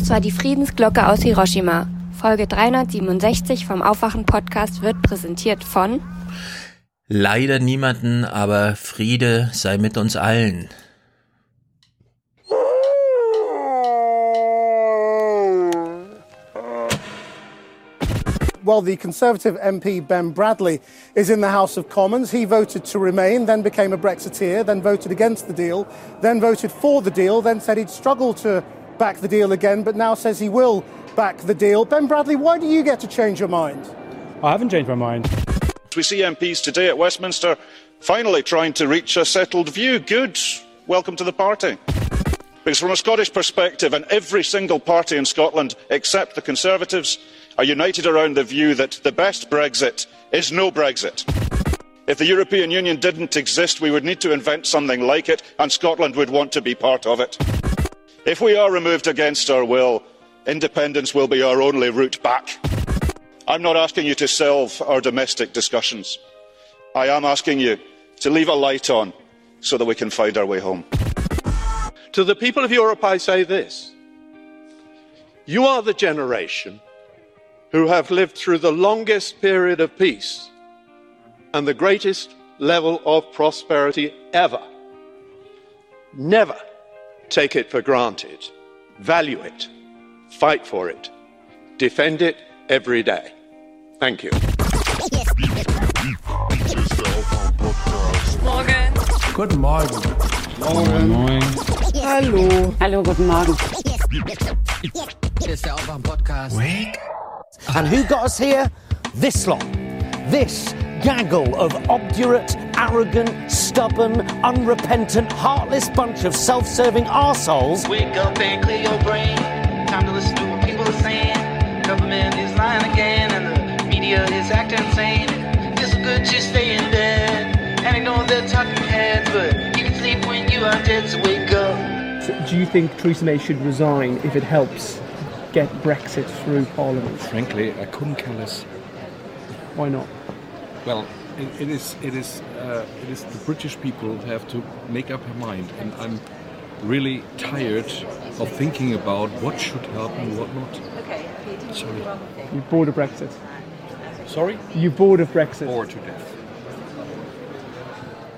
Das war die Friedensglocke aus Hiroshima. Folge 367 vom Aufwachen-Podcast wird präsentiert von Leider niemanden, aber Friede sei mit uns allen. Well, the Conservative MP Ben Bradley is in the House of Commons. He voted to remain, then became a Brexiteer, then voted against the deal, then voted for the deal, then said he'd struggle to back the deal again, but now says he will back the deal. Ben Bradley, why do you get to change your mind? I haven't changed my mind. We see MPs today at Westminster finally trying to reach a settled view. Good. Welcome to the party. Because from a Scottish perspective, and every single party in Scotland except the Conservatives are united around the view that the best Brexit is no Brexit. If the European Union didn't exist, we would need to invent something like it, and Scotland would want to be part of it. If we are removed against our will, independence will be our only route back. I'm not asking you to solve our domestic discussions. I am asking you to leave a light on so that we can find our way home. To the people of Europe, I say this You are the generation who have lived through the longest period of peace and the greatest level of prosperity ever. Never take it for granted. Value it. Fight for it. Defend it every day. Thank you. Morgen. Guten Morgen. Moin. Moin. Hallo. Hallo, guten Morgen. Hier ist der Aufwachen-Podcast. Wake And who got us here? This lot. This gaggle of obdurate, arrogant, stubborn, unrepentant, heartless bunch of self serving arseholes. Wake up and clear your brain. Time to listen to what people are saying. Government is lying again, and the media is acting insane. It's good to stay in bed and ignore the talking heads, but you can sleep when you are dead, so wake up. So do you think Theresa May should resign if it helps get Brexit through Parliament? Frankly, I couldn't care less. Why not? Well, it, it is it is uh, it is the British people who have to make up their mind, and I'm really tired of thinking about what should help and what not. Okay. Sorry. You're bored of Brexit. Sorry? You're bored of Brexit. Bored to death.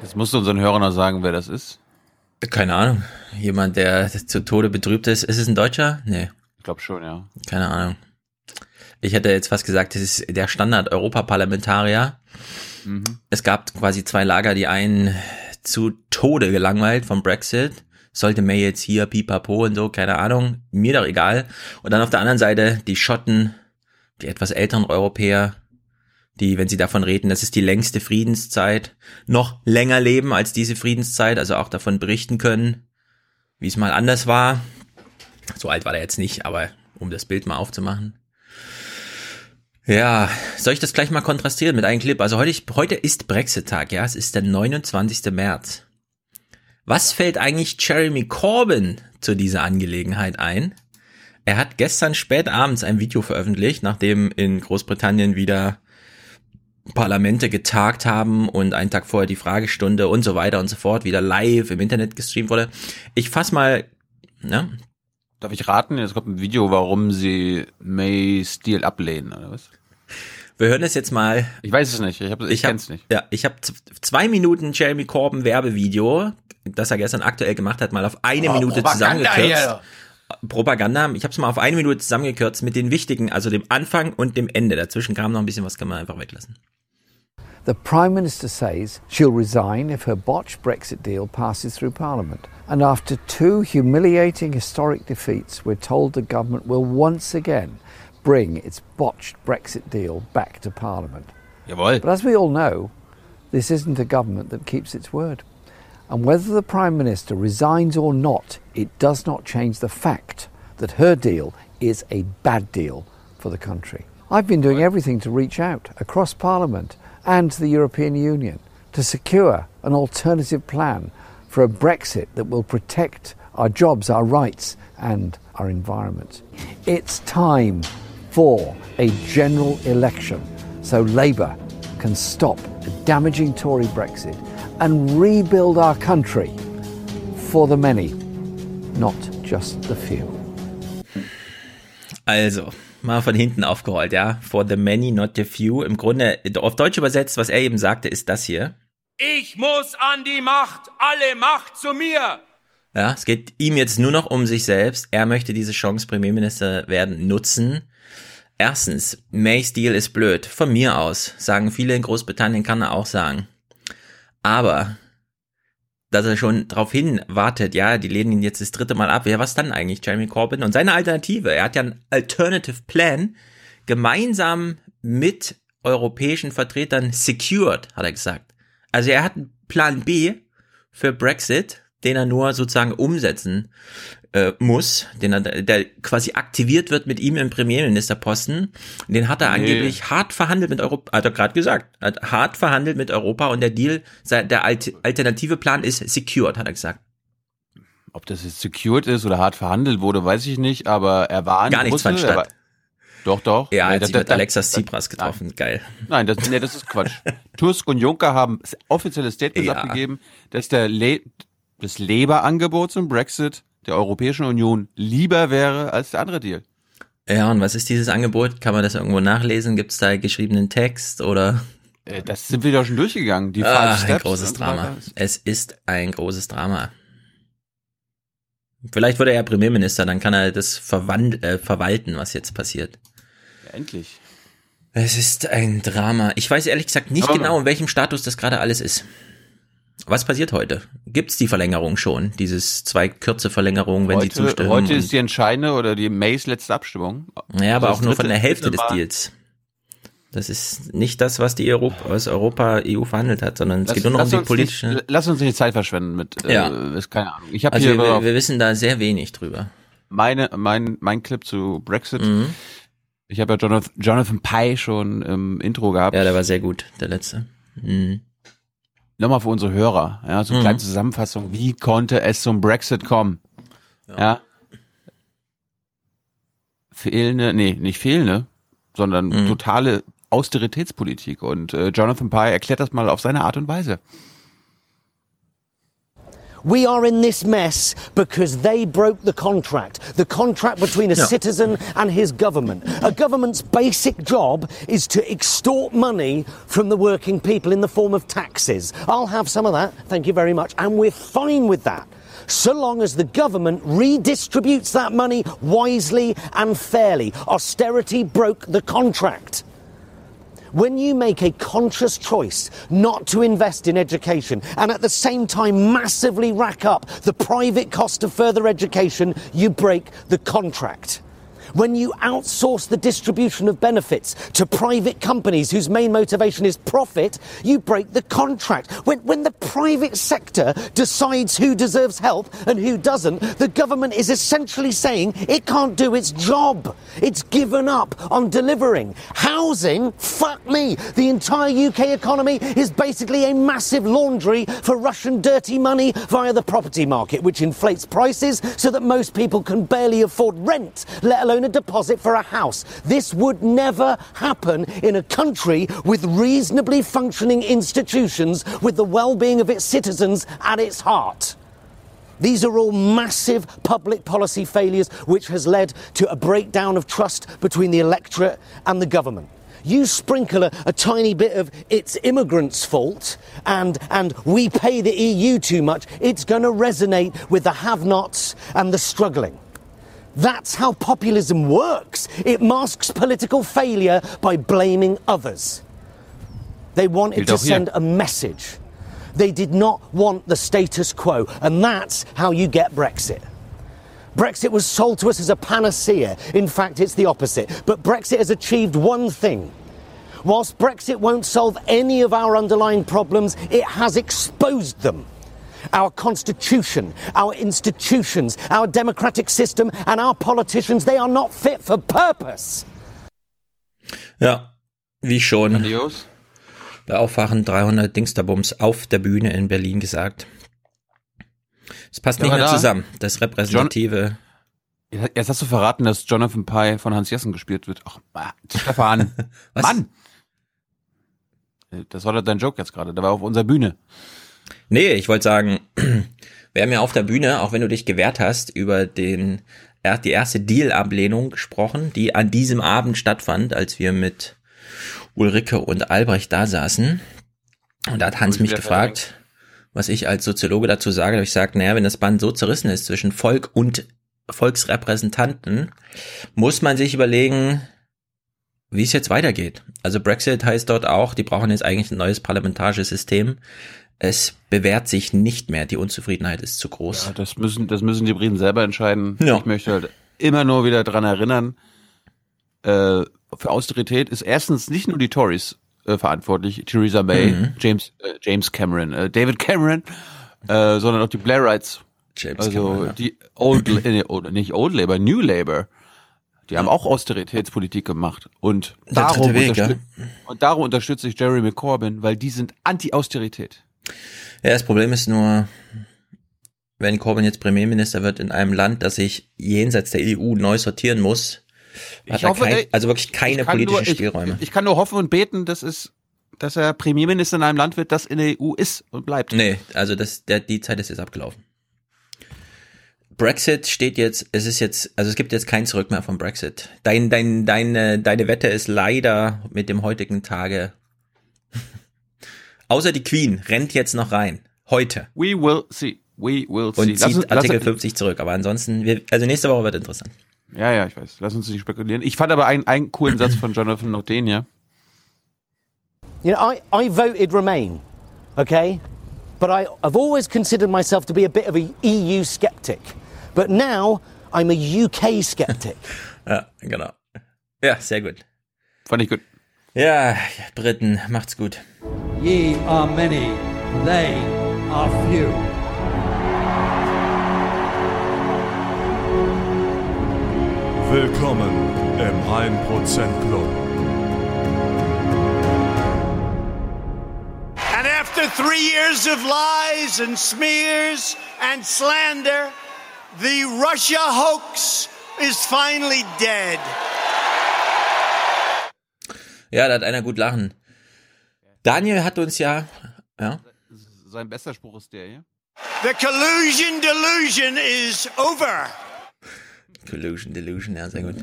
Jetzt musst du unseren Hörern noch sagen, wer das ist. Keine Ahnung. Jemand, der zu Tode betrübt ist. Ist es ein Deutscher? Nee. Ich glaube schon, ja. Keine Ahnung. Ich hätte jetzt fast gesagt, das ist der Standard-Europaparlamentarier. Mhm. Es gab quasi zwei Lager, die einen zu Tode gelangweilt vom Brexit. Sollte May jetzt hier pipapo und so, keine Ahnung, mir doch egal. Und dann auf der anderen Seite die Schotten, die etwas älteren Europäer, die, wenn sie davon reden, das ist die längste Friedenszeit, noch länger leben als diese Friedenszeit, also auch davon berichten können, wie es mal anders war. So alt war der jetzt nicht, aber um das Bild mal aufzumachen. Ja, soll ich das gleich mal kontrastieren mit einem Clip? Also heute, heute ist Brexit-Tag, ja, es ist der 29. März. Was fällt eigentlich Jeremy Corbyn zu dieser Angelegenheit ein? Er hat gestern spät abends ein Video veröffentlicht, nachdem in Großbritannien wieder Parlamente getagt haben und einen Tag vorher die Fragestunde und so weiter und so fort wieder live im Internet gestreamt wurde. Ich fass mal, ne? Darf ich raten? Jetzt kommt ein Video, warum sie May Steele ablehnen, oder was? Wir hören es jetzt mal. Ich weiß es nicht, ich, hab, ich, ich kenn's nicht. Ja, ich habe zwei Minuten Jeremy Corbyn Werbevideo, das er gestern aktuell gemacht hat, mal auf eine oh, Minute zusammengekürzt. Hier. Propaganda. Ich habe es mal auf eine Minute zusammengekürzt mit den wichtigen, also dem Anfang und dem Ende. Dazwischen kam noch ein bisschen was, kann man einfach weglassen. The Prime Minister says she'll resign if her botched Brexit deal passes through Parliament. And after two humiliating historic defeats, we're told the government will once again bring its botched Brexit deal back to Parliament. Jawohl. But as we all know, this isn't a government that keeps its word. And whether the Prime Minister resigns or not, it does not change the fact that her deal is a bad deal for the country. I've been doing everything to reach out across Parliament and to the European Union to secure an alternative plan for a Brexit that will protect our jobs, our rights, and our environment. It's time for a general election so Labour can stop a damaging Tory Brexit and rebuild our country for the many, not just the few. Also, mal von hinten aufgerollt, ja. For the many, not the few. Im Grunde, auf Deutsch übersetzt, was er eben sagte, ist das hier. Ich muss an die Macht, alle Macht zu mir. Ja, es geht ihm jetzt nur noch um sich selbst. Er möchte diese Chance, Premierminister werden, nutzen. Erstens, Mays Deal ist blöd. Von mir aus, sagen viele in Großbritannien, kann er auch sagen. Aber, dass er schon darauf hin wartet, ja, die lehnen ihn jetzt das dritte Mal ab. Ja, was dann eigentlich, Jeremy Corbyn? Und seine Alternative, er hat ja einen Alternative Plan, gemeinsam mit europäischen Vertretern secured, hat er gesagt. Also er hat einen Plan B für Brexit, den er nur sozusagen umsetzen äh, muss, den er, der quasi aktiviert wird mit ihm im Premierministerposten. Den hat er Nee. angeblich hart verhandelt mit Europa, hat er gerade gesagt, hat hart verhandelt mit Europa und der Deal, der Alt alternative Plan ist secured, hat er gesagt. Ob das jetzt secured ist oder hart verhandelt wurde, weiß ich nicht, aber er war in Gar nichts Brüssel, fand statt. Doch, doch. Ja, Nee, hat sich mit Alexas Tsipras getroffen, geil. Nein, das, nee, das ist Quatsch. Tusk und Juncker haben offizielle Statements Ja. abgegeben, dass der Le das Labour-Angebot zum Brexit der Europäischen Union lieber wäre als der andere Deal. Ja, und was ist dieses Angebot? Kann man das irgendwo nachlesen? Gibt es da geschriebenen Text oder? Äh, Das sind wir doch schon durchgegangen. Die Ah, Five ein Steps großes so Drama. Es ist ein großes Drama. Vielleicht wird er ja Premierminister, dann kann er das äh, verwalten, was jetzt passiert. Endlich. Es ist ein Drama. Ich weiß ehrlich gesagt nicht Aber- genau, in welchem Status das gerade alles ist. Was passiert heute? Gibt's die Verlängerung schon? Dieses zwei Kürze Verlängerung, wenn sie Heute, zustimmen? heute ist die entscheidende oder die Mays letzte Abstimmung. Ja, aber Das auch nur von der Hälfte des. Deals. Das ist nicht das, was die Europa, was Europa EU verhandelt hat, sondern es Lass- geht nur noch um die politische. Nicht, lass uns nicht Zeit verschwenden mit, Ja. äh, ist keine Ahnung. Ich habe also hier wir, aber wir wissen da sehr wenig drüber. meine, mein, mein Clip zu Brexit. Mhm. Ich habe ja Jonathan, Jonathan Pye schon im Intro gehabt. Ja, der war sehr gut, der letzte. Mhm. Nochmal für unsere Hörer, ja, so eine Mhm. kleine Zusammenfassung. Wie konnte es zum Brexit kommen? Ja. Fehlende, nee, nicht fehlende, sondern Mhm. totale Austeritätspolitik. Und äh, Jonathan Pye erklärt das mal auf seine Art und Weise. We are in this mess because they broke the contract. The contract between a Yeah. citizen and his government. A government's basic job is to extort money from the working people in the form of taxes. I'll have some of that, thank you very much. And we're fine with that. So long as the government redistributes that money wisely and fairly. Austerity broke the contract. When you make a conscious choice not to invest in education and at the same time massively rack up the private cost of further education, you break the contract. When you outsource the distribution of benefits to private companies whose main motivation is profit, you break the contract. When, when the private sector decides who deserves help and who doesn't, the government is essentially saying it can't do its job. It's given up on delivering. Housing, fuck me. The entire UK economy is basically a massive laundry for Russian dirty money via the property market, which inflates prices so that most people can barely afford rent, let alone a deposit for a house. This would never happen in a country with reasonably functioning institutions with the well-being of its citizens at its heart. These are all massive public policy failures which has led to a breakdown of trust between the electorate and the government. You sprinkle a, a tiny bit of it's immigrants' fault and, and we pay the EU too much, it's going to resonate with the have nots and the struggling. That's how populism works. It masks political failure by blaming others. They wanted to send a message. They did not want the status quo, and that's how you get Brexit. Brexit was sold to us as a panacea. In fact, it's the opposite. But Brexit has achieved one thing. Whilst Brexit won't solve any of our underlying problems, it has exposed them. Our constitution, our institutions, our democratic system, and our politicians, they are not fit for purpose. Ja, wie schon Grandios. bei Aufwachen 300 Dingsterbums auf der Bühne in Berlin gesagt. Es passt Ja, nicht mehr da. zusammen, das repräsentative. Jetzt hast du verraten, dass Jonathan Pye von Hans Jessen gespielt wird. Ach, Stefan. Was? Mann! Das war doch dein Joke jetzt gerade. Der war auf unserer Bühne. Nee, ich wollte sagen, wir haben ja auf der Bühne, auch wenn du dich gewehrt hast über den die erste Deal-Ablehnung gesprochen, die an diesem Abend stattfand, als wir mit Ulrike und Albrecht da saßen. Und da hat Hans mich gefragt, was ich als Soziologe dazu sage. Da ich gesagt, naja, wenn das Band so zerrissen ist zwischen Volk und Volksrepräsentanten, muss man sich überlegen, wie es jetzt weitergeht. Also Brexit heißt dort auch, die brauchen jetzt eigentlich ein neues parlamentarisches System. Es bewährt sich nicht mehr. Die Unzufriedenheit ist zu groß. Ja, das müssen, das müssen die Briten selber entscheiden. Ja. Ich möchte halt immer nur wieder dran erinnern, äh, für Austerität ist erstens nicht nur die Tories äh, verantwortlich, Theresa May, Mhm. James, äh, James Cameron, äh, David Cameron, äh, sondern auch die Blairites. James also Cameron, ja. die Old, äh, nicht Old Labour, New Labour. Die haben auch Austeritätspolitik gemacht und darum, Weg, ja. und darum unterstütze ich Jeremy Corbyn, weil die sind anti-Austerität. Ja, das Problem ist nur, wenn Corbyn jetzt Premierminister wird in einem Land, das sich jenseits der EU neu sortieren muss, hat Ich er hoffe, kein, also wirklich keine politischen nur, ich, Spielräume. Ich kann nur hoffen und beten, dass es, dass er Premierminister in einem Land wird, das in der EU ist und bleibt. Nee, also das, der, die Zeit ist jetzt abgelaufen. Brexit steht jetzt, es ist jetzt, also es gibt jetzt kein Zurück mehr vom Brexit. Dein, dein, deine, deine Wette ist leider mit dem heutigen Tage. Außer die Queen rennt jetzt noch rein. Heute. We will see. We will see. Und Lass zieht uns- lass Artikel uns- 50 zurück. Aber ansonsten, wir, also nächste Woche wird interessant. Ja, ja, ich weiß. Lass uns nicht spekulieren. Ich fand aber einen, einen coolen Satz von Jonathan Noten, ja. You know, I, I voted Remain, okay? But I, I've always considered myself to be a bit of a EU skeptic. But now I'm a UK skeptic. Ja, genau. Ja, sehr gut. Fand ich gut. Ja, Briten, macht's gut. Ye are many, they are few. Willkommen im 1% Club. And after three years of lies and smears and slander, the Russia hoax is finally dead. Ja, da hat einer gut lachen. Daniel hat uns ja, ja, Sein bester Spruch ist der, ja. The collusion delusion is over. Collusion, Delusion, ja, sehr gut.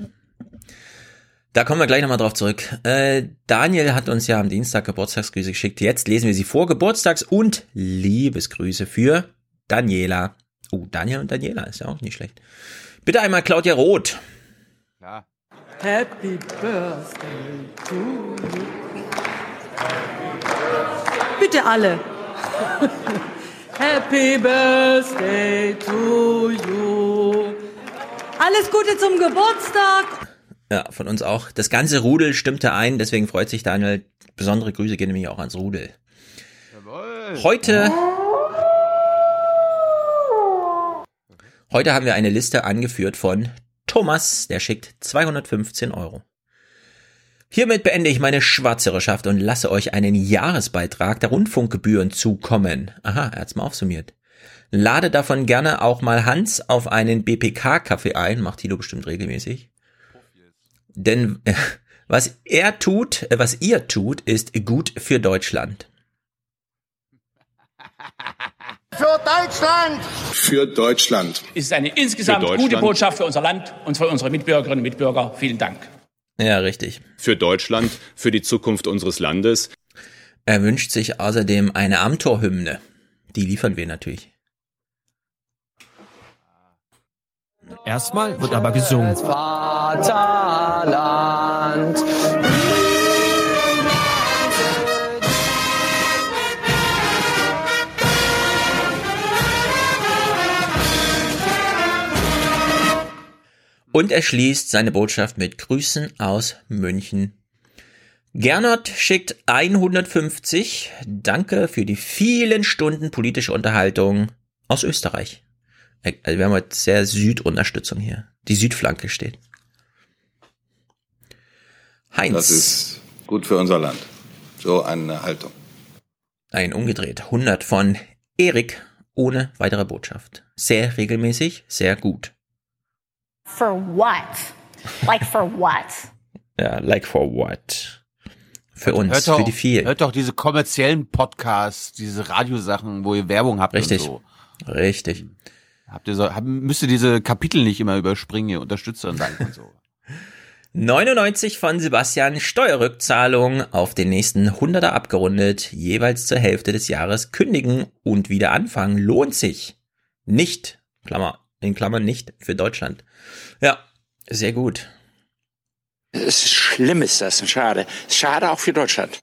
Da kommen wir gleich nochmal drauf zurück. Äh, Daniel hat uns ja am Dienstag Geburtstagsgrüße geschickt. Jetzt lesen wir sie vor. Geburtstags- und Liebesgrüße für Daniela. Oh, Daniel und Daniela ist ja auch nicht schlecht. Bitte einmal Claudia Roth. Klar. Happy Birthday to you. Bitte alle. Happy Birthday to you. Alles Gute zum Geburtstag. Ja, von uns auch. Das ganze Rudel stimmte ein, deswegen freut sich Daniel. Besondere Grüße gehen nämlich auch ans Rudel. Heute. Heute haben wir eine Liste angeführt von Thomas, der schickt 215 Euro. Hiermit beende ich meine Schwarzhörerschaft und lasse euch einen Jahresbeitrag der Rundfunkgebühren zukommen. Aha, er hat's mal aufsummiert. Lade davon gerne auch mal Hans auf einen BPK-Kaffee ein, macht Tilo bestimmt regelmäßig. Denn äh, was er tut, äh, was ihr tut, ist gut für Deutschland. Für Deutschland! Für Deutschland. ist eine insgesamt gute. Botschaft für unser Land und für unsere Mitbürgerinnen und Mitbürger. Vielen Dank. Ja, richtig. Für Deutschland, für die Zukunft unseres Landes. Er wünscht sich außerdem eine Amtor-Hymne. Die liefern wir natürlich. Erstmal wird aber gesungen. Vaterland. Und er schließt seine Botschaft mit Grüßen aus München. Gernot schickt 150. Danke für die vielen Stunden politische Unterhaltung aus Österreich. Äh, Also wir haben heute sehr Südunterstützung hier. Die Südflanke steht. Heinz. Das ist gut für unser Land. So eine Haltung. Ein umgedreht 100 von Erik ohne weitere Botschaft. Sehr regelmäßig, sehr gut. For what? Like for what? Ja, like for what? Für uns, Hört doch, für die vielen. Hört doch diese kommerziellen Podcasts, diese Radiosachen, wo ihr Werbung habt Richtig. und so. Richtig. Habt ihr so, haben, müsst ihr diese Kapitel nicht immer überspringen, ihr Unterstützer und Dank und so. 99 von Sebastian Steuerrückzahlung auf den nächsten 100er abgerundet, jeweils zur Hälfte des Jahres kündigen und wieder anfangen lohnt sich. Nicht, Klammer, in Klammern nicht für Deutschland. Ja, sehr gut. Es ist schlimm ist das, schade. Schade auch für Deutschland.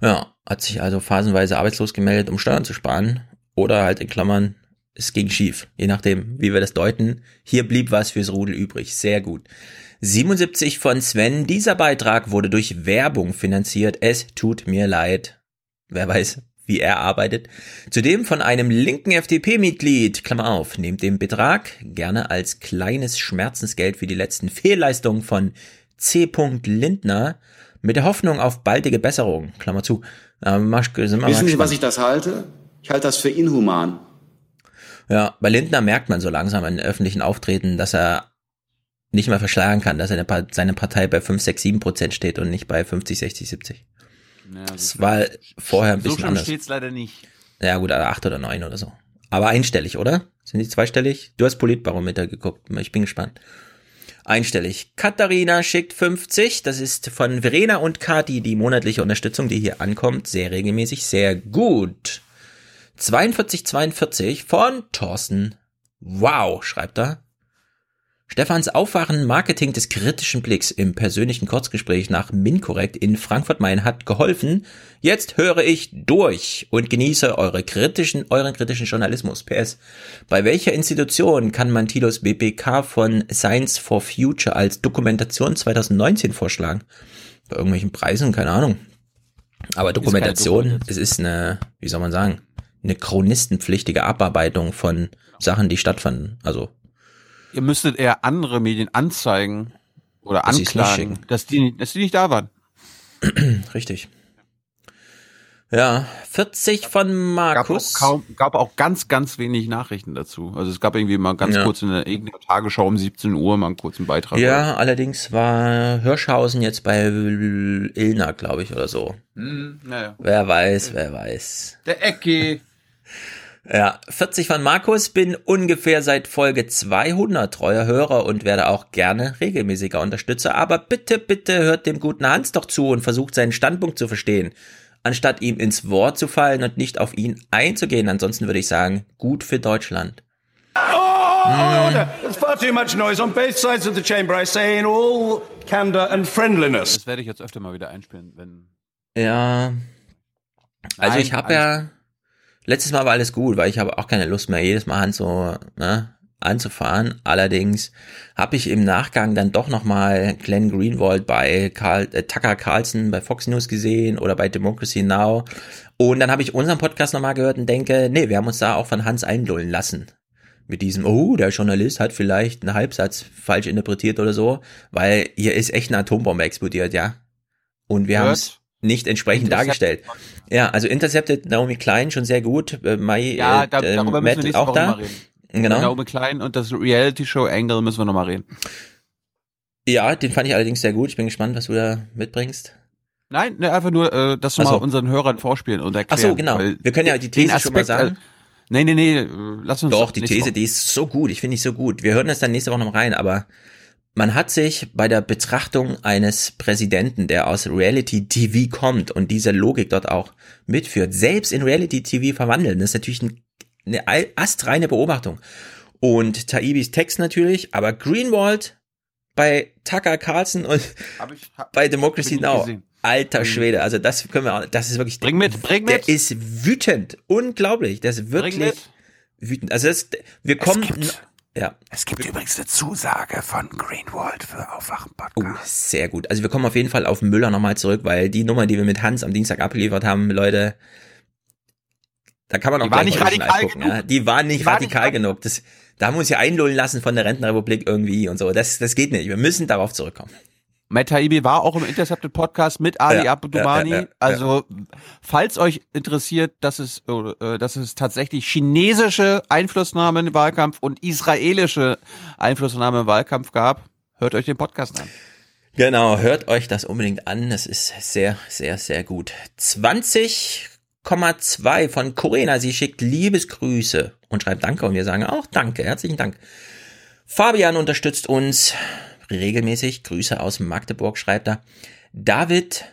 Ja, hat sich also phasenweise arbeitslos gemeldet, um Steuern zu sparen. Oder halt in Klammern, es ging schief. Je nachdem, wie wir das deuten. Hier blieb was fürs Rudel übrig. Sehr gut. 77 von Sven. Dieser Beitrag wurde durch Werbung finanziert. Es tut mir leid. Wer weiß, wie er arbeitet. Zudem von einem linken FDP-Mitglied, Klammer auf, nehmt den Betrag gerne als kleines Schmerzensgeld für die letzten Fehlleistungen von C. Lindner mit der Hoffnung auf baldige Besserung, Klammer zu. Ähm, Wissen Sie, was ich das halte? Ich halte das für inhuman. Ja, bei Lindner merkt man so langsam in öffentlichen Auftreten, dass er nicht mehr verschlagen kann, dass seine, seine Partei bei 5, 6, 7 Prozent steht und nicht bei 50, 60, 70. Ja, das war vorher ein bisschen so anders. So steht's leider nicht. Ja gut, 8 oder 9 oder so. Aber einstellig, oder? Sind die zweistellig? Du hast Politbarometer geguckt. Ich bin gespannt. Einstellig. Katharina schickt 50. Das ist von Verena und Kati die monatliche Unterstützung, die hier ankommt. Sehr regelmäßig, sehr gut. 4242 von Thorsten. Wow, schreibt er. Stefans Aufwachen Marketing des kritischen Blicks im persönlichen Kurzgespräch nach Minkorrekt in Frankfurt-Main hat geholfen. Jetzt höre ich durch und genieße eure kritischen, euren kritischen Journalismus. PS. Bei welcher Institution kann man Tilos BPK von Science for Future als Dokumentation 2019 vorschlagen? Bei irgendwelchen Preisen? Keine Ahnung. Aber Dokumentation, es ist eine, wie soll man sagen, eine chronistenpflichtige Abarbeitung von Sachen, die stattfanden. Also ihr müsstet eher andere Medien anzeigen oder dass anklagen, dass die, dass die nicht da waren. Richtig. Ja, 40 von Markus. Gab auch, kaum, gab auch ganz, ganz wenig Nachrichten dazu. Also es gab irgendwie mal ganz ja. kurz in der irgendeiner Tagesschau um 17 Uhr mal einen kurzen Beitrag. Ja, allerdings war Hirschhausen jetzt bei Ilna, glaube ich, oder so. Hm, naja. Wer weiß, wer weiß. Der Ecki. Ja, 40 von Markus, bin ungefähr seit Folge 200 treuer Hörer und werde auch gerne regelmäßiger Unterstützer. Aber bitte, bitte hört dem guten Hans doch zu und versucht seinen Standpunkt zu verstehen, anstatt ihm ins Wort zu fallen und nicht auf ihn einzugehen. Ansonsten würde ich sagen, gut für Deutschland. Oh. There's far too much noise on both sides of the chamber. I say in all candor and friendliness. Das werde ich jetzt öfter mal wieder einspielen, wenn. Ja. Also Nein, ich habe ja Letztes Mal war alles gut, weil ich habe auch keine Lust mehr, jedes Mal Hand so ne, anzufahren. Allerdings habe ich im Nachgang dann doch nochmal Glenn Greenwald bei Carl, äh, Tucker Carlson bei Fox News gesehen oder bei Democracy Now. Und dann habe ich unseren Podcast nochmal gehört und denke, nee, wir haben uns da auch von Hans einlullen lassen. Mit diesem, oh, der Journalist hat vielleicht einen Halbsatz falsch interpretiert oder so, weil hier ist echt eine Atombombe explodiert, ja. Und wir haben es nicht entsprechend dargestellt. Ja, also Intercepted Naomi Klein schon sehr gut. Äh, Mai, ja, da, äh, darüber Matt müssen wir auch da. Reden. Genau. Naomi Klein und das Reality Show Angle müssen wir nochmal reden. Ja, den fand ich allerdings sehr gut. Ich bin gespannt, was du da mitbringst. Nein, ne, einfach nur, äh, dass wir so. mal unseren Hörern vorspielen und erklären. Ach so, genau. Wir können ja die These Aspekt, schon mal sagen. Äh, nee, nee, nee, lass uns Doch, die These, die ist so gut. Ich finde die so gut. Wir hören das dann nächste Woche noch rein, aber man hat sich bei der Betrachtung eines Präsidenten, der aus Reality TV kommt und diese Logik dort auch mitführt, selbst in Reality TV verwandeln, das ist natürlich eine astreine Beobachtung. Und Taibis Text natürlich, aber Greenwald bei Tucker Carlson und ich, hab, bei Democracy Now. Gesehen. Alter Schwede, also das können wir, auch, das ist wirklich. Bring mit, bring mit. Der ist wütend, unglaublich, der ist wirklich wütend. Also das, wir kommen, ja. Es gibt übrigens eine Zusage von Greenwald für Aufwachen Podcast. Oh, sehr gut. Also wir kommen auf jeden Fall auf Müller nochmal zurück, weil die Nummer, die wir mit Hans am Dienstag abgeliefert haben, Leute, da kann man auch die war nicht radikal gucken, genug. Ja? Die waren nicht die radikal war nicht genug. Das, da haben wir uns ja einlullen lassen von der Rentenrepublik irgendwie und so. Das, das geht nicht. Wir müssen darauf zurückkommen. Matt Taibbi war auch im Intercepted Podcast mit Ali ja, Abdumani. Ja, ja, also, falls euch interessiert, dass es, äh, dass es tatsächlich chinesische Einflussnahme im Wahlkampf und israelische Einflussnahme im Wahlkampf gab, hört euch den Podcast an. Genau, hört euch das unbedingt an. Das ist sehr, sehr, sehr gut. 20 5,2 von Corinna. Sie schickt Liebesgrüße und schreibt Danke und wir sagen auch Danke. Herzlichen Dank. Fabian unterstützt uns regelmäßig. Grüße aus Magdeburg schreibt er. David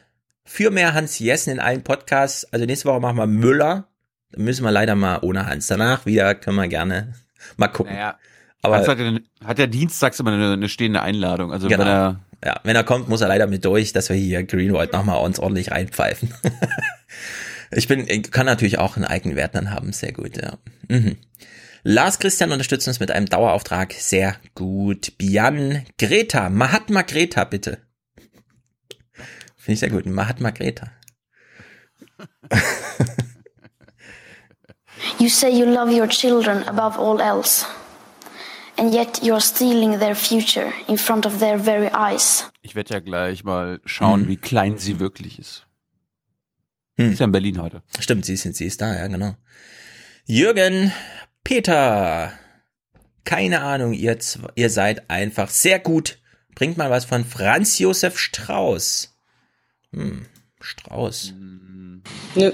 für mehr Hans Jessen in allen Podcasts. Also nächste Woche machen wir Müller. Dann müssen wir leider mal ohne Hans. Danach wieder können wir gerne mal gucken. Naja, Aber Hans hat, ja, hat ja dienstags immer eine, eine stehende Einladung. Also Genau. wenn er ja, wenn er kommt, muss er leider mit durch, dass wir hier Greenwald nochmal uns ordentlich reinpfeifen. ich bin, ich kann natürlich auch einen eigenen Wert dann haben. Sehr gut, ja. Mhm. Lars Christian unterstützt uns mit einem Dauerauftrag. Sehr gut. Bian Greta. Mahatma Greta, bitte. Finde ich sehr gut. Mahatma Greta. You say you love your children above all else, and yet you're stealing their future in front of their very eyes. Ich werde ja gleich mal schauen, Hm. wie klein sie wirklich ist. Hm. Ist ja in Berlin heute. Stimmt, sie ist, sie ist da, ja, genau. Jürgen, Peter. Keine Ahnung, ihr, ihr seid einfach sehr gut. Bringt mal was von Franz Josef Strauß. Hm, Strauß. Nö.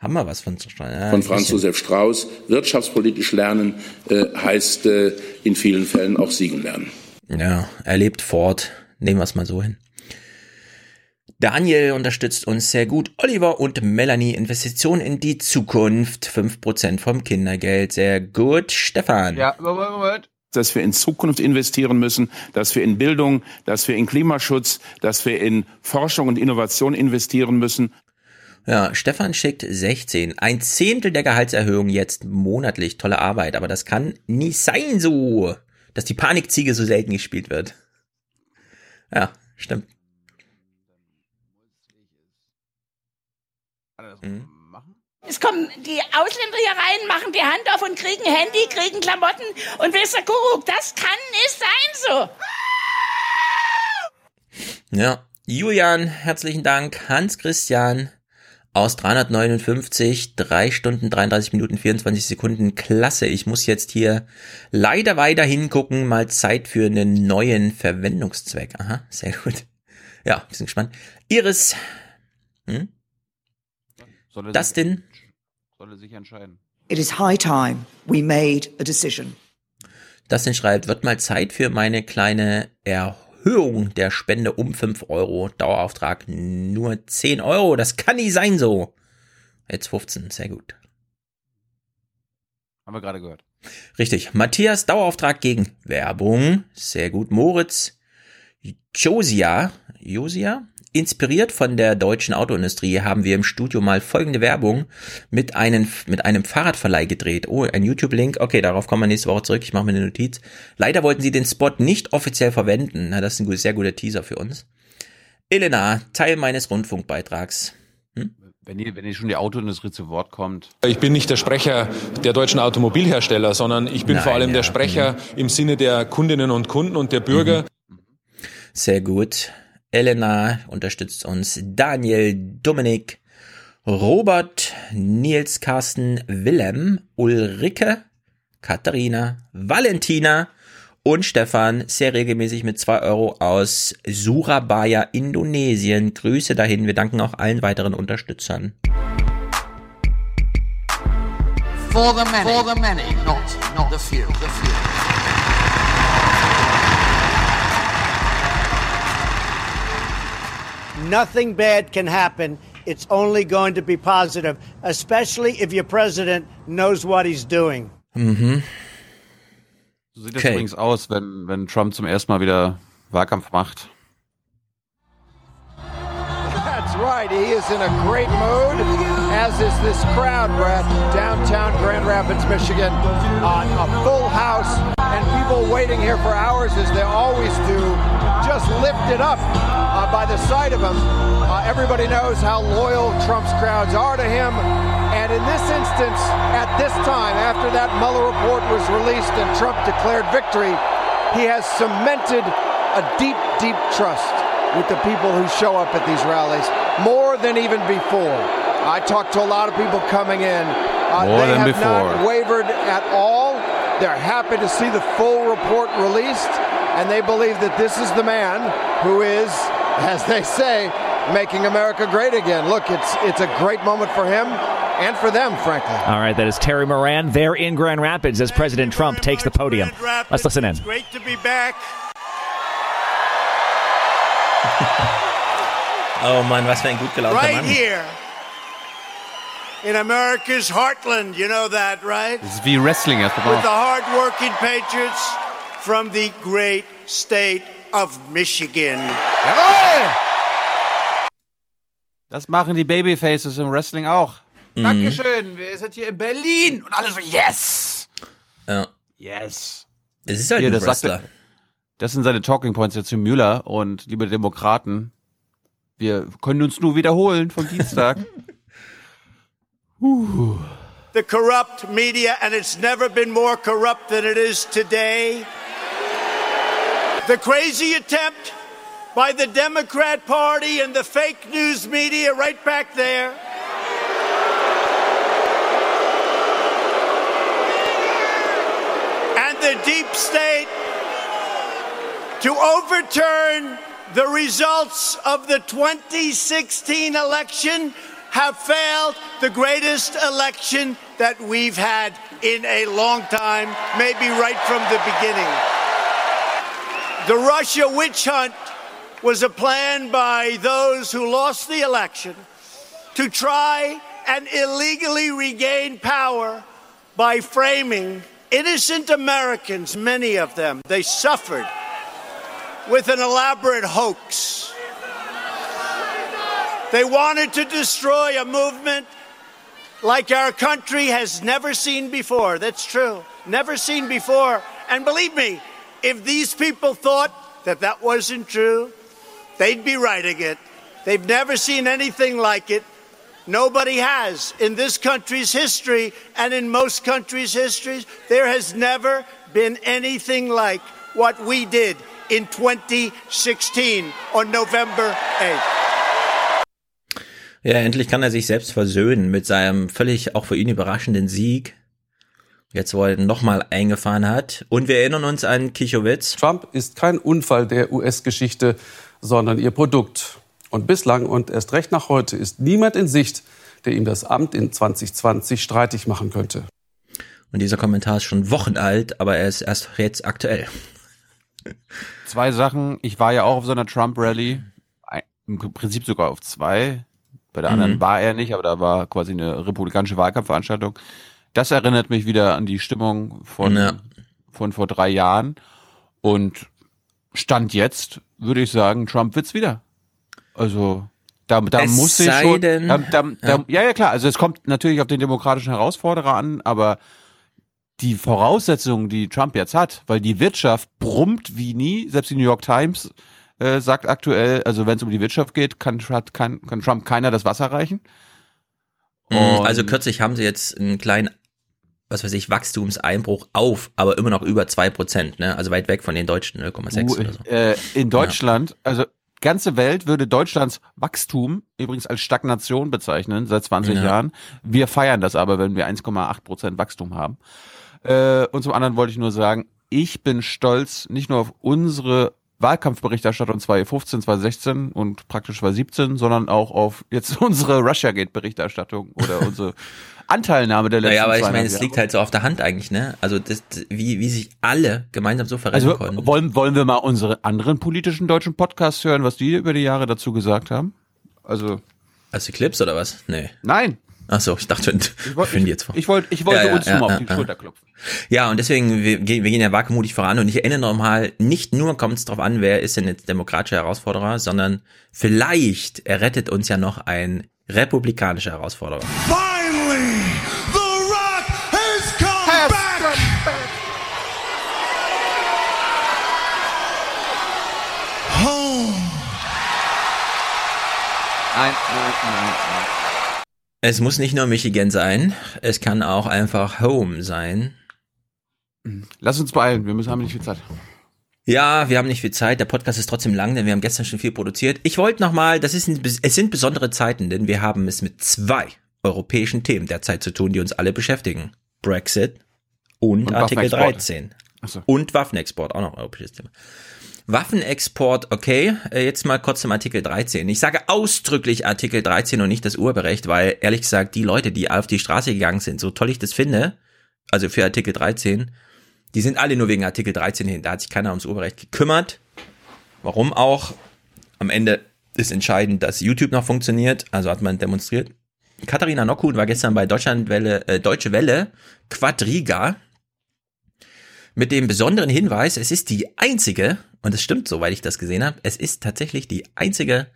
Haben wir was von Strauß? Ja, Von Franz. Josef Strauß. Wirtschaftspolitisch lernen äh, heißt äh, in vielen Fällen auch siegen lernen. Ja, er lebt fort. Nehmen wir es mal so hin. Daniel unterstützt uns sehr gut. Oliver und Melanie Investitionen in die Zukunft. 5% vom Kindergeld. Sehr gut. Stefan. Ja, Moment, Moment. dass wir in Zukunft investieren müssen, dass wir in Bildung, dass wir in Klimaschutz, dass wir in Forschung und Innovation investieren müssen. Ja, Stefan schickt 16. Ein Zehntel der Gehaltserhöhung jetzt monatlich. Tolle Arbeit. Aber das kann nie sein so, dass die Panikziege so selten gespielt wird. Ja, stimmt. Mhm. Es kommen die Ausländer hier rein, machen die Hand auf und kriegen Handy, kriegen Klamotten und ihr, Kuckuck, das kann nicht sein so. Ja, Julian, herzlichen Dank. Hans Christian aus 359, 3 Stunden, 33 Minuten, 24 Sekunden. Klasse. Ich muss jetzt hier leider weiter hingucken. Mal Zeit für einen neuen Verwendungszweck. Aha, sehr gut. Ja, wir sind gespannt. Iris. Hm? Soll er, Dustin. soll er sich entscheiden. It is high time we made a decision. Dustin schreibt, wird mal Zeit für meine kleine Erhöhung der Spende um 5 Euro. Dauerauftrag nur 10 Euro. Das kann nie sein so. Jetzt 15, sehr gut. Haben wir gerade gehört. Richtig. Matthias, Dauerauftrag gegen Werbung. Sehr gut. Moritz, Josia, Josia, inspiriert von der deutschen Autoindustrie haben wir im Studio mal folgende Werbung mit einem, mit einem Fahrradverleih gedreht. Oh, ein YouTube-Link. Okay, darauf kommen wir nächste Woche zurück. Ich mache mir eine Notiz. Leider wollten sie den Spot nicht offiziell verwenden. Na, das ist ein sehr guter Teaser für uns. Elena, Teil meines Rundfunkbeitrags. Wenn ihr, wenn ihr schon die Autoindustrie zu Wort kommt. Ich bin nicht der Sprecher der deutschen Automobilhersteller, sondern ich bin Nein, vor allem ja, der Sprecher im Sinne der Kundinnen und Kunden und der Bürger. Sehr gut. Elena unterstützt uns. Daniel, Dominik, Robert, Nils, Carsten, Willem, Ulrike, Katharina, Valentina und Stefan sehr regelmäßig mit zwei Euro aus Surabaya, Indonesien. Grüße dahin. Wir danken auch allen weiteren Unterstützern. For the many, for the many, not not the few. The few. Nothing bad can happen. It's only going to be positive, especially if your president knows what he's doing. Mhm. So sieht es Okay. übrigens aus, wenn, wenn Trump zum ersten Mal wieder Wahlkampf macht. That's right. He is in a great mood, as is this crowd, Brett, downtown Grand Rapids, Michigan. Uh, a full house and people waiting here for hours, as they always do, just lifted up uh, by the sight of him. Uh, everybody knows how loyal Trump's crowds are to him. And in this instance, at this time, after that Mueller report was released and Trump declared victory, he has cemented a deep, deep trust with the people who show up at these rallies, more than even before. I talked to a lot of people coming in. Uh, More they than have not wavered at all. They're happy to see the full report released, and they believe that this is the man who is, as they say, making America great again. Look, it's it's a great moment for him and for them, frankly. All right, that is Terry Moran there in Grand Rapids as President Trump takes the podium. Let's listen in. It's great to be back. Oh Mann, was für ein gut gelaunter right Mann. here in America's heartland. You know that, right? Das ist wie Wrestling erst With the mal. hardworking Patriots from the great state of Michigan. Jawohl! Das machen die Babyfaces im Wrestling auch. Mhm. Dankeschön, wir sind hier in Berlin und alle so, yes! Ja. Yes. Es ist halt Hier, ein das, Wrestler. sagte, das sind seine Talking Points jetzt zu Müller und liebe Demokraten, wir können uns nur wiederholen vom Dienstag. uh. The corrupt media, and it's never been more corrupt than it is today. The crazy attempt by the Democrat Party and the fake news media right back there. And the deep state to overturn the results of the 2016 election have failed the greatest election that we've had in a long time, maybe right from the beginning. The Russia witch hunt was a plan by those who lost the election to try and illegally regain power by framing innocent Americans, many of them, they suffered with an elaborate hoax. They wanted to destroy a movement like our country has never seen before. That's true. Never seen before. And believe me, if these people thought that that wasn't true, they'd be writing it. They've never seen anything like it. Nobody has. In this country's history and in most countries' histories, there has never been anything like what we did in 2016 on November 8th. Ja, endlich kann er sich selbst versöhnen mit seinem völlig auch für ihn überraschenden Sieg. Jetzt, wo er nochmal eingefahren hat. Und wir erinnern uns an Kichowitz. Trump ist kein Unfall der US-Geschichte, sondern ihr Produkt. Und bislang und erst recht nach heute ist niemand in Sicht, der ihm das Amt in 2020 streitig machen könnte. Und dieser Kommentar ist schon Wochen alt, aber er ist erst jetzt aktuell. Zwei Sachen. Ich war ja auch auf so einer Trump-Rally. Im Prinzip sogar auf zwei. Bei der anderen Mhm. war er nicht, aber da war quasi eine republikanische Wahlkampfveranstaltung. Das erinnert mich wieder an die Stimmung von, Ja. von vor drei Jahren. Und Stand jetzt würde ich sagen, Trump wird's wieder. Also da, da Es muss ich schon. denn- da, da, Ja. ja, ja, klar. Also es kommt natürlich auf den demokratischen Herausforderer an, aber die Voraussetzungen, die Trump jetzt hat, weil die Wirtschaft brummt wie nie, selbst die New York Times äh, sagt aktuell, also wenn es um die Wirtschaft geht, kann, kann, kann Trump keiner das Wasser reichen. Und- Also kürzlich haben sie jetzt einen kleinen, was weiß ich, Wachstumseinbruch auf, aber immer noch über zwei Prozent, ne? Also weit weg von den deutschen 0,6 oder so. Äh, in Deutschland, also ganze Welt würde Deutschlands Wachstum übrigens als Stagnation bezeichnen seit 20 Ja. Jahren. Wir feiern das aber, wenn wir 1,8 Prozent Wachstum haben. Äh, und zum anderen wollte ich nur sagen, ich bin stolz nicht nur auf unsere Wahlkampfberichterstattung 2015, 2016 und praktisch 2017, sondern auch auf jetzt unsere Russiagate-Berichterstattung oder unsere Anteilnahme der letzten Naja, aber ich meine, es Jahre. liegt halt so auf der Hand eigentlich, ne? Also das, wie, wie sich alle gemeinsam so verrennen Also konnten. wollen, wollen wir mal unsere anderen politischen deutschen Podcasts hören, was die über die Jahre dazu gesagt haben? Also. Du Clips oder was? Nee. Nein. Ach so, ich dachte, ich wollt- finde jetzt vor. Ich wollte ich wollte Ja, ja, uns ja, nur mal ja, auf die ja. Schulter klopfen. Ja, und deswegen, wir, gehen- wir gehen ja wagemutig voran und ich erinnere nochmal, nicht nur kommt es drauf an, wer ist denn jetzt demokratischer Herausforderer, sondern vielleicht errettet uns ja noch ein republikanischer Herausforderer. Finally, The Rock has come back. Home. Nein, nein, nein, nein. Es muss nicht nur Michigan sein, es kann auch einfach Home sein. Lass uns beeilen, wir müssen haben nicht viel Zeit. Ja, wir haben nicht viel Zeit. Der Podcast ist trotzdem lang, denn wir haben gestern schon viel produziert. Ich wollte nochmal, das ist ein, es sind besondere Zeiten, denn wir haben es mit zwei europäischen Themen derzeit zu tun, die uns alle beschäftigen. Brexit und, Und Artikel Waffenexport. 13. Ach so. Und Waffenexport, auch noch ein europäisches Thema. Waffenexport, okay. Äh, Jetzt mal kurz zum Artikel 13. Ich sage ausdrücklich Artikel 13 und nicht das Urheberrecht, weil ehrlich gesagt, die Leute, die auf die Straße gegangen sind, so toll ich das finde, also für Artikel 13, die sind alle nur wegen Artikel 13 hin. Da hat sich keiner ums Urheberrecht gekümmert. Warum auch? Am Ende ist entscheidend, dass YouTube noch funktioniert, also hat man demonstriert. Katharina Nockhuhn war gestern bei Deutschlandwelle, äh, Deutsche Welle, Quadriga, mit dem besonderen Hinweis, es ist die einzige, und es stimmt, soweit ich das gesehen habe, es ist tatsächlich die einzige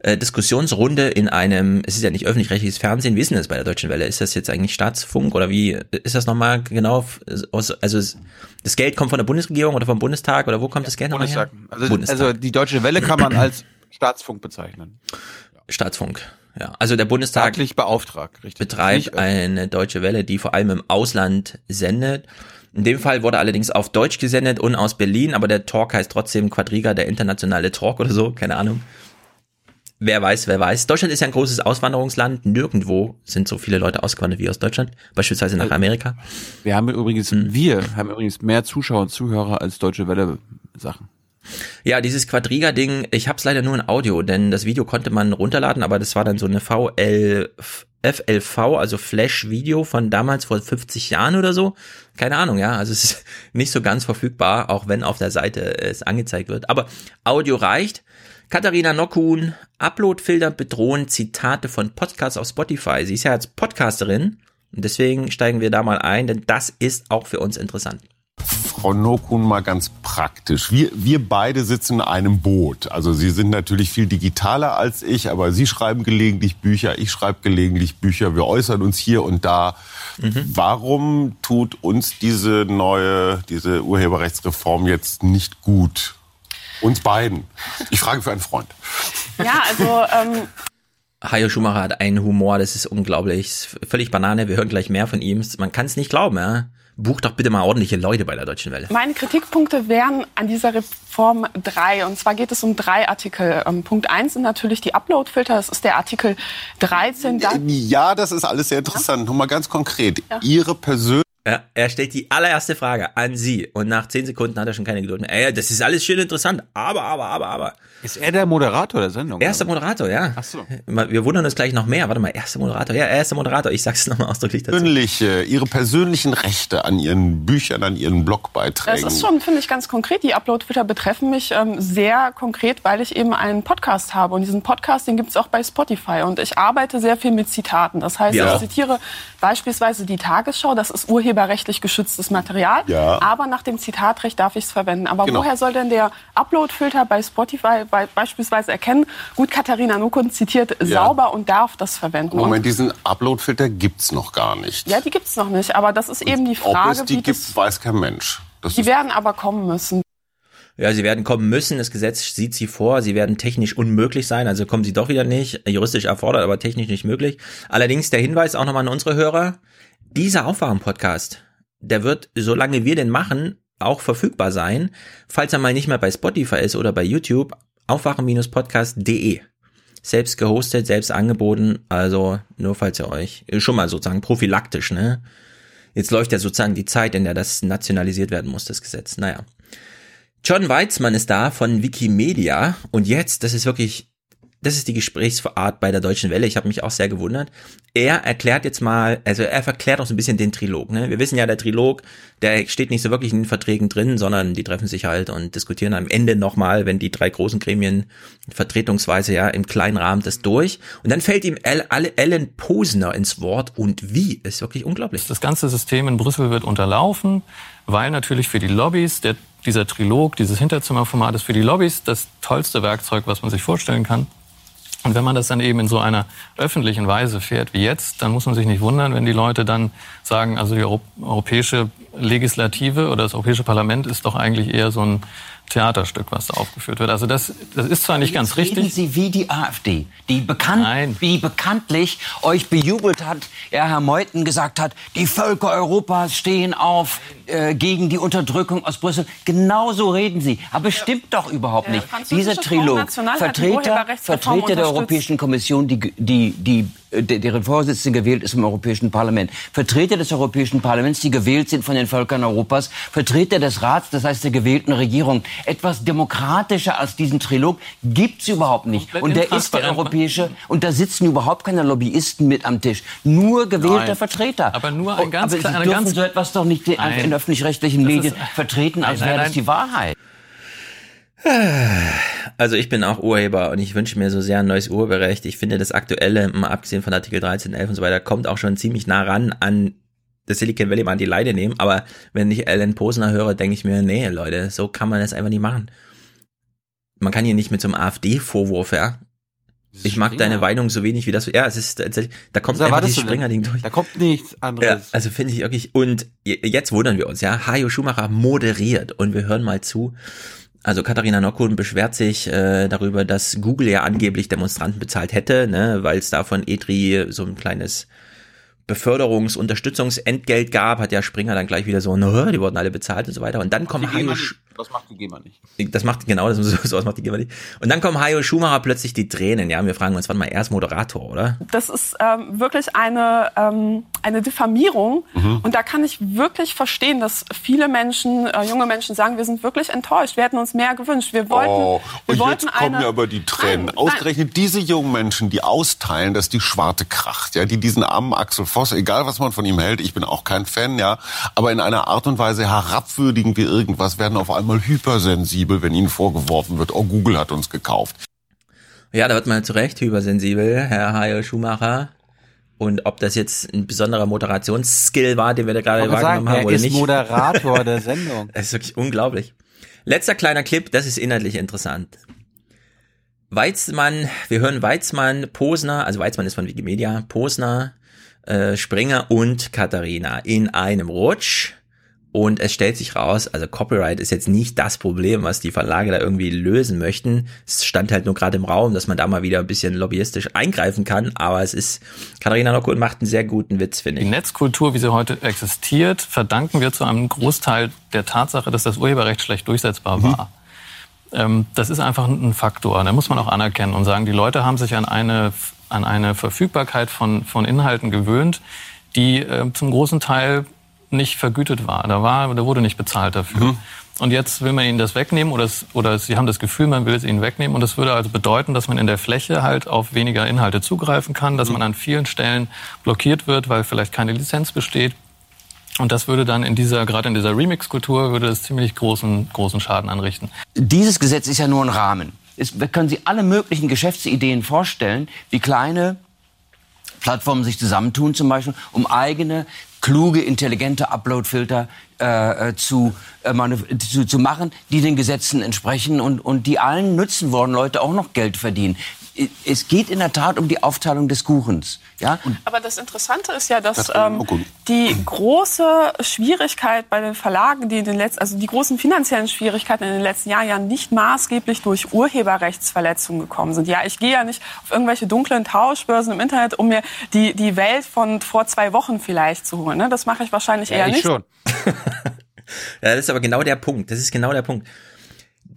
äh, Diskussionsrunde in einem, es ist ja nicht öffentlich-rechtliches Fernsehen, wie ist denn das bei der Deutschen Welle? Ist das jetzt eigentlich Staatsfunk oder wie ist das nochmal genau? Aus, also es, das Geld kommt von der Bundesregierung oder vom Bundestag oder wo kommt das Geld nochmal her? Also, Bundestag. also die Deutsche Welle kann man als Staatsfunk bezeichnen. Staatsfunk. Ja, also der Bundestag Staatlich beauftragt, richtig. betreibt eine deutsche Welle, die vor allem im Ausland sendet. In dem Fall wurde allerdings auf Deutsch gesendet und aus Berlin, aber der Talk heißt trotzdem Quadriga, der internationale Talk oder so, keine Ahnung. Wer weiß, wer weiß. Deutschland ist ja ein großes Auswanderungsland. Nirgendwo sind so viele Leute ausgewandert wie aus Deutschland, beispielsweise nach Amerika. Wir haben übrigens, Hm. wir haben übrigens mehr Zuschauer und Zuhörer als Deutsche Welle Sachen. Ja, dieses Quadriga-Ding, ich hab's leider nur in Audio, denn das Video konnte man runterladen, aber das war dann so eine VL, FLV, also Flash-Video von damals vor 50 Jahren oder so. Keine Ahnung, ja, also es ist nicht so ganz verfügbar, auch wenn auf der Seite es angezeigt wird. Aber Audio reicht. Katharina Nockhuhn, Uploadfilter bedrohen Zitate von Podcasts auf Spotify. Sie ist ja als Podcasterin und deswegen steigen wir da mal ein, denn das ist auch für uns interessant. Frau Nokun mal ganz praktisch. Wir, wir beide sitzen in einem Boot. Also Sie sind natürlich viel digitaler als ich, aber Sie schreiben gelegentlich Bücher, ich schreibe gelegentlich Bücher. Wir äußern uns hier und da. Warum tut uns diese neue, diese Urheberrechtsreform jetzt nicht gut? Uns beiden. Ich frage für einen Freund. Ja, also ähm, Hajo Schumacher hat einen Humor, das ist unglaublich. Völlig Banane, wir hören gleich mehr von ihm. Man kann es nicht glauben, ja. Buch doch bitte mal ordentliche Leute bei der Deutschen Welle. meine Kritikpunkte wären an dieser Reform drei. Und zwar geht es um drei Artikel. Ähm, Punkt eins sind natürlich die Uploadfilter. Das ist der Artikel 13. Da Ja, das ist alles sehr interessant. Nur mal ganz konkret. Ihre persönliche Er stellt die allererste Frage an Sie und nach zehn Sekunden hat er schon keine Geduld mehr. Ey, das ist alles schön interessant, aber, aber, aber, aber. Ist er der Moderator der Sendung? Erster Moderator, ja. Ach so. Wir wundern uns gleich noch mehr. Warte mal, erster Moderator. Ja, erster Moderator. Ich sag's nochmal ausdrücklich dazu. persönliche, Ihre persönlichen Rechte an Ihren Büchern, an Ihren Das Blogbeiträgen. ist schon, finde ich, ganz konkret. Die Uploadfilter betreffen mich ähm, sehr konkret, weil ich eben einen Podcast habe. Und diesen Podcast, den gibt es auch bei Spotify. Und ich arbeite sehr viel mit Zitaten. Das heißt, Ja. ich zitiere beispielsweise die Tagesschau. Das ist urheberrechtlich geschütztes Material. Ja. Aber nach dem Zitatrecht darf ich es verwenden. Aber Genau. woher soll denn der Uploadfilter bei Spotify bei, beispielsweise erkennen, gut, Katharina Nukun zitiert Ja. sauber und darf das verwenden? Moment, Und, diesen Uploadfilter gibt's noch gar nicht. ja, die gibt es noch nicht. Aber das ist eben die Ob Frage, es die wie gibt, das, weiß kein Mensch. Das die werden aber kommen müssen. Ja, sie werden kommen müssen. Das Gesetz sieht sie vor. Sie werden technisch unmöglich sein. Also kommen sie doch wieder nicht. Juristisch erfordert, aber technisch nicht möglich. Allerdings der Hinweis auch nochmal an unsere Hörer. Dieser Aufwachen-Podcast, der wird, solange wir den machen, auch verfügbar sein. Falls er mal nicht mehr bei Spotify ist oder bei YouTube, aufwachen-podcast.de. Selbst gehostet, selbst angeboten. Also nur falls ihr euch, schon mal sozusagen prophylaktisch, ne? Jetzt läuft ja sozusagen die Zeit, in der das nationalisiert werden muss, das Gesetz. Naja. John Weizmann ist da von Wikimedia und jetzt, das ist wirklich, das ist die Gesprächsart bei der Deutschen Welle. Ich habe mich auch sehr gewundert. Er erklärt jetzt mal, also er verklärt auch so ein bisschen den Trilog. Ne? Wir wissen ja, der Trilog, der steht nicht so wirklich in den Verträgen drin, sondern die treffen sich halt und diskutieren am Ende nochmal, wenn die drei großen Gremien vertretungsweise ja im kleinen Rahmen das durch. Und dann fällt ihm Ellen Posner ins Wort und wie, ist wirklich unglaublich. Das ganze System in Brüssel wird unterlaufen, weil natürlich für die Lobbys der, dieser Trilog, dieses Hinterzimmerformat ist für die Lobbys das tollste Werkzeug, was man sich vorstellen kann. Und wenn man das dann eben in so einer öffentlichen Weise fährt wie jetzt, dann muss man sich nicht wundern, wenn die Leute dann sagen, also die Euro europäische Legislative oder das Europäische Parlament ist doch eigentlich eher so ein Theaterstück, was da aufgeführt wird. Also das, das ist zwar nicht ganz Reden richtig. Sie wie die AfD, die, bekannt, die bekanntlich euch bejubelt hat, ja, Herr Meuthen gesagt hat, die Völker Europas stehen auf äh, gegen die Unterdrückung aus Brüssel. Genauso reden Sie. Aber es stimmt doch überhaupt nicht. französische Dieser Trilog, Vertreter, Vertreter der. Europäischen Kommission, die, die, die äh, deren Vorsitzende gewählt ist im Europäischen Parlament. Vertreter des Europäischen Parlaments, die gewählt sind von den Völkern Europas. Vertreter des Rats, das heißt der gewählten Regierung. Etwas demokratischer als diesen Trilog gibt's überhaupt nicht. Und der ist der europäische, und da sitzen überhaupt keine Lobbyisten mit am Tisch. Nur gewählte Nein. Vertreter. Aber nur ein Oh, ganz aber Sie dürfen ganz- so etwas doch nicht in öffentlich-rechtlichen Medien vertreten, als wäre das die Wahrheit. Also ich bin auch Urheber und ich wünsche mir so sehr ein neues Urheberrecht. Ich finde das aktuelle, mal abgesehen von Artikel 13, 11 und so weiter, kommt auch schon ziemlich nah ran an das Silicon Valley mal an die Leine nehmen. Aber wenn ich Alan Posner höre, denke ich mir, nee, Leute, so kann man das einfach nicht machen. Man kann hier nicht mit so einem AfD-Vorwurf, ja. Ich mag deine Meinung so wenig wie das. Ja, es ist tatsächlich, da kommt einfach dieses? Springer-Ding durch. Da kommt nichts Ja, anderes. also finde ich wirklich. Und je- jetzt wundern wir uns, ja. Hajo Schumacher moderiert und wir hören mal zu. Also Katharina Nockun beschwert sich äh, darüber, dass Google ja angeblich Demonstranten bezahlt hätte, ne, weil es da von EDRI so ein kleines Beförderungs-Unterstützungsentgelt gab, hat ja Springer dann gleich wieder so, ne, die wurden alle bezahlt und so weiter. Und dann kommen Hajo, Das macht die GEMA nicht. das macht genau das sowas macht die GEMA nicht. Und dann kommen Hajo Schumacher plötzlich die Tränen, ja. Und wir fragen uns, wann mal er ist Moderator, oder? Das ist ähm, wirklich eine, ähm, eine Diffamierung. Mhm. Und da kann ich wirklich verstehen, dass viele Menschen, äh, junge Menschen sagen, wir sind wirklich enttäuscht. Wir hätten uns mehr gewünscht. Wir wollten, Oh, wir und wollten jetzt kommen eine, ja aber die Tränen. Ausgerechnet diese jungen Menschen, die austeilen, dass die Schwarte kracht, ja, die diesen armen Axel Voss, egal was man von ihm hält, ich bin auch kein Fan, ja, aber in einer Art und Weise herabwürdigen wie irgendwas, werden auf einmal hypersensibel, wenn ihnen vorgeworfen wird, oh, Google hat uns gekauft. Ja, da wird man zu Recht hypersensibel, Herr Hajo Schumacher. Und ob das jetzt ein besonderer Moderationsskill war, den wir da gerade wahrgenommen sagen, haben er oder ist nicht. Moderator der Sendung. Das ist wirklich unglaublich. Letzter kleiner Clip, das ist inhaltlich interessant. Weizmann, wir hören Weizmann, Posner, also Weizmann ist von Wikimedia, Posner, äh, Springer und Katharina in einem Rutsch. Und es stellt sich raus, also Copyright ist jetzt nicht das Problem, was die Verlage da irgendwie lösen möchten. Es stand halt nur gerade im Raum, dass man da mal wieder ein bisschen lobbyistisch eingreifen kann. Aber es ist, Katharina Nockun macht einen sehr guten Witz, finde Die ich. Netzkultur, wie sie heute existiert, verdanken wir zu einem Großteil der Tatsache, dass das Urheberrecht schlecht durchsetzbar war. Ähm, das ist einfach ein Faktor. Da muss man auch anerkennen und sagen, die Leute haben sich an eine, an eine Verfügbarkeit von, von Inhalten gewöhnt, die äh, zum großen Teil nicht vergütet war. Da, war. da wurde nicht bezahlt dafür. Und jetzt will man ihnen das wegnehmen oder, es, oder sie haben das Gefühl, man will es ihnen wegnehmen. Und das würde also bedeuten, dass man in der Fläche halt auf weniger Inhalte zugreifen kann, dass man an vielen Stellen blockiert wird, weil vielleicht keine Lizenz besteht. Und das würde dann in dieser, gerade in dieser Remix-Kultur, würde das ziemlich großen, großen Schaden anrichten. Dieses Gesetz ist ja nur ein Rahmen. Es, wir können Sie alle möglichen Geschäftsideen vorstellen, wie kleine Plattformen sich zusammentun, zum Beispiel, um eigene, kluge, intelligente Upload-Filter äh, äh, zu, äh, zu, zu machen, die den Gesetzen entsprechen und, und die allen nützen wollen, Leute auch noch Geld verdienen. Es geht in der Tat um die Aufteilung des Kuchens. Ja? Aber das Interessante ist ja, dass Das- ähm, die große Schwierigkeit bei den Verlagen, die in den letzten, also die großen finanziellen Schwierigkeiten in den letzten Jahren ja nicht maßgeblich durch Urheberrechtsverletzungen gekommen sind. Ja, ich gehe ja nicht auf irgendwelche dunklen Tauschbörsen im Internet, um mir die, die Welt von vor zwei Wochen vielleicht zu holen. Ne? Das mache ich wahrscheinlich eher nicht. Ja, das ist aber genau der Punkt. Das ist genau der Punkt.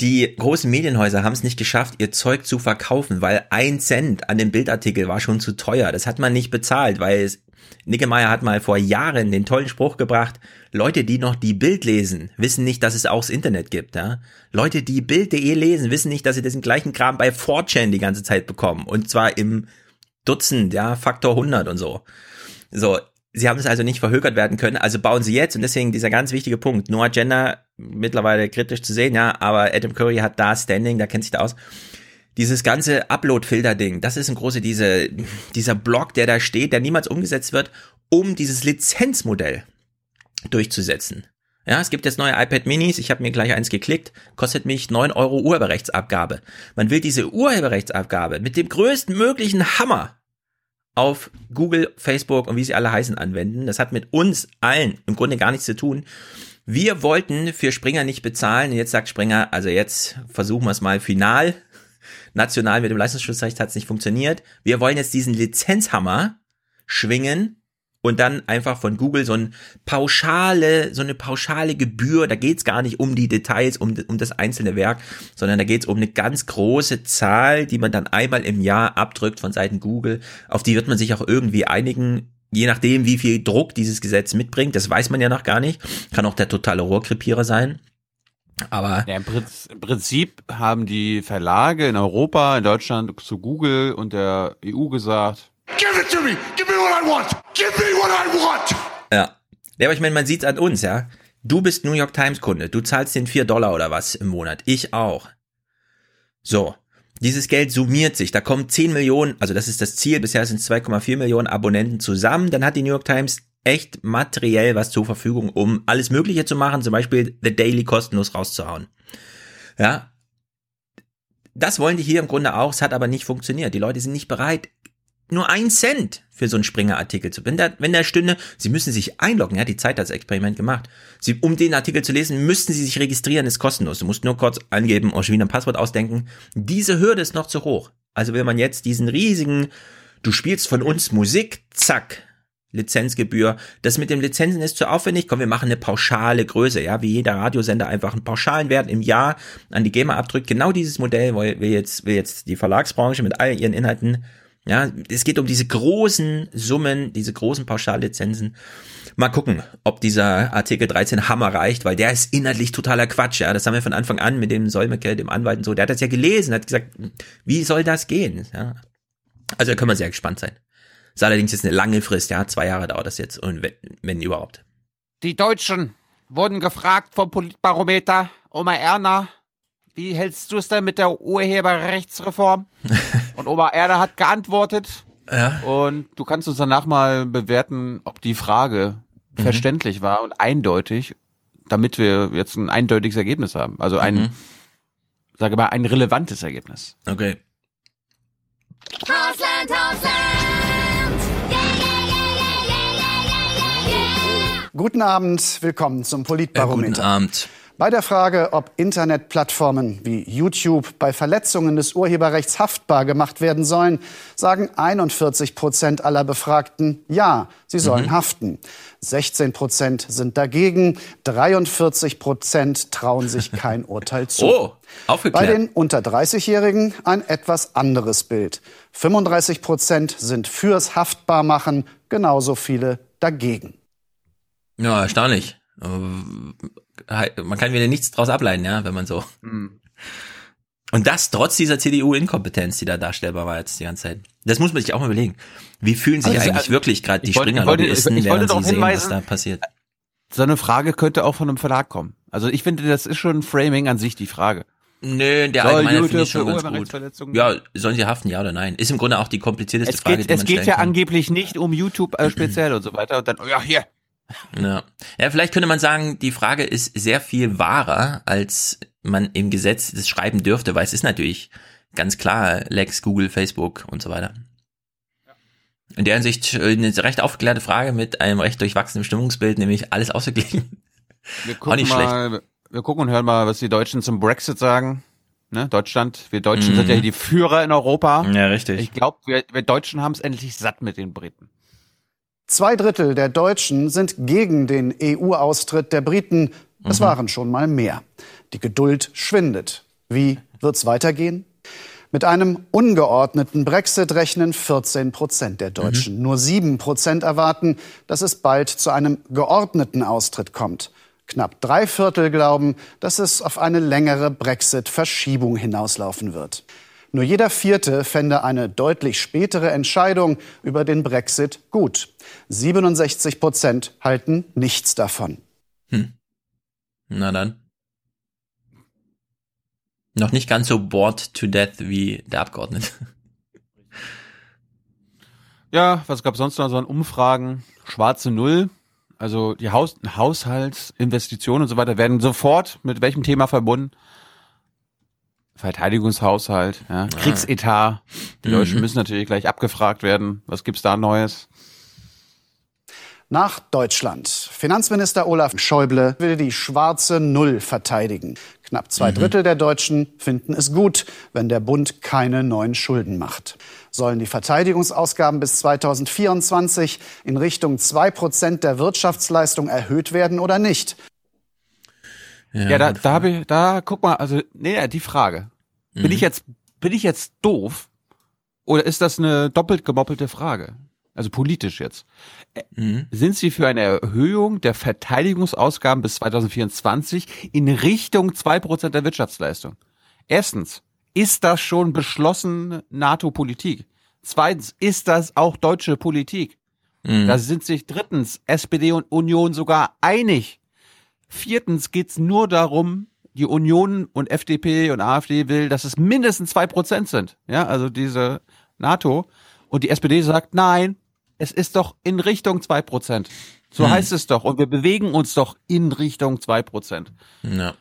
Die großen Medienhäuser haben es nicht geschafft, ihr Zeug zu verkaufen, weil ein Cent an dem Bildartikel war schon zu teuer. Das hat man nicht bezahlt, weil es, Nickemeyer hat mal vor Jahren den tollen Spruch gebracht, Leute, die noch die Bild lesen, wissen nicht, dass es auch das Internet gibt. Ja? Leute, die Bild.de lesen, wissen nicht, dass sie diesen gleichen Kram bei 4chan die ganze Zeit bekommen. Und zwar im Dutzend, ja, Faktor 100 und so. So, sie haben es also nicht verhökert werden können, also bauen sie jetzt und deswegen dieser ganz wichtige Punkt. Noah Gender mittlerweile kritisch zu sehen, ja, aber Adam Curry hat da Standing, da kennt sich da aus. Dieses ganze Upload-Filter-Ding, das ist ein große, diese, dieser Block, der da steht, der niemals umgesetzt wird, um dieses Lizenzmodell durchzusetzen. Ja, es gibt jetzt neue iPad Minis, ich habe mir gleich eins geklickt, kostet mich 9 Euro Urheberrechtsabgabe. Man will diese Urheberrechtsabgabe mit dem größten möglichen Hammer auf Google, Facebook und wie sie alle heißen anwenden. Das hat mit uns allen im Grunde gar nichts zu tun. Wir wollten für Springer nicht bezahlen jetzt sagt Springer, also jetzt versuchen wir es mal final. National mit dem Leistungsschutzrecht hat es nicht funktioniert. Wir wollen jetzt diesen Lizenzhammer schwingen und dann einfach von Google so ein pauschale, so eine pauschale Gebühr, da geht's gar nicht um die Details, um, um das einzelne Werk, sondern da geht's um eine ganz große Zahl, die man dann einmal im Jahr abdrückt von Seiten Google. Auf die wird man sich auch irgendwie einigen, je nachdem, wie viel Druck dieses Gesetz mitbringt. Das weiß man ja noch gar nicht. Kann auch der totale Rohrkrepierer sein. Aber ja, im, Prinzip, im, Prinzip, haben die Verlage in Europa, in Deutschland zu Google und der EU gesagt, Give it to me! Give me what I want! Give me what I want! Ja. Ja, aber ich meine, man sieht's an uns, ja. Du bist New York Times Kunde. Du zahlst den vier Dollar oder was im Monat. Ich auch. So. Dieses Geld summiert sich. Da kommen 10 Millionen, also das ist das Ziel. Bisher sind es 2,4 Millionen Abonnenten zusammen. Dann hat die New York Times echt materiell was zur Verfügung, um alles Mögliche zu machen, zum Beispiel The Daily kostenlos rauszuhauen. Ja. Das wollen die hier im Grunde auch, es hat aber nicht funktioniert. Die Leute sind nicht bereit, nur ein Cent für so einen Springer-Artikel zu. Wenn da, wenn da stünde, Sie müssen sich einloggen, ja, die Zeit hat das Experiment gemacht. Sie, um den Artikel zu lesen, müssten Sie sich registrieren, ist kostenlos. Du musst nur kurz angeben oder schon wieder ein Passwort ausdenken. Diese Hürde ist noch zu hoch. Also will man jetzt diesen riesigen, du spielst von uns Musik, zack, Lizenzgebühr. Das mit dem Lizenzen ist zu aufwendig. Komm, wir machen eine pauschale Größe, ja, wie jeder Radiosender einfach einen pauschalen Wert im Jahr an die GEMA abdrückt. Genau dieses Modell will jetzt, will jetzt die Verlagsbranche mit all ihren Inhalten. Ja, es geht um diese großen Summen, diese großen Pauschallizenzen. Mal gucken, ob dieser Artikel 13 Hammer reicht, weil der ist inhaltlich totaler Quatsch. Ja, das haben wir von Anfang an mit dem Solmecke, dem Anwalt und so. Der hat das ja gelesen, hat gesagt, wie soll das gehen? Ja. Also da können wir sehr gespannt sein. Ist allerdings jetzt eine lange Frist, ja, zwei Jahre dauert das jetzt, und wenn, wenn überhaupt. Die Deutschen wurden gefragt vom Politbarometer, Oma Erna, wie hältst du es denn mit der Urheberrechtsreform? und Oma Erna hat geantwortet. Ja. Und du kannst uns danach mal bewerten, ob die Frage mhm. verständlich war und eindeutig, damit wir jetzt ein eindeutiges Ergebnis haben. Also ein, mhm. sage mal, ein relevantes Ergebnis. Okay. Hausland, Hausland! Guten Abend, willkommen zum Politbarometer. Äh, guten Abend. Bei der Frage, ob Internetplattformen wie YouTube bei Verletzungen des Urheberrechts haftbar gemacht werden sollen, sagen 41 Prozent aller Befragten ja, sie sollen mhm. haften. 16 Prozent sind dagegen, 43 Prozent trauen sich kein Urteil zu. Oh, aufgeklärt. Bei den unter 30-Jährigen ein etwas anderes Bild. 35 Prozent sind fürs Haftbarmachen, genauso viele dagegen. Ja, erstaunlich man kann wieder nichts draus ableiten, ja, wenn man so. Mhm. Und das trotz dieser CDU-Inkompetenz, die da darstellbar war jetzt die ganze Zeit. Das muss man sich auch mal überlegen. Wie fühlen sich also, eigentlich also, wirklich gerade die Springer-Lobbyisten, während sie sehen, was da passiert? So eine Frage könnte auch von einem Verlag kommen. Also ich finde, das ist schon ein Framing an sich die Frage. Nö, der Soll allgemeine finde ich schon ganz gut. Ja, sollen sie haften, ja oder nein? Ist im Grunde auch die komplizierteste es Frage, geht, die man Es geht ja kann. angeblich nicht um YouTube äh, speziell und so weiter. Und dann, oh ja, hier, ja. ja, vielleicht könnte man sagen, die Frage ist sehr viel wahrer, als man im Gesetz das schreiben dürfte, weil es ist natürlich ganz klar Lex, Google, Facebook und so weiter. In der Hinsicht eine recht aufgeklärte Frage mit einem recht durchwachsenen Stimmungsbild, nämlich alles ausgeglichen. Wir gucken, mal, wir gucken und hören mal, was die Deutschen zum Brexit sagen. Ne, Deutschland, wir Deutschen mhm. sind ja die Führer in Europa. Ja, richtig. Ich glaube, wir, wir Deutschen haben es endlich satt mit den Briten. Zwei Drittel der Deutschen sind gegen den EU-Austritt der Briten. Es mhm. waren schon mal mehr. Die Geduld schwindet. Wie wird's weitergehen? Mit einem ungeordneten Brexit rechnen 14 Prozent der Deutschen. Mhm. Nur sieben Prozent erwarten, dass es bald zu einem geordneten Austritt kommt. Knapp drei Viertel glauben, dass es auf eine längere Brexit-Verschiebung hinauslaufen wird. Nur jeder Vierte fände eine deutlich spätere Entscheidung über den Brexit gut. 67 Prozent halten nichts davon. Hm. Na dann. Noch nicht ganz so bored to death wie der Abgeordnete. Ja, was gab sonst noch so an Umfragen? Schwarze Null. Also die Haus Haushaltsinvestitionen und so weiter werden sofort mit welchem Thema verbunden? Verteidigungshaushalt, ja, Kriegsetat. Die Deutschen mhm. müssen natürlich gleich abgefragt werden. Was gibt's da Neues? Nach Deutschland. Finanzminister Olaf Schäuble will die schwarze Null verteidigen. Knapp zwei Drittel der Deutschen finden es gut, wenn der Bund keine neuen Schulden macht. Sollen die Verteidigungsausgaben bis 2024 in Richtung zwei Prozent der Wirtschaftsleistung erhöht werden oder nicht? Ja, da, da habe ich, da guck mal, also nee, die Frage. Bin Mhm. ich jetzt, bin ich jetzt doof? Oder ist das eine doppelt gemoppelte Frage? Also politisch jetzt. Mhm. Sind Sie für eine Erhöhung der Verteidigungsausgaben bis 2024 in Richtung zwei Prozent der Wirtschaftsleistung? Erstens, ist das schon beschlossen NATO-Politik? Zweitens, ist das auch deutsche Politik? Mhm. Da sind sich drittens SPD und Union sogar einig. Viertens geht's nur darum, die Union und FDP und AfD will, dass es mindestens zwei Prozent sind. Ja, also diese NATO. Und die SPD sagt, nein, es ist doch in Richtung zwei Prozent. So Hm. heißt es doch. Und wir bewegen uns doch in Richtung zwei Prozent. Ja.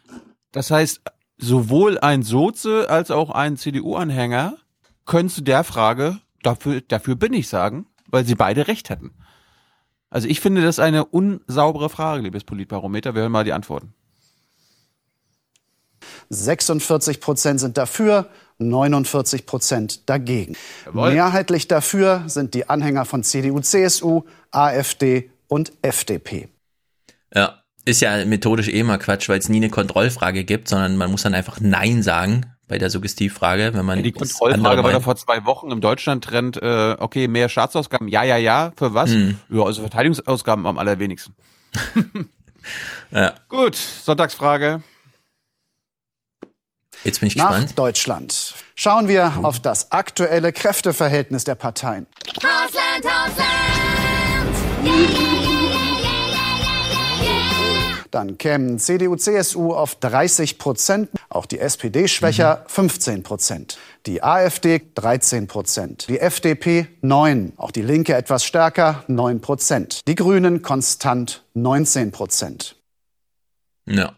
Das heißt, sowohl ein Soze als auch ein CDU-Anhänger können zu der Frage, dafür, dafür bin ich sagen, weil sie beide recht hätten. Also ich finde das eine unsaubere Frage, liebes Politbarometer. Wir hören mal die Antworten. 46 Prozent sind dafür, 49 Prozent dagegen. Jawohl. Mehrheitlich dafür sind die Anhänger von CDU, CSU, AfD und FDP. Ja, ist ja methodisch eh mal Quatsch, weil es nie eine Kontrollfrage gibt, sondern man muss dann einfach Nein sagen bei der Suggestivfrage, wenn man Die Kontrollfrage war meint. vor zwei Wochen im Deutschland-Trend, äh, okay, mehr Staatsausgaben, ja, ja, ja, für was? Hm. Ja, also Verteidigungsausgaben am allerwenigsten. Ja. Gut, Sonntagsfrage. Jetzt bin ich Nach gespannt. Deutschland. Schauen wir auf das aktuelle Kräfteverhältnis der Parteien. Hausland, Hausland! Yeah, yeah, yeah, Dann kämen CDU, CSU auf 30 Prozent, auch die SPD schwächer 15 Prozent, die AfD 13 Prozent, die FDP 9, auch die Linke etwas stärker 9 Prozent, die Grünen konstant 19 Prozent. Ja.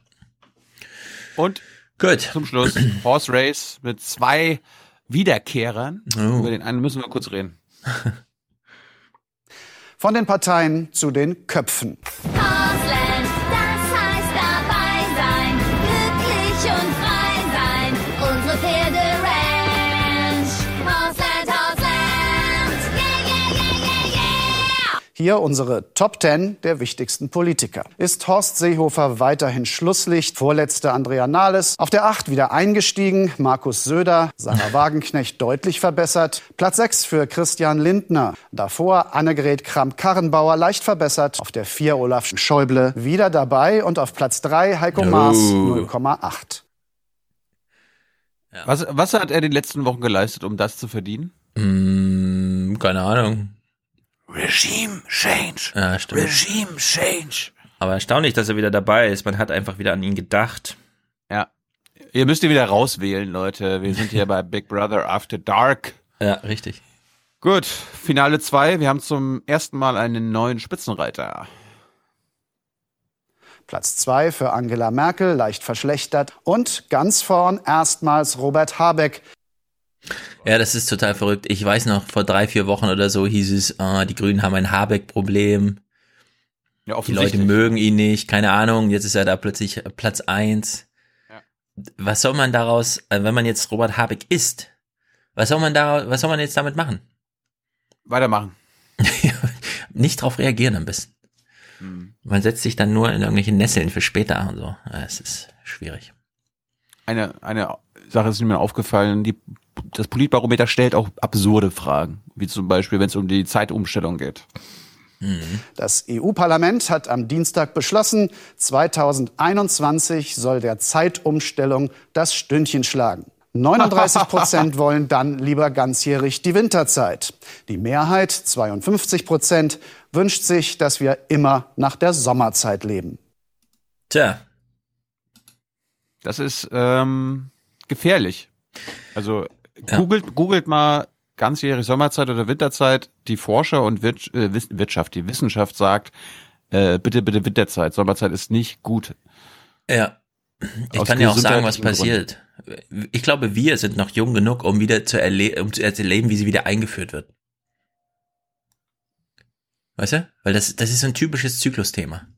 Und Gut. zum Schluss Horse Race mit zwei Wiederkehrern. Oh. Über den einen müssen wir kurz reden. Von den Parteien zu den Köpfen. Hausland, Hier unsere Top 10 der wichtigsten Politiker. Ist Horst Seehofer weiterhin Schlusslicht? Vorletzte Andrea Nahles. Auf der 8 wieder eingestiegen. Markus Söder. Sarah Wagenknecht deutlich verbessert. Platz 6 für Christian Lindner. Davor Annegret Kramp-Karrenbauer leicht verbessert. Auf der 4 Olaf Schäuble wieder dabei. Und auf Platz 3 Heiko Maas Oh. 0,8. Was, was hat er in den letzten Wochen geleistet, um das zu verdienen? Hm, keine Ahnung. Regime Change. Ja, stimmt. Regime Change. Aber erstaunlich, dass er wieder dabei ist. Man hat einfach wieder an ihn gedacht. Ja. Ihr müsst ihr wieder rauswählen, Leute. Wir sind hier bei Big Brother After Dark. Ja, richtig. Gut, Finale 2. Wir haben zum ersten Mal einen neuen Spitzenreiter. Platz 2 für Angela Merkel, leicht verschlechtert. Und ganz vorn erstmals Robert Habeck. Ja, das ist total verrückt. Ich weiß noch, vor drei, vier Wochen oder so hieß es, ah, die Grünen haben ein Habeck-Problem. Ja, Die. Leute mögen ihn nicht, keine Ahnung. Jetzt ist er da plötzlich Platz eins. Ja. Was soll man daraus, äh, wenn man jetzt Robert Habeck ist, was soll man da, was soll man jetzt damit machen? Weitermachen. Nicht drauf reagieren am besten. Hm. Man setzt sich dann nur in irgendwelche Nesseln für später und so. Es ist schwierig. Eine, eine Sache ist mir aufgefallen, die, das Politbarometer stellt auch absurde Fragen, wie zum Beispiel, wenn es um die Zeitumstellung geht. Das EU-Parlament hat am Dienstag beschlossen, 2021 soll der Zeitumstellung das Stündchen schlagen. 39 Prozent wollen dann lieber ganzjährig die Winterzeit. Die Mehrheit, 52 Prozent, wünscht sich, dass wir immer nach der Sommerzeit leben. Tja, Das ist ähm, gefährlich. Also Ja. googelt, googelt mal ganzjährige Sommerzeit oder Winterzeit. Die Forscher und Wir äh, Wirtschaft, die Wissenschaft sagt, äh, bitte, bitte Winterzeit. Sommerzeit ist nicht gut. ja. Ich Aus kann ja auch sagen, was passiert. Ich glaube, wir sind noch jung genug, um wieder zu, erle um zu erleben, wie sie wieder eingeführt wird. Weißt du? Weil das, das ist so ein typisches Zyklusthema.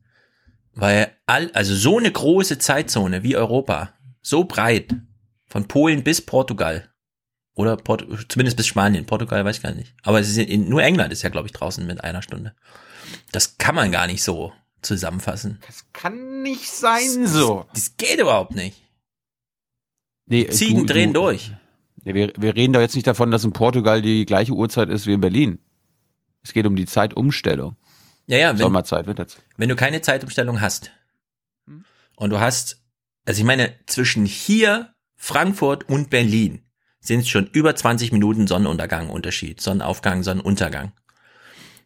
Weil all, also so eine große Zeitzone wie Europa, so breit, von Polen bis Portugal, oder Port zumindest bis Spanien, Portugal weiß ich gar nicht. Aber es ist in, nur England ist ja, glaube ich, draußen mit einer Stunde. Das kann man gar nicht so zusammenfassen. Das kann nicht sein so. Das geht überhaupt nicht. Nee, Ziegen du- drehen du- durch. Nee, wir, wir reden doch jetzt nicht davon, dass in Portugal die gleiche Uhrzeit ist wie in Berlin. Es geht um die Zeitumstellung. Ja, ja, wenn, Sommerzeit, Winterzeit. wenn du keine Zeitumstellung hast und du hast, also ich meine, zwischen hier, Frankfurt und Berlin sind es schon über 20 Minuten Sonnenuntergang Unterschied, Sonnenaufgang, Sonnenuntergang.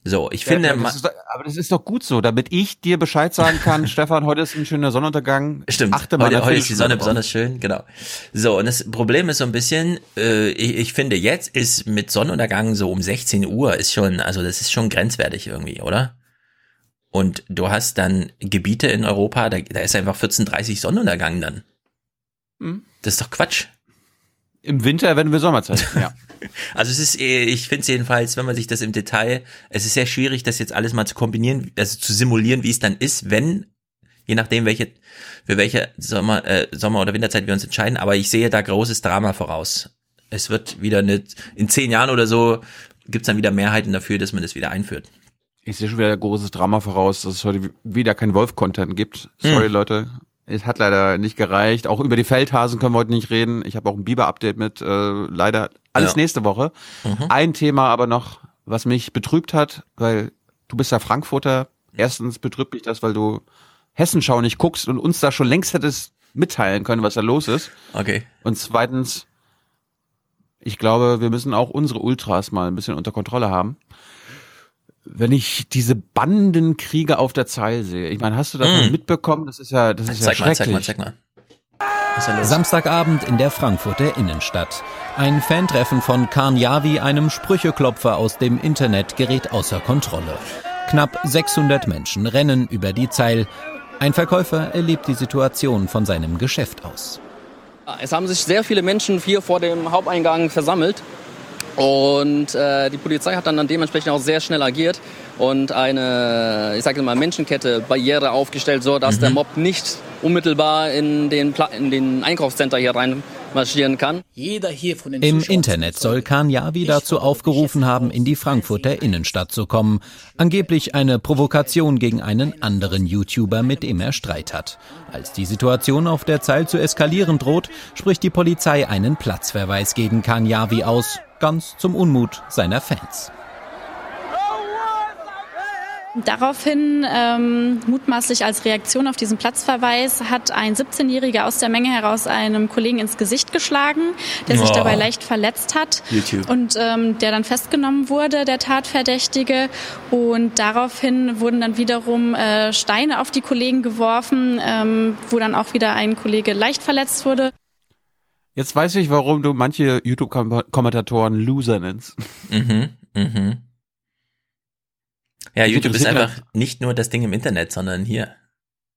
So, ich finde, ma- das ist aber das ist doch gut so, damit ich dir Bescheid sagen kann, Stefan, heute ist ein schöner Sonnenuntergang. Stimmt. Achte mal heute, heute ist die Sonne besonders schön, genau. So, und das Problem ist so ein bisschen, äh, ich, ich finde jetzt ist mit Sonnenuntergang so um 16 Uhr ist schon, also das ist schon grenzwertig irgendwie, oder? Und du hast dann Gebiete in Europa, da, da ist einfach 14.30 Sonnenuntergang dann. Hm. Das ist doch Quatsch. Im Winter, wenn wir Sommerzeit. Ja. Also es ist, eh- ich finde es jedenfalls, wenn man sich das im Detail, es ist sehr schwierig, das jetzt alles mal zu kombinieren, also zu simulieren, wie es dann ist, wenn, je nachdem, welche, für welche Sommer, äh, Sommer- oder Winterzeit wir uns entscheiden, aber ich sehe da großes Drama voraus. Es wird wieder nicht, in zehn Jahren oder so gibt's dann wieder Mehrheiten dafür, dass man das wieder einführt. Ich sehe schon wieder großes Drama voraus, dass es heute wieder kein Wolf-Content gibt. Sorry, Hm. Leute. Es hat leider nicht gereicht. Auch über die Feldhasen können wir heute nicht reden. Ich habe auch ein Biber-Update mit. Äh, leider alles Ja. nächste Woche. Mhm. Ein Thema aber noch, was mich betrübt hat, weil du bist ja Frankfurter. Erstens betrübt mich das, weil du Hessenschau nicht guckst und uns da schon längst hättest mitteilen können, was da los ist. Okay. Und zweitens, ich glaube, wir müssen auch unsere Ultras mal ein bisschen unter Kontrolle haben. Wenn ich diese Bandenkriege auf der Zeil sehe, ich meine, hast du davon Mm. mitbekommen? Das ist ja, das ist ja Zeig mal, schrecklich. zeig mal, zeig mal. Samstagabend in der Frankfurter Innenstadt. Ein Fantreffen von Khan Yavi, einem Sprücheklopfer aus dem Internet, gerät außer Kontrolle. Knapp 600 Menschen rennen über die Zeil. Ein Verkäufer erlebt die Situation von seinem Geschäft aus. Es haben sich sehr viele Menschen hier vor dem Haupteingang versammelt. Und äh, die Polizei hat dann, dann dementsprechend auch sehr schnell agiert und eine, ich sage mal, Menschenkette, Barriere aufgestellt, so dass der Mob nicht unmittelbar in den, Pla in den Einkaufscenter hier rein marschieren kann. Jeder hier von den Im Internet soll Khan Yavi dazu aufgerufen haben, in die Frankfurter Innenstadt zu kommen. Angeblich eine Provokation gegen einen anderen YouTuber, mit dem er Streit hat. Als die Situation auf der Zeil zu eskalieren droht, spricht die Polizei einen Platzverweis gegen Khan Yavi aus, ganz zum Unmut seiner Fans. Daraufhin, ähm, mutmaßlich als Reaktion auf diesen Platzverweis, hat ein 17-Jähriger aus der Menge heraus einem Kollegen ins Gesicht geschlagen, der sich Oh. dabei leicht verletzt hat. YouTube. Und ähm, der dann festgenommen wurde, der Tatverdächtige. Und daraufhin wurden dann wiederum äh, Steine auf die Kollegen geworfen, ähm, wo dann auch wieder ein Kollege leicht verletzt wurde. Jetzt weiß ich, warum du manche YouTube-Kommentatoren Loser nennst. Mhm, mhm. Ja, YouTube ist einfach nicht nur das Ding im Internet, sondern hier.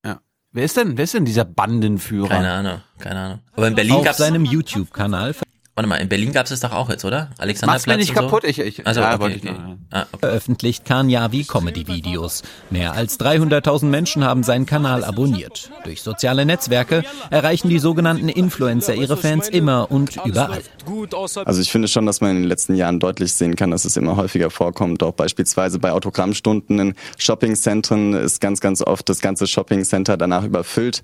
Ja. Wer ist denn, wer ist denn dieser Bandenführer? Keine Ahnung, keine Ahnung. Aber in Berlin Auf gab's seinem YouTube-Kanal Warte mal, in Berlin gab's es doch auch jetzt, oder? Mach's Alexanderplatz mir nicht und so? kaputt, ich- ich- also, ja, okay, okay. noch, Ah, okay. veröffentlicht Khan Yavi Comedy-Videos. Mehr als 300.000 Menschen haben seinen Kanal abonniert. Durch soziale Netzwerke erreichen die sogenannten Influencer ihre Fans immer und überall. Also ich finde schon, dass man in den letzten Jahren deutlich sehen kann, dass es immer häufiger vorkommt. Auch beispielsweise bei Autogrammstunden in Shoppingzentren ist ganz, ganz oft das ganze Shoppingcenter danach überfüllt.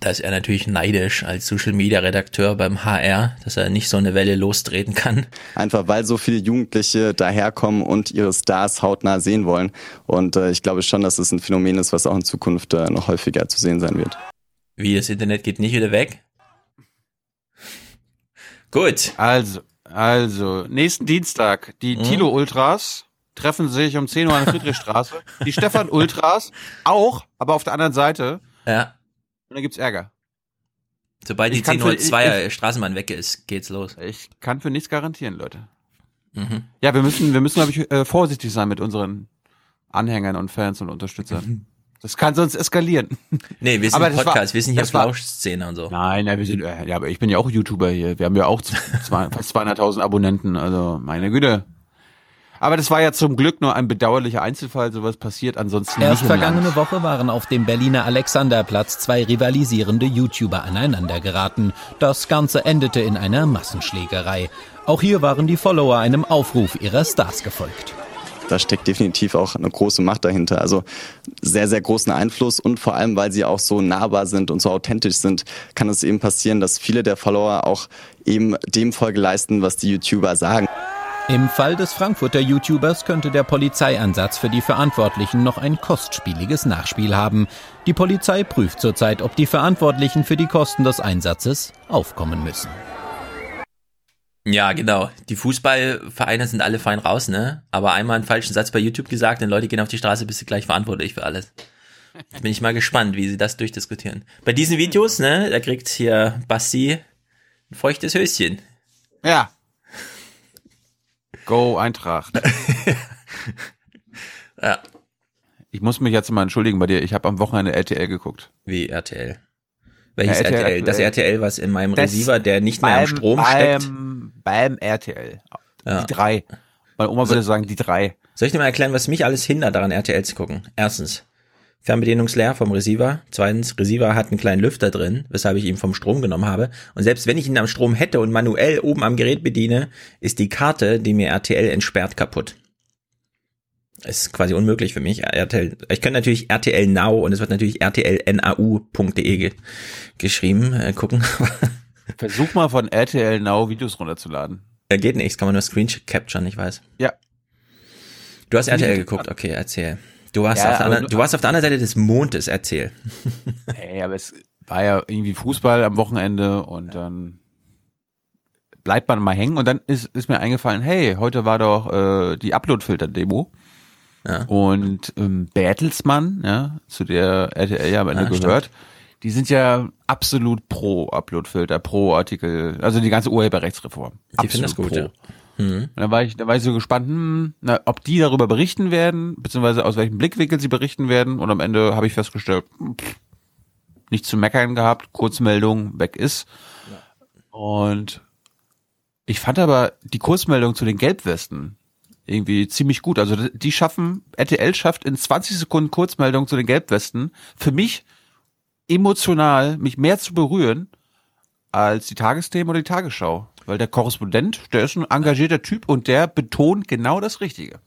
Da ist er natürlich neidisch als Social Media Redakteur beim HR, dass er nicht so eine Welle lostreten kann. Einfach weil so viele Jugendliche daherkommen und ihre Stars hautnah sehen wollen. Und äh, ich glaube schon, dass es ein Phänomen ist, was auch in Zukunft äh, noch häufiger zu sehen sein wird. Wie, das Internet geht nicht wieder weg? Gut. Also, also, nächsten Dienstag, die Mhm. Tilo Ultras treffen sich um 10 Uhr an der Friedrichstraße. Die Stefan Ultras auch, aber auf der anderen Seite. Ja. Und dann gibt's Ärger. Sobald die Ich kann für- 10.02er ich- Straßenbahn weg ist, geht's los. Ich kann für nichts garantieren, Leute. Mhm. Ja, wir müssen, wir müssen, glaube ich, äh, vorsichtig sein mit unseren Anhängern und Fans und Unterstützern. Das kann sonst eskalieren. Nee, wir sind Aber das war- Podcast, wir sind hier Flauschszene und so. Nein, nein, wir sind, äh, ja, aber ich bin ja auch YouTuber hier. Wir haben ja auch fast 200.000 Abonnenten. Also, meine Güte. Aber das war ja zum Glück nur ein bedauerlicher Einzelfall, sowas passiert ansonsten Erst nicht im vergangene Land. Woche waren auf dem Berliner Alexanderplatz zwei rivalisierende YouTuber aneinander geraten. Das Ganze endete in einer Massenschlägerei. Auch hier waren die Follower einem Aufruf ihrer Stars gefolgt. Da steckt definitiv auch eine große Macht dahinter. Also sehr, sehr großen Einfluss und vor allem, weil sie auch so nahbar sind und so authentisch sind, kann es eben passieren, dass viele der Follower auch eben dem Folge leisten, was die YouTuber sagen. Im Fall des Frankfurter YouTubers könnte der Polizeieinsatz für die Verantwortlichen noch ein kostspieliges Nachspiel haben. Die Polizei prüft zurzeit, ob die Verantwortlichen für die Kosten des Einsatzes aufkommen müssen. Ja, genau. Die Fußballvereine sind alle fein raus, ne? Aber einmal einen falschen Satz bei YouTube gesagt und Leute gehen auf die Straße, bist du gleich verantwortlich für alles. Jetzt bin ich mal gespannt, wie sie das durchdiskutieren. Bei diesen Videos, ne, da kriegt hier Basti ein feuchtes Höschen. Ja. Go Eintracht. ja. Ich muss mich jetzt mal entschuldigen bei dir. Ich habe am Wochenende RTL geguckt. Wie RTL? Welches RTL RTL? Das. RTL, was in meinem Das Receiver, der nicht mehr am Strom beim, steckt. Beim RTL. Ja. Die drei. Meine Oma würde sagen, die drei. Soll ich dir mal erklären, was mich alles hindert, daran RTL zu gucken? Erstens, Fernbedienungsleer vom Receiver. Zweitens, Receiver hat einen kleinen Lüfter drin, weshalb ich ihn vom Strom genommen habe. Und selbst wenn ich ihn am Strom hätte und manuell oben am Gerät bediene, ist die Karte, die mir RTL entsperrt, kaputt. Ist quasi unmöglich für mich. RTL, ich könnte natürlich RTL Now und es wird natürlich rtlnau.de ge geschrieben, äh, gucken. Versuch mal von RTL Now Videos runterzuladen. Ja, geht nichts, kann man nur Screen capturen, ich weiß. Ja. Du hast RTL geguckt, okay, erzähl. Du warst, Ja, auf, der anderen, du- warst auf der anderen Seite des Mondes, erzähl. Ey, aber es war ja irgendwie Fußball am Wochenende und dann bleibt man mal hängen und dann ist, ist mir eingefallen, hey, heute war doch äh, die Uploadfilter-Demo. Ja. Und ähm, Bertelsmann, ja, zu der RTL ja am Ende Ah, stimmt. gehört, die sind ja absolut pro Uploadfilter, pro Artikel, also die ganze Urheberrechtsreform. Die finden das gut, ja. Mhm. Und dann war ich, da war ich so gespannt, hm, na, ob die darüber berichten werden, beziehungsweise aus welchem Blickwinkel sie berichten werden. Und am Ende habe ich festgestellt, hm, pff, nicht zu meckern gehabt, Kurzmeldung, weg ist. Und ich fand aber die Kurzmeldung zu den Gelbwesten irgendwie ziemlich gut. Also die schaffen, RTL schafft in 20 Sekunden Kurzmeldung zu den Gelbwesten für mich emotional mich mehr zu berühren als die Tagesthemen oder die Tagesschau. Weil der Korrespondent, der ist ein engagierter Typ und der betont genau das Richtige.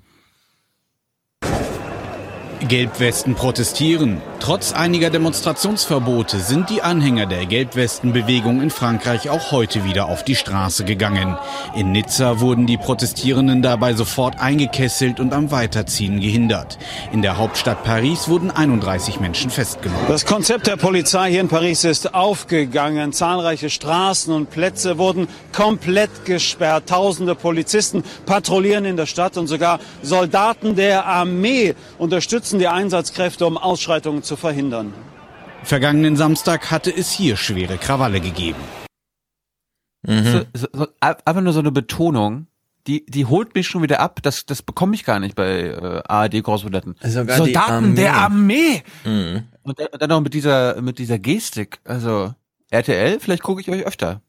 Gelbwesten protestieren. Trotz einiger Demonstrationsverbote sind die Anhänger der Gelbwestenbewegung in Frankreich auch heute wieder auf die Straße gegangen. In Nizza wurden die Protestierenden dabei sofort eingekesselt und am Weiterziehen gehindert. In der Hauptstadt Paris wurden 31 Menschen festgenommen. Das Konzept der Polizei hier in Paris ist aufgegangen. Zahlreiche Straßen und Plätze wurden komplett gesperrt. Tausende Polizisten patrouillieren in der Stadt und sogar Soldaten der Armee unterstützen die Einsatzkräfte, um Ausschreitungen zu verhindern. Vergangenen Samstag hatte es hier schwere Krawalle gegeben. So, so, so, einfach nur so eine Betonung, die, die holt mich schon wieder ab. Das, das bekomme ich gar nicht bei äh, ARD-Korrespondenten. Sogar die Soldaten der Armee. Mhm. Und dann- noch mit dieser, mit dieser Gestik. Also RTL, vielleicht gucke ich euch öfter.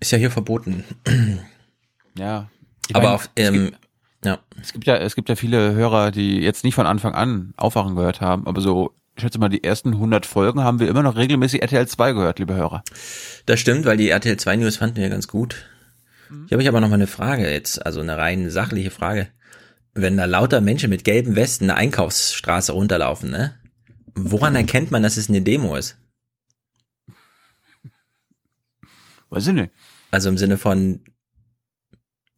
Ist ja hier verboten. Ja. Ich Aber mein, auf, ähm, ja. Es gibt ja, es gibt ja viele Hörer, die jetzt nicht von Anfang an Aufwachen gehört haben, aber so, ich schätze mal, die ersten 100 Folgen haben wir immer noch regelmäßig RTL 2 gehört, liebe Hörer. Das stimmt, weil die RTL 2 News fanden wir ganz gut. Mhm. Ich habe ich aber noch mal eine Frage jetzt, also eine rein sachliche Frage. Wenn da lauter Menschen mit gelben Westen eine Einkaufsstraße runterlaufen, ne? Woran erkennt man, dass es eine Demo ist? Weiß ich nicht. Also im Sinne von,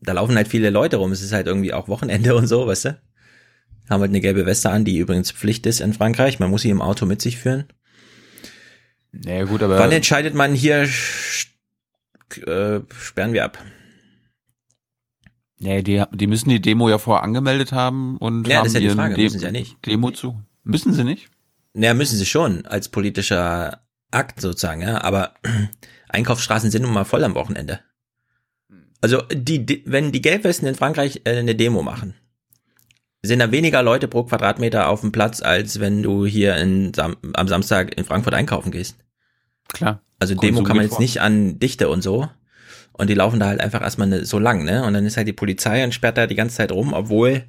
da laufen halt viele Leute rum, es ist halt irgendwie auch Wochenende und so, weißt du? Haben halt eine gelbe Weste an, die übrigens Pflicht ist in Frankreich. Man muss sie im Auto mit sich führen. Naja, gut, aber. Wann entscheidet man hier, äh, sperren wir ab? Nee, die, die müssen die Demo ja vorher angemeldet haben und Ja, haben das ist ja die Frage, müssen sie ja nicht. Demo zu. Müssen sie nicht? Naja, müssen sie schon, als politischer Akt sozusagen, ja, aber Einkaufsstraßen sind nun mal voll am Wochenende. Also, die, die, wenn die Gelbwesten in Frankreich äh, eine Demo machen, sind da weniger Leute pro Quadratmeter auf dem Platz, als wenn du hier in, am Samstag in Frankfurt einkaufen gehst. Klar. Also Demo kann man jetzt vor. nicht an Dichte und so. Und die laufen da halt einfach erstmal ne, so lang, ne? Und dann ist halt die Polizei und sperrt da die ganze Zeit rum, obwohl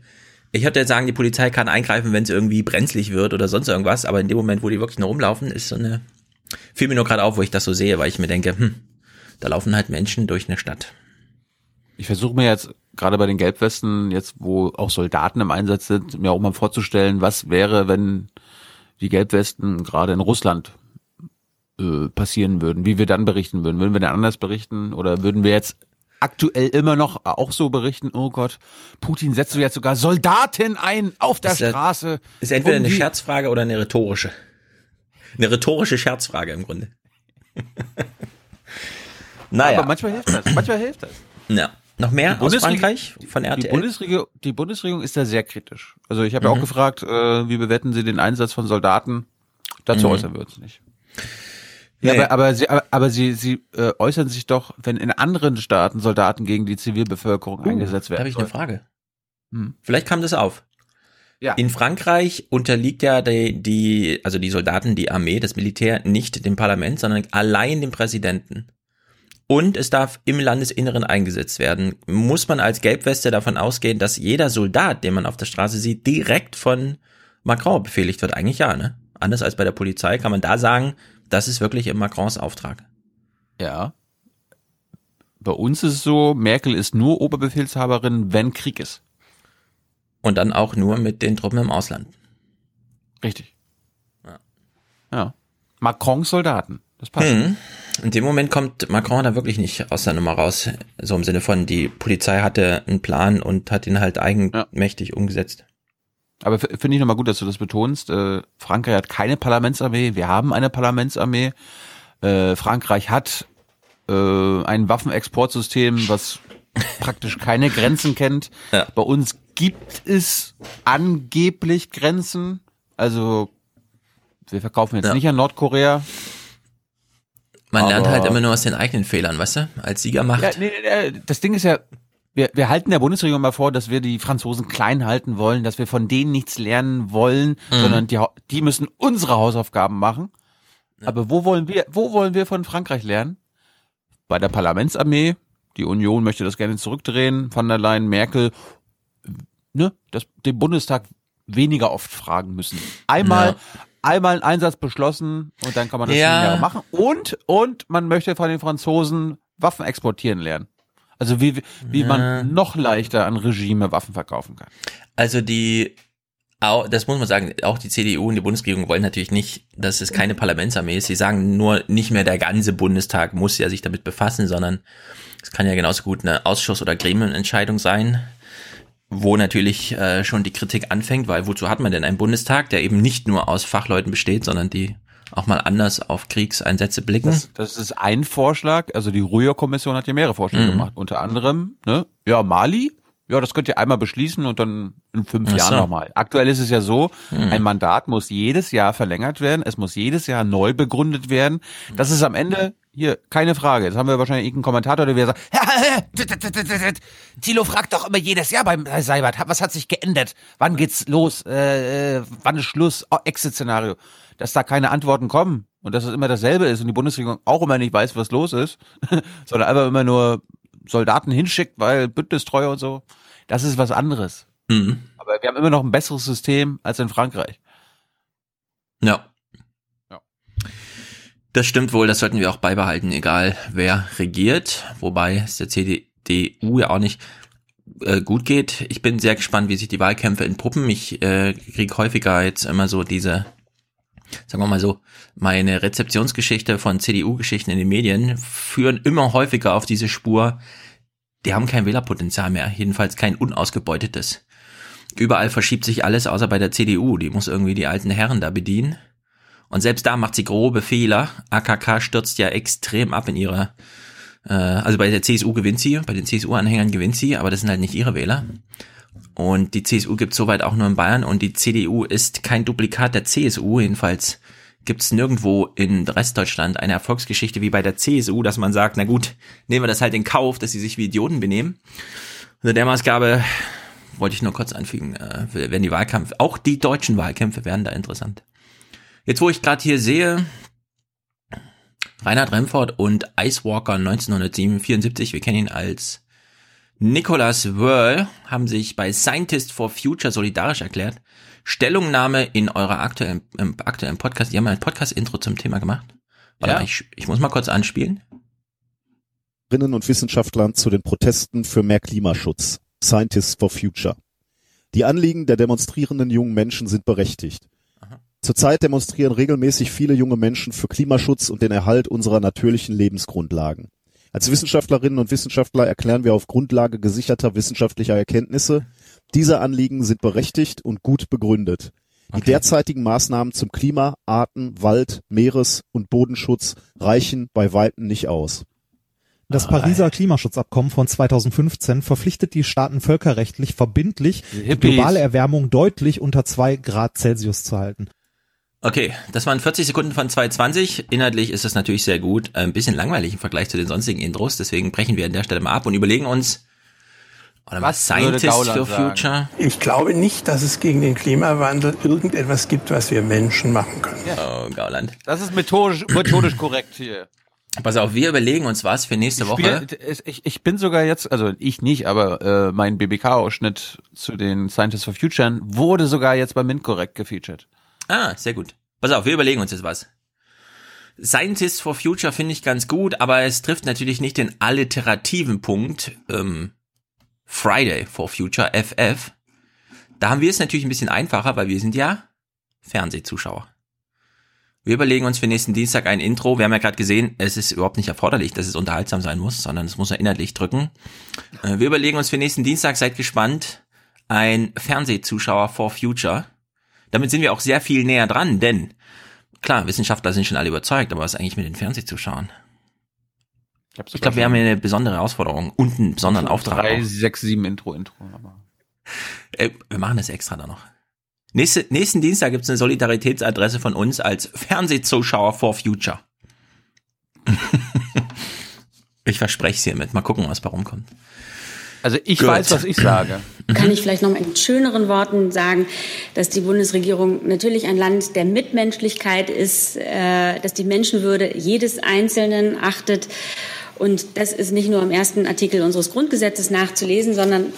ich würde jetzt sagen, die Polizei kann eingreifen, wenn es irgendwie brenzlig wird oder sonst irgendwas, aber in dem Moment, wo die wirklich nur rumlaufen, ist so eine. Fiel mir nur gerade auf, wo ich das so sehe, weil ich mir denke, hm, da laufen halt Menschen durch eine Stadt. Ich versuche mir jetzt gerade bei den Gelbwesten, jetzt wo auch Soldaten im Einsatz sind, mir auch mal vorzustellen, was wäre, wenn die Gelbwesten gerade in Russland äh, passieren würden, wie wir dann berichten würden. Würden wir dann anders berichten oder würden wir jetzt aktuell immer noch auch so berichten, oh Gott, Putin setzt jetzt sogar Soldaten ein auf der Ist Straße. Ist entweder um eine Scherzfrage oder eine rhetorische. Eine rhetorische Scherzfrage im Grunde. naja. Aber manchmal hilft das. Manchmal hilft das. Ja. Noch mehr Die aus Frankreich von Die RTL? Bundesregierung, die Bundesregierung ist da sehr kritisch. Also ich habe ja Mhm. auch gefragt, äh, wie bewerten Sie den Einsatz von Soldaten? Dazu Mhm. äußern wir uns nicht. Ja, Nee. aber, aber sie, aber, aber sie, sie äh, äußern sich doch, wenn in anderen Staaten Soldaten gegen die Zivilbevölkerung eingesetzt werden. Uh, Da habe ich eine sollen. Frage. Hm. Vielleicht kam das auf. Ja. In Frankreich unterliegt ja die, die, also die Soldaten, die Armee, das Militär nicht dem Parlament, sondern allein dem Präsidenten. Und es darf im Landesinneren eingesetzt werden. Muss man als Gelbweste davon ausgehen, dass jeder Soldat, den man auf der Straße sieht, direkt von Macron befehligt wird? Eigentlich ja, ne? Anders als bei der Polizei kann man da sagen, das ist wirklich im Macrons Auftrag. Ja. Bei uns ist es so, Merkel ist nur Oberbefehlshaberin, wenn Krieg ist. Und dann auch nur mit den Truppen im Ausland. Richtig. Ja. Macrons Soldaten. Das passt. Hm. In dem Moment kommt Macron da wirklich nicht aus der Nummer raus. So im Sinne von, die Polizei hatte einen Plan und hat ihn halt eigenmächtig umgesetzt. Aber finde ich nochmal gut, dass du das betonst. Äh, Frankreich hat keine Parlamentsarmee. Wir haben eine Parlamentsarmee. Äh, Frankreich hat äh, ein Waffenexportsystem, was praktisch keine Grenzen kennt. Bei uns gibt es angeblich Grenzen. Also wir verkaufen jetzt Ja. nicht an Nordkorea. Man lernt Aber- halt immer nur aus den eigenen Fehlern, weißt du? Als Siegermacht. Ja, nee, nee, das Ding ist ja, wir, wir halten der Bundesregierung mal vor, dass wir die Franzosen klein halten wollen, dass wir von denen nichts lernen wollen, Mhm. sondern die, die müssen unsere Hausaufgaben machen. Aber wo wollen wir, wo wollen wir von Frankreich lernen? Bei der Parlamentsarmee. Die Union möchte das gerne zurückdrehen. Van der Leyen, Merkel, ne, das, den Bundestag weniger oft fragen müssen. Einmal, Ja. Einmal einen Einsatz beschlossen und dann kann man das Ja. Jahre machen. Und, und man möchte von den Franzosen Waffen exportieren lernen. Also wie, wie Ja. man noch leichter an Regime Waffen verkaufen kann. Also die, das muss man sagen, auch die CDU und die Bundesregierung wollen natürlich nicht, dass es keine Parlamentsarmee ist. Sie sagen nur, nicht mehr der ganze Bundestag muss ja sich damit befassen, sondern es kann ja genauso gut eine Ausschuss- oder Gremienentscheidung sein, wo natürlich äh, schon die Kritik anfängt, weil wozu hat man denn einen Bundestag, der eben nicht nur aus Fachleuten besteht, sondern die auch mal anders auf Kriegseinsätze blicken? Das, das ist ein Vorschlag. Also die Ruhr-Kommission hat ja mehrere Vorschläge Mhm. gemacht. Unter anderem, ne, ja, Mali. Ja, das könnt ihr einmal beschließen und dann in fünf Ach Jahren so. nochmal. Aktuell ist es ja so, Mhm. ein Mandat muss jedes Jahr verlängert werden. Es muss jedes Jahr neu begründet werden. Das ist am Ende hier keine Frage. Jetzt haben wir wahrscheinlich irgendeinen Kommentator, der wieder sagt, Thilo fragt doch immer jedes Jahr beim Herr Seibert, was hat sich geändert? Wann geht's los? Äh, äh, wann ist Schluss? Oh, Exit-Szenario. Dass da keine Antworten kommen und dass es immer dasselbe ist und die Bundesregierung auch immer nicht weiß, was los ist, sondern einfach immer nur Soldaten hinschickt, weil Bündnistreue und so. Das ist was anderes. Mhm. Aber wir haben immer noch ein besseres System als in Frankreich. Ja. Das stimmt wohl, das sollten wir auch beibehalten, egal wer regiert, wobei es der CDU ja auch nicht äh, gut geht. Ich bin sehr gespannt, wie sich die Wahlkämpfe entpuppen. Ich äh, kriege häufiger jetzt immer so diese, sagen wir mal so, meine Rezeptionsgeschichte von CDU-Geschichten in den Medien führen immer häufiger auf diese Spur, die haben kein Wählerpotenzial mehr, jedenfalls kein unausgebeutetes. Überall verschiebt sich alles, außer bei der CDU. Die muss irgendwie die alten Herren da bedienen. Und selbst da macht sie grobe Fehler. AKK stürzt ja extrem ab in ihrer, äh, also bei der CSU gewinnt sie, bei den CSU-Anhängern gewinnt sie, aber das sind halt nicht ihre Wähler. Und die CSU gibt soweit auch nur in Bayern und die CDU ist kein Duplikat der CSU, jedenfalls gibt es nirgendwo in Restdeutschland eine Erfolgsgeschichte wie bei der CSU, dass man sagt, na gut, nehmen wir das halt in Kauf, dass sie sich wie Idioten benehmen. Unter der Maßgabe wollte ich nur kurz anfügen, äh, werden die Wahlkämpfe, auch die deutschen Wahlkämpfe werden da interessant. Jetzt, wo ich gerade hier sehe, Reinhard Remford und Icewalker 1974, wir kennen ihn als Nicholas Whirl, haben sich bei Scientist for Future solidarisch erklärt. Stellungnahme in eurer aktuellen, im aktuellen Podcast. Die haben ein Podcast-Intro zum Thema gemacht. Warte Ja. mal, ich, ich muss mal kurz anspielen. Wissenschaftlerinnen und Wissenschaftlern zu den Protesten für mehr Klimaschutz. Scientists for Future. Die Anliegen der demonstrierenden jungen Menschen sind berechtigt. Zurzeit demonstrieren regelmäßig viele junge Menschen für Klimaschutz und den Erhalt unserer natürlichen Lebensgrundlagen. Als Wissenschaftlerinnen und Wissenschaftler erklären wir auf Grundlage gesicherter wissenschaftlicher Erkenntnisse, diese Anliegen sind berechtigt und gut begründet. Die derzeitigen Maßnahmen zum Klima, Arten, Wald, Meeres- und Bodenschutz reichen bei Weitem nicht aus. Das Pariser Klimaschutzabkommen von 2015 verpflichtet die Staaten völkerrechtlich verbindlich, die Hippies. globale Erwärmung deutlich unter zwei Grad Celsius zu halten. Okay, das waren 40 Sekunden von 220. Inhaltlich ist das natürlich sehr gut. Ein bisschen langweilig im Vergleich zu den sonstigen Intros. Deswegen brechen wir an der Stelle mal ab und überlegen uns, oder Was Scientist for sagen? Future. Ich glaube nicht, dass es gegen den Klimawandel irgendetwas gibt, was wir Menschen machen können. Oh, Gauland. Das ist methodisch, methodisch korrekt hier. Pass auf, wir überlegen uns was für nächste Woche. Spiel, ich, ich bin sogar jetzt, also ich nicht, aber äh, mein BBK-Ausschnitt zu den Scientists for Future wurde sogar jetzt bei MintCorrect gefeatured. Ah, sehr gut. Pass auf, wir überlegen uns jetzt was. Scientists for Future finde ich ganz gut, aber es trifft natürlich nicht den alliterativen Punkt ähm, Friday for Future, FF. Da haben wir es natürlich ein bisschen einfacher, weil wir sind ja Fernsehzuschauer. Wir überlegen uns für nächsten Dienstag ein Intro. Wir haben ja gerade gesehen, es ist überhaupt nicht erforderlich, dass es unterhaltsam sein muss, sondern es muss inhaltlich drücken. Äh, Wir überlegen uns für nächsten Dienstag, seid gespannt, ein Fernsehzuschauer for Future. Damit sind wir auch sehr viel näher dran, denn klar, Wissenschaftler sind schon alle überzeugt, aber was eigentlich mit den Fernsehzuschauern? Ich glaube, wir haben hier eine besondere Herausforderung und einen besonderen Auftrag. Drei, auch. sechs, sieben Intro, Intro. Aber. Äh, wir machen das extra da noch. Nächste, nächsten Dienstag gibt's eine Solidaritätsadresse von uns als Fernsehzuschauer for Future. ich verspreche es hiermit. Mal gucken, was bei rumkommt. Also ich Gut. weiß, was ich sage. Kann ich vielleicht noch mal in schöneren Worten sagen, dass die Bundesregierung natürlich ein Land der Mitmenschlichkeit ist, äh, dass die Menschenwürde jedes Einzelnen achtet. Und das ist nicht nur im ersten Artikel unseres Grundgesetzes nachzulesen, sondern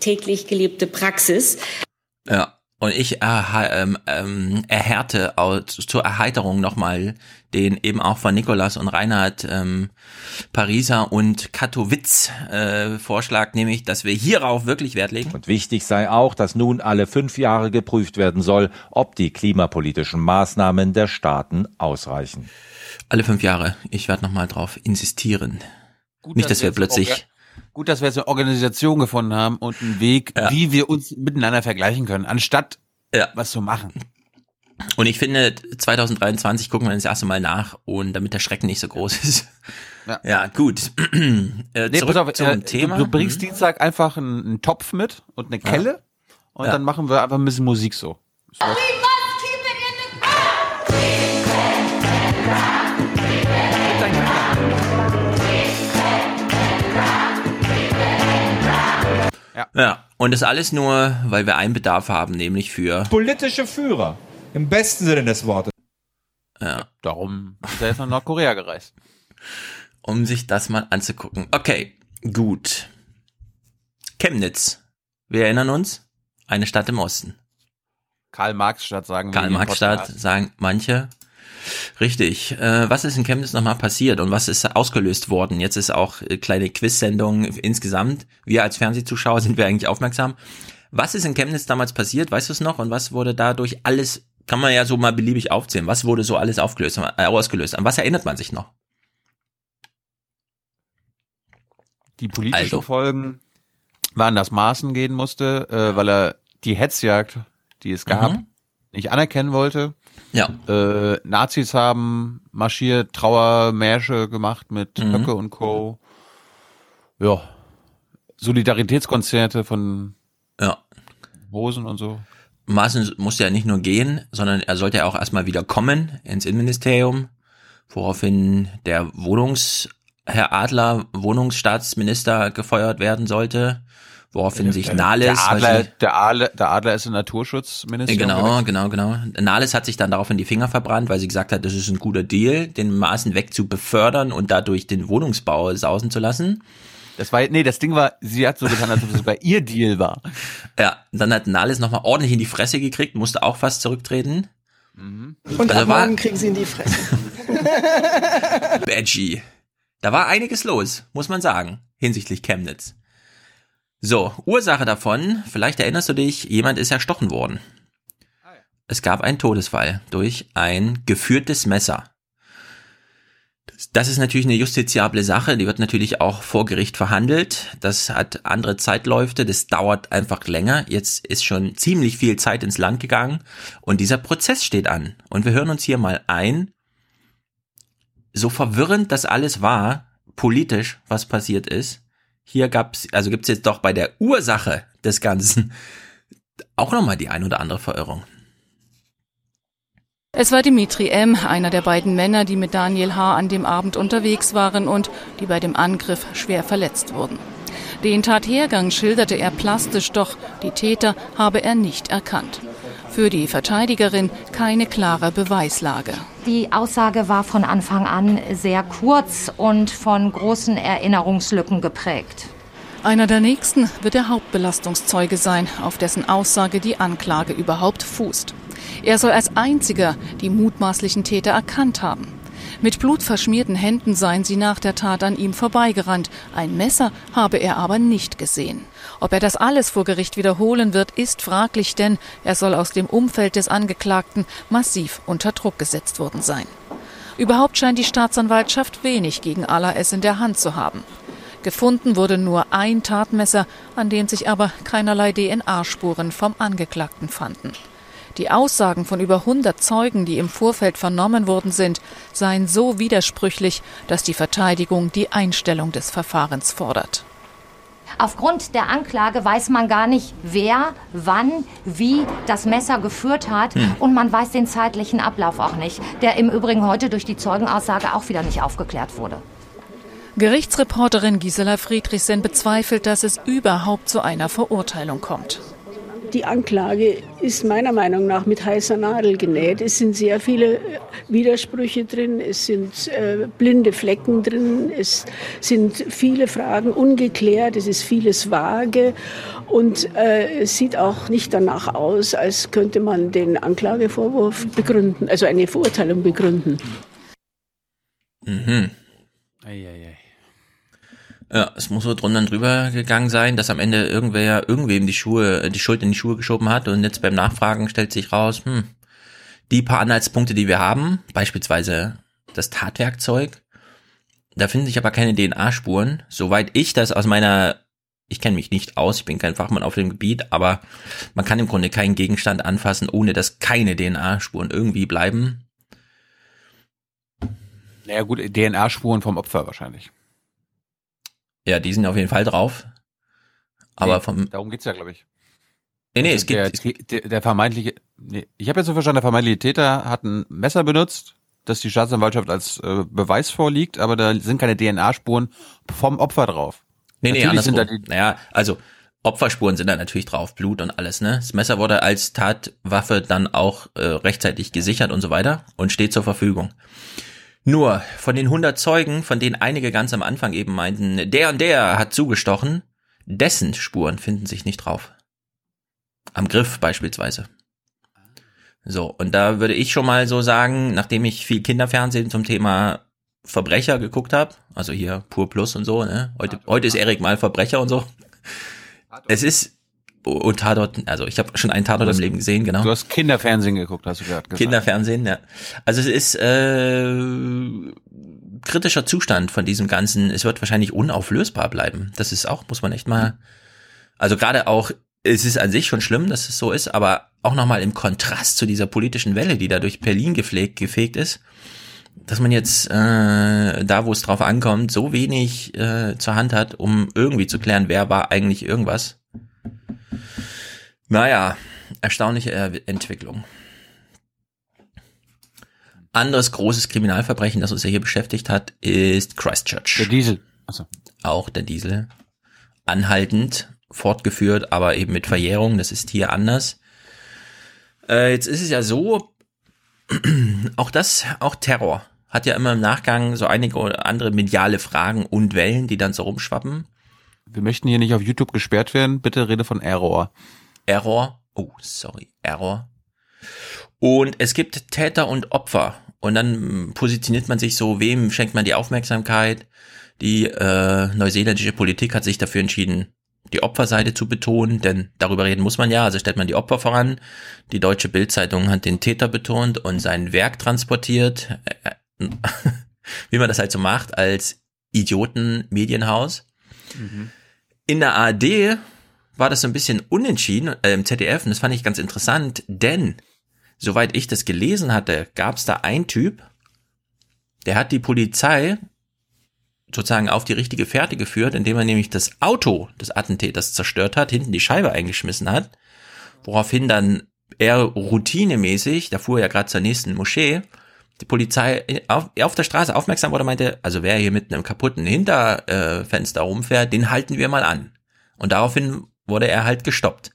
täglich gelebte Praxis. Ja. Und ich erha- ähm, ähm, erhärte zur Erheiterung nochmal den eben auch von Nikolas und Reinhard ähm, Pariser und Katowice äh, Vorschlag, nämlich, dass wir hierauf wirklich Wert legen. Und wichtig sei auch, dass nun alle fünf Jahre geprüft werden soll, ob die klimapolitischen Maßnahmen der Staaten ausreichen. Alle fünf Jahre. Ich werde nochmal drauf insistieren. Nicht, dass wir jetzt plötzlich Gut, dass wir jetzt eine Organisation gefunden haben und einen Weg, wie wir uns miteinander vergleichen können, anstatt was zu machen. Und ich finde, 2023 gucken wir das erste Mal nach und damit der Schrecken nicht so groß ist. Ja, gut. äh, Nee, zurück auf, zum äh, Thema. Du, du bringst Mhm. Dienstag einfach einen, einen Topf mit und eine Ja. Kelle und Ja. dann machen wir einfach ein bisschen Musik so. so. Ja, und das alles nur, weil wir einen Bedarf haben, nämlich für Politische Führer. Im besten Sinne des Wortes. Ja. Darum ist er jetzt nach Nordkorea gereist. um sich das mal anzugucken. Okay, gut. Chemnitz. Wir erinnern uns, eine Stadt im Osten. Karl-Marx-Stadt sagen Karl-Marx-Stadt sagen manche. Richtig. Äh, was ist in Chemnitz nochmal passiert und was ist ausgelöst worden? Jetzt ist auch äh, kleine Quiz-Sendung insgesamt. Wir als Fernsehzuschauer sind wir eigentlich aufmerksam. Was ist in Chemnitz damals passiert? Weißt du es noch? Und was wurde dadurch alles, kann man ja so mal beliebig aufzählen. Was wurde so alles aufgelöst, äh, ausgelöst? An was erinnert man sich noch? Die politischen Also. Folgen waren, dass Maaßen gehen musste, äh, weil er die Hetzjagd, die es gab, Mhm. nicht anerkennen wollte. Ja. Äh, Nazis haben marschiert, Trauermärsche gemacht mit Mhm. Höcke und Co. Ja. Solidaritätskonzerte von Ja. Bosen und so. Maaßen musste ja nicht nur gehen, sondern er sollte ja auch erstmal wieder kommen ins Innenministerium, woraufhin der Wohnungs, Herr Adler, Wohnungsstaatsminister gefeuert werden sollte, woraufhin sich der, Nahles... der, Adler, der, Adler, der Adler ist ein Naturschutzminister. Genau, genau, genau. Nahles hat sich dann daraufhin die Finger verbrannt, weil sie gesagt hat, das ist ein guter Deal, den Maßen weg zu befördern und dadurch den Wohnungsbau sausen zu lassen. Das war, nee, das Ding war, sie hat so getan, als ob es sogar ihr Deal war. Ja, dann hat Nahles nochmal ordentlich in die Fresse gekriegt, musste auch fast zurücktreten. Mhm. Und also ab morgen kriegen sie in die Fresse. Badgie. Da war einiges los, muss man sagen, hinsichtlich Chemnitz. So, Ursache davon, vielleicht erinnerst du dich, jemand ist erstochen worden. Es gab einen Todesfall durch ein geführtes Messer. Das ist natürlich eine justiziable Sache, die wird natürlich auch vor Gericht verhandelt. Das hat andere Zeitläufe, das dauert einfach länger. Jetzt ist schon ziemlich viel Zeit ins Land gegangen und dieser Prozess steht an. Und wir hören uns hier mal ein, so verwirrend das alles war, politisch, was passiert ist. Hier gab's, also gibt's jetzt doch bei der Ursache des Ganzen auch nochmal die ein oder andere Verirrung. Es war Dimitri M., einer der beiden Männer, die mit Daniel H. an dem Abend unterwegs waren und die bei dem Angriff schwer verletzt wurden. Den Tathergang schilderte er plastisch, doch die Täter habe er nicht erkannt. Für die Verteidigerin keine klare Beweislage. Die Aussage war von Anfang an sehr kurz und von großen Erinnerungslücken geprägt. Einer der nächsten wird der Hauptbelastungszeuge sein, auf dessen Aussage die Anklage überhaupt fußt. Er soll als einziger die mutmaßlichen Täter erkannt haben. Mit blutverschmierten Händen seien sie nach der Tat an ihm vorbeigerannt. Ein Messer habe er aber nicht gesehen. Ob er das alles vor Gericht wiederholen wird, ist fraglich, denn er soll aus dem Umfeld des Angeklagten massiv unter Druck gesetzt worden sein. Überhaupt scheint die Staatsanwaltschaft wenig gegen Alaes in der Hand zu haben. Gefunden wurde nur ein Tatmesser, an dem sich aber keinerlei DNA-Spuren vom Angeklagten fanden. Die Aussagen von über 100 Zeugen, die im Vorfeld vernommen worden sind, seien so widersprüchlich, dass die Verteidigung die Einstellung des Verfahrens fordert. Aufgrund der Anklage weiß man gar nicht, wer, wann, wie das Messer geführt hat. Hm. Und man weiß den zeitlichen Ablauf auch nicht, der im Übrigen heute durch die Zeugenaussage auch wieder nicht aufgeklärt wurde. Gerichtsreporterin Gisela Friedrichsen bezweifelt, dass es überhaupt zu einer Verurteilung kommt. Die Anklage ist meiner Meinung nach mit heißer Nadel genäht. Es sind sehr viele äh, Widersprüche drin, es sind äh, blinde Flecken drin, es sind viele Fragen ungeklärt, es ist vieles vage und äh, es sieht auch nicht danach aus, als könnte man den Anklagevorwurf begründen, also eine Verurteilung begründen. Mhm. Eieiei. Ja, es muss so drunter drüber gegangen sein, dass am Ende irgendwer irgendwem die Schuhe, die Schuld in die Schuhe geschoben hat und jetzt beim Nachfragen stellt sich raus, hm, die paar Anhaltspunkte, die wir haben, beispielsweise das Tatwerkzeug, da finden sich aber keine DNA-Spuren. Soweit ich das aus meiner, ich kenne mich nicht aus, ich bin kein Fachmann auf dem Gebiet, aber man kann im Grunde keinen Gegenstand anfassen, ohne dass keine DNA-Spuren irgendwie bleiben. Naja gut, DNA-Spuren vom Opfer wahrscheinlich. Ja, die sind auf jeden Fall drauf. Aber nee, vom. Darum geht's ja, glaube ich. Nee, nee, also es geht. Der, der, der vermeintliche. Nee, ich habe jetzt so verstanden, der vermeintliche Täter hat ein Messer benutzt, das die Staatsanwaltschaft als äh, Beweis vorliegt, aber da sind keine DNA-Spuren vom Opfer drauf. Nee, nee, Natürlich andersrum. sind da die, naja, also Opferspuren sind da natürlich drauf, Blut und alles, ne? Das Messer wurde als Tatwaffe dann auch äh, rechtzeitig gesichert und so weiter und steht zur Verfügung. Nur von den 100 Zeugen, von denen einige ganz am Anfang eben meinten, der und der hat zugestochen, dessen Spuren finden sich nicht drauf. Am Griff beispielsweise. So, und da würde ich schon mal so sagen, nachdem ich viel Kinderfernsehen zum Thema Verbrecher geguckt habe, also hier Pur Plus und so, ne? Heute, heute ist Erik mal Verbrecher und so. Es ist und Tatort, also ich habe schon einen Tatort im Leben gesehen, genau. Du hast Kinderfernsehen geguckt, hast du gerade gesagt. Kinderfernsehen, ja. Also es ist äh, kritischer Zustand von diesem Ganzen. Es wird wahrscheinlich unauflösbar bleiben. Das ist auch, muss man echt mal. Also gerade auch, es ist an sich schon schlimm, dass es so ist, aber auch nochmal im Kontrast zu dieser politischen Welle, die da durch Berlin gepflegt, gefegt ist, dass man jetzt äh, da, wo es drauf ankommt, so wenig äh, zur Hand hat, um irgendwie zu klären, wer war eigentlich irgendwas. Naja, erstaunliche Entwicklung. Anderes großes Kriminalverbrechen, das uns ja hier beschäftigt hat, ist Christchurch. Der Diesel. Achso. Auch der Diesel. Anhaltend fortgeführt, aber eben mit Verjährung. Das ist hier anders. Äh, jetzt ist es ja so, auch das, auch Terror hat ja immer im Nachgang so einige andere mediale Fragen und Wellen, die dann so rumschwappen. Wir möchten hier nicht auf YouTube gesperrt werden. Bitte rede von Error. Error. Oh, sorry. Error. Und es gibt Täter und Opfer. Und dann positioniert man sich so, wem schenkt man die Aufmerksamkeit? Die äh, neuseeländische Politik hat sich dafür entschieden, die Opferseite zu betonen, denn darüber reden muss man ja, also stellt man die Opfer voran. Die deutsche Bildzeitung hat den Täter betont und sein Werk transportiert, wie man das halt so macht, als Idioten-Medienhaus. Mhm. In der ARD war das so ein bisschen unentschieden, äh, im ZDF, und das fand ich ganz interessant, denn soweit ich das gelesen hatte, gab es da ein Typ, der hat die Polizei sozusagen auf die richtige Fährte geführt, indem er nämlich das Auto des Attentäters zerstört hat, hinten die Scheibe eingeschmissen hat, woraufhin dann er routinemäßig, da fuhr er ja gerade zur nächsten Moschee, die Polizei auf, auf der Straße aufmerksam wurde, meinte, also wer hier mit einem kaputten Hinterfenster rumfährt, den halten wir mal an. Und daraufhin wurde er halt gestoppt.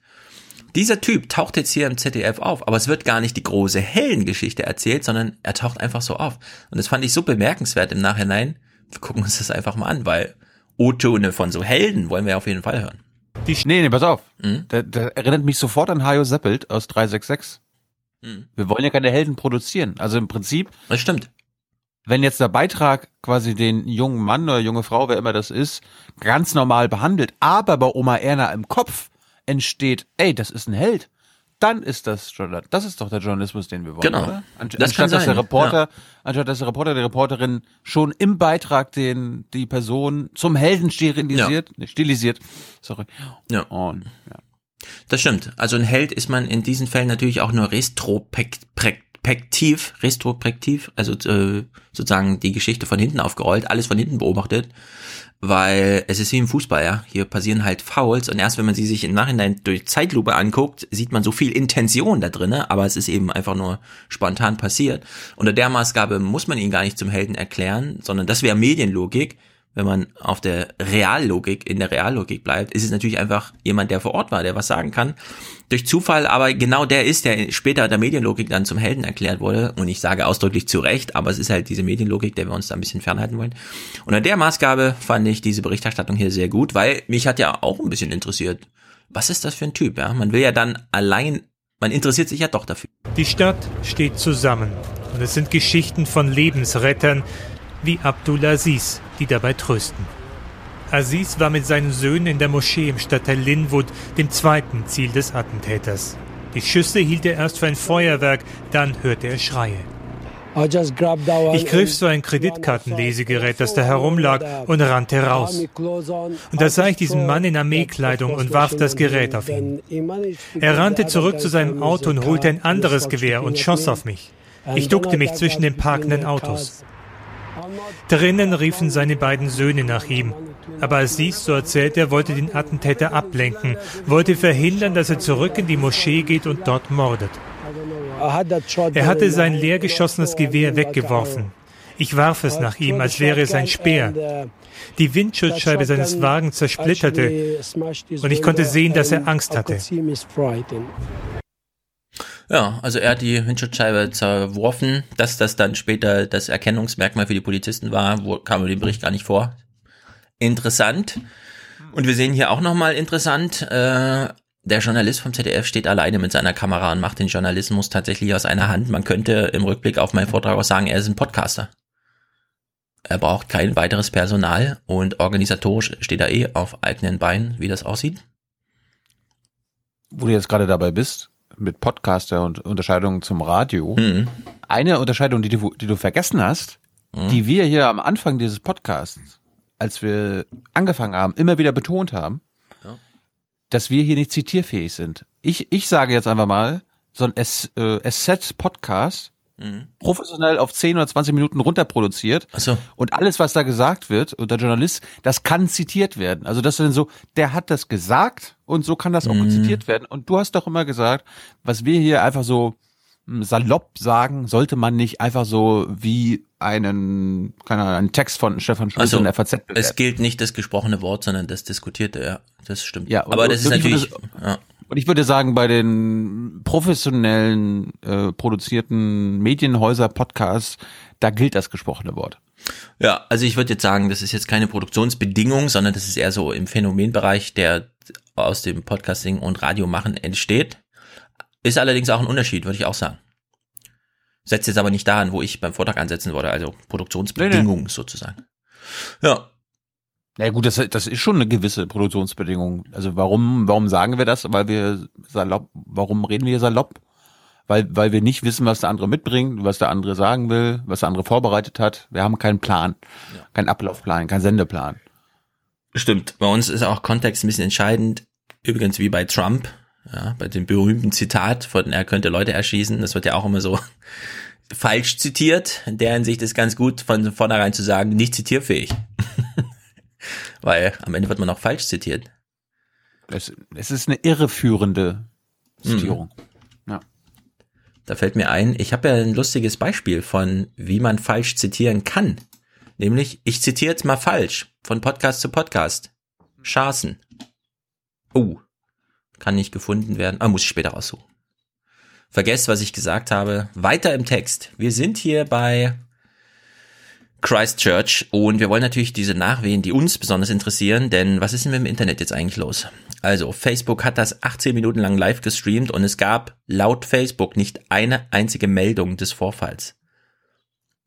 Dieser Typ taucht jetzt hier im ZDF auf, aber es wird gar nicht die große Heldengeschichte erzählt, sondern er taucht einfach so auf. Und das fand ich so bemerkenswert im Nachhinein. Wir gucken uns das einfach mal an, weil O-Töne von so Helden wollen wir auf jeden Fall hören. Die nee, nee, pass auf. Mhm. Der, der erinnert mich sofort an Hajo Seppelt aus 366. Mhm. Wir wollen ja keine Helden produzieren. Also im Prinzip. Das stimmt. Wenn jetzt der Beitrag quasi den jungen Mann oder junge Frau, wer immer das ist, ganz normal behandelt, aber bei Oma Erna im Kopf entsteht, ey, das ist ein Held, dann ist das das ist doch der Journalismus, den wir wollen, genau. oder? Anst das anstatt dass der Reporter, ja. anstatt dass der Reporter, die Reporterin schon im Beitrag den die Person zum Helden stilisiert, ja. stilisiert, sorry. Ja. Und, ja. Das stimmt. Also ein Held ist man in diesen Fällen natürlich auch nur retrospektiv, retrospektiv, also äh, sozusagen die Geschichte von hinten aufgerollt, alles von hinten beobachtet, weil es ist wie im Fußball, ja. Hier passieren halt Fouls und erst wenn man sie sich im Nachhinein durch Zeitlupe anguckt, sieht man so viel Intention da drinne, aber es ist eben einfach nur spontan passiert. Unter der Maßgabe muss man ihn gar nicht zum Helden erklären, sondern das wäre Medienlogik wenn man auf der Reallogik, in der Reallogik bleibt, ist es natürlich einfach jemand, der vor Ort war, der was sagen kann. Durch Zufall, aber genau der ist, der später der Medienlogik dann zum Helden erklärt wurde. Und ich sage ausdrücklich zu Recht, aber es ist halt diese Medienlogik, der wir uns da ein bisschen fernhalten wollen. Und an der Maßgabe fand ich diese Berichterstattung hier sehr gut, weil mich hat ja auch ein bisschen interessiert, was ist das für ein Typ, ja? Man will ja dann allein, man interessiert sich ja doch dafür. Die Stadt steht zusammen. Und es sind Geschichten von Lebensrettern, wie Abdulaziz, die dabei trösten. Aziz war mit seinen Söhnen in der Moschee im Stadtteil Linwood, dem zweiten Ziel des Attentäters. Die Schüsse hielt er erst für ein Feuerwerk, dann hörte er Schreie. Ich griff so ein Kreditkartenlesegerät, das da herumlag, und rannte raus. Und da sah ich diesen Mann in Armeekleidung und warf das Gerät auf ihn. Er rannte zurück zu seinem Auto und holte ein anderes Gewehr und schoss auf mich. Ich duckte mich zwischen den parkenden Autos. Drinnen riefen seine beiden Söhne nach ihm. Aber Aziz, so erzählt er, wollte den Attentäter ablenken, wollte verhindern, dass er zurück in die Moschee geht und dort mordet. Er hatte sein leer geschossenes Gewehr weggeworfen. Ich warf es nach ihm, als wäre es ein Speer. Die Windschutzscheibe seines Wagens zersplitterte und ich konnte sehen, dass er Angst hatte. Ja, also er hat die Windschutzscheibe zerworfen. Dass das dann später das Erkennungsmerkmal für die Polizisten war, wo, kam in dem Bericht gar nicht vor. Interessant. Und wir sehen hier auch nochmal interessant, äh, der Journalist vom ZDF steht alleine mit seiner Kamera und macht den Journalismus tatsächlich aus einer Hand. Man könnte im Rückblick auf meinen Vortrag auch sagen, er ist ein Podcaster. Er braucht kein weiteres Personal und organisatorisch steht er eh auf eigenen Beinen, wie das aussieht. Wo du jetzt gerade dabei bist, mit Podcaster und Unterscheidungen zum Radio. Mhm. Eine Unterscheidung, die du, die du vergessen hast, mhm. die wir hier am Anfang dieses Podcasts, als wir angefangen haben, immer wieder betont haben, ja. dass wir hier nicht zitierfähig sind. Ich, ich sage jetzt einfach mal, so ein Asset-Podcast mhm. professionell auf 10 oder 20 Minuten runterproduziert. Ach so. Und alles, was da gesagt wird, und der Journalist, das kann zitiert werden. Also das ist dann so, der hat das gesagt und so kann das auch Mhm. zitiert werden. Und du hast doch immer gesagt, was wir hier einfach so salopp sagen, sollte man nicht einfach so wie einen, keine Ahnung, einen Text von Stefan Schulz Also, in der FAZ bewerten. es gilt nicht das gesprochene Wort, sondern das diskutierte, ja. Das stimmt. Ja, aber das ist natürlich, würde- ja. Und ich würde sagen, bei den professionellen äh, produzierten Medienhäuser Podcasts, da gilt das gesprochene Wort. Ja, also ich würde jetzt sagen, das ist jetzt keine Produktionsbedingung, sondern das ist eher so im Phänomenbereich, der aus dem Podcasting und Radiomachen entsteht. Ist allerdings auch ein Unterschied, würde ich auch sagen. Setzt jetzt aber nicht daran, wo ich beim Vortrag ansetzen würde, also Produktionsbedingungen sozusagen. Ja. Na ja, gut, das, das ist schon eine gewisse Produktionsbedingung. Also warum, warum sagen wir das? Weil wir salopp, warum reden wir salopp? Weil, weil wir nicht wissen, was der andere mitbringt, was der andere sagen will, was der andere vorbereitet hat. Wir haben keinen Plan, keinen Ablaufplan, keinen Sendeplan. Stimmt. Bei uns ist auch Kontext ein bisschen entscheidend. Übrigens wie bei Trump, ja, bei dem berühmten Zitat von er könnte Leute erschießen. Das wird ja auch immer so falsch zitiert. In der Hinsicht ist ganz gut von vornherein zu sagen, nicht zitierfähig. Weil am Ende wird man auch falsch zitiert. Es, es ist eine irreführende Zitierung. Ja. Da fällt mir ein, ich habe ja ein lustiges Beispiel von, wie man falsch zitieren kann. Nämlich, ich zitiere jetzt mal falsch, von Podcast zu Podcast. Schaßen. Oh, kann nicht gefunden werden. Ah, muss ich später raussuchen. Vergesst, was ich gesagt habe. Weiter im Text. Wir sind hier bei Christchurch und wir wollen natürlich diese Nachwehen, die uns besonders interessieren, denn was ist denn mit dem Internet jetzt eigentlich los? Also, Facebook hat das 18 Minuten lang live gestreamt und es gab laut Facebook nicht eine einzige Meldung des Vorfalls.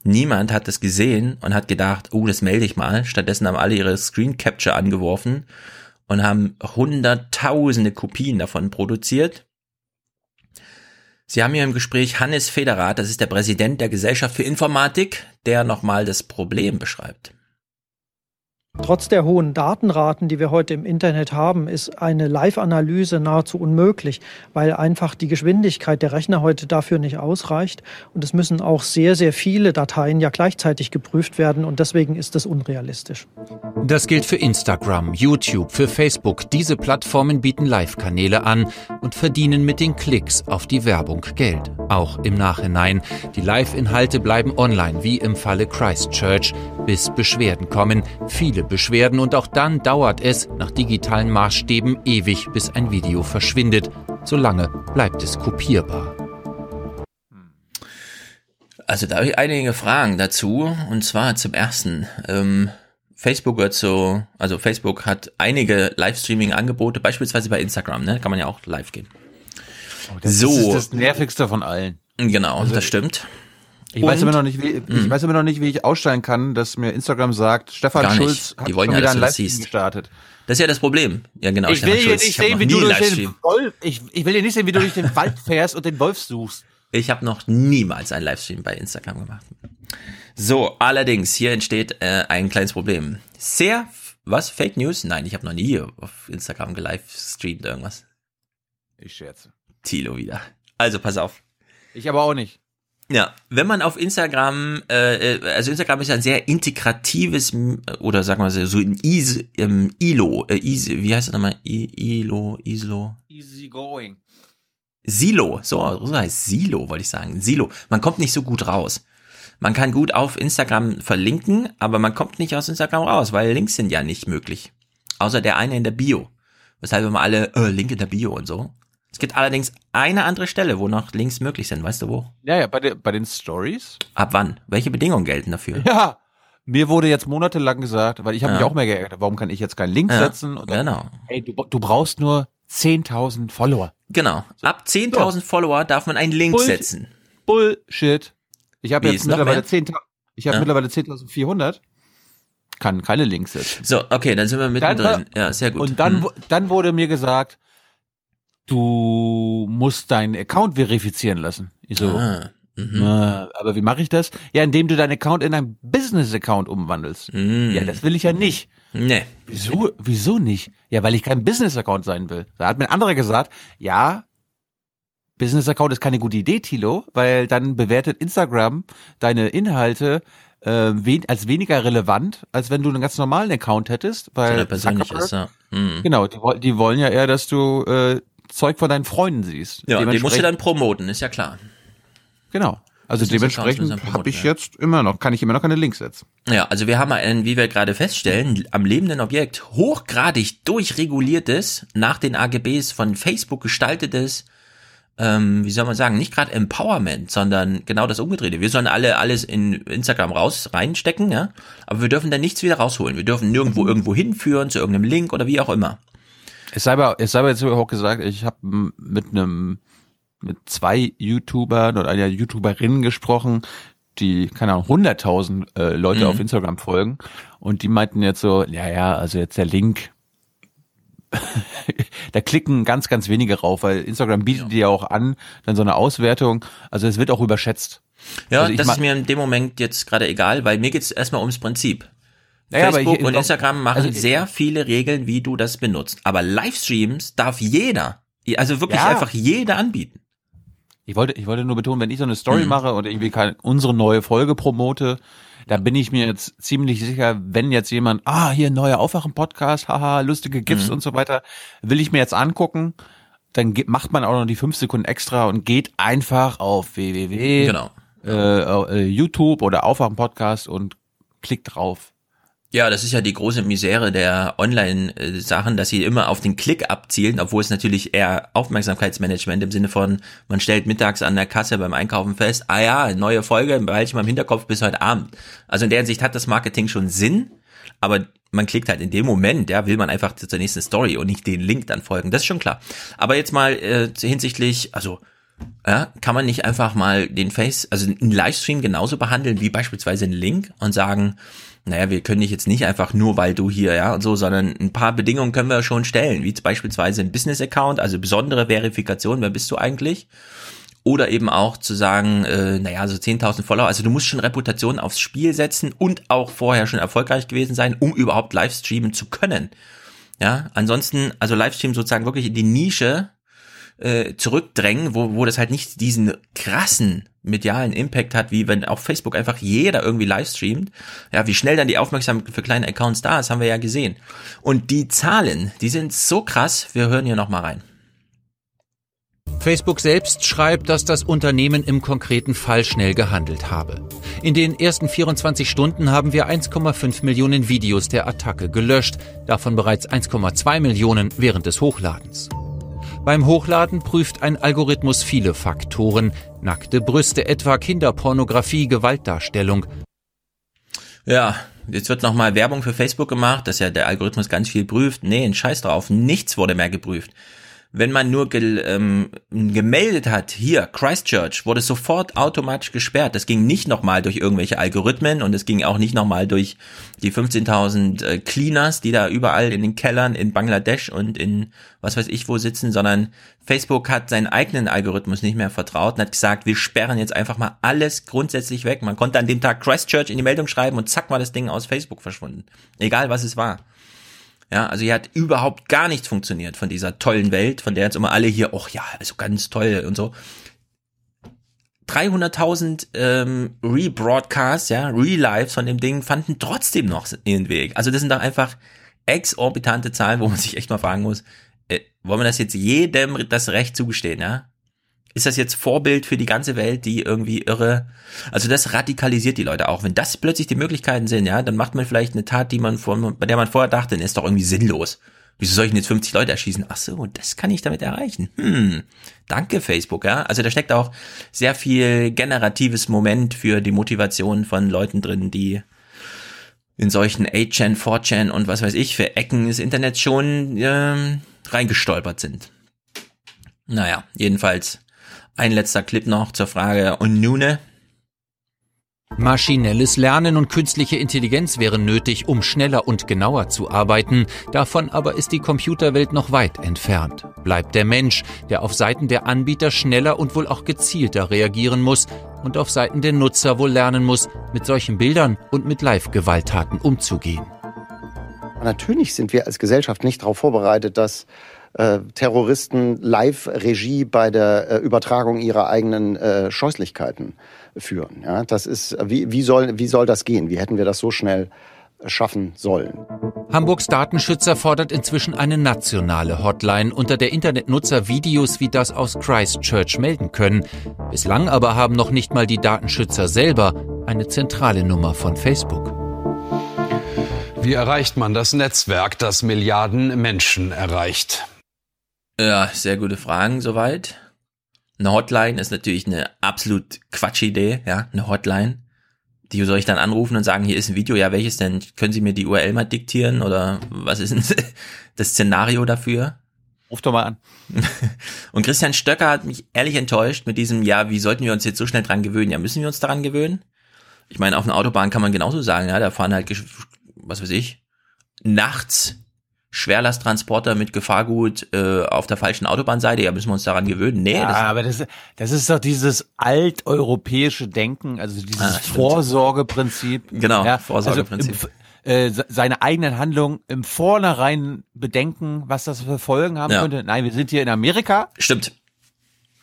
Niemand hat das gesehen und hat gedacht, oh, das melde ich mal. Stattdessen haben alle ihre Screen Capture angeworfen und haben hunderttausende Kopien davon produziert. Sie haben hier im Gespräch Hannes Federath, das ist der Präsident der Gesellschaft für Informatik, der nochmal das Problem beschreibt. Trotz der hohen Datenraten, die wir heute im Internet haben, ist eine Live-Analyse nahezu unmöglich, weil einfach die Geschwindigkeit der Rechner heute dafür nicht ausreicht. Und es müssen auch sehr, sehr viele Dateien ja gleichzeitig geprüft werden und deswegen ist das unrealistisch. Das gilt für Instagram, YouTube, für Facebook. Diese Plattformen bieten Live-Kanäle an und verdienen mit den Klicks auf die Werbung Geld. Auch im Nachhinein. Die Live-Inhalte bleiben online, wie im Falle Christchurch, bis Beschwerden kommen. Viele Beschwerden und auch dann dauert es nach digitalen Maßstäben ewig, bis ein Video verschwindet. Solange bleibt es kopierbar. Also da habe ich einige Fragen dazu. Und zwar zum ersten. Ähm, Facebook wird so, also Facebook hat einige Livestreaming-Angebote, beispielsweise bei Instagram, ne? Kann man ja auch live gehen. Das so. ist das nervigste von allen. Genau, Also- das stimmt. Ich weiß immer noch nicht, wie, ich Mhm. weiß immer noch nicht, wie ich ausstellen kann, dass mir Instagram sagt, Stefan. Schulz hat Die wollen schon ja, wieder einen Livestream siehst. gestartet. Das ist ja das Problem. Ja, genau. ich will hier Schulz. nicht sehen, wie du durch den. Wolf, ich, ich will hier nicht sehen, wie du durch den Wald fährst und den Wolf suchst. Ich habe noch niemals einen Livestream bei Instagram gemacht. So, allerdings, hier entsteht äh, ein kleines Problem. Sehr, was, Fake News? Nein, ich habe noch nie auf Instagram gelivestreamt irgendwas. Ich scherze. Tilo wieder. Also, pass auf. Ich aber auch nicht. Ja, wenn man auf Instagram, äh, äh, also Instagram ist ja ein sehr integratives oder sagen wir mal so ein Is, ähm, ILO, äh, Is, wie heißt das nochmal? I, ILO, ISLO, Easy going. Silo, so, so heißt Silo, wollte ich sagen. Silo. Man kommt nicht so gut raus. Man kann gut auf Instagram verlinken, aber man kommt nicht aus Instagram raus, weil Links sind ja nicht möglich. Außer der eine in der Bio. Weshalb immer alle, äh, Link in der Bio und so. Es gibt allerdings eine andere Stelle, wo noch Links möglich sind. Weißt du wo? Ja, ja, bei, den bei den Stories. Ab wann? Welche Bedingungen gelten dafür? Ja. Mir wurde jetzt monatelang gesagt, weil ich habe Ja. mich auch mehr geärgert, warum kann ich jetzt keinen Link Ja, setzen? Und dann, genau. Ey, du, du brauchst nur 10.000 Follower. Genau. Ab 10.000 Follower darf man einen Link Bull- setzen. Bullshit. Ich habe jetzt mittlerweile mehr? 10, ich habe Ja. mittlerweile 10.400. Kann keine Links setzen. So, okay, dann sind wir mittendrin. Dann- ja, sehr gut. Und dann, Hm. dann wurde mir gesagt, du musst deinen Account verifizieren lassen. Ich so, Ah, mhm. äh, aber wie mache ich das? Ja, indem du deinen Account in einen Business-Account umwandelst. Mhm. Ja, das will ich ja nicht. Nee. Wieso, wieso nicht? Ja, weil ich kein Business-Account sein will. Da hat mir ein anderer gesagt, ja, Business-Account ist keine gute Idee, Tilo, weil dann bewertet Instagram deine Inhalte äh, wen als weniger relevant, als wenn du einen ganz normalen Account hättest. Weil Der persönlich Zuckerberg- ist, ja. Mhm. Genau, die, die wollen ja eher, dass du äh, Zeug von deinen Freunden siehst. Ja, den musst du dann promoten, ist ja klar. Genau. Also dementsprechend habe ich jetzt immer noch, kann ich immer noch keine Links setzen. Ja, also wir haben ein, wie wir gerade feststellen, am lebenden Objekt hochgradig durchreguliertes, nach den AGBs von Facebook gestaltetes, ähm, wie soll man sagen, nicht gerade Empowerment, sondern genau das Umgedrehte. Wir sollen alle alles in Instagram raus reinstecken, ja, aber wir dürfen dann nichts wieder rausholen. Wir dürfen nirgendwo mhm. irgendwo hinführen zu irgendeinem Link oder wie auch immer. Es sei aber, es sei aber jetzt auch gesagt, ich habe mit einem mit zwei YouTubern oder einer YouTuberin gesprochen, die, keine Ahnung, 100.000 äh, Leute mhm. auf Instagram folgen. Und die meinten jetzt so, ja, ja, also jetzt der Link, da klicken ganz, ganz wenige rauf, weil Instagram bietet ja. dir ja auch an, dann so eine Auswertung. Also es wird auch überschätzt. Ja, also das ist mir in dem Moment jetzt gerade egal, weil mir geht's erstmal ums Prinzip. Naja, Facebook und Instagram machen also sehr viele Regeln, wie du das benutzt. Aber Livestreams darf jeder, also wirklich ja. einfach jeder anbieten. Ich wollte, ich wollte nur betonen, wenn ich so eine Story mhm. mache und irgendwie keine, unsere neue Folge promote, da bin ich mir jetzt ziemlich sicher, wenn jetzt jemand, ah, hier ein neuer Aufwachen-Podcast, haha, lustige GIFs mhm. und so weiter, will ich mir jetzt angucken, dann macht man auch noch die fünf Sekunden extra und geht einfach auf www, genau. äh, äh, YouTube oder Aufwachen-Podcast und klickt drauf. Ja, das ist ja die große Misere der Online-Sachen, dass sie immer auf den Klick abzielen, obwohl es natürlich eher Aufmerksamkeitsmanagement im Sinne von, man stellt mittags an der Kasse beim Einkaufen fest, ah ja, neue Folge, behalte ich mal im Hinterkopf bis heute Abend. Also in der Hinsicht hat das Marketing schon Sinn, aber man klickt halt in dem Moment, ja, will man einfach zur nächsten Story und nicht den Link dann folgen. Das ist schon klar. Aber jetzt mal äh, hinsichtlich, also ja, kann man nicht einfach mal den Face, also einen Livestream genauso behandeln wie beispielsweise einen Link und sagen, naja, wir können dich jetzt nicht einfach nur, weil du hier, ja, und so, sondern ein paar Bedingungen können wir schon stellen, wie beispielsweise ein Business-Account, also besondere Verifikation, wer bist du eigentlich? Oder eben auch zu sagen, äh, naja, so 10.000 Follower, also du musst schon Reputation aufs Spiel setzen und auch vorher schon erfolgreich gewesen sein, um überhaupt Livestreamen zu können. Ja, ansonsten, also Livestream sozusagen wirklich in die Nische äh, zurückdrängen, wo, wo das halt nicht diesen krassen medialen Impact hat, wie wenn auf Facebook einfach jeder irgendwie live. Ja, wie schnell dann die Aufmerksamkeit für kleine Accounts da ist, haben wir ja gesehen. Und die Zahlen, die sind so krass, wir hören hier nochmal rein. Facebook selbst schreibt, dass das Unternehmen im konkreten Fall schnell gehandelt habe. In den ersten 24 Stunden haben wir 1,5 Millionen Videos der Attacke gelöscht, davon bereits 1,2 Millionen während des Hochladens. Beim Hochladen prüft ein Algorithmus viele Faktoren, nackte Brüste etwa, Kinderpornografie, Gewaltdarstellung. Ja, jetzt wird nochmal Werbung für Facebook gemacht, dass ja der Algorithmus ganz viel prüft. Nee, ein Scheiß drauf, nichts wurde mehr geprüft wenn man nur gel, ähm, gemeldet hat, hier, Christchurch, wurde sofort automatisch gesperrt. Das ging nicht nochmal durch irgendwelche Algorithmen und es ging auch nicht nochmal durch die 15.000 äh, Cleaners, die da überall in den Kellern in Bangladesch und in was weiß ich wo sitzen, sondern Facebook hat seinen eigenen Algorithmus nicht mehr vertraut und hat gesagt, wir sperren jetzt einfach mal alles grundsätzlich weg. Man konnte an dem Tag Christchurch in die Meldung schreiben und zack war das Ding aus Facebook verschwunden. Egal was es war. Ja, also hier hat überhaupt gar nichts funktioniert von dieser tollen Welt, von der jetzt immer alle hier, ach ja, also ganz toll und so. 300.000 ähm, Rebroadcasts, ja, Relives von dem Ding fanden trotzdem noch ihren Weg. Also das sind doch einfach exorbitante Zahlen, wo man sich echt mal fragen muss, äh, wollen wir das jetzt jedem das Recht zugestehen, ja? Ist das jetzt Vorbild für die ganze Welt, die irgendwie irre, also das radikalisiert die Leute auch. Wenn das plötzlich die Möglichkeiten sind, ja, dann macht man vielleicht eine Tat, die man vor, bei der man vorher dachte, ist doch irgendwie sinnlos. Wieso soll ich denn jetzt 50 Leute erschießen? Ach so, das kann ich damit erreichen. Hm, danke Facebook, ja. Also da steckt auch sehr viel generatives Moment für die Motivation von Leuten drin, die in solchen 8chan, 4chan und was weiß ich für Ecken des Internets schon ähm, reingestolpert sind. Naja, jedenfalls ein letzter Clip noch zur Frage und Nune. Maschinelles Lernen und künstliche Intelligenz wären nötig, um schneller und genauer zu arbeiten. Davon aber ist die Computerwelt noch weit entfernt. Bleibt der Mensch, der auf Seiten der Anbieter schneller und wohl auch gezielter reagieren muss und auf Seiten der Nutzer wohl lernen muss, mit solchen Bildern und mit Live-Gewalttaten umzugehen. Natürlich sind wir als Gesellschaft nicht darauf vorbereitet, dass äh, Terroristen Live-Regie bei der äh, Übertragung ihrer eigenen äh, Scheußlichkeiten führen. Ja, das ist, wie, wie, soll, wie soll das gehen? Wie hätten wir das so schnell schaffen sollen. Hamburgs Datenschützer fordert inzwischen eine nationale Hotline, unter der Internetnutzer Videos wie das aus Christchurch melden können. Bislang aber haben noch nicht mal die Datenschützer selber eine zentrale Nummer von Facebook. Wie erreicht man das Netzwerk, das Milliarden Menschen erreicht? Ja, sehr gute Fragen soweit. Eine Hotline ist natürlich eine absolut Quatschidee, ja, eine Hotline. Die soll ich dann anrufen und sagen, hier ist ein Video, ja, welches denn? Können Sie mir die URL mal diktieren oder was ist denn das Szenario dafür? Ruf doch mal an. und Christian Stöcker hat mich ehrlich enttäuscht mit diesem, ja, wie sollten wir uns jetzt so schnell dran gewöhnen? Ja, müssen wir uns daran gewöhnen? Ich meine, auf einer Autobahn kann man genauso sagen, ja, da fahren halt, was weiß ich, nachts Schwerlasttransporter mit Gefahrgut äh, auf der falschen Autobahnseite, ja, müssen wir uns daran gewöhnen. Nee, ja, das, aber das, das ist doch dieses alteuropäische Denken, also dieses ah, Vorsorgeprinzip. Genau, ja, Vorsorgeprinzip. Also äh, seine eigenen Handlungen im Vornherein bedenken, was das für Folgen haben ja. könnte. Nein, wir sind hier in Amerika. Stimmt.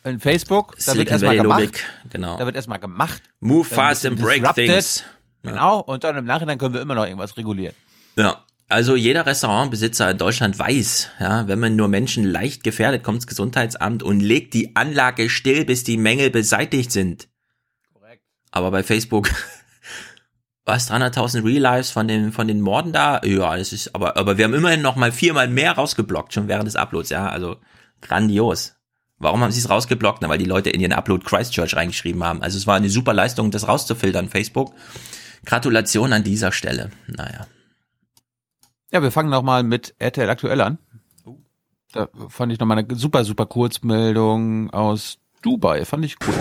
In Facebook, da wird erstmal gemacht. Logik, genau. Da wird erstmal gemacht. Move fast and break things. Genau, und dann im Nachhinein können wir immer noch irgendwas regulieren. Ja. Also jeder Restaurantbesitzer in Deutschland weiß, ja, wenn man nur Menschen leicht gefährdet, kommt das Gesundheitsamt und legt die Anlage still, bis die Mängel beseitigt sind. Korrekt. Aber bei Facebook, was 300.000 Real Lives von den von den Morden da? Ja, das ist aber aber wir haben immerhin noch mal viermal mehr rausgeblockt schon während des Uploads, ja, also grandios. Warum haben sie es rausgeblockt? Na, weil die Leute in ihren Upload Christchurch reingeschrieben haben. Also es war eine super Leistung, das rauszufiltern, Facebook. Gratulation an dieser Stelle. Naja. Ja, wir fangen nochmal mit RTL aktuell an. Da fand ich nochmal eine super, super Kurzmeldung aus Dubai. Fand ich cool.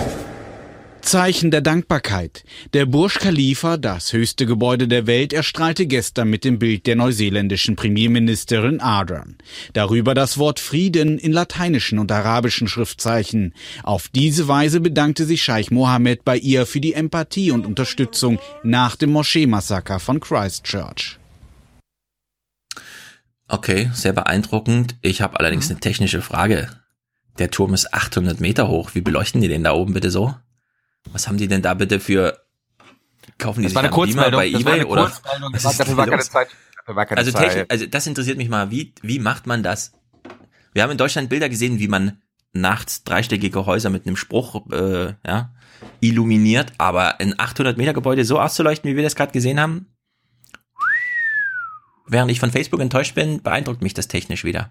Zeichen der Dankbarkeit. Der Burj Khalifa, das höchste Gebäude der Welt, erstrahlte gestern mit dem Bild der neuseeländischen Premierministerin Ardern. Darüber das Wort Frieden in lateinischen und arabischen Schriftzeichen. Auf diese Weise bedankte sich Scheich Mohammed bei ihr für die Empathie und Unterstützung nach dem Moschee-Massaker von Christchurch. Okay, sehr beeindruckend. Ich habe allerdings mhm. eine technische Frage. Der Turm ist 800 Meter hoch. Wie beleuchten die den da oben bitte so? Was haben die denn da bitte für? Kaufen die das sich war eine Kurzmeldung, bei eBay oder? Das war, dafür war keine Zeit. Dafür war keine also, Zeit. also das interessiert mich mal. Wie wie macht man das? Wir haben in Deutschland Bilder gesehen, wie man nachts dreistöckige Häuser mit einem Spruch äh, ja, illuminiert, aber ein 800 Meter Gebäude so auszuleuchten, wie wir das gerade gesehen haben, Während ich von Facebook enttäuscht bin, beeindruckt mich das technisch wieder.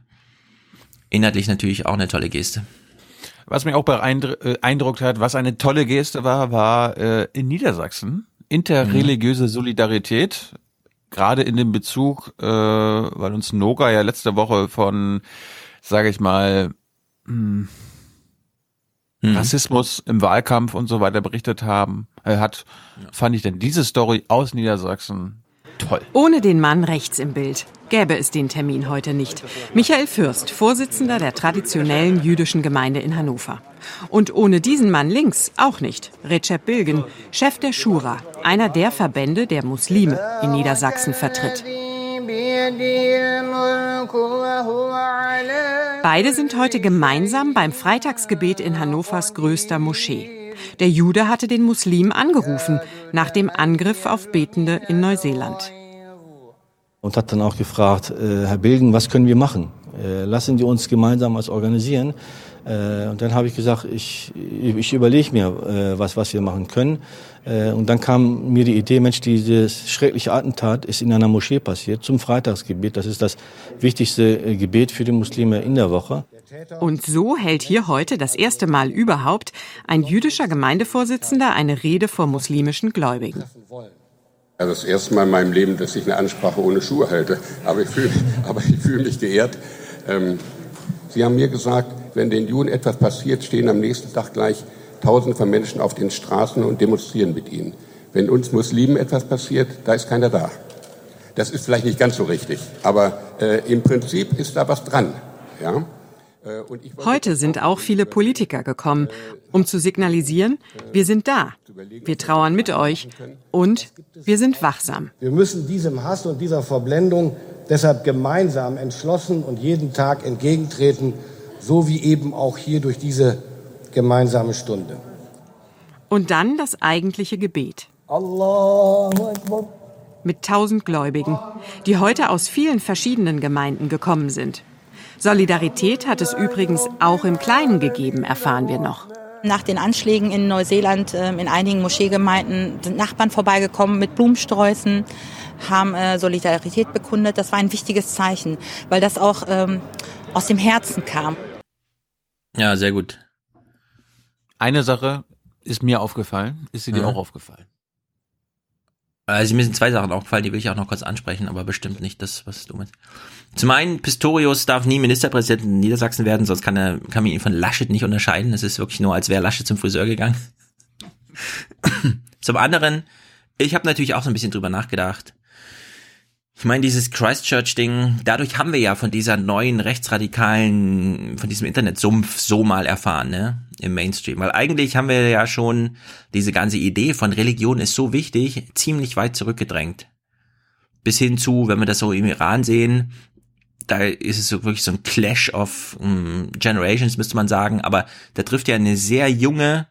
Inhaltlich natürlich auch eine tolle Geste. Was mich auch beeindruckt hat, was eine tolle Geste war, war äh, in Niedersachsen interreligiöse Solidarität. Gerade in dem Bezug, äh, weil uns Noga ja letzte Woche von, sage ich mal, mh, hm, mhm. Rassismus im Wahlkampf und so weiter berichtet haben, äh, hat, ja. fand ich denn diese Story aus Niedersachsen toll. Ohne den Mann rechts im Bild gäbe es den Termin heute nicht. Michael Fürst, Vorsitzender der traditionellen jüdischen Gemeinde in Hannover. Und ohne diesen Mann links auch nicht. Recep Bilgen, Chef der Schura, einer der Verbände der Muslime in Niedersachsen vertritt. Beide sind heute gemeinsam beim Freitagsgebet in Hannovers größter Moschee. Der Jude hatte den Muslim angerufen nach dem Angriff auf Betende in Neuseeland. Und hat dann auch gefragt, äh, Herr Bilgen, was können wir machen? Äh, lassen Sie uns gemeinsam was organisieren. Äh, und dann habe ich gesagt, ich, ich überlege mir, äh, was, was wir machen können. Äh, und dann kam mir die Idee, Mensch, dieses schreckliche Attentat ist in einer Moschee passiert, zum Freitagsgebet. Das ist das wichtigste äh, Gebet für die Muslime in der Woche. Und so hält hier heute das erste Mal überhaupt ein jüdischer Gemeindevorsitzender eine Rede vor muslimischen Gläubigen. Also das erste Mal in meinem Leben, dass ich eine Ansprache ohne Schuhe halte. Aber ich fühle fühl mich geehrt. Ähm, Sie haben mir gesagt, wenn den Juden etwas passiert, stehen am nächsten Tag gleich Tausende von Menschen auf den Straßen und demonstrieren mit ihnen. Wenn uns Muslimen etwas passiert, da ist keiner da. Das ist vielleicht nicht ganz so richtig, aber äh, im Prinzip ist da was dran. Ja? Äh, Heute sind auch viele Politiker gekommen, um zu signalisieren, wir sind da, wir trauern mit euch und wir sind wachsam. Wir müssen diesem Hass und dieser Verblendung deshalb gemeinsam entschlossen und jeden Tag entgegentreten, so wie eben auch hier durch diese gemeinsame Stunde. Und dann das eigentliche Gebet. Allahu Akbar. mit tausend Gläubigen, die heute aus vielen verschiedenen Gemeinden gekommen sind. Solidarität hat es übrigens auch im Kleinen gegeben, erfahren wir noch. Nach den Anschlägen in Neuseeland ähm, in einigen Moscheegemeinden sind Nachbarn vorbeigekommen mit Blumensträußen, haben äh, Solidarität bekundet. Das war ein wichtiges Zeichen, weil das auch ähm, aus dem Herzen kam. Ja, sehr gut. Eine Sache ist mir aufgefallen. Ist sie dir Mhm. auch aufgefallen? Also mir sind zwei Sachen aufgefallen, die will ich auch noch kurz ansprechen, aber bestimmt nicht das, was du meinst. Zum einen, Pistorius darf nie Ministerpräsident in Niedersachsen werden, sonst kann er kann man ihn von Laschet nicht unterscheiden. Es ist wirklich nur, als wäre Laschet zum Friseur gegangen. zum anderen, ich habe natürlich auch so ein bisschen drüber nachgedacht. Ich meine, dieses Christchurch-Ding, dadurch haben wir ja von dieser neuen rechtsradikalen, von diesem Internetsumpf so mal erfahren, ne? Im Mainstream. Weil eigentlich haben wir ja schon diese ganze Idee von Religion ist so wichtig, ziemlich weit zurückgedrängt. Bis hin zu, wenn wir das so im Iran sehen, da ist es so wirklich so ein Clash of um, Generations, müsste man sagen, aber da trifft ja eine sehr junge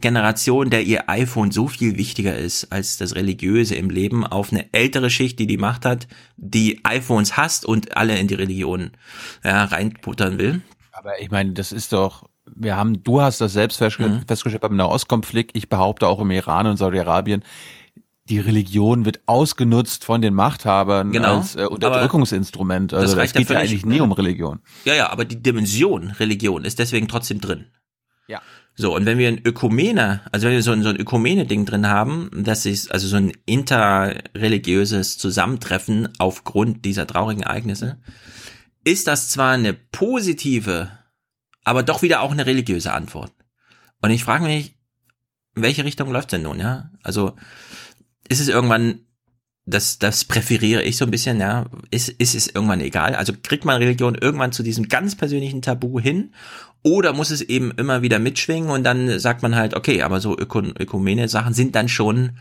Generation, der ihr iPhone so viel wichtiger ist als das Religiöse im Leben, auf eine ältere Schicht, die die Macht hat, die iPhones hasst und alle in die Religion ja, reinputtern will. Aber ich meine, das ist doch, wir haben, du hast das selbst festge Mhm. festgestellt beim Nahostkonflikt, ich behaupte auch im Iran und Saudi-Arabien, die Religion wird ausgenutzt von den Machthabern Genau, als äh, Unterdrückungsinstrument. Also das das, geht ja eigentlich nie um Religion. Ja, ja, aber die Dimension Religion ist deswegen trotzdem drin. Ja. So, und wenn wir ein Ökumene, also wenn wir so ein, so ein Ökumene-Ding drin haben, das ist also so ein interreligiöses Zusammentreffen aufgrund dieser traurigen Ereignisse, ist das zwar eine positive, aber doch wieder auch eine religiöse Antwort. Und ich frage mich, in welche Richtung läuft denn nun, ja? Also, ist es irgendwann, das, das präferiere ich so ein bisschen, ja, ist, ist es irgendwann egal? Also kriegt man Religion irgendwann zu diesem ganz persönlichen Tabu hin? Oder muss es eben immer wieder mitschwingen und dann sagt man halt, okay, aber so Öko Ökumene-Sachen sind dann schon,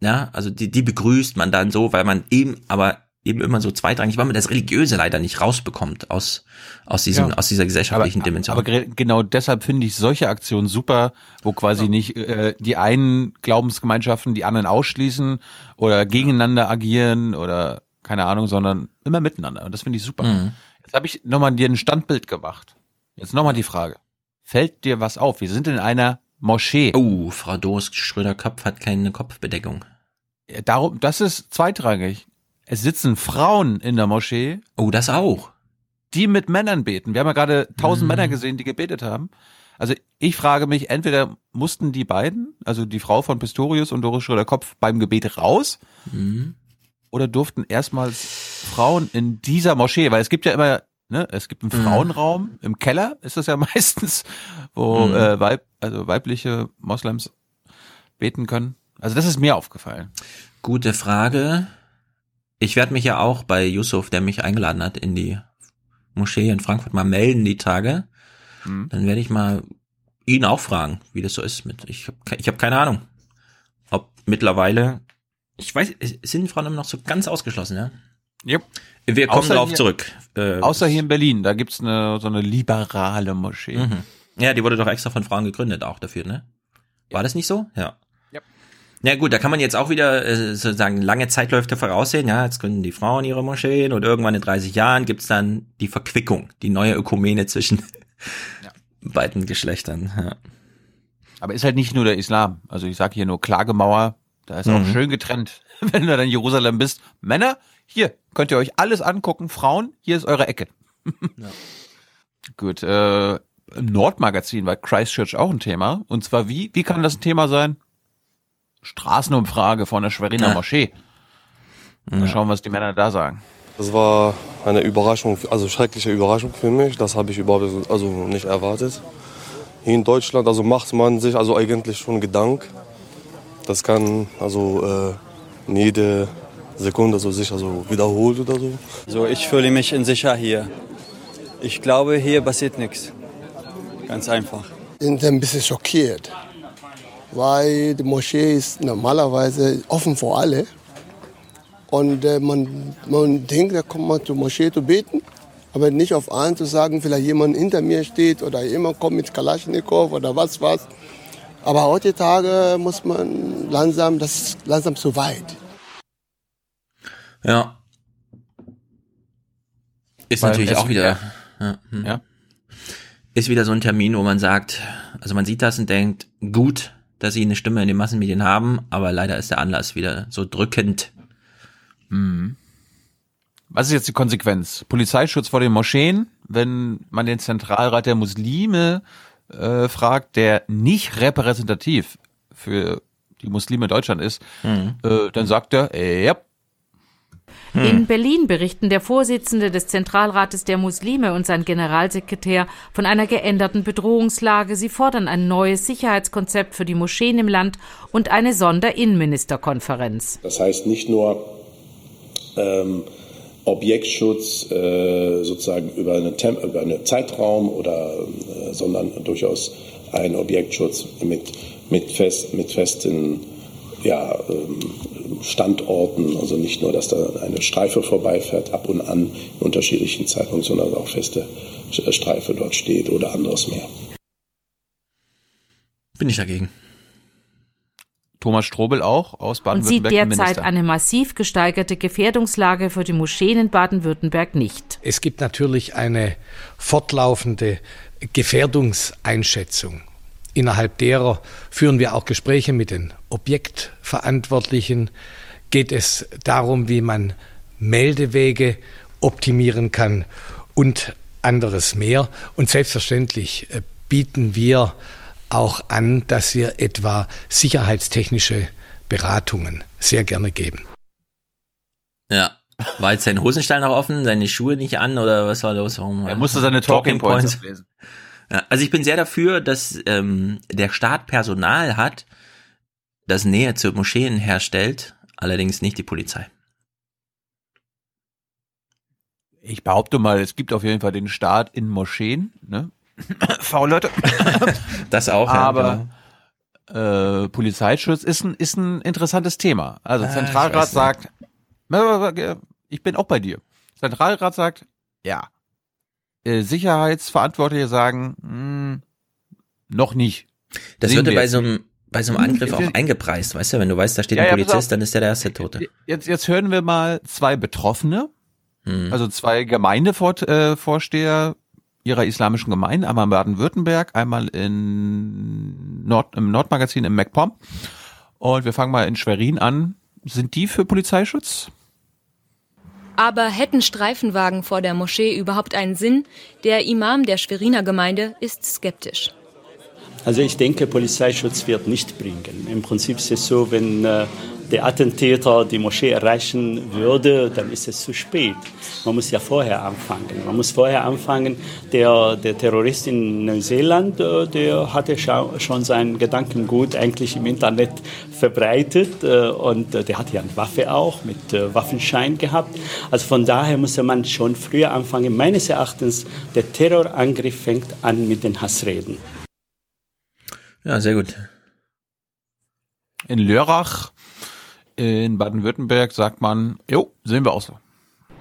ja, also die, die begrüßt man dann so, weil man eben, aber eben immer so zweitrangig, weil man das Religiöse leider nicht rausbekommt aus, aus diesem, Ja. aus dieser gesellschaftlichen aber, Dimension. Aber genau deshalb finde ich solche Aktionen super, wo quasi nicht äh, die einen Glaubensgemeinschaften die anderen ausschließen oder gegeneinander agieren oder keine Ahnung, sondern immer miteinander. Und das finde ich super. Mhm. Jetzt habe ich nochmal dir ein Standbild gemacht. Jetzt nochmal die Frage. Fällt dir was auf? Wir sind in einer Moschee. Oh, Frau Doos Schröder-Kopf hat keine Kopfbedeckung. Ja, Darum, das ist zweitrangig. Es sitzen Frauen in der Moschee. Oh, das auch. Die mit Männern beten. Wir haben ja gerade tausend Mhm. Männer gesehen, die gebetet haben. Also ich frage mich, entweder mussten die beiden, also die Frau von Pistorius und Doris Schröder-Kopf beim Gebet raus Mhm. oder durften erstmals Frauen in dieser Moschee, weil es gibt ja immer, ne, es gibt einen Mhm. Frauenraum im Keller, ist das ja meistens, wo Mhm. äh, Weib, also weibliche Moslems beten können. Also das ist mir aufgefallen. Gute Frage. Ich werde mich ja auch bei Yusuf, der mich eingeladen hat, in die Moschee in Frankfurt mal melden die Tage. Mhm. Dann werde ich mal ihn auch fragen, wie das so ist mit. Ich habe ich hab keine Ahnung. Ob mittlerweile. Ich weiß, sind Frauen immer noch so ganz ausgeschlossen, ja? Yep. Wir kommen Außer darauf hier- zurück. Äh, Außer hier in Berlin, da gibt's eine, so eine liberale Moschee. Mhm. Ja, die wurde doch extra von Frauen gegründet, auch dafür, ne? War das nicht so? Ja. Ja. Ja gut, da kann man jetzt auch wieder äh, sozusagen lange Zeitläufe voraussehen. Ja, jetzt gründen die Frauen ihre Moscheen und irgendwann in 30 Jahren gibt's dann die Verquickung, die neue Ökumene zwischen beiden Geschlechtern. Ja. Aber ist halt nicht nur der Islam. Also ich sage hier nur Klagemauer, da ist auch Mhm. schön getrennt, wenn du dann in Jerusalem bist. Männer, hier könnt ihr euch alles angucken. Frauen, hier ist eure Ecke. Gut, äh, im Nordmagazin war Christchurch auch ein Thema. Und zwar wie? Wie kann das ein Thema sein? Straßenumfrage von der Schweriner Ja. Moschee. Mal schauen, was die Männer da sagen. Das war eine Überraschung, also schreckliche Überraschung für mich. Das habe ich überhaupt also nicht erwartet. Hier in Deutschland also macht man sich also eigentlich schon Gedanken. Das kann also äh, jede Sekunde so sich also wiederholt oder so. Also ich fühle mich in sicher hier. Ich glaube, hier passiert nichts. Ganz einfach. sind ein bisschen schockiert, weil die Moschee ist normalerweise offen für alle. Und äh, man, man denkt, da kommt man zur Moschee zu beten, aber nicht auf einen zu sagen, vielleicht jemand hinter mir steht oder jemand kommt mit Kalaschnikow oder was was. Aber heutzutage muss man langsam, das ist langsam zu weit. Ja. Ist Weil natürlich auch wieder. ja. Ja. hm. Ja. Ist wieder so ein Termin, wo man sagt, also man sieht das und denkt, gut, dass sie eine Stimme in den Massenmedien haben, aber leider ist der Anlass wieder so drückend. Mhm. Was ist jetzt die Konsequenz? Polizeischutz vor den Moscheen, wenn man den Zentralrat der Muslime äh, fragt, der nicht repräsentativ für die Muslime in Deutschland ist, Mhm. äh, dann sagt er, äh, ja, In Berlin berichten der Vorsitzende des Zentralrates der Muslime und sein Generalsekretär von einer geänderten Bedrohungslage. Sie fordern ein neues Sicherheitskonzept für die Moscheen im Land und eine Sonderinnenministerkonferenz. Das heißt nicht nur ähm, Objektschutz äh, sozusagen über einen, Tem über einen Zeitraum oder äh, sondern durchaus ein Objektschutz mit mit fest mit festen ja, ähm, Standorten, also nicht nur, dass da eine Streife vorbeifährt, ab und an in unterschiedlichen Zeitpunkten, sondern auch feste Streife dort steht oder anderes mehr. Bin ich dagegen. Thomas Strobel auch aus Und sieht Baden-Württemberg. derzeit eine massiv gesteigerte Gefährdungslage für die Moscheen in Baden-Württemberg nicht. Es gibt natürlich eine fortlaufende Gefährdungseinschätzung. Innerhalb derer führen wir auch Gespräche mit den Objektverantwortlichen. Geht es darum, wie man Meldewege optimieren kann und anderes mehr. Und selbstverständlich äh, bieten wir auch an, dass wir etwa sicherheitstechnische Beratungen sehr gerne geben. Ja. War jetzt sein Hosenstall noch offen, seine Schuhe nicht an oder was war los? Warum, Er musste seine Talking Points ablesen. Also ich bin sehr dafür, dass ähm, der Staat Personal hat, das Nähe zu Moscheen herstellt, allerdings nicht die Polizei. Ich behaupte mal, es gibt auf jeden Fall den Staat in Moscheen, ne? V-Leute. Das auch, ja, Aber äh, Polizeischutz ist ein, ist ein interessantes Thema. Also Ah, Zentralrat sagt, ich bin auch bei dir. Zentralrat sagt, ja. Äh, Sicherheitsverantwortliche sagen, hm, noch nicht. Das Sehen würde bei so einem, bei so einem Angriff Jetzt- auch eingepreist, weißt du? Wenn du weißt, da steht Ja, ein Polizist, dann ist der der erste Tote. Jetzt, jetzt hören wir mal zwei Betroffene, Hm. also zwei Gemeindevorsteher ihrer islamischen Gemeinde, einmal in Baden-Württemberg, einmal in Nord, im Nordmagazin im MacPom. Und wir fangen mal in Schwerin an. Sind die für Polizeischutz? Aber hätten Streifenwagen vor der Moschee überhaupt einen Sinn? Der Imam der Schweriner Gemeinde ist skeptisch. Also ich denke, Polizeischutz wird nicht bringen. Im Prinzip ist es so, wenn äh, der Attentäter die Moschee erreichen würde, dann ist es zu spät. Man muss ja vorher anfangen. Man muss vorher anfangen. Der, der Terrorist in Neuseeland, äh, der hatte schon sein Gedankengut eigentlich im Internet verbreitet äh, und äh, der hatte ja eine Waffe auch mit Waffenschein gehabt. Also von daher musste man schon früher anfangen. Meines Erachtens, der Terrorangriff fängt an mit den Hassreden. Ja, sehr gut. In Lörrach in Baden-Württemberg sagt man, jo, sehen wir auch so.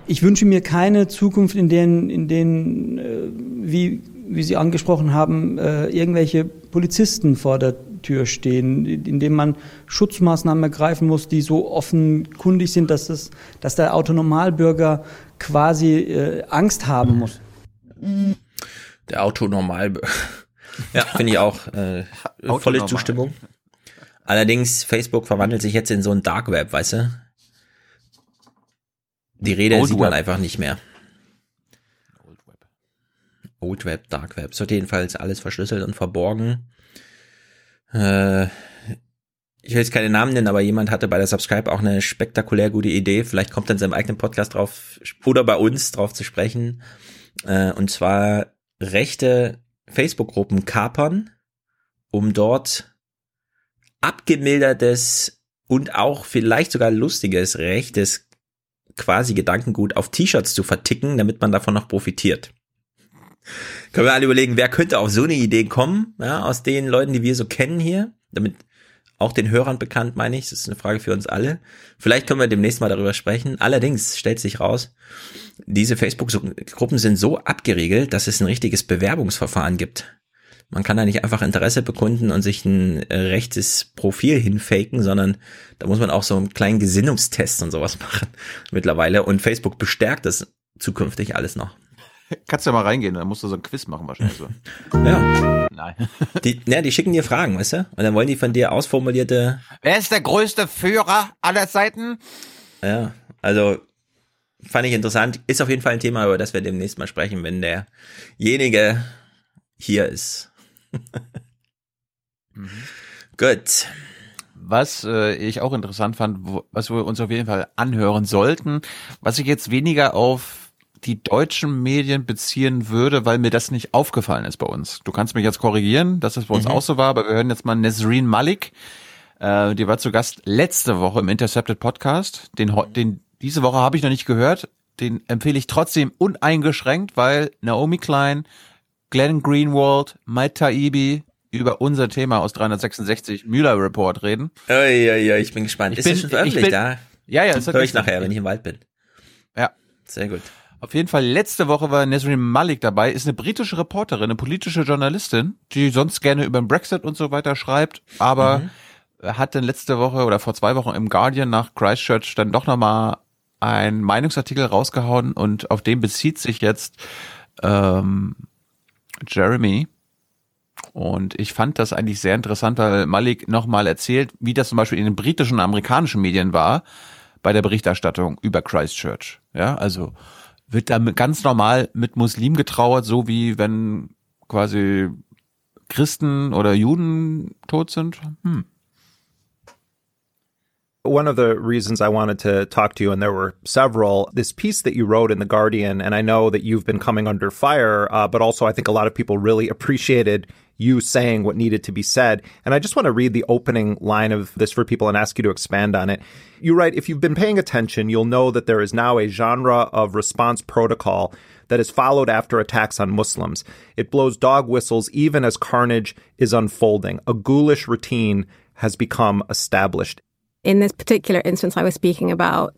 Ich wünsche mir keine Zukunft, in denen, in denen äh, wie, wie Sie angesprochen haben, äh, irgendwelche Polizisten vor der Tür stehen, in dem man Schutzmaßnahmen ergreifen muss, die so offenkundig sind, dass, das, dass der Autonomalbürger quasi äh, Angst haben muss. Der Autonormalbürger. Ja, finde ich auch. Äh, volle. Zustimmung. Allerdings, Facebook verwandelt sich jetzt in so ein Dark Web, weißt du? Die Rede Old sieht man Web. einfach nicht mehr. Old Web, Dark Web. Es wird jedenfalls alles verschlüsselt und verborgen. Äh, ich will jetzt keine Namen nennen, aber jemand hatte bei der Subscribe auch eine spektakulär gute Idee. Vielleicht kommt er in seinem eigenen Podcast drauf oder bei uns drauf zu sprechen. Äh, und zwar rechte Facebook-Gruppen kapern, um dort abgemildertes und auch vielleicht sogar lustiges rechtes quasi Gedankengut auf T-Shirts zu verticken, damit man davon noch profitiert. Können wir alle überlegen, wer könnte auf so eine Idee kommen, ja, aus den Leuten, die wir so kennen hier, damit auch den Hörern bekannt, meine ich, das ist eine Frage für uns alle. Vielleicht können wir demnächst mal darüber sprechen. Allerdings stellt sich raus, diese Facebook-Gruppen sind so abgeriegelt, dass es ein richtiges Bewerbungsverfahren gibt. Man kann da nicht einfach Interesse bekunden und sich ein äh, rechtes Profil hinfaken, sondern da muss man auch so einen kleinen Gesinnungstest und sowas machen mittlerweile. Und Facebook bestärkt das zukünftig alles noch. Kannst du ja mal reingehen, dann musst du so ein Quiz machen wahrscheinlich so. Ja. Nein. Die, ja, die schicken dir Fragen, weißt du? Und dann wollen die von dir ausformulierte. Wer ist der größte Führer aller Zeiten? Ja, also fand ich interessant. Ist auf jeden Fall ein Thema, über das wir demnächst mal sprechen, wenn derjenige hier ist. Mhm. Gut. Was äh, ich auch interessant fand, wo, was wir uns auf jeden Fall anhören sollten, was ich jetzt weniger auf die deutschen Medien beziehen würde, weil mir das nicht aufgefallen ist bei uns. Du kannst mich jetzt korrigieren, dass das bei uns mhm. auch so war, aber wir hören jetzt mal Nesreen Malik. Äh, die war zu Gast letzte Woche im Intercepted Podcast. Den, den diese Woche habe ich noch nicht gehört. Den empfehle ich trotzdem uneingeschränkt, weil Naomi Klein, Glenn Greenwald, Mike Taibbi über unser Thema aus 366 Müller Report reden. Ja, ja, ja, ich bin gespannt. Ich ist bin, das schon veröffentlicht bin, da? Ja, ja, ist Hör ich nachher, wenn ich im Wald bin. Ja. Sehr gut. Auf jeden Fall, letzte Woche war Nesrin Malik dabei, ist eine britische Reporterin, eine politische Journalistin, die sonst gerne über den Brexit und so weiter schreibt, aber mhm. hat dann letzte Woche oder vor zwei Wochen im Guardian nach Christchurch dann doch nochmal einen Meinungsartikel rausgehauen und auf den bezieht sich jetzt ähm, Jeremy. Und ich fand das eigentlich sehr interessant, weil Malik nochmal erzählt, wie das zum Beispiel in den britischen und amerikanischen Medien war bei der Berichterstattung über Christchurch. Ja, also wird da ganz normal mit Muslim getrauert, so wie wenn quasi Christen oder Juden tot sind? Hm. One of the reasons I wanted to talk to you, and there were several, this piece that you wrote in The Guardian, and I know that you've been coming under fire, uh, but also I think a lot of people really appreciated you saying what needed to be said. And I just want to read the opening line of this for people and ask you to expand on it. You write, if you've been paying attention, you'll know that there is now a genre of response protocol that is followed after attacks on Muslims. It blows dog whistles even as carnage is unfolding. A ghoulish routine has become established. In this particular instance, I was speaking about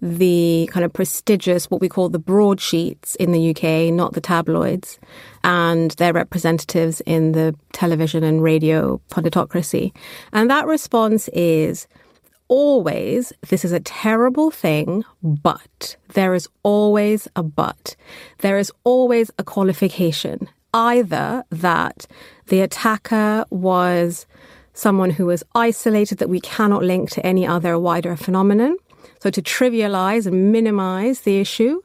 the kind of prestigious, what we call the broadsheets in the UK, not the tabloids, and their representatives in the television and radio punditocracy. And that response is always, this is a terrible thing, but there is always a but. There is always a qualification. Either that the attacker was someone who is isolated that we cannot link to any other wider phenomenon. So to trivialize and minimize the issue,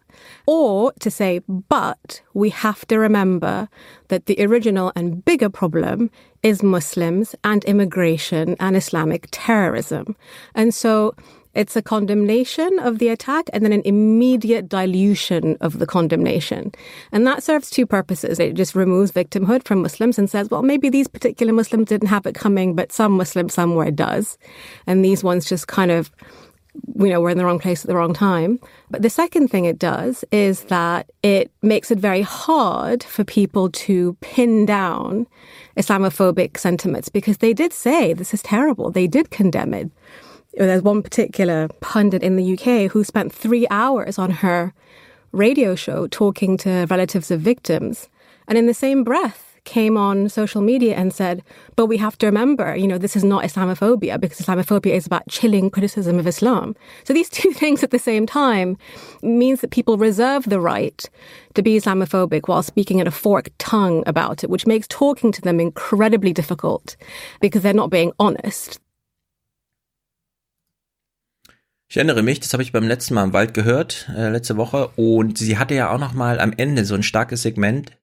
or to say, but we have to remember that the original and bigger problem is Muslims and immigration and Islamic terrorism. And so it's a condemnation of the attack and then an immediate dilution of the condemnation. And that serves two purposes. It just removes victimhood from Muslims and says, well, maybe these particular Muslims didn't have it coming, but some Muslim somewhere does. And these ones just kind of you know, we're in the wrong place at the wrong time. But the second thing it does is that it makes it very hard for people to pin down Islamophobic sentiments because they did say this is terrible. They did condemn it. There's one particular pundit in the UK who spent three hours on her radio show talking to relatives of victims. And in the same breath, came on social media and said, but we have to remember, you know, this is not Islamophobia because Islamophobia is about chilling criticism of Islam. So these two things at the same time means that people reserve the right to be Islamophobic while speaking in a forked tongue about it, which makes talking to them incredibly difficult because they're not being honest. Ich erinnere mich, das habe ich beim letzten Mal im Wald gehört, äh, letzte Woche, und sie hatte ja auch noch mal am Ende so ein starkes Segment,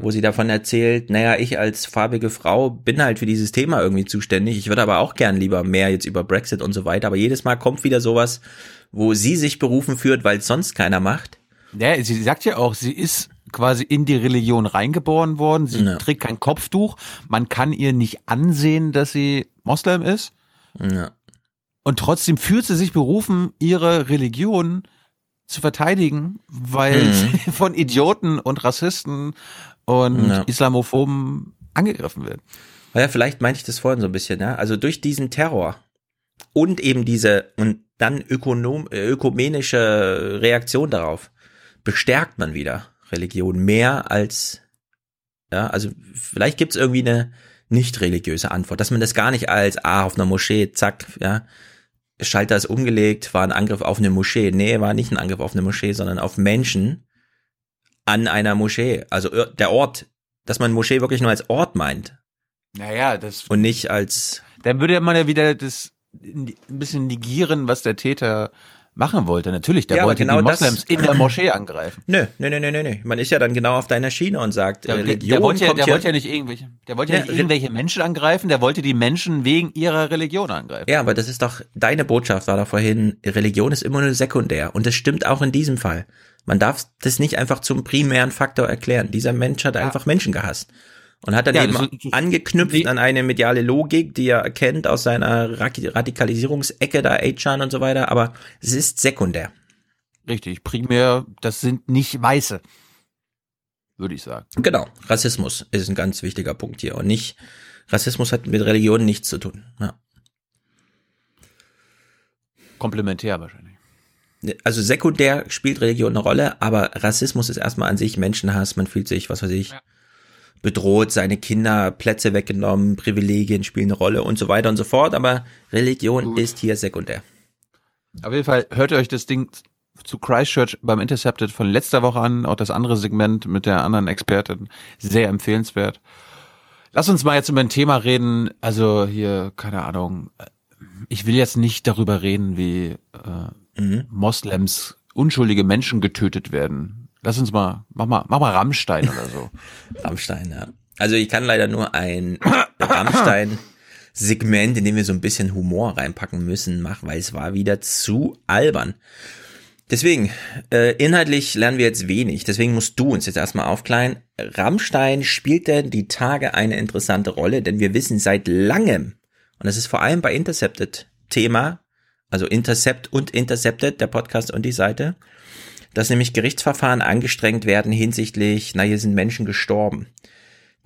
wo sie davon erzählt, naja, ich als farbige Frau bin halt für dieses Thema irgendwie zuständig. Ich würde aber auch gern lieber mehr jetzt über Brexit und so weiter. Aber jedes Mal kommt wieder sowas, wo sie sich berufen führt, weil es sonst keiner macht. Ja, sie sagt ja auch, sie ist quasi in die Religion reingeboren worden. Sie ja. trägt kein Kopftuch. Man kann ihr nicht ansehen, dass sie Moslem ist. Ja. Und trotzdem fühlt sie sich berufen, ihre Religion zu verteidigen, weil mhm. sie von Idioten und Rassisten und ja. Islamophoben angegriffen wird. Ja, vielleicht meinte ich das vorhin so ein bisschen, ja. Also durch diesen Terror und eben diese und dann ökonom, ökumenische Reaktion darauf bestärkt man wieder Religion mehr als Ja, also vielleicht gibt's irgendwie eine nicht religiöse Antwort, dass man das gar nicht als, ah, auf einer Moschee, zack, ja, Schalter ist umgelegt, war ein Angriff auf eine Moschee. Nee, war nicht ein Angriff auf eine Moschee, sondern auf Menschen an einer Moschee. Also der Ort, dass man Moschee wirklich nur als Ort meint. Naja, das. Und nicht als. Dann würde man ja wieder das ein bisschen negieren, was der Täter machen wollte. Natürlich, der Ja, wollte genau die Moslems das- in der Moschee angreifen. Nö, nö, nö, nö, nö. Man ist ja dann genau auf deiner Schiene und sagt, Der, äh, Religion der, wollte ja, der hier- wollte ja nicht irgendwelche, der wollte ja, Ja, nicht irgendwelche Menschen angreifen, der wollte die Menschen wegen ihrer Religion angreifen. Ja, aber das ist doch, deine Botschaft war doch vorhin, Religion ist immer nur sekundär. Und das stimmt auch in diesem Fall. Man darf das nicht einfach zum primären Faktor erklären. Dieser Mensch hat einfach Menschen gehasst. Und hat dann Ja, eben das angeknüpft an eine mediale Logik, die er erkennt aus seiner Ra- Radikalisierungsecke da, Achan und so weiter. Aber es ist sekundär. Richtig, primär, das sind nicht Weiße. Würde ich sagen. Genau. Rassismus ist ein ganz wichtiger Punkt hier. Und nicht, Rassismus hat mit Religion nichts zu tun. Ja. Komplementär wahrscheinlich. also sekundär spielt Religion eine Rolle, aber Rassismus ist erstmal an sich Menschenhass. Man fühlt sich, was weiß ich, bedroht, seine Kinder Plätze weggenommen, Privilegien spielen eine Rolle und so weiter und so fort. Aber Religion ist hier sekundär. Auf jeden Fall hört ihr euch das Ding zu Christchurch beim Intercepted von letzter Woche an, auch das andere Segment mit der anderen Expertin, sehr empfehlenswert. Lass uns mal jetzt über ein Thema reden, also hier, keine Ahnung, ich will jetzt nicht darüber reden, wie äh, Moslems, unschuldige Menschen getötet werden. Lass uns mal, mach mal, mach mal Rammstein oder so. Rammstein, ja. Also ich kann leider nur ein Rammstein-Segment, in dem wir so ein bisschen Humor reinpacken müssen, machen, weil es war wieder zu albern. Deswegen, äh, inhaltlich lernen wir jetzt wenig, deswegen musst du uns jetzt erstmal aufklären. Rammstein spielt denn die Tage eine interessante Rolle, denn wir wissen seit langem, und das ist vor allem bei Intercepted Thema, also Intercept und Intercepted, der Podcast und die Seite, dass nämlich Gerichtsverfahren angestrengt werden hinsichtlich, na, hier sind Menschen gestorben.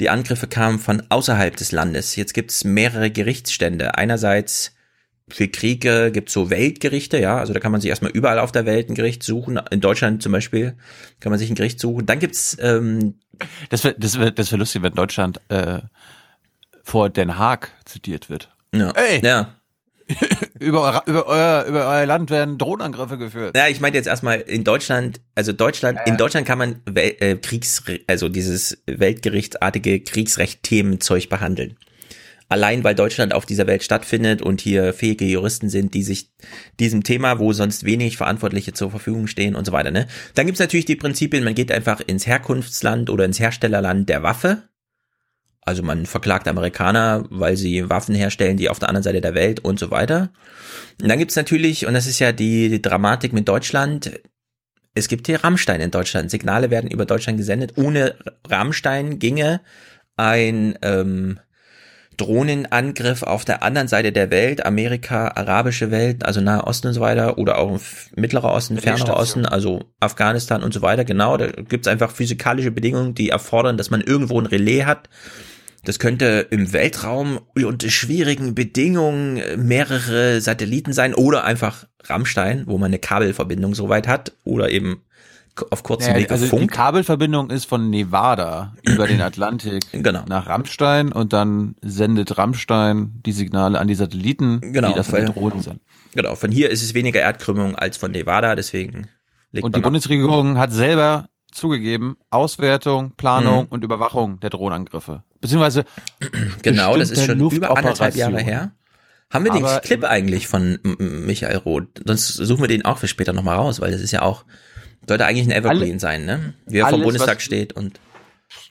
Die Angriffe kamen von außerhalb des Landes. Jetzt gibt's mehrere Gerichtsstände. Einerseits für Kriege gibt's so Weltgerichte, ja, also da kann man sich erstmal überall auf der Welt ein Gericht suchen. In Deutschland zum Beispiel kann man sich ein Gericht suchen. Dann gibt's ähm, Das wäre das wär, das wär lustig, wenn Deutschland äh, vor Den Haag zitiert wird. ja, Ey! ja. Über, euer, über, euer, über euer Land werden Drohnenangriffe geführt. Ja, ich meinte jetzt erstmal in Deutschland, also Deutschland, in Deutschland kann man Wel äh, Kriegs, also dieses weltgerichtsartige Kriegsrecht-Themenzeug behandeln. Allein weil Deutschland auf dieser Welt stattfindet und hier fähige Juristen sind, die sich diesem Thema, wo sonst wenig Verantwortliche zur Verfügung stehen und so weiter, ne? Dann gibt's natürlich die Prinzipien, man geht einfach ins Herkunftsland oder ins Herstellerland der Waffe. Also man verklagt Amerikaner, weil sie Waffen herstellen, die auf der anderen Seite der Welt und so weiter. Und dann gibt's natürlich, und das ist ja die, die Dramatik mit Deutschland, es gibt hier Rammstein in Deutschland. Signale werden über Deutschland gesendet. Ohne Rammstein ginge ein ähm, Drohnenangriff auf der anderen Seite der Welt, Amerika, arabische Welt, also Nahe Osten und so weiter, oder auch Mittlerer Osten, Fernerer Osten, also Afghanistan und so weiter, genau, da gibt's einfach physikalische Bedingungen, die erfordern, dass man irgendwo ein Relais hat. Das könnte im Weltraum unter schwierigen Bedingungen mehrere Satelliten sein oder einfach Rammstein, wo man eine Kabelverbindung soweit hat oder eben auf kurzem Ja, Wege also die Funk. Kabelverbindung ist von Nevada über den Atlantik Genau. nach Rammstein und dann sendet Rammstein die Signale an die Satelliten, Genau, die das Drohnen sind. Genau, von hier ist es weniger Erdkrümmung als von Nevada, deswegen legt Und die. Bundesregierung hat selber zugegeben, Auswertung, Planung Mhm. und Überwachung der Drohnenangriffe. Beziehungsweise Genau, das ist schon über anderthalb Jahre her. Haben wir den Aber- Clip eigentlich von Michael Roth? Sonst suchen wir den auch für später nochmal raus, weil das ist ja auch, sollte eigentlich ein Evergreen Alle- sein, ne? Wie er vom Bundestag steht und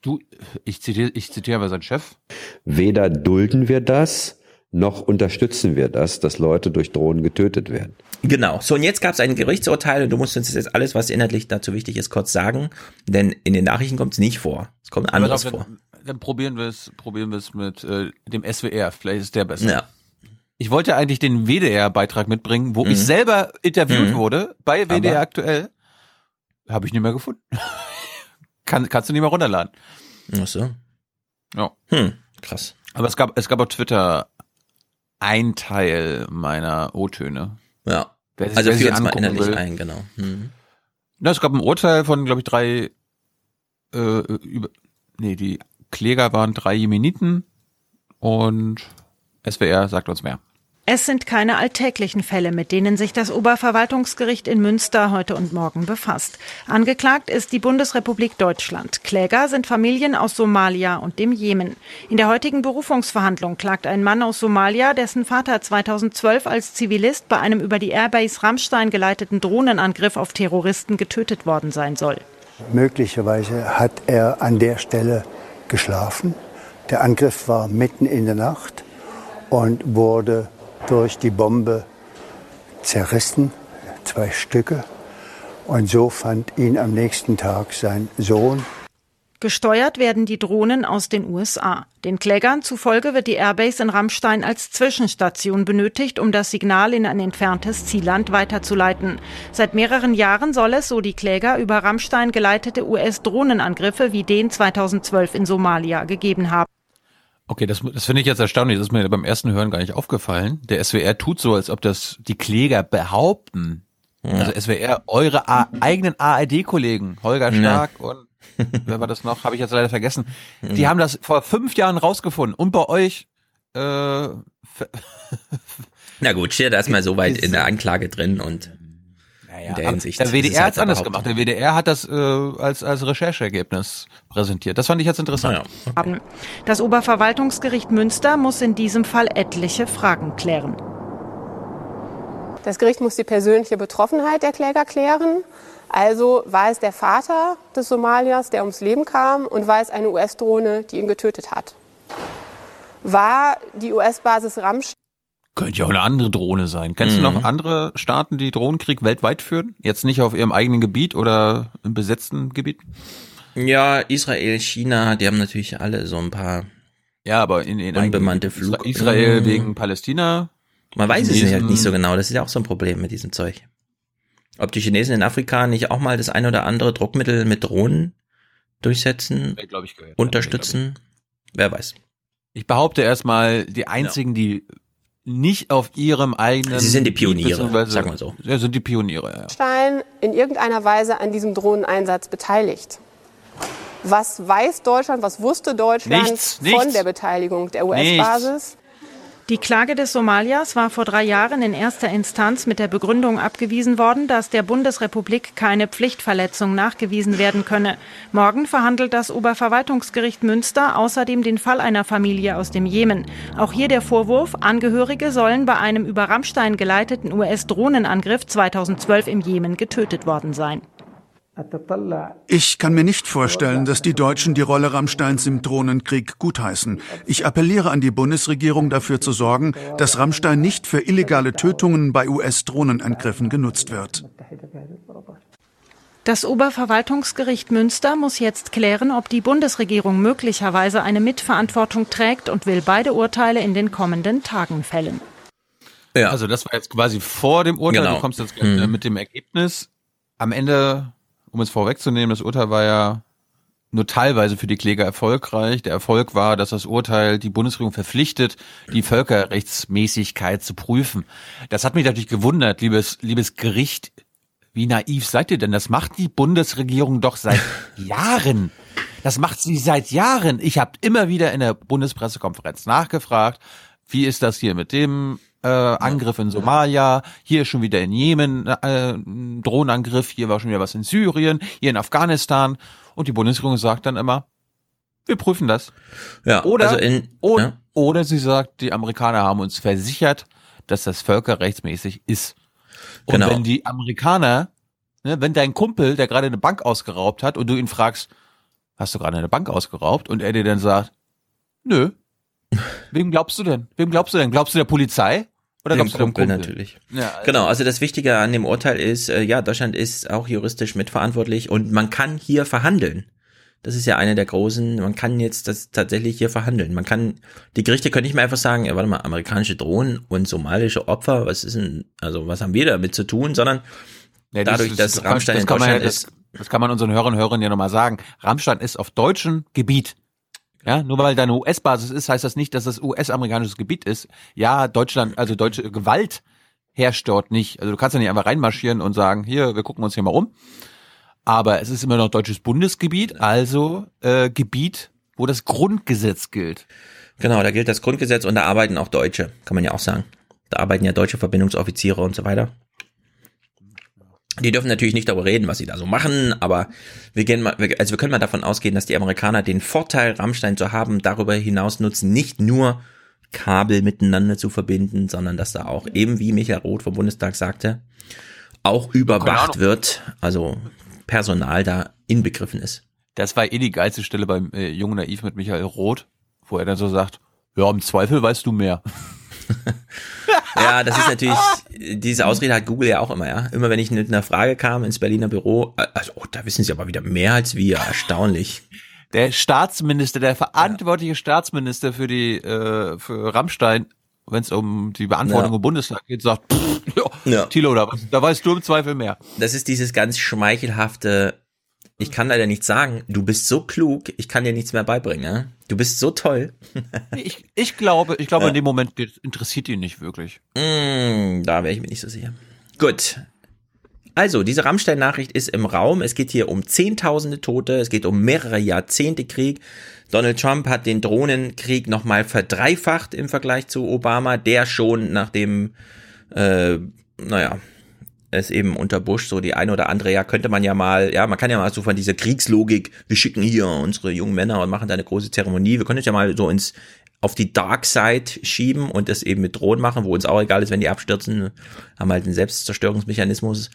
Du, ich zitiere, ich zitiere aber seinen Chef. Weder dulden wir das, noch unterstützen wir das, dass Leute durch Drohnen getötet werden. Genau. So, und jetzt gab es ein Gerichtsurteil und du musst uns jetzt alles, was inhaltlich dazu wichtig ist, kurz sagen, denn in den Nachrichten kommt es nicht vor. Es kommt anderes dann, vor. dann probieren wir es, probieren wir es mit äh, dem SWR. Vielleicht ist der besser. Ja. Ich wollte eigentlich den WDR-Beitrag mitbringen, wo Mhm. ich selber interviewt Mhm. wurde bei WDR Aber- aktuell. Habe ich nicht mehr gefunden. Kann, kannst du nicht mehr runterladen. Ach so. Ja. Hm, krass. Aber es gab, es gab auf Twitter ein Teil meiner O-Töne. Ja. Wer Also wer sich uns mal inhaltlich will. ein, genau. Hm. Na, es gab ein Urteil von, glaube ich, drei, äh, über, nee, die Kläger waren drei Jemeniten und SWR sagt uns mehr. Es sind keine alltäglichen Fälle, mit denen sich das Oberverwaltungsgericht in Münster heute und morgen befasst. Angeklagt ist die Bundesrepublik Deutschland. Kläger sind Familien aus Somalia und dem Jemen. In der heutigen Berufungsverhandlung klagt ein Mann aus Somalia, dessen Vater 2012 als Zivilist bei einem über die Airbase Rammstein geleiteten Drohnenangriff auf Terroristen getötet worden sein soll. Möglicherweise hat er an der Stelle geschlafen. Der Angriff war mitten in der Nacht und wurde durch die Bombe zerrissen, zwei Stücke. Und so fand ihn am nächsten Tag sein Sohn. Gesteuert werden die Drohnen aus den USA. Den Klägern zufolge wird die Airbase in Rammstein als Zwischenstation benötigt, um das Signal in ein entferntes Zielland weiterzuleiten. Seit mehreren Jahren soll es, so die Kläger, über Rammstein geleitete US-Drohnenangriffe wie den 2012 in Somalia gegeben haben. Okay, das, das finde ich jetzt erstaunlich. Das ist mir beim ersten Hören gar nicht aufgefallen. Der SWR tut so, als ob das die Kläger behaupten. Ja. Also SWR, eure A eigenen ARD-Kollegen, Holger Stark ja. und wer war das noch? Habe ich jetzt leider vergessen. Die ja. haben das vor fünf Jahren rausgefunden. Und bei euch äh, Na gut, steht erstmal so weit in der Anklage drin und naja, in der Hinsicht. Der WDR hat es anders gemacht. Der WDR hat das äh, als, als Rechercheergebnis präsentiert. Das fand ich jetzt interessant. Ja, okay. Das Oberverwaltungsgericht Münster muss in diesem Fall etliche Fragen klären. Das Gericht muss die persönliche Betroffenheit der Kläger klären. Also war es der Vater des Somaliers, der ums Leben kam, und war es eine US-Drohne, die ihn getötet hat? War die US-Basis Ramstein könnte ja auch eine andere Drohne sein. Kennst mhm. du noch mhm. andere Staaten, die Drohnenkrieg weltweit führen? Jetzt nicht auf ihrem eigenen Gebiet oder im besetzten Gebiet? Ja, Israel, China, die haben natürlich alle so ein paar ja, aber in, in unbemannte Flug. Israel mhm. wegen Palästina. Man weiß es halt nicht so genau. Das ist ja auch so ein Problem mit diesem Zeug. Ob die Chinesen in Afrika nicht auch mal das ein oder andere Druckmittel mit Drohnen durchsetzen, ich, unterstützen, wer weiß. Ich behaupte erstmal, die einzigen, ja. die nicht auf ihrem eigenen. Sie sind die Pioniere, sagen wir so. Ja, sind die Pioniere, ja. Stein in irgendeiner Weise an diesem Drohneneinsatz beteiligt. Was weiß Deutschland, was wusste Deutschland nichts, von nichts. der Beteiligung der US-Basis? Die Klage des Somalias war vor drei Jahren in erster Instanz mit der Begründung abgewiesen worden, dass der Bundesrepublik keine Pflichtverletzung nachgewiesen werden könne. Morgen verhandelt das Oberverwaltungsgericht Münster außerdem den Fall einer Familie aus dem Jemen. Auch hier der Vorwurf, Angehörige sollen bei einem über Rammstein geleiteten US-Drohnenangriff 2012 im Jemen getötet worden sein. Ich kann mir nicht vorstellen, dass die Deutschen die Rolle Rammsteins im Drohnenkrieg gutheißen. Ich appelliere an die Bundesregierung dafür zu sorgen, dass Rammstein nicht für illegale Tötungen bei US-Drohnenangriffen genutzt wird. Das Oberverwaltungsgericht Münster muss jetzt klären, ob die Bundesregierung möglicherweise eine Mitverantwortung trägt und will beide Urteile in den kommenden Tagen fällen. Ja, also das war jetzt quasi vor dem Urteil. Genau. Du kommst jetzt mhm. mit dem Ergebnis. Am Ende um es vorwegzunehmen, das Urteil war ja nur teilweise für die Kläger erfolgreich. Der Erfolg war, dass das Urteil die Bundesregierung verpflichtet, die Völkerrechtsmäßigkeit zu prüfen. Das hat mich natürlich gewundert, liebes, liebes Gericht. Wie naiv seid ihr denn? Das macht die Bundesregierung doch seit Jahren. Das macht sie seit Jahren. Ich habe immer wieder in der Bundespressekonferenz nachgefragt, wie ist das hier mit dem äh, Angriff in Somalia, hier schon wieder in Jemen äh, ein Drohnenangriff, hier war schon wieder was in Syrien, hier in Afghanistan und die Bundesregierung sagt dann immer, wir prüfen das. Ja, oder, also in, oder, ja. oder sie sagt, die Amerikaner haben uns versichert, dass das völkerrechtsmäßig ist. Und Genau. wenn die Amerikaner, ne, wenn dein Kumpel, der gerade eine Bank ausgeraubt hat und du ihn fragst, hast du gerade eine Bank ausgeraubt? Und er dir dann sagt, nö. Wem glaubst du denn? Wem glaubst du denn? Glaubst du der Polizei? Oder Dem Kumpel Kumpel? natürlich. Ja, also- Genau, also das Wichtige an dem Urteil ist, äh, ja, Deutschland ist auch juristisch mitverantwortlich und man kann hier verhandeln. Das ist ja eine der großen, man kann jetzt das tatsächlich hier verhandeln. Man kann, die Gerichte können nicht mehr einfach sagen, ja, warte mal, amerikanische Drohnen und somalische Opfer, was ist denn, also was haben wir damit zu tun, sondern Ja, das- dadurch, das- dass das- Rammstein das in man ja- Deutschland das- ist, Das kann man unseren Hörern und Hörern ja nochmal sagen. Rammstein ist auf deutschem Gebiet. Ja, nur weil da eine US-Basis ist, heißt das nicht, dass das US-amerikanisches Gebiet ist. Ja, Deutschland, also deutsche Gewalt herrscht dort nicht. Also du kannst ja nicht einfach reinmarschieren und sagen, hier, wir gucken uns hier mal um. Aber es ist immer noch deutsches Bundesgebiet, also äh, Gebiet wo das Grundgesetz gilt. Genau, da gilt das Grundgesetz und da arbeiten auch Deutsche, kann man ja auch sagen. Da arbeiten ja deutsche Verbindungsoffiziere und so weiter. Die dürfen natürlich nicht darüber reden, was sie da so machen, aber wir gehen mal, also wir können mal davon ausgehen, dass die Amerikaner den Vorteil, Rammstein zu haben, darüber hinaus nutzen, nicht nur Kabel miteinander zu verbinden, sondern dass da auch eben, wie Michael Roth vom Bundestag sagte, auch überwacht wird, also Personal da inbegriffen ist. Das war eh die geilste Stelle beim äh, Jungen Naiv mit Michael Roth, wo er dann so sagt, ja, im Zweifel weißt du mehr. ja, das ist natürlich, diese Ausrede hat Google ja auch immer, ja. Immer wenn ich mit einer Frage kam ins Berliner Büro, also, oh, da wissen sie aber wieder mehr als wir, erstaunlich. Der Staatsminister, der verantwortliche ja. Staatsminister für die, äh, für Rammstein, wenn es um die Beantwortung ja. im Bundestag geht, sagt, pff, ja, ja. Thilo, da, da weißt du im Zweifel mehr. Das ist dieses ganz schmeichelhafte, ich kann leider nichts sagen, du bist so klug, ich kann dir nichts mehr beibringen, ja? Du bist so toll. ich, ich glaube, ich glaube, ja. in dem Moment interessiert ihn nicht wirklich. Mm, da wäre ich mir nicht so sicher. Gut. Also, diese Rammstein-Nachricht ist im Raum. Es geht hier um Zehntausende Tote. Es geht um mehrere Jahrzehnte Krieg. Donald Trump hat den Drohnenkrieg nochmal verdreifacht im Vergleich zu Obama, der schon nach dem, äh, naja, es eben unter Bush so die eine oder andere, ja, könnte man ja mal, ja, man kann ja mal so von dieser Kriegslogik, wir schicken hier unsere jungen Männer und machen da eine große Zeremonie, wir können es ja mal so ins, auf die Dark Side schieben und das eben mit Drohnen machen, wo uns auch egal ist, wenn die abstürzen, haben halt einen Selbstzerstörungsmechanismus.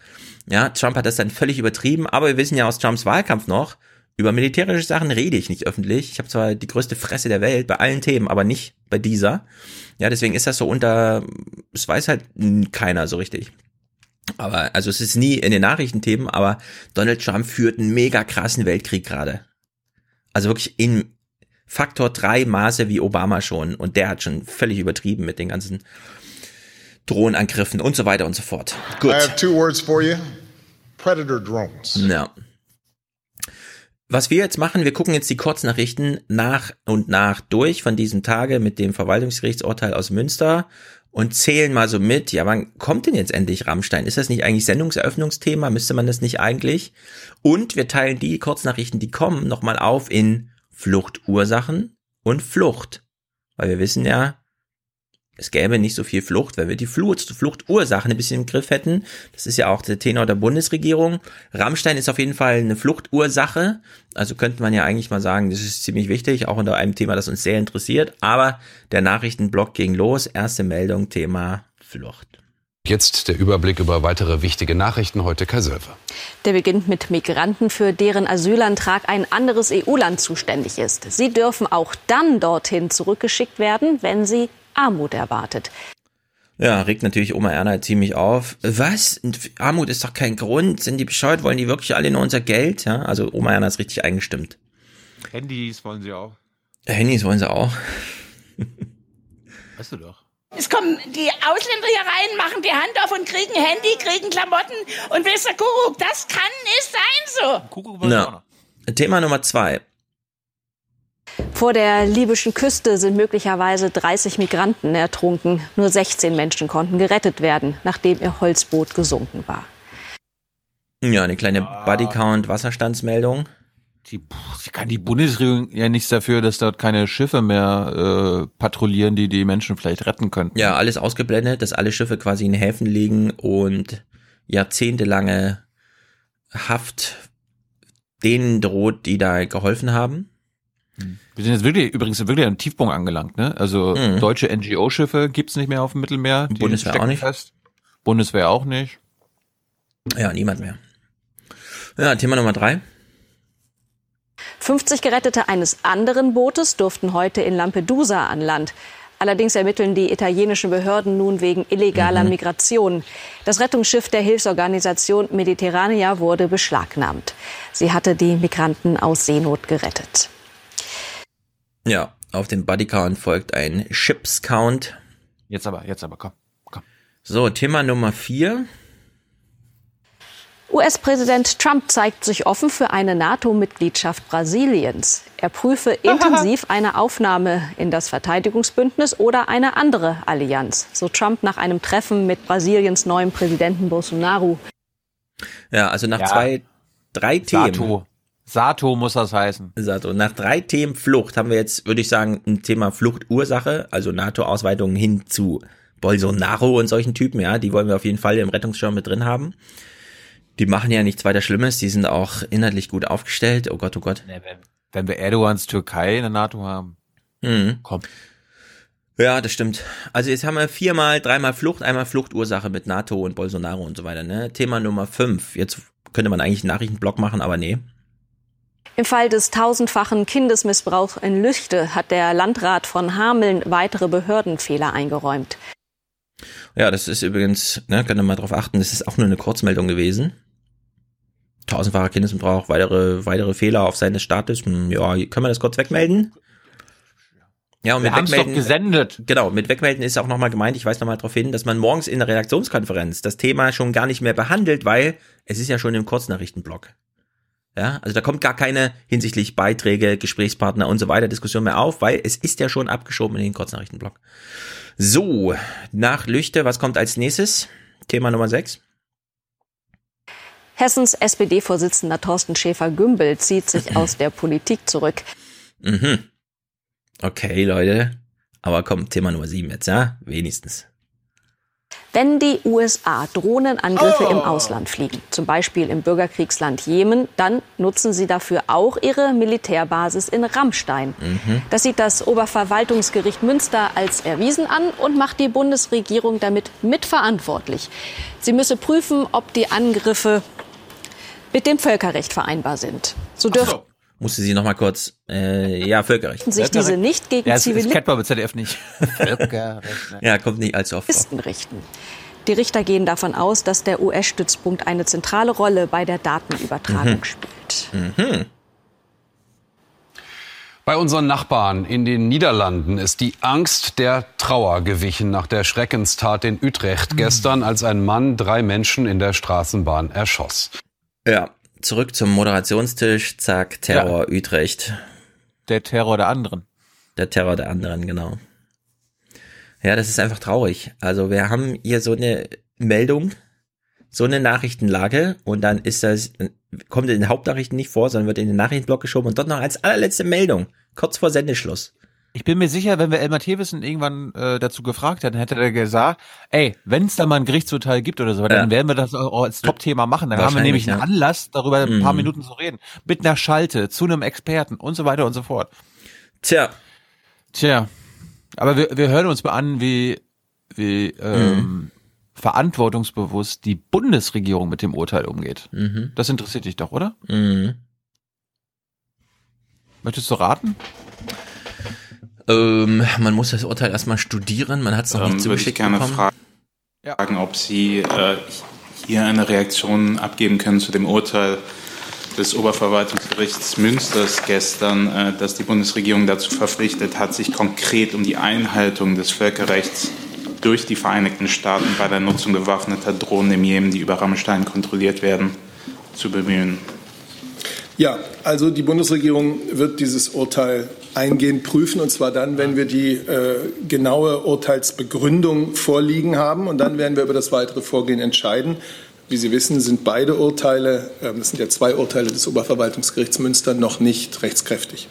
Ja, Trump hat das dann völlig übertrieben, aber wir wissen ja aus Trumps Wahlkampf noch, über militärische Sachen rede ich nicht öffentlich. Ich habe zwar die größte Fresse der Welt bei allen Themen, aber nicht bei dieser. Ja, deswegen ist das so unter, es weiß halt keiner so richtig. Aber, also es ist nie in den Nachrichtenthemen, aber Donald Trump führt einen mega krassen Weltkrieg gerade. Also wirklich in Faktor drei Maße wie Obama schon. Und der hat schon völlig übertrieben mit den ganzen Drohnenangriffen und so weiter und so fort. Gut. I have two words for you. Predator drones. Ja. Was wir jetzt machen, wir gucken jetzt die Kurznachrichten nach und nach durch von diesem Tage mit dem Verwaltungsgerichtsurteil aus Münster und zählen mal so mit, ja, wann kommt denn jetzt endlich Rammstein? Ist das nicht eigentlich Sendungseröffnungsthema? Müsste man das nicht eigentlich? Und wir teilen die Kurznachrichten, die kommen, nochmal auf in Fluchtursachen und Flucht. Weil wir wissen ja, es gäbe nicht so viel Flucht, weil wir die Flucht, Fluchtursachen ein bisschen im Griff hätten. Das ist ja auch der Tenor der Bundesregierung. Rammstein ist auf jeden Fall eine Fluchtursache. Also könnte man ja eigentlich mal sagen, das ist ziemlich wichtig, auch unter einem Thema, das uns sehr interessiert. Aber der Nachrichtenblock ging los. Erste Meldung, Thema Flucht. Jetzt der Überblick über weitere wichtige Nachrichten heute Kai Sölver. Der beginnt mit Migranten, für deren Asylantrag ein anderes EU-Land zuständig ist. Sie dürfen auch dann dorthin zurückgeschickt werden, wenn sie Armut erwartet. Ja, regt natürlich Oma Erna ziemlich auf. Was? Armut ist doch kein Grund. Sind die bescheuert? Wollen die wirklich alle nur unser Geld? Ja, also Oma Erna ist richtig eingestimmt. Handys wollen sie auch. Handys wollen sie auch. Weißt du doch. Es kommen die Ausländer hier rein, machen die Hand auf und kriegen Handy, kriegen Klamotten und wisst ihr, Kuckuck, das kann nicht sein so. Kuckuck ja. Thema Nummer zwei. Vor der libyschen Küste sind möglicherweise 30 Migranten ertrunken. Nur 16 Menschen konnten gerettet werden, nachdem ihr Holzboot gesunken war. Ja, eine kleine Bodycount-Wasserstandsmeldung. Die, kann die Bundesregierung ja nichts dafür, dass dort keine Schiffe mehr äh, patrouillieren, die die Menschen vielleicht retten könnten. Ja, alles ausgeblendet, dass alle Schiffe quasi in Häfen liegen und jahrzehntelange Haft denen droht, die da geholfen haben. Wir sind jetzt wirklich, übrigens wirklich am Tiefpunkt angelangt, ne? Also mhm. deutsche NGO-Schiffe gibt's nicht mehr auf dem Mittelmeer. Bundeswehr auch nicht. Fest. Bundeswehr auch nicht. Ja, niemand mehr. Ja, Thema Nummer drei. 50 Gerettete eines anderen Bootes durften heute in Lampedusa an Land. Allerdings ermitteln die italienischen Behörden nun wegen illegaler mhm. Migration. Das Rettungsschiff der Hilfsorganisation Mediterranea wurde beschlagnahmt. Sie hatte die Migranten aus Seenot gerettet. Ja, auf dem Bodycount folgt ein Ships Count. Jetzt aber, jetzt aber, komm, komm. So, Thema Nummer vier. US-Präsident Trump zeigt sich offen für eine NATO-Mitgliedschaft Brasiliens. Er prüfe intensiv eine Aufnahme in das Verteidigungsbündnis oder eine andere Allianz, so Trump nach einem Treffen mit Brasiliens neuem Präsidenten Bolsonaro. Ja, also nach ja. zwei, drei Themen. Sato. Muss das heißen. Sato. Nach drei Themen Flucht haben wir jetzt, würde ich sagen, ein Thema Fluchtursache, also NATO-Ausweitungen hin zu Bolsonaro und solchen Typen, ja, die wollen wir auf jeden Fall im Rettungsschirm mit drin haben. Die machen ja nichts weiter Schlimmes, die sind auch inhaltlich gut aufgestellt. Oh Gott, oh Gott. Wenn wir Erdogans Türkei in der NATO haben. Mhm. Komm. Ja, das stimmt. Also jetzt haben wir viermal, dreimal Flucht, einmal Fluchtursache mit NATO und Bolsonaro und so weiter. Ne? Thema Nummer fünf. Jetzt könnte man eigentlich einen Nachrichtenblock machen, aber nee. Im Fall des tausendfachen Kindesmissbrauchs in Lüchte hat der Landrat von Hameln weitere Behördenfehler eingeräumt. Ja, das ist übrigens, ne, könnt ihr mal drauf achten, das ist auch nur eine Kurzmeldung gewesen. Tausendfacher Kindesmissbrauch, weitere, weitere Fehler auf seines Staates. Hm, Ja, können wir das kurz wegmelden? Ja, und Wir mit haben's doch wegmelden. gesendet. Genau, mit wegmelden ist auch nochmal gemeint, ich weise nochmal darauf hin, dass man morgens in der Redaktionskonferenz das Thema schon gar nicht mehr behandelt, weil es ist ja schon im Kurznachrichtenblock. Ja, also da kommt gar keine hinsichtlich Beiträge, Gesprächspartner und so weiter Diskussion mehr auf, weil es ist ja schon abgeschoben in den Kurznachrichtenblock. So, nach Lüchte, was kommt als nächstes? Thema Nummer 6. Hessens SPD-Vorsitzender Thorsten Schäfer-Gümbel zieht sich aus der Politik zurück. Mhm. Okay, Leute. Aber komm, Thema Nummer 7 jetzt, ja? Wenigstens. Wenn die USA Drohnenangriffe im Ausland fliegen, zum Beispiel im Bürgerkriegsland Jemen, dann nutzen sie dafür auch ihre Militärbasis in Rammstein. Mhm. Das sieht das Oberverwaltungsgericht Münster als erwiesen an und macht die Bundesregierung damit mitverantwortlich. Sie müsse prüfen, ob die Angriffe mit dem Völkerrecht vereinbar sind. So dürfen Musste sie nochmal kurz, äh, ja, Völkerrecht. sich diese nicht gegen Ja, das, Zivilisten kennt man mit ZDF nicht. Völkerrecht, ne? Ja, kommt nicht allzu oft richten. Die Richter gehen davon aus, dass der US-Stützpunkt eine zentrale Rolle bei der Datenübertragung Mhm. spielt. Mhm. Bei unseren Nachbarn in den Niederlanden ist die Angst der Trauer gewichen nach der Schreckenstat in Utrecht gestern, als ein Mann drei Menschen in der Straßenbahn erschoss. Ja, zurück zum Moderationstisch, zack, Terror Utrecht. Der Terror der anderen. Der Terror der anderen, genau. Ja, das ist einfach traurig. Also wir haben hier so eine Meldung, so eine Nachrichtenlage und dann ist das, kommt in den Hauptnachrichten nicht vor, sondern wird in den Nachrichtenblock geschoben und dort noch als allerletzte Meldung, kurz vor Sendeschluss. Ich bin mir sicher, wenn wir Elmar Thewissen irgendwann äh, dazu gefragt hätten, hätte er gesagt, ey, wenn es da mal ein Gerichtsurteil gibt oder so, dann werden wir das auch als Top-Thema machen. Dann haben wir nämlich einen ja. Anlass, darüber ein paar Mhm. Minuten zu reden. Mit einer Schalte, zu einem Experten und so weiter und so fort. Tja. Tja. Aber wir, wir hören uns mal an, wie, wie ähm, Mhm. verantwortungsbewusst die Bundesregierung mit dem Urteil umgeht. Mhm. Das interessiert dich doch, oder? Mhm. Möchtest du raten? Ähm, man muss das Urteil erstmal studieren, man hat es noch Ähm, nicht würde ich zugeschickt gerne bekommen. fragen, ob Sie äh, hier eine Reaktion abgeben können zu dem Urteil des Oberverwaltungsgerichts Münsters gestern, äh, das die Bundesregierung dazu verpflichtet hat, sich konkret um die Einhaltung des Völkerrechts durch die Vereinigten Staaten bei der Nutzung bewaffneter Drohnen im Jemen, die über Rammstein kontrolliert werden, zu bemühen. Ja, also die Bundesregierung wird dieses Urteil eingehend prüfen, und zwar dann, wenn wir die äh, genaue Urteilsbegründung vorliegen haben. Und dann werden wir über das weitere Vorgehen entscheiden. Wie Sie wissen, sind beide Urteile, ähm, das sind ja zwei Urteile des Oberverwaltungsgerichts Münster, noch nicht rechtskräftig.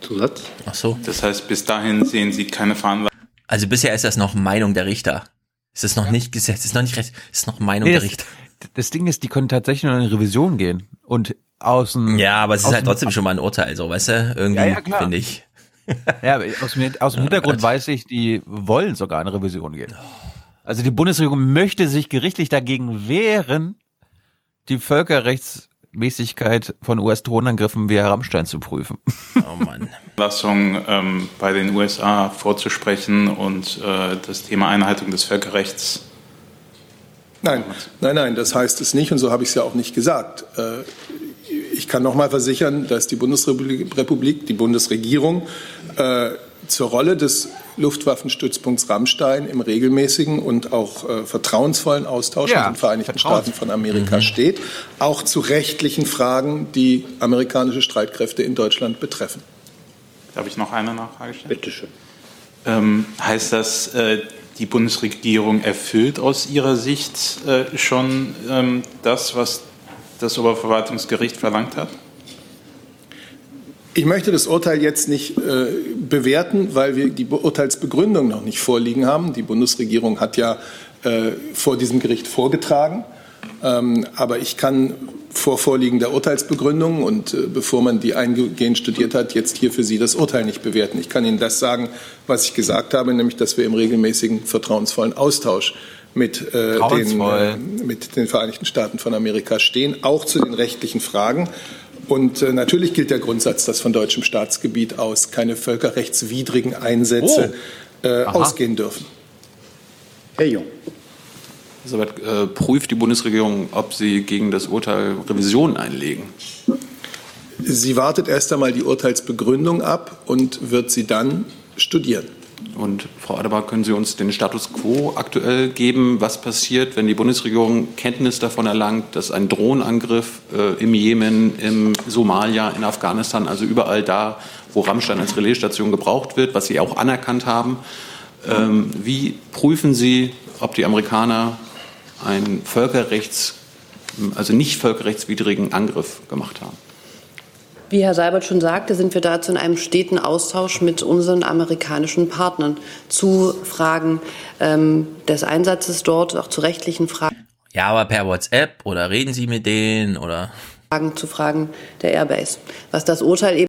Zusatz? Ach so. Das heißt, bis dahin sehen Sie keine Veranlassung. Also bisher ist das noch Meinung der Richter. Es ist noch nicht Gesetz, es ist noch nicht recht, es ist noch Meinung Nee, der das, Richter. das Ding ist, die können tatsächlich noch in Revision gehen. Und außen. Ja, aber es ist halt dem- trotzdem schon mal ein Urteil, so, weißt du? Irgendwie, Ja, ja, finde ich. Ja, aus dem, aus dem Hintergrund weiß ich, die wollen sogar in Revision gehen. Also die Bundesregierung möchte sich gerichtlich dagegen wehren, die Völkerrechtsmäßigkeit von US-Drohnenangriffen via Rammstein zu prüfen. Oh Mann. Veranlassung ähm, bei den USA vorzusprechen und äh, das Thema Einhaltung des Völkerrechts Nein, nein, nein, das heißt es nicht und so habe ich es ja auch nicht gesagt. Ich kann noch mal versichern, dass die Bundesrepublik, Republik, die Bundesregierung äh, zur Rolle des Luftwaffenstützpunkts Rammstein im regelmäßigen und auch äh, vertrauensvollen Austausch Ja, mit den Vereinigten Staaten von Amerika steht, auch zu rechtlichen Fragen, die amerikanische Streitkräfte in Deutschland betreffen. Darf ich noch eine Nachfrage stellen? Bitte schön. Ähm, heißt das, äh, die Bundesregierung erfüllt aus Ihrer Sicht äh, schon ähm, das, was das Oberverwaltungsgericht verlangt hat? Ich möchte das Urteil jetzt nicht äh, bewerten, weil wir die Urteilsbegründung noch nicht vorliegen haben. Die Bundesregierung hat ja äh, vor diesem Gericht vorgetragen. Ähm, aber ich kann vor Vorliegen der Urteilsbegründung und äh, bevor man die eingehend studiert hat, jetzt hier für Sie das Urteil nicht bewerten. Ich kann Ihnen das sagen, was ich gesagt habe, nämlich, dass wir im regelmäßigen vertrauensvollen Austausch mit, äh, den, äh, mit den Vereinigten Staaten von Amerika stehen, auch zu den rechtlichen Fragen. Und äh, natürlich gilt der Grundsatz, dass von deutschem Staatsgebiet aus keine völkerrechtswidrigen Einsätze oh. äh, ausgehen dürfen. Herr Jung. Elisabeth, äh, prüft die Bundesregierung, ob sie gegen das Urteil Revision einlegen? Sie wartet erst einmal die Urteilsbegründung ab und wird sie dann studieren. Und Frau Adebar, können Sie uns den Status quo aktuell geben? Was passiert, wenn die Bundesregierung Kenntnis davon erlangt, dass ein Drohnenangriff äh, im Jemen, im Somalia, in Afghanistan, also überall da, wo Rammstein als Relaisstation gebraucht wird, was Sie auch anerkannt haben, ähm, wie prüfen Sie, ob die Amerikaner einen Völkerrechts, also nicht völkerrechtswidrigen Angriff gemacht haben? Wie Herr Seibert schon sagte, sind wir dazu in einem steten Austausch mit unseren amerikanischen Partnern zu Fragen ähm, des Einsatzes dort, auch zu rechtlichen Fragen. Ja, aber per WhatsApp oder reden Sie mit denen oder? Fragen zu Fragen der Airbase. Was das Urteil eben.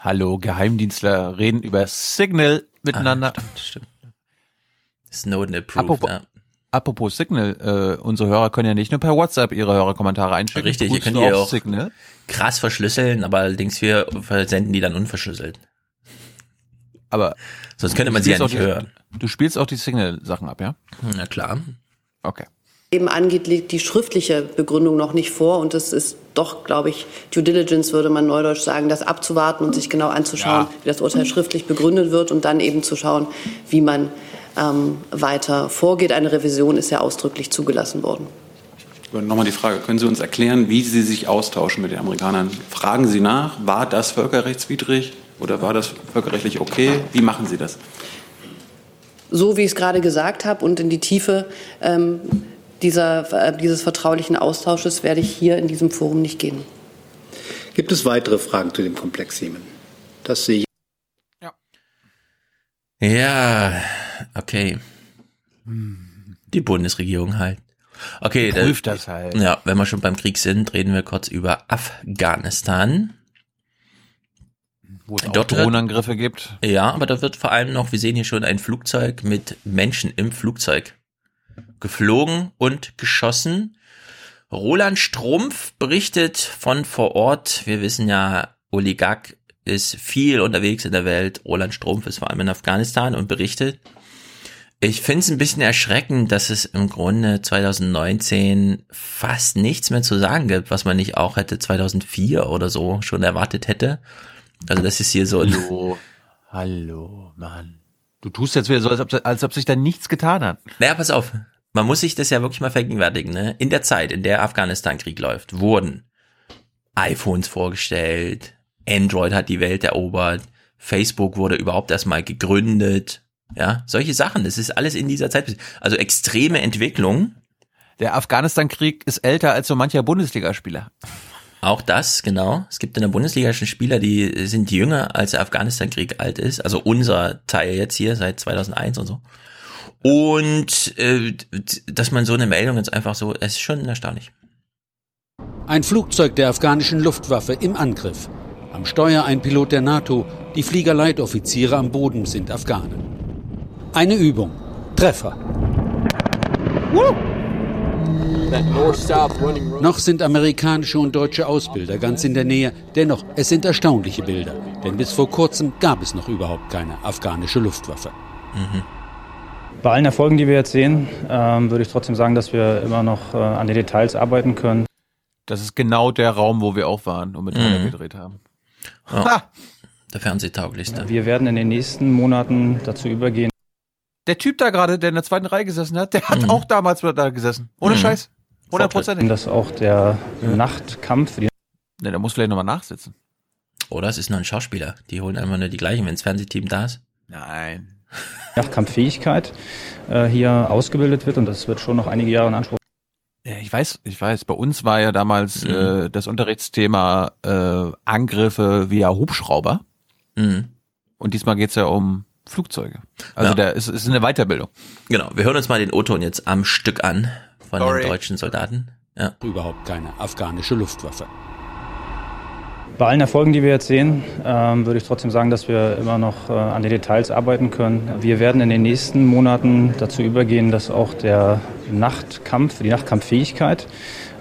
Hallo, Geheimdienstler reden über Signal miteinander. Ah, stimmt, stimmt. Snowden approved, Apropos, ja. Apropos Signal, äh, unsere Hörer können ja nicht nur per WhatsApp ihre Hörerkommentare einschicken. Richtig, ihr könnt die auch Signal. krass verschlüsseln, aber allerdings wir versenden die dann unverschlüsselt. Aber sonst könnte man sie ja nicht auch die- hören. Du spielst auch die Signal-Sachen ab, ja? Na klar. Okay. eben angeht, liegt die schriftliche Begründung noch nicht vor. Und es ist doch, glaube ich, Due Diligence, würde man neudeutsch sagen, das abzuwarten und sich genau anzuschauen, Ja. wie das Urteil schriftlich begründet wird und dann eben zu schauen, wie man ähm, weiter vorgeht. Eine Revision ist ja ausdrücklich zugelassen worden. Nochmal die Frage, können Sie uns erklären, wie Sie sich austauschen mit den Amerikanern? Fragen Sie nach, war das völkerrechtswidrig oder war das völkerrechtlich okay? Wie machen Sie das? So wie ich es gerade gesagt habe und in die Tiefe ähm, dieser, äh, dieses vertraulichen Austausches werde ich hier in diesem Forum nicht gehen. Gibt es weitere Fragen zu dem Komplex Jemen? Das sehe ich. Ja, okay. Die Bundesregierung halt. Okay, Prüft da- das halt. Ja, wenn wir schon beim Krieg sind, reden wir kurz über Afghanistan. Wo es auch Dort wird- Drohnenangriffe gibt. Ja, aber da wird vor allem noch, wir sehen hier schon ein Flugzeug mit Menschen im Flugzeug geflogen und geschossen. Roland Strumpf berichtet von vor Ort. Wir wissen ja, Oligarch ist viel unterwegs in der Welt. Roland Strumpf ist vor allem in Afghanistan und berichtet. Ich finde es ein bisschen erschreckend, dass es im Grunde 2019 fast nichts mehr zu sagen gibt, was man nicht auch hätte 2004 oder so schon erwartet hätte. Also das ist hier so Hallo, hallo, Mann. Du tust jetzt wieder so, als ob, als ob sich da nichts getan hat. Naja, pass auf. Man muss sich das ja wirklich mal vergegenwärtigen. Ne? In der Zeit, in der Afghanistan-Krieg läuft, wurden iPhones vorgestellt, Android hat die Welt erobert, Facebook wurde überhaupt erstmal gegründet. Ja, solche Sachen. Das ist alles in dieser Zeit. Also extreme Entwicklung. Der Afghanistan-Krieg ist älter als so mancher Bundesligaspieler. Auch das, genau. Es gibt in der Bundesliga schon Spieler, die sind jünger, als der Afghanistan-Krieg alt ist. Also unser Teil jetzt hier seit 2001 und so. Und äh, dass man so eine Meldung jetzt einfach so, es ist schon erstaunlich. Ein Flugzeug der afghanischen Luftwaffe im Angriff. Am Steuer ein Pilot der NATO, die Fliegerleitoffiziere am Boden sind Afghanen. Eine Übung. Treffer. Noch sind amerikanische und deutsche Ausbilder ganz in der Nähe. Dennoch, es sind erstaunliche Bilder. Denn bis vor kurzem gab es noch überhaupt keine afghanische Luftwaffe. Bei allen Erfolgen, die wir jetzt sehen, ähm, würde ich trotzdem sagen, dass wir immer noch äh, an den Details arbeiten können. Das ist genau der Raum, wo wir auch waren und mit Mhm. mhm. gedreht haben. Ja. Der Fernsehtauglichste. Wir werden in den nächsten Monaten dazu übergehen. Der Typ da gerade, der in der zweiten Reihe gesessen hat, der hat auch damals da gesessen. Ohne Mhm. Scheiß. 100 Prozent. Dass auch der Nachtkampf für die Ne, der muss vielleicht nochmal nachsitzen. Oder es ist nur ein Schauspieler. Die holen einfach nur die gleichen, wenn das Fernsehteam da ist. Nein. Nachtkampffähigkeit äh, hier ausgebildet wird und das wird schon noch einige Jahre in Anspruch. Ja, Ich weiß, ich weiß. Bei uns war ja damals mhm. äh, das Unterrichtsthema äh, Angriffe via Hubschrauber. Mhm. Und diesmal geht's ja um Flugzeuge. Also ja. da ist, ist eine Weiterbildung. Genau. Wir hören uns mal den O-Ton jetzt am Stück an von Sorry. den deutschen Soldaten. Ja. Überhaupt keine afghanische Luftwaffe. Bei allen Erfolgen, die wir jetzt sehen, ähm, würde ich trotzdem sagen, dass wir immer noch äh, an den Details arbeiten können. Wir werden in den nächsten Monaten dazu übergehen, dass auch der Nachtkampf, die Nachtkampffähigkeit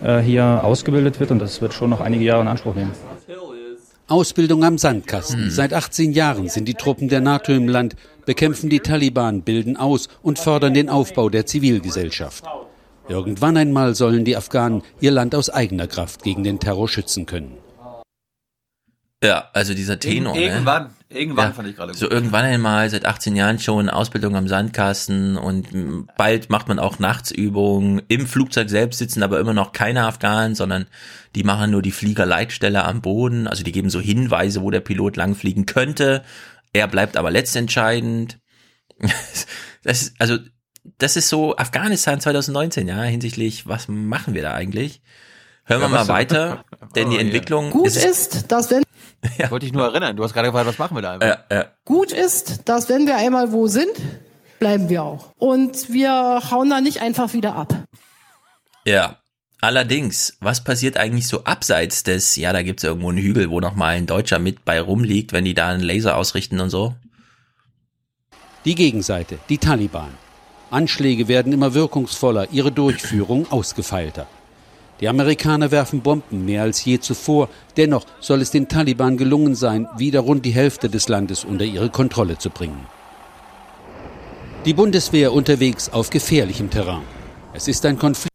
äh, hier ausgebildet wird und das wird schon noch einige Jahre in Anspruch nehmen. Ausbildung am Sandkasten. Seit 18 Jahren sind die Truppen der NATO im Land, bekämpfen die Taliban, bilden aus und fördern den Aufbau der Zivilgesellschaft. Irgendwann einmal sollen die Afghanen ihr Land aus eigener Kraft gegen den Terror schützen können. Ja, also dieser Tenor. irgendwann, ne? irgendwann ja, fand ich gerade gut. So irgendwann einmal, seit 18 Jahren schon, Ausbildung am Sandkasten und bald macht man auch Nachtsübungen. Im Flugzeug selbst sitzen aber immer noch keine Afghanen, sondern die machen nur die Fliegerleitstelle am Boden. Also die geben so Hinweise, wo der Pilot langfliegen könnte. Er bleibt aber letztentscheidend. Das ist, also, das ist so Afghanistan 2019, ja, hinsichtlich, was machen wir da eigentlich? Hören wir ja, mal weiter, denn die oh, Entwicklung Gut ist, ist, dass wenn ja. Wollte ich nur erinnern. Du hast gerade gefragt, was machen wir da einfach? Ja, ja. Gut ist, dass wenn wir einmal wo sind, bleiben wir auch. Und wir hauen da nicht einfach wieder ab. Ja. Allerdings, was passiert eigentlich so abseits des, ja, da gibt's irgendwo einen Hügel, wo nochmal ein Deutscher mit bei rumliegt, wenn die da einen Laser ausrichten und so? Die Gegenseite, die Taliban. Anschläge werden immer wirkungsvoller, ihre Durchführung ausgefeilter. Die Amerikaner werfen Bomben mehr als je zuvor. Dennoch soll es den Taliban gelungen sein, wieder rund die Hälfte des Landes unter ihre Kontrolle zu bringen. Die Bundeswehr unterwegs auf gefährlichem Terrain. Es ist ein Konflikt.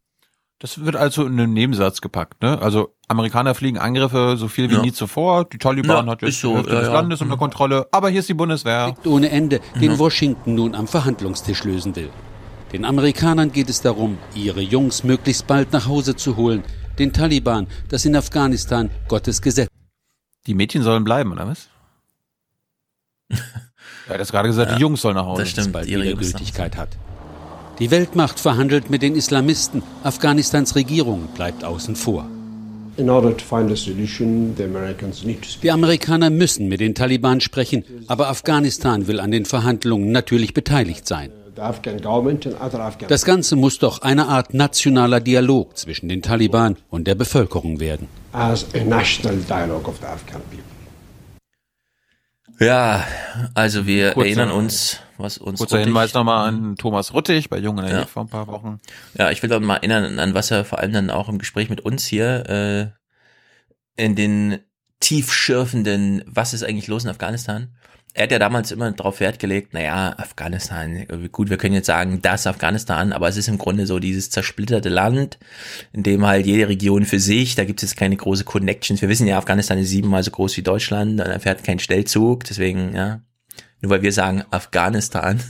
Das wird also in einen Nebensatz gepackt, ne? Also Amerikaner fliegen Angriffe so viel wie ja. nie zuvor. Die Taliban ja, hat jetzt so, die Hälfte ja, des Landes unter Kontrolle. Aber hier ist die Bundeswehr. Ohne Ende, den Washington nun am Verhandlungstisch lösen will. Den Amerikanern geht es darum, ihre Jungs möglichst bald nach Hause zu holen. Den Taliban, das in Afghanistan Gottes Gesetz. Die Mädchen sollen bleiben, oder was? er hat das gerade gesagt, ja, die Jungs sollen nach Hause. Das stimmt, bald ihre Gültigkeit hat. Die Weltmacht verhandelt mit den Islamisten. Afghanistans Regierung bleibt außen vor. Die Amerikaner müssen mit den Taliban sprechen, aber Afghanistan will an den Verhandlungen natürlich beteiligt sein. Das Ganze muss doch eine Art nationaler Dialog zwischen den Taliban und der Bevölkerung werden. Ja, also wir Kurzer, erinnern uns, was uns. Kurzer Ruttig, Hinweis nochmal an Thomas Ruttig bei Jungen ja. vor ein paar Wochen. Ja, ich will doch mal erinnern an was er vor allem dann auch im Gespräch mit uns hier äh, in den tiefschürfenden, was ist eigentlich los in Afghanistan? Er hat ja damals immer darauf Wert gelegt, naja, Afghanistan, gut, wir können jetzt sagen, das Afghanistan, aber es ist im Grunde so dieses zersplitterte Land, in dem halt jede Region für sich, da gibt es jetzt keine große Connections. Wir wissen ja, Afghanistan ist siebenmal so groß wie Deutschland, da fährt kein Stellzug, deswegen, ja, nur weil wir sagen Afghanistan.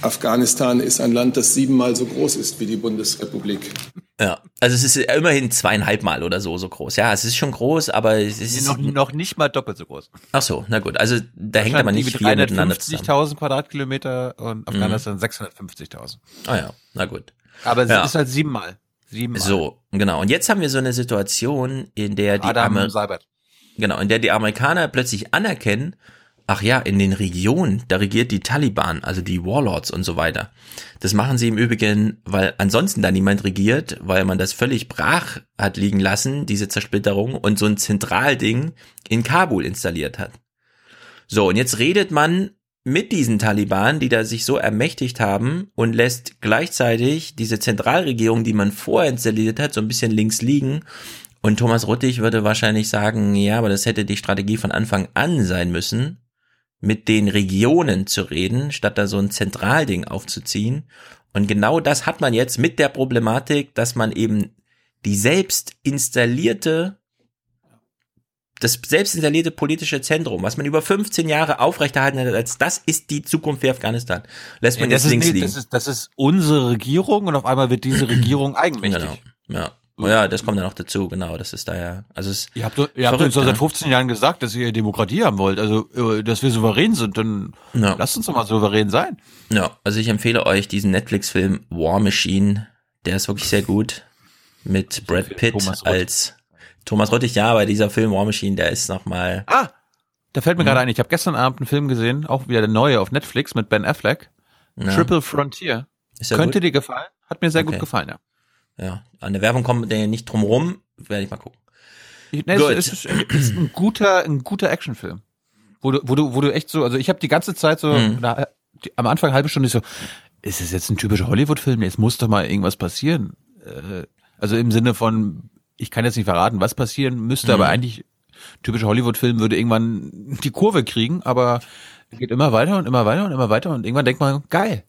Afghanistan ist ein Land, das siebenmal so groß ist wie die Bundesrepublik. Ja, also es ist immerhin zweieinhalb Mal oder so so groß. Ja, es ist schon groß, aber es ist noch, noch nicht mal doppelt so groß. Ach so, na gut. Also da hängt aber nicht viel miteinander zusammen. 350.000 Quadratkilometer und Afghanistan mhm. 650.000. Ah ja, na gut. Aber es ja. ist halt siebenmal. Siebenmal. So, genau. Und jetzt haben wir so eine Situation, in der die Adam Amer Genau, in der die Amerikaner plötzlich anerkennen, Ach ja, in den Regionen, da regiert die Taliban, also die Warlords und so weiter. Das machen sie im Übrigen, weil ansonsten da niemand regiert, weil man das völlig brach hat liegen lassen, diese Zersplitterung, und so ein Zentralding in Kabul installiert hat. So, und jetzt redet man mit diesen Taliban, die da sich so ermächtigt haben und lässt gleichzeitig diese Zentralregierung, die man vorher installiert hat, so ein bisschen links liegen. Und Thomas Ruttig würde wahrscheinlich sagen, ja, aber das hätte die Strategie von Anfang an sein müssen mit den Regionen zu reden, statt da so ein Zentralding aufzuziehen. Und genau das hat man jetzt mit der Problematik, dass man eben die selbst installierte, das selbst installierte politische Zentrum, was man über 15 Jahre aufrechterhalten hat, als das ist die Zukunft für Afghanistan, lässt man ja, jetzt links nicht, liegen. Das ist, das ist unsere Regierung und auf einmal wird diese Regierung eigenmächtig. Genau. Ja. Ja, das kommt dann noch dazu, genau, das ist da ja, also es Ihr habt, ihr habt uns doch seit 15 Jahren gesagt, dass ihr Demokratie haben wollt, also, äh, dass wir souverän sind, dann ja. lasst uns doch mal souverän sein. Ja, also ich empfehle euch diesen Netflix-Film War Machine, Der ist wirklich sehr gut. Mit Brad Pitt Thomas als Thomas Ruttig, ja, aber dieser Film War Machine, der ist nochmal. Ah, da fällt mir Mhm. gerade ein, ich habe gestern Abend einen Film gesehen, auch wieder der neue auf Netflix mit Ben Affleck. Ja. Triple Frontier. Könnte gut? dir gefallen? Hat mir sehr Okay. gut gefallen, ja. Ja, an der Werbung kommt der nicht drum rum, werde ich mal gucken. Ne, Gut. es, ist, es ist ein guter, ein guter Actionfilm. Wo du, wo du, wo du echt so, also ich habe die ganze Zeit so, Mhm. na, die, am Anfang eine halbe Stunde so, ist es jetzt ein typischer Hollywood-Film? Nee, Es muss doch mal irgendwas passieren. Äh, also im Sinne von, ich kann jetzt nicht verraten, was passieren müsste, Mhm. aber eigentlich typischer Hollywood-Film würde irgendwann die Kurve kriegen, aber es geht immer weiter und immer weiter und immer weiter und irgendwann denkt man, geil.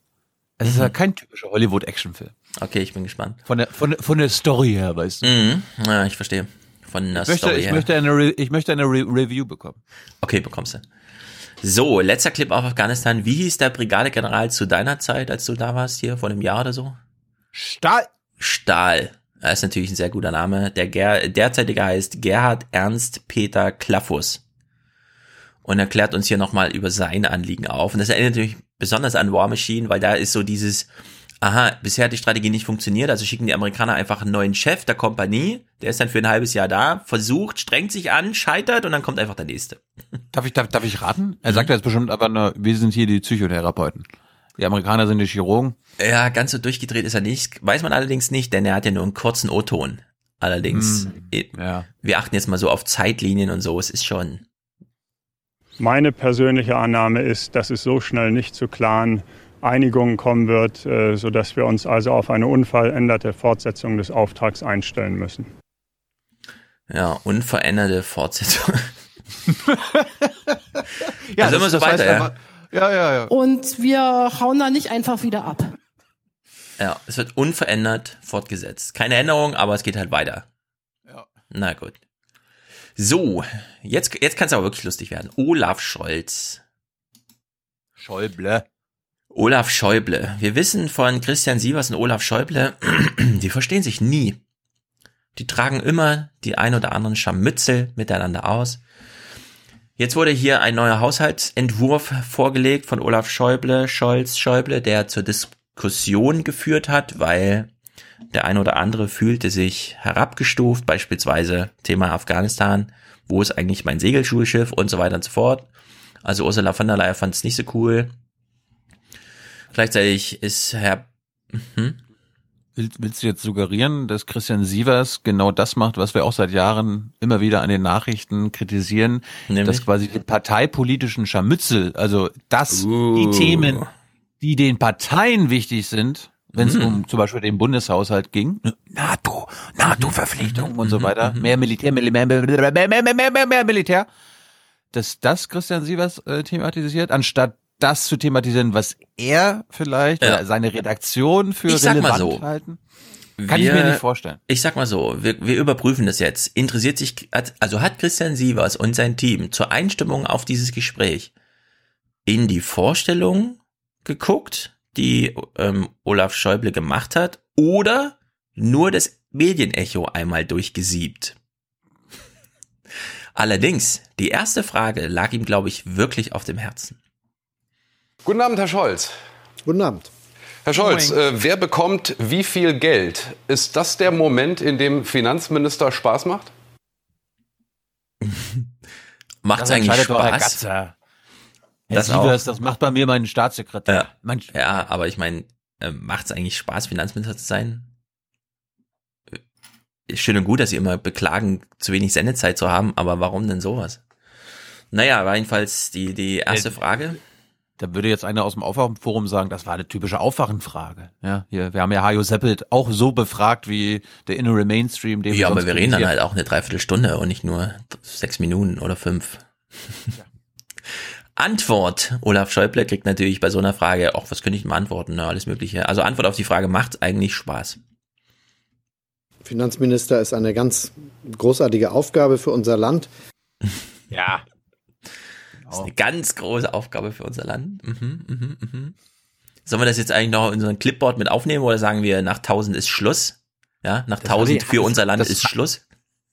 Es ist ja kein typischer Hollywood-Action-Film. Okay, ich bin gespannt. Von der, von, von der Story her, weißt du. Mhm. Ja, ich verstehe. Von der Ich möchte, Story ich her. möchte eine, Re ich möchte eine Re Review bekommen. Okay, bekommst du. So, letzter Clip auf Afghanistan. Wie hieß der Brigadegeneral zu deiner Zeit, als du da warst, hier vor einem Jahr oder so? Stahl. Stahl. Das ist natürlich ein sehr guter Name. Der Ger derzeitige heißt Gerhard Ernst Peter Klaffus. Und erklärt uns hier nochmal über sein Anliegen auf. Und das erinnert natürlich besonders an War Machine, weil da ist so dieses, aha, bisher hat die Strategie nicht funktioniert, also schicken die Amerikaner einfach einen neuen Chef der Kompanie, der ist dann für ein halbes Jahr da, versucht, strengt sich an, scheitert und dann kommt einfach der nächste. Darf ich, darf, darf ich raten? Er sagt jetzt bestimmt aber, nur, wir sind hier die Psychotherapeuten. Die Amerikaner sind die Chirurgen. Ja, ganz so durchgedreht ist er nicht. Weiß man allerdings nicht, denn er hat ja nur einen kurzen O-Ton. Allerdings, eh, ja. wir achten jetzt mal so auf Zeitlinien und so. Es ist schon. Meine persönliche Annahme ist, dass es so schnell nicht zu klaren Einigungen kommen wird, äh, sodass wir uns also auf eine unveränderte Fortsetzung des Auftrags einstellen müssen. Ja, unveränderte Fortsetzung. Ja, also immer so weiter, ja. ja, ja, ja. Und wir hauen da nicht einfach wieder ab. Ja, es wird unverändert fortgesetzt. Keine Änderung, aber es geht halt weiter. Ja. Na gut. So, jetzt, jetzt kann es aber wirklich lustig werden. Olaf Scholz. Schäuble. Olaf Schäuble. Wir wissen von Christian Sievers und Olaf Schäuble, die verstehen sich nie. Die tragen immer die ein oder anderen Scharmützel miteinander aus. Jetzt wurde hier ein neuer Haushaltsentwurf vorgelegt von Olaf Schäuble, Scholz, Schäuble, der zur Diskussion geführt hat, weil der ein oder andere fühlte sich herabgestuft, beispielsweise Thema Afghanistan, wo ist eigentlich mein Segelschulschiff und so weiter und so fort. Also Ursula von der Leyen fand es nicht so cool. Gleichzeitig ist Herr. Hm? Willst, willst du jetzt suggerieren, dass Christian Sievers genau das macht, was wir auch seit Jahren immer wieder an den Nachrichten kritisieren, Nämlich? dass quasi die parteipolitischen Scharmützel, also das, uh. die Themen, die den Parteien wichtig sind, wenn es mm. um zum Beispiel den Bundeshaushalt ging, NATO, NATO-Verpflichtung mm. und so mhm. weiter, mhm. mehr Militär, mehr, mehr, mehr, mehr, mehr, mehr, mehr Militär, dass das Christian Sievers äh, thematisiert, anstatt das zu thematisieren, was er vielleicht Ja. oder seine Redaktion für Ich sag mal relevant so. halten. Kann ich mir nicht vorstellen. Ich sag mal so, wir, wir überprüfen das jetzt. Interessiert sich, also hat Christian Sievers und sein Team zur Einstimmung auf dieses Gespräch in die Vorstellung geguckt, die ähm, Olaf Schäuble gemacht hat, oder nur das Medienecho einmal durchgesiebt? Allerdings, die erste Frage lag ihm, glaube ich, wirklich auf dem Herzen. Guten Abend, Herr Scholz. Guten Abend. Herr Scholz, äh, wer bekommt wie viel Geld? Ist das der Moment, in dem Finanzminister Spaß macht? Macht's Das eigentlich Herr Spaß? Gatzer. Herr Das Sievers, das macht bei mir mein Staatssekretär. Ja, Mein, ja aber ich meine, äh, macht's eigentlich Spaß, Finanzminister zu sein? Äh, Schön und gut, dass sie immer beklagen, zu wenig Sendezeit zu haben, aber warum denn sowas? Naja, war jedenfalls die, die erste Äh, Frage. Da würde jetzt einer aus dem Aufwachenforum sagen, das war eine typische Aufwachenfrage. Ja, hier, wir haben ja Hajo Seppelt auch so befragt wie der innere Mainstream. Den Ja, aber sonst wir reden dann halt auch eine Dreiviertelstunde und nicht nur sechs Minuten oder fünf. Antwort. Olaf Schäuble kriegt natürlich bei so einer Frage, auch was könnte ich ihm antworten? Na, alles Mögliche. Also Antwort auf die Frage, macht eigentlich Spaß? Finanzminister ist eine ganz großartige Aufgabe für unser Land. Ja. Das ist eine ganz große Aufgabe für unser Land. Mhm, mhm, mhm. Sollen wir das jetzt eigentlich noch in so ein Clipboard mit aufnehmen oder sagen wir, nach 1000 ist Schluss? Ja, nach Das 1000 hatte ich- für unser Land das ist Schluss?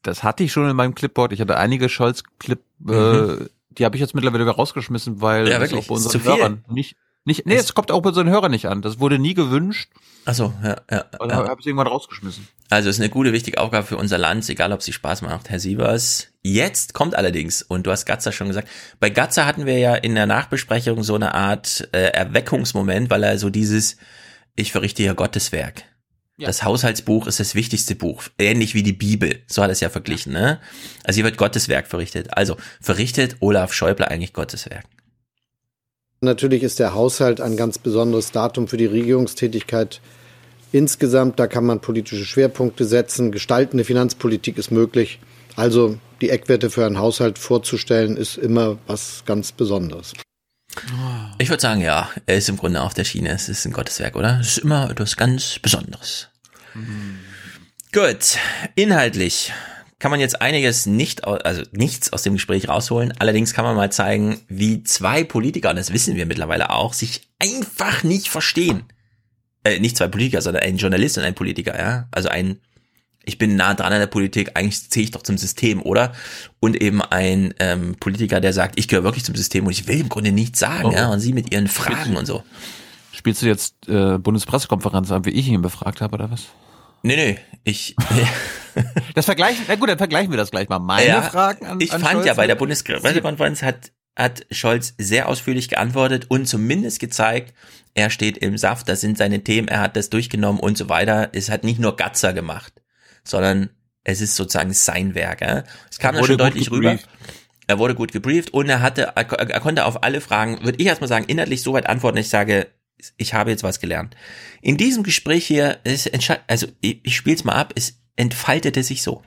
Das hatte ich schon in meinem Clipboard. Ich hatte einige Scholz-Clip, Mhm. äh, die habe ich jetzt mittlerweile wieder rausgeschmissen, weil Ja, das wirklich. auch bei unseren. Hörern nicht, Nicht, nee, es kommt auch bei so einen Hörer nicht an. Das wurde nie gewünscht. Achso, ja, ja. Also ja. habe ich irgendwann rausgeschmissen. Also es ist eine gute, wichtige Aufgabe für unser Land, egal ob sie Spaß macht, Herr Sievers. Jetzt kommt allerdings, und du hast Gatzer schon gesagt, bei Gatzer hatten wir ja in der Nachbesprechung so eine Art äh, Erweckungsmoment, weil er so dieses, ich verrichte hier Gotteswerk. Ja. Das Haushaltsbuch ist das wichtigste Buch, ähnlich wie die Bibel, so hat er es ja verglichen. Ne? Also hier wird Gotteswerk verrichtet. Also verrichtet Olaf Schäuble eigentlich Gotteswerk. Natürlich ist der Haushalt ein ganz besonderes Datum für die Regierungstätigkeit insgesamt. Da kann man politische Schwerpunkte setzen. Gestaltende Finanzpolitik ist möglich. Also die Eckwerte für einen Haushalt vorzustellen, ist immer was ganz Besonderes. Ich würde sagen, ja, er ist im Grunde auf der Schiene. Es ist ein Gotteswerk, oder? Es ist immer etwas ganz Besonderes. Gut, inhaltlich kann man jetzt einiges nicht, also nichts aus dem Gespräch rausholen. Allerdings kann man mal zeigen, wie zwei Politiker, und das wissen wir mittlerweile auch, sich einfach nicht verstehen. Äh, nicht zwei Politiker, sondern ein Journalist und ein Politiker, ja. Also ein, ich bin nah dran an der Politik, eigentlich zähle ich doch zum System, oder? Und eben ein ähm, Politiker, der sagt, ich gehöre wirklich zum System und ich will im Grunde nichts sagen, Oh. ja. Und sie mit ihren Fragen und so. Spielst du jetzt äh, Bundespressekonferenz an, wie ich ihn befragt habe, oder was? Nee, nee, ich. das vergleichen, na gut, dann vergleichen wir das gleich mal. Meine Fragen an Ich an fand Scholz ja bei der Bundespressekonferenz hat, hat Scholz sehr ausführlich geantwortet und zumindest gezeigt, er steht im Saft, das sind seine Themen, er hat das durchgenommen und so weiter. Es hat nicht nur Gatzer gemacht, sondern es ist sozusagen sein Werk. Ja? Es kam dann schon deutlich rüber. Er wurde gut gebrieft und er hatte, er, er konnte auf alle Fragen, würde ich erstmal sagen, inhaltlich so weit antworten, ich sage, ich habe jetzt was gelernt. In diesem Gespräch hier, ist also ich, ich spiele es mal ab, es entfaltete sich so.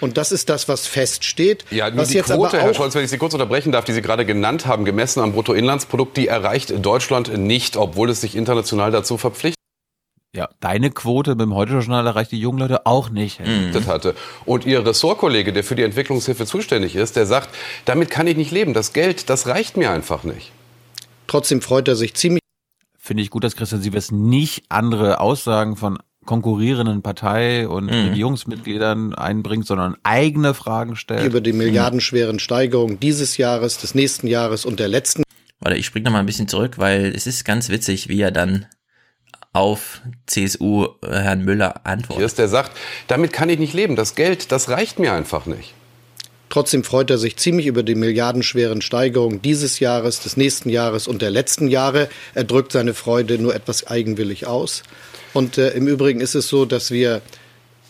Und das ist das, was feststeht. Ja, nur was die jetzt Quote, Herr Scholz, wenn ich Sie kurz unterbrechen darf, die Sie gerade genannt haben, gemessen am Bruttoinlandsprodukt, die erreicht Deutschland nicht, obwohl es sich international dazu verpflichtet Ja, deine Quote mit dem Heute-Journal erreicht die jungen Leute auch nicht. hatte. Und Ihr Ressortkollege, der für die Entwicklungshilfe zuständig ist, der sagt, damit kann ich nicht leben. Das Geld, das reicht mir einfach nicht. Trotzdem freut er sich ziemlich. Finde ich gut, dass Christian Sievers nicht andere Aussagen von konkurrierenden Partei- und Mhm. Regierungsmitgliedern einbringt, sondern eigene Fragen stellt. über die milliardenschweren Steigerungen dieses Jahres, des nächsten Jahres und der letzten. Warte, ich spring noch mal ein bisschen zurück, weil es ist ganz witzig, wie er dann auf CSU äh, Herrn Müller antwortet. Hier ist der sagt, damit kann ich nicht leben. Das Geld, das reicht mir einfach nicht. Trotzdem freut er sich ziemlich über die milliardenschweren Steigerungen dieses Jahres, des nächsten Jahres und der letzten Jahre. Er drückt seine Freude nur etwas eigenwillig aus. Und äh, im Übrigen ist es so, dass wir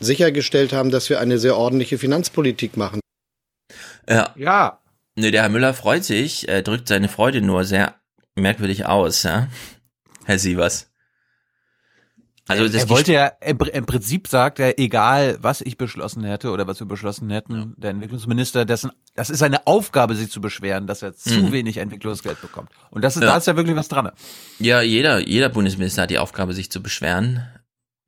sichergestellt haben, dass wir eine sehr ordentliche Finanzpolitik machen. Ja. Ja. Nö, der Herr Müller freut sich, er drückt seine Freude nur sehr merkwürdig aus, ja. Herr Sievers. Also das er wollte ja, im Prinzip sagt er, egal was ich beschlossen hätte oder was wir beschlossen hätten, der Entwicklungsminister, dessen, das ist seine Aufgabe, sich zu beschweren, dass er zu Mhm. wenig Entwicklungsgeld bekommt. Und das ist, Ja. da ist ja wirklich was dran. Ja, jeder, jeder Bundesminister hat die Aufgabe, sich zu beschweren,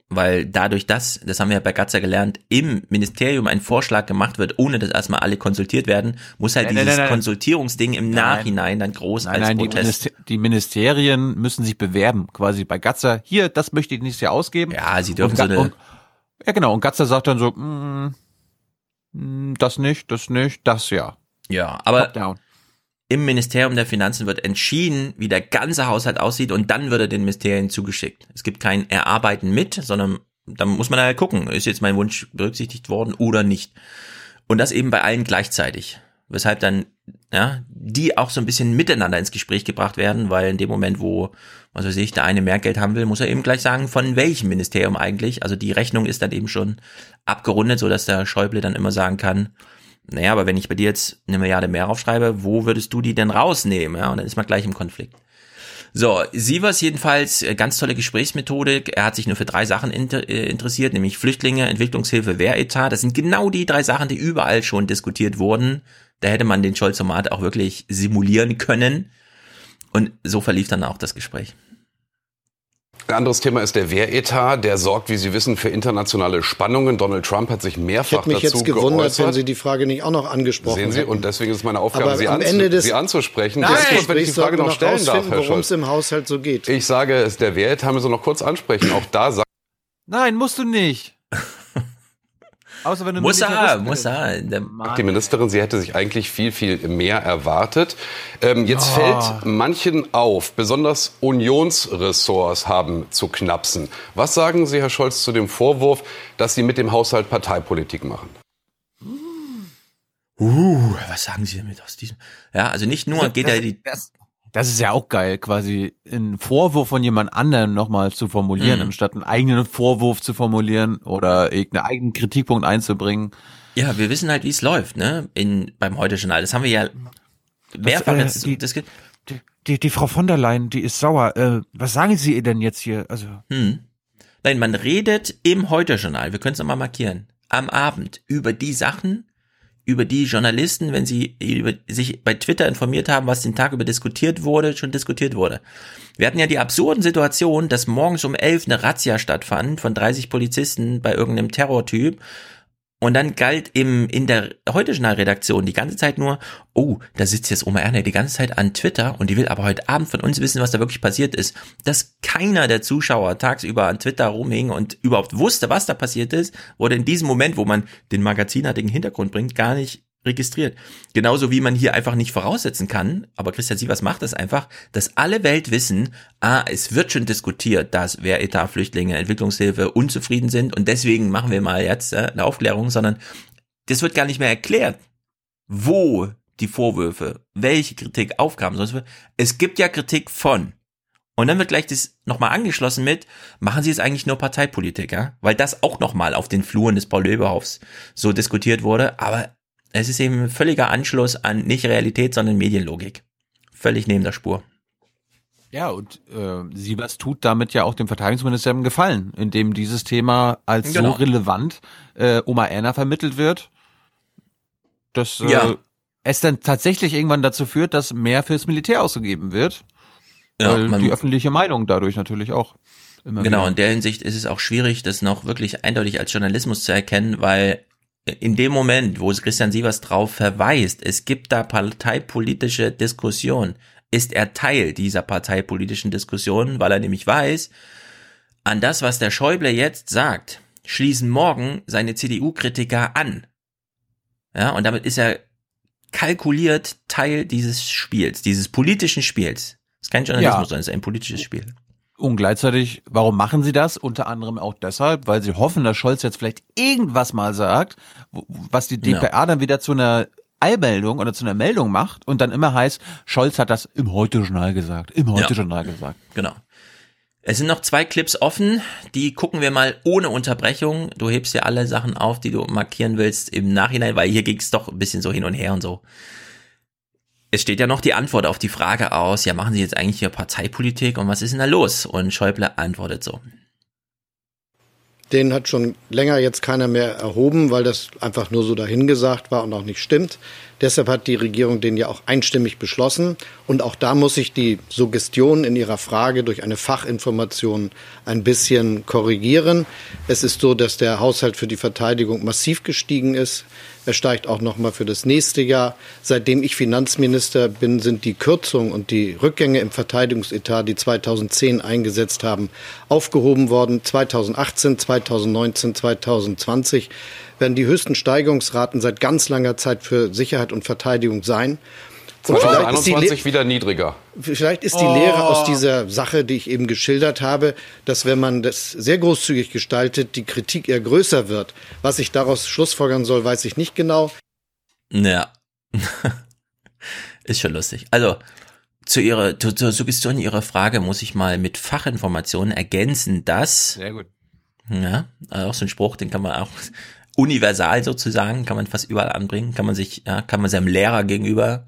weil dadurch, dass, das haben wir ja bei Gatzer gelernt, im Ministerium ein Vorschlag gemacht wird, ohne dass erstmal alle konsultiert werden, muss halt Nein, dieses nein, nein. Konsultierungsding im Nein. Nachhinein dann groß Nein, als nein, die, Protest. Minister die Ministerien müssen sich bewerben, quasi bei Gatzer. Hier, das möchte ich nächstes Jahr ausgeben. Ja, sie dürfen und, so eine- und, Ja, genau. Und Gatzer sagt dann so, mm, mm, das nicht, das nicht, das ja. Ja, aber. Im Ministerium der Finanzen wird entschieden, wie der ganze Haushalt aussieht und dann wird er den Ministerien zugeschickt. Es gibt kein Erarbeiten mit, sondern da muss man halt gucken, ist jetzt mein Wunsch berücksichtigt worden oder nicht. Und das eben bei allen gleichzeitig. Weshalb dann, ja, die auch so ein bisschen miteinander ins Gespräch gebracht werden, weil in dem Moment, wo, was weiß ich, der eine mehr Geld haben will, muss er eben gleich sagen, von welchem Ministerium eigentlich. Also die Rechnung ist dann eben schon abgerundet, so dass der Schäuble dann immer sagen kann, naja, aber wenn ich bei dir jetzt eine Milliarde mehr aufschreibe, wo würdest du die denn rausnehmen? Ja, und dann ist man gleich im Konflikt. So, Sievers jedenfalls, äh, ganz tolle Gesprächsmethodik. Er hat sich nur für drei Sachen inter äh, interessiert, nämlich Flüchtlinge, Entwicklungshilfe, Wehretat. Das sind genau die drei Sachen, die überall schon diskutiert wurden. Da hätte man den Scholz-Format auch wirklich simulieren können. Und so verlief dann auch das Gespräch. Ein anderes Thema ist der Wehretat. Der sorgt, wie Sie wissen, für internationale Spannungen. Donald Trump hat sich Ich mehrfach hätte mich dazu jetzt gewundert, geäußert. wenn Sie die Frage nicht auch noch angesprochen Sehen Sie, hätten. und deswegen ist meine Aufgabe, Aber Sie, am Ende des- Sie anzusprechen. Nein, kurz, wenn ich die Frage noch stellen darf, worum es im Haushalt so geht. Ich sage, es der Wehretat, müssen wir noch kurz ansprechen. Auch da sagt Nein, musst du nicht. Außer wenn du Muss er, muss er. Die Ministerin, sie hätte sich eigentlich viel, viel mehr erwartet. Ähm, jetzt Oh. fällt manchen auf, besonders Unionsressorts haben zu knapsen. Was sagen Sie, Herr Scholz, zu dem Vorwurf, dass Sie mit dem Haushalt Parteipolitik machen? Uh, was sagen Sie damit aus diesem? Ja, also nicht nur geht er die. Das, das ist ja auch geil, quasi einen Vorwurf von jemand anderem nochmal zu formulieren, Mhm. anstatt einen eigenen Vorwurf zu formulieren oder irgendeinen eigenen Kritikpunkt einzubringen. Ja, wir wissen halt, wie es läuft, ne? In beim heute Journal. Das haben wir ja mehrfach äh, jetzt. die- das, geht- Die, die Frau von der Leyen, die ist sauer. Äh, was sagen Sie ihr denn jetzt hier? Also Hm. Nein, man redet im Heute-Journal, wir können es nochmal markieren, am Abend über die Sachen, über die Journalisten, wenn sie über, sich bei Twitter informiert haben, was den Tag über diskutiert wurde, schon diskutiert wurde. Wir hatten ja die absurden Situationen, dass morgens um elf eine Razzia stattfand von 30 Polizisten bei irgendeinem Terrortyp und dann galt im, in der Heute-Journal-Redaktion die ganze Zeit nur, oh, da sitzt jetzt Oma Erna die ganze Zeit an Twitter und die will aber heute Abend von uns wissen, was da wirklich passiert ist. Dass keiner der Zuschauer tagsüber an Twitter rumhing und überhaupt wusste, was da passiert ist, wurde in diesem Moment, wo man den magazinartigen Hintergrund bringt, gar nicht registriert. Genauso wie man hier einfach nicht voraussetzen kann, aber Christian Sievers macht das einfach, dass alle Welt wissen, ah, es wird schon diskutiert, dass wer Etat, Flüchtlinge, Entwicklungshilfe unzufrieden sind und deswegen machen wir mal jetzt äh, eine Aufklärung, sondern das wird gar nicht mehr erklärt, wo die Vorwürfe, welche Kritik aufkamen. Es gibt ja Kritik von. Und dann wird gleich das nochmal angeschlossen mit, machen Sie jetzt eigentlich nur Parteipolitik, ja? Weil das auch nochmal auf den Fluren des Paul-Löbe-Hofs so diskutiert wurde, aber es ist eben ein völliger Anschluss an nicht Realität, sondern Medienlogik. Völlig neben der Spur. Ja, und äh, Siebers tut damit ja auch dem Verteidigungsministerium einen Gefallen, indem dieses Thema als Genau. so relevant äh, Oma Erna vermittelt wird, dass äh, Ja. es dann tatsächlich irgendwann dazu führt, dass mehr fürs Militär ausgegeben wird. Ja, weil die öffentliche Meinung dadurch natürlich auch immer Genau, wieder. in der Hinsicht ist es auch schwierig, das noch wirklich eindeutig als Journalismus zu erkennen, weil in dem Moment, wo Christian Sievers drauf verweist, es gibt da parteipolitische Diskussion, ist er Teil dieser parteipolitischen Diskussion, weil er nämlich weiß, an das, was der Schäuble jetzt sagt, schließen morgen seine CDU-Kritiker an. Ja, und damit ist er kalkuliert Teil dieses Spiels, dieses politischen Spiels. Das ist kein Journalismus, Ja. sondern es ist ein politisches Spiel. Und gleichzeitig, warum machen sie das? Unter anderem auch deshalb, weil sie hoffen, dass Scholz jetzt vielleicht irgendwas mal sagt, was die Ja. DPA dann wieder zu einer Eilmeldung oder zu einer Meldung macht und dann immer heißt, Scholz hat das im Heute-Journal gesagt, im Heute-Journal gesagt. Genau. Es sind noch zwei Clips offen, die gucken wir mal ohne Unterbrechung. Du hebst ja alle Sachen auf, die du markieren willst im Nachhinein, weil hier ging es doch ein bisschen so hin und her und so. Es steht ja noch die Antwort auf die Frage aus, ja, machen Sie jetzt eigentlich hier Parteipolitik und was ist denn da los? Und Schäuble antwortet so. Den hat schon länger jetzt keiner mehr erhoben, weil das einfach nur so dahingesagt war und auch nicht stimmt. Deshalb hat die Regierung den ja auch einstimmig beschlossen. Und auch da muss ich die Suggestion in ihrer Frage durch eine Fachinformation ein bisschen korrigieren. Es ist so, dass der Haushalt für die Verteidigung massiv gestiegen ist. Er steigt auch noch mal für das nächste Jahr. Seitdem ich Finanzminister bin, sind die Kürzungen und die Rückgänge im Verteidigungsetat, die 2010 eingesetzt haben, aufgehoben worden. 2018, 2019, 2020 werden die höchsten Steigerungsraten seit ganz langer Zeit für Sicherheit und Verteidigung sein. Und vielleicht ist, die 2021 Le wieder niedriger. vielleicht ist die Oh. Lehre aus dieser Sache, die ich eben geschildert habe, dass wenn man das sehr großzügig gestaltet, die Kritik eher größer wird. Was ich daraus schlussfolgern soll, weiß ich nicht genau. Ja. ist schon lustig. Also, zu ihrer, zu, zur Suggestion ihrer Frage muss ich mal mit Fachinformationen ergänzen, dass Sehr gut. Ja, also auch so ein Spruch, den kann man auch universal sozusagen, kann man fast überall anbringen, kann man sich, ja, kann man seinem Lehrer gegenüber.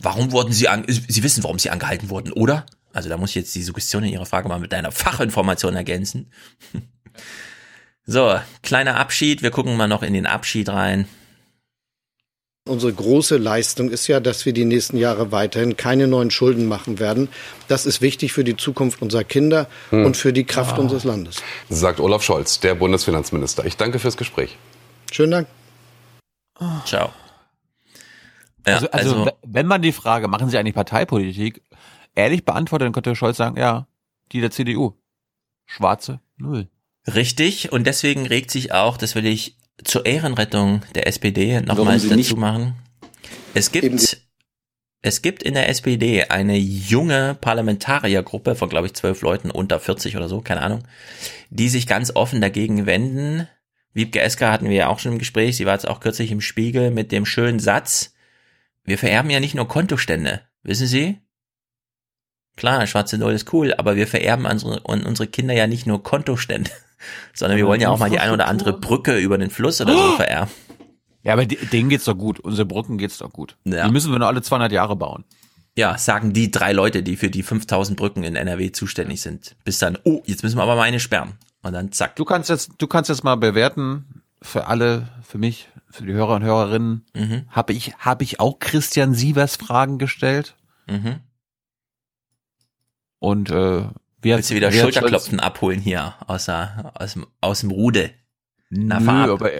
Warum wurden Sie an, Sie wissen, warum Sie angehalten wurden, oder? Also da muss ich jetzt die Suggestion in Ihrer Frage mal mit einer Fachinformation ergänzen. So, kleiner Abschied, wir gucken mal noch in den Abschied rein. Unsere große Leistung ist ja, dass wir die nächsten Jahre weiterhin keine neuen Schulden machen werden. Das ist wichtig für die Zukunft unserer Kinder Hm. und für die Kraft unseres Landes. Sagt Olaf Scholz, der Bundesfinanzminister. Ich danke fürs Gespräch. Schönen Dank. Ciao. Ja, also, also, also- wenn man die Frage, machen Sie eigentlich Parteipolitik, ehrlich beantwortet, dann könnte Scholz sagen, ja, die der CDU. Schwarze Null. Richtig, und deswegen regt sich auch, das will ich zur Ehrenrettung der SPD nochmals dazu nicht- machen. Es gibt, es gibt in der SPD eine junge Parlamentariergruppe von, glaube ich, zwölf Leuten unter 40 oder so, keine Ahnung, die sich ganz offen dagegen wenden. Wiebke Esker hatten wir ja auch schon im Gespräch, sie war jetzt auch kürzlich im Spiegel mit dem schönen Satz, wir vererben ja nicht nur Kontostände, wissen Sie? Klar, schwarze Null ist cool, aber wir vererben unsere, und unsere Kinder ja nicht nur Kontostände, sondern wir wollen ja auch mal die eine oder andere Brücke über den Fluss oder so vererben. Ja, aber de- denen geht's doch gut. Unsere Brücken geht's doch gut. Ja. Die müssen wir nur alle 200 Jahre bauen. Ja, sagen die drei Leute, die für die 5000 Brücken in NRW zuständig sind. Bis dann, oh, jetzt müssen wir aber mal eine sperren. Und dann zack. Du kannst jetzt, du kannst jetzt mal bewerten für alle, für mich, für die Hörer und Hörerinnen. Mhm. Habe ich, habe ich auch Christian Sievers Fragen gestellt? Mhm. Und äh, hat Willst du wieder wie hat Schulterklopfen abholen hier aus, der, aus, dem, aus dem Rude? Na, Nö, aber,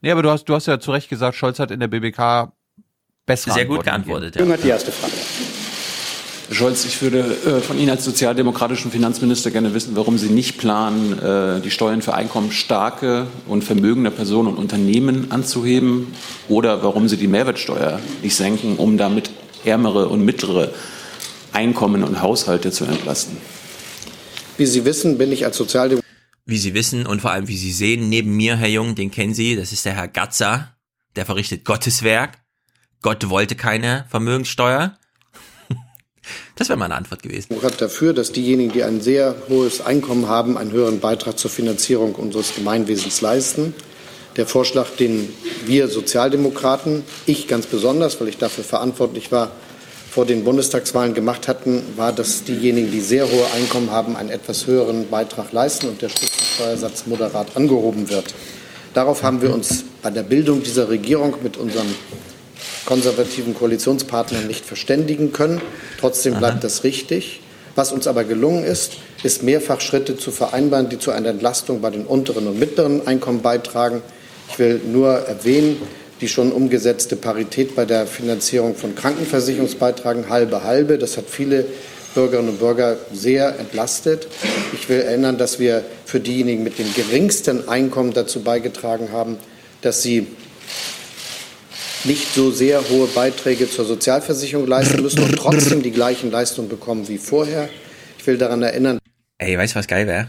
nee, aber du hast, du hast ja zu Recht gesagt, Scholz hat in der BBK bessere Sehr gut Antworten geantwortet, gegeben. ja. die erste Frage. Herr Scholz, ich würde äh, von Ihnen als sozialdemokratischen Finanzminister gerne wissen, warum Sie nicht planen, äh, die Steuern für einkommensstarke und vermögende Personen und Unternehmen anzuheben oder warum Sie die Mehrwertsteuer nicht senken, um damit ärmere und mittlere Einkommen und Haushalte zu entlasten. Wie Sie wissen, bin ich als Sozialdemokrat Wie Sie wissen und vor allem wie Sie sehen, neben mir, Herr Jung, den kennen Sie, das ist der Herr Gatzer, der verrichtet Gottes Werk. Gott wollte keine Vermögenssteuer. Das wäre meine Antwort gewesen. dafür, dass diejenigen, die ein sehr hohes Einkommen haben, einen höheren Beitrag zur Finanzierung unseres Gemeinwesens leisten. Der Vorschlag, den wir Sozialdemokraten, ich ganz besonders, weil ich dafür verantwortlich war, vor den Bundestagswahlen gemacht hatten, war, dass diejenigen, die sehr hohe Einkommen haben, einen etwas höheren Beitrag leisten und der Spitzensteuersatz moderat angehoben wird. Darauf haben wir uns bei der Bildung dieser Regierung mit unserem konservativen Koalitionspartnern nicht verständigen können. Trotzdem bleibt das richtig. Was uns aber gelungen ist, ist mehrfach Schritte zu vereinbaren, die zu einer Entlastung bei den unteren und mittleren Einkommen beitragen. Ich will nur erwähnen, die schon umgesetzte Parität bei der Finanzierung von Krankenversicherungsbeitragen halbe halbe. Das hat viele Bürgerinnen und Bürger sehr entlastet. Ich will erinnern, dass wir für diejenigen mit dem geringsten Einkommen dazu beigetragen haben, dass sie nicht so sehr hohe Beiträge zur Sozialversicherung leisten müssen und trotzdem die gleichen Leistungen bekommen wie vorher. Ich will daran erinnern, Ey, weißt du, was geil wäre?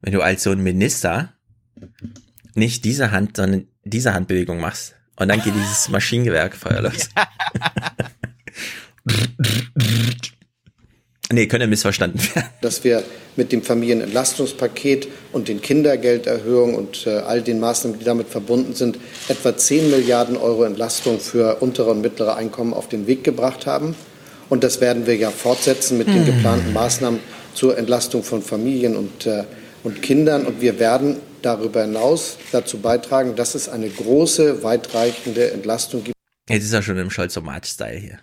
Wenn du als so ein Minister nicht diese Hand, sondern diese Handbewegung machst. Und dann geht dieses Maschinengewehrfeuer los. nee, könnte missverstanden werden. dass wir mit dem Familienentlastungspaket und den Kindergelderhöhungen und äh, all den Maßnahmen, die damit verbunden sind, etwa 10 Milliarden Euro Entlastung für untere und mittlere Einkommen auf den Weg gebracht haben. Und das werden wir ja fortsetzen mit den Hm. geplanten Maßnahmen zur Entlastung von Familien und, äh, und Kindern. Und wir werden darüber hinaus dazu beitragen, dass es eine große, weitreichende Entlastung gibt, Jetzt ist er schon im Scholz-Style hier.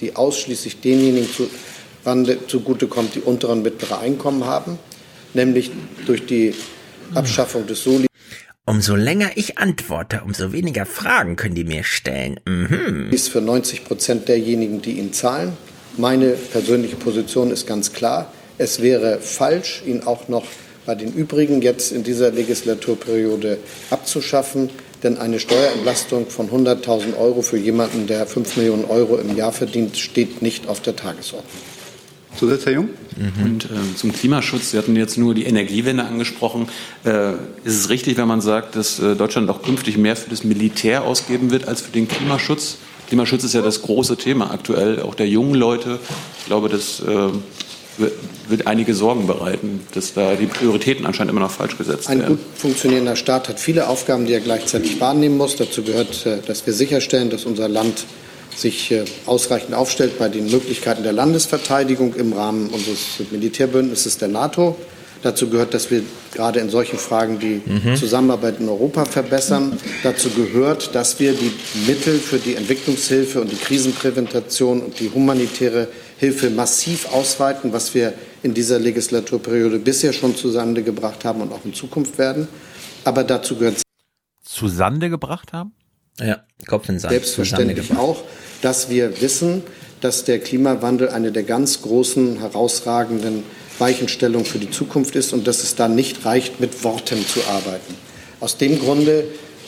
die ausschließlich denjenigen zu, Rande zugutekommt, die untere und mittlere Einkommen haben, nämlich durch die Abschaffung des Soli. Umso länger ich antworte, umso weniger Fragen können die mir stellen. Mhm. ist für 90 Prozent derjenigen, die ihn zahlen. Meine persönliche Position ist ganz klar. Es wäre falsch, ihn auch noch bei den übrigen jetzt in dieser Legislaturperiode abzuschaffen. Denn eine Steuerentlastung von 100.000 Euro für jemanden, der 5 Millionen Euro im Jahr verdient, steht nicht auf der Tagesordnung. Zusatz, Herr Jung? Und äh, zum Klimaschutz, Sie hatten jetzt nur die Energiewende angesprochen. Äh, ist es richtig, wenn man sagt, dass äh, Deutschland auch künftig mehr für das Militär ausgeben wird als für den Klimaschutz? Klimaschutz ist ja das große Thema aktuell, auch der jungen Leute. Ich glaube, das äh, wird, wird einige Sorgen bereiten, dass da die Prioritäten anscheinend immer noch falsch gesetzt Ein werden. gut funktionierender Staat hat viele Aufgaben, die er gleichzeitig wahrnehmen muss. Dazu gehört, äh, dass wir sicherstellen, dass unser Land sich äh, ausreichend aufstellt bei den Möglichkeiten der Landesverteidigung im Rahmen unseres Militärbündnisses der NATO. Dazu gehört, dass wir gerade in solchen Fragen die Mhm. Zusammenarbeit in Europa verbessern. Dazu gehört, dass wir die Mittel für die Entwicklungshilfe und die Krisenprävention und die humanitäre Hilfe massiv ausweiten, was wir in dieser Legislaturperiode bisher schon zustande gebracht haben und auch in Zukunft werden. Aber dazu gehört Zu Sande gebracht haben? Ja, Kopf in Sand. selbstverständlich auch, dass wir wissen, dass der Klimawandel eine der ganz großen, herausragenden Weichenstellung für die Zukunft ist und dass es da nicht reicht, mit Worten zu arbeiten. Aus dem Grunde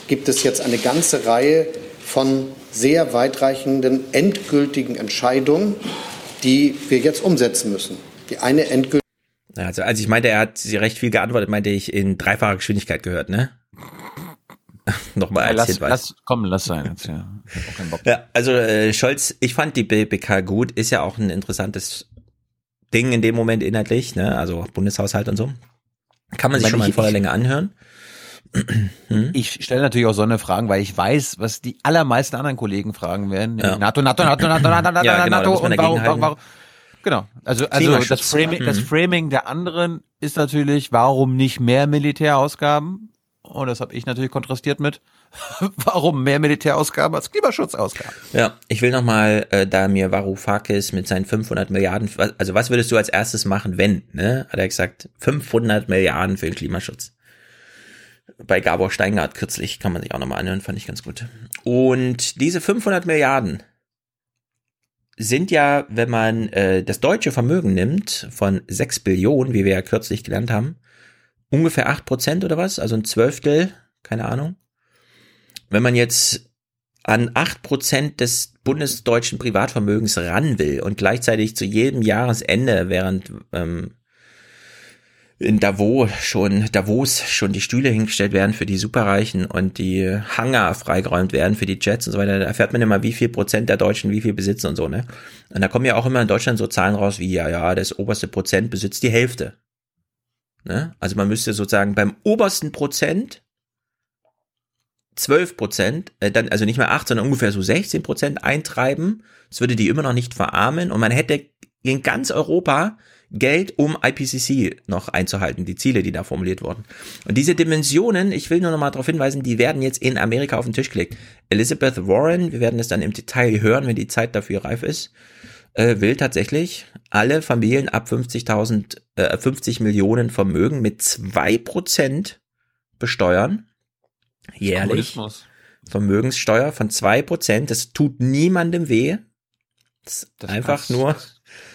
gibt es jetzt eine ganze Reihe von sehr weitreichenden, endgültigen Entscheidungen, die wir jetzt umsetzen müssen. Die eine endgültige also als ich meinte, er hat sie recht viel geantwortet, meinte ich in dreifacher Geschwindigkeit gehört, ne? Nochmal als lass, Hinweis. lass, komm, lass sein jetzt, ja. Ja, also äh, Scholz, ich fand die BBK gut, ist ja auch ein interessantes Ding in dem Moment inhaltlich, ne? Also Bundeshaushalt und so. Kann man sich schon mal in voller Länge anhören. Ich stelle natürlich auch so eine Fragen, weil ich weiß, was die allermeisten anderen Kollegen fragen werden. Ja. NATO, NATO, NATO, NATO, NATO, NATO, Ja, genau, NATO und warum, warum, warum, Genau. Also, also das Framing, das Mhm. Framing der anderen ist natürlich, warum nicht mehr Militärausgaben? Und das habe ich natürlich kontrastiert mit, warum mehr Militärausgaben als Klimaschutzausgaben? Ja, ich will nochmal, äh, da mir Varoufakis mit seinen 500 Milliarden, also was würdest du als erstes machen, wenn, ne? Hat er gesagt, 500 Milliarden für den Klimaschutz. Bei Gabor Steingart kürzlich, kann man sich auch nochmal anhören, fand ich ganz gut. Und diese 500 Milliarden sind ja, wenn man äh, das deutsche Vermögen nimmt von 6 Billionen, wie wir ja kürzlich gelernt haben, ungefähr 8 Prozent oder was, also ein Zwölftel, keine Ahnung. Wenn man jetzt an 8 Prozent des bundesdeutschen Privatvermögens ran will und gleichzeitig zu jedem Jahresende, während ähm, in Davos schon, Davos schon die Stühle hingestellt werden für die Superreichen und die Hangar freigeräumt werden für die Jets und so weiter, da erfährt man immer, wie viel Prozent der Deutschen wie viel besitzen und so, ne? Und da kommen ja auch immer in Deutschland so Zahlen raus wie, ja, ja, das oberste Prozent besitzt die Hälfte. Ne? Also man müsste sozusagen beim obersten Prozent 12 Prozent, äh, dann also nicht mehr 8, sondern ungefähr so 16 Prozent eintreiben. Das würde die immer noch nicht verarmen und man hätte in ganz Europa Geld, um IPCC noch einzuhalten, die Ziele, die da formuliert wurden. Und diese Dimensionen, ich will nur noch mal darauf hinweisen, die werden jetzt in Amerika auf den Tisch gelegt. Elizabeth Warren, wir werden es dann im Detail hören, wenn die Zeit dafür reif ist, äh, will tatsächlich alle Familien ab 50.000, äh, 50 Millionen Vermögen mit zwei Prozent besteuern. Jährlich. Vermögenssteuer von zwei Prozent. Das tut niemandem weh. Das Das einfach kann's- nur.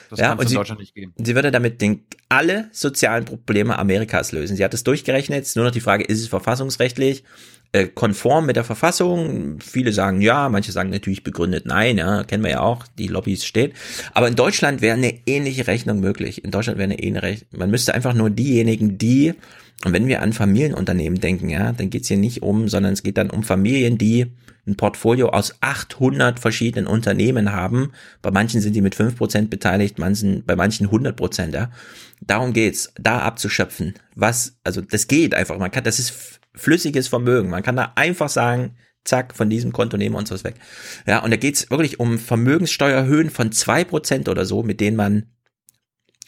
das ja, kann's und in sie, Deutschland nicht geben. sie würde damit den, alle sozialen Probleme Amerikas lösen. Sie hat es durchgerechnet. Nur noch die Frage, ist es verfassungsrechtlich äh, konform mit der Verfassung? Viele sagen ja, manche sagen natürlich begründet nein. Ja, kennen wir ja auch, die Lobbys stehen. Aber in Deutschland wäre eine ähnliche Rechnung möglich. In Deutschland wäre eine ähnliche Rechnung. Man müsste einfach nur diejenigen, die und wenn wir an Familienunternehmen denken, ja, dann geht's hier nicht um, sondern es geht dann um Familien, die ein Portfolio aus 800 verschiedenen Unternehmen haben. Bei manchen sind die mit 5% beteiligt, manchen, bei manchen 100%. Ja. Darum geht's, da abzuschöpfen. Was, also das geht einfach. Man kann, das ist flüssiges Vermögen. Man kann da einfach sagen, zack, von diesem Konto nehmen wir uns was weg. Ja, und da geht's wirklich um Vermögenssteuerhöhen von 2% oder so, mit denen man,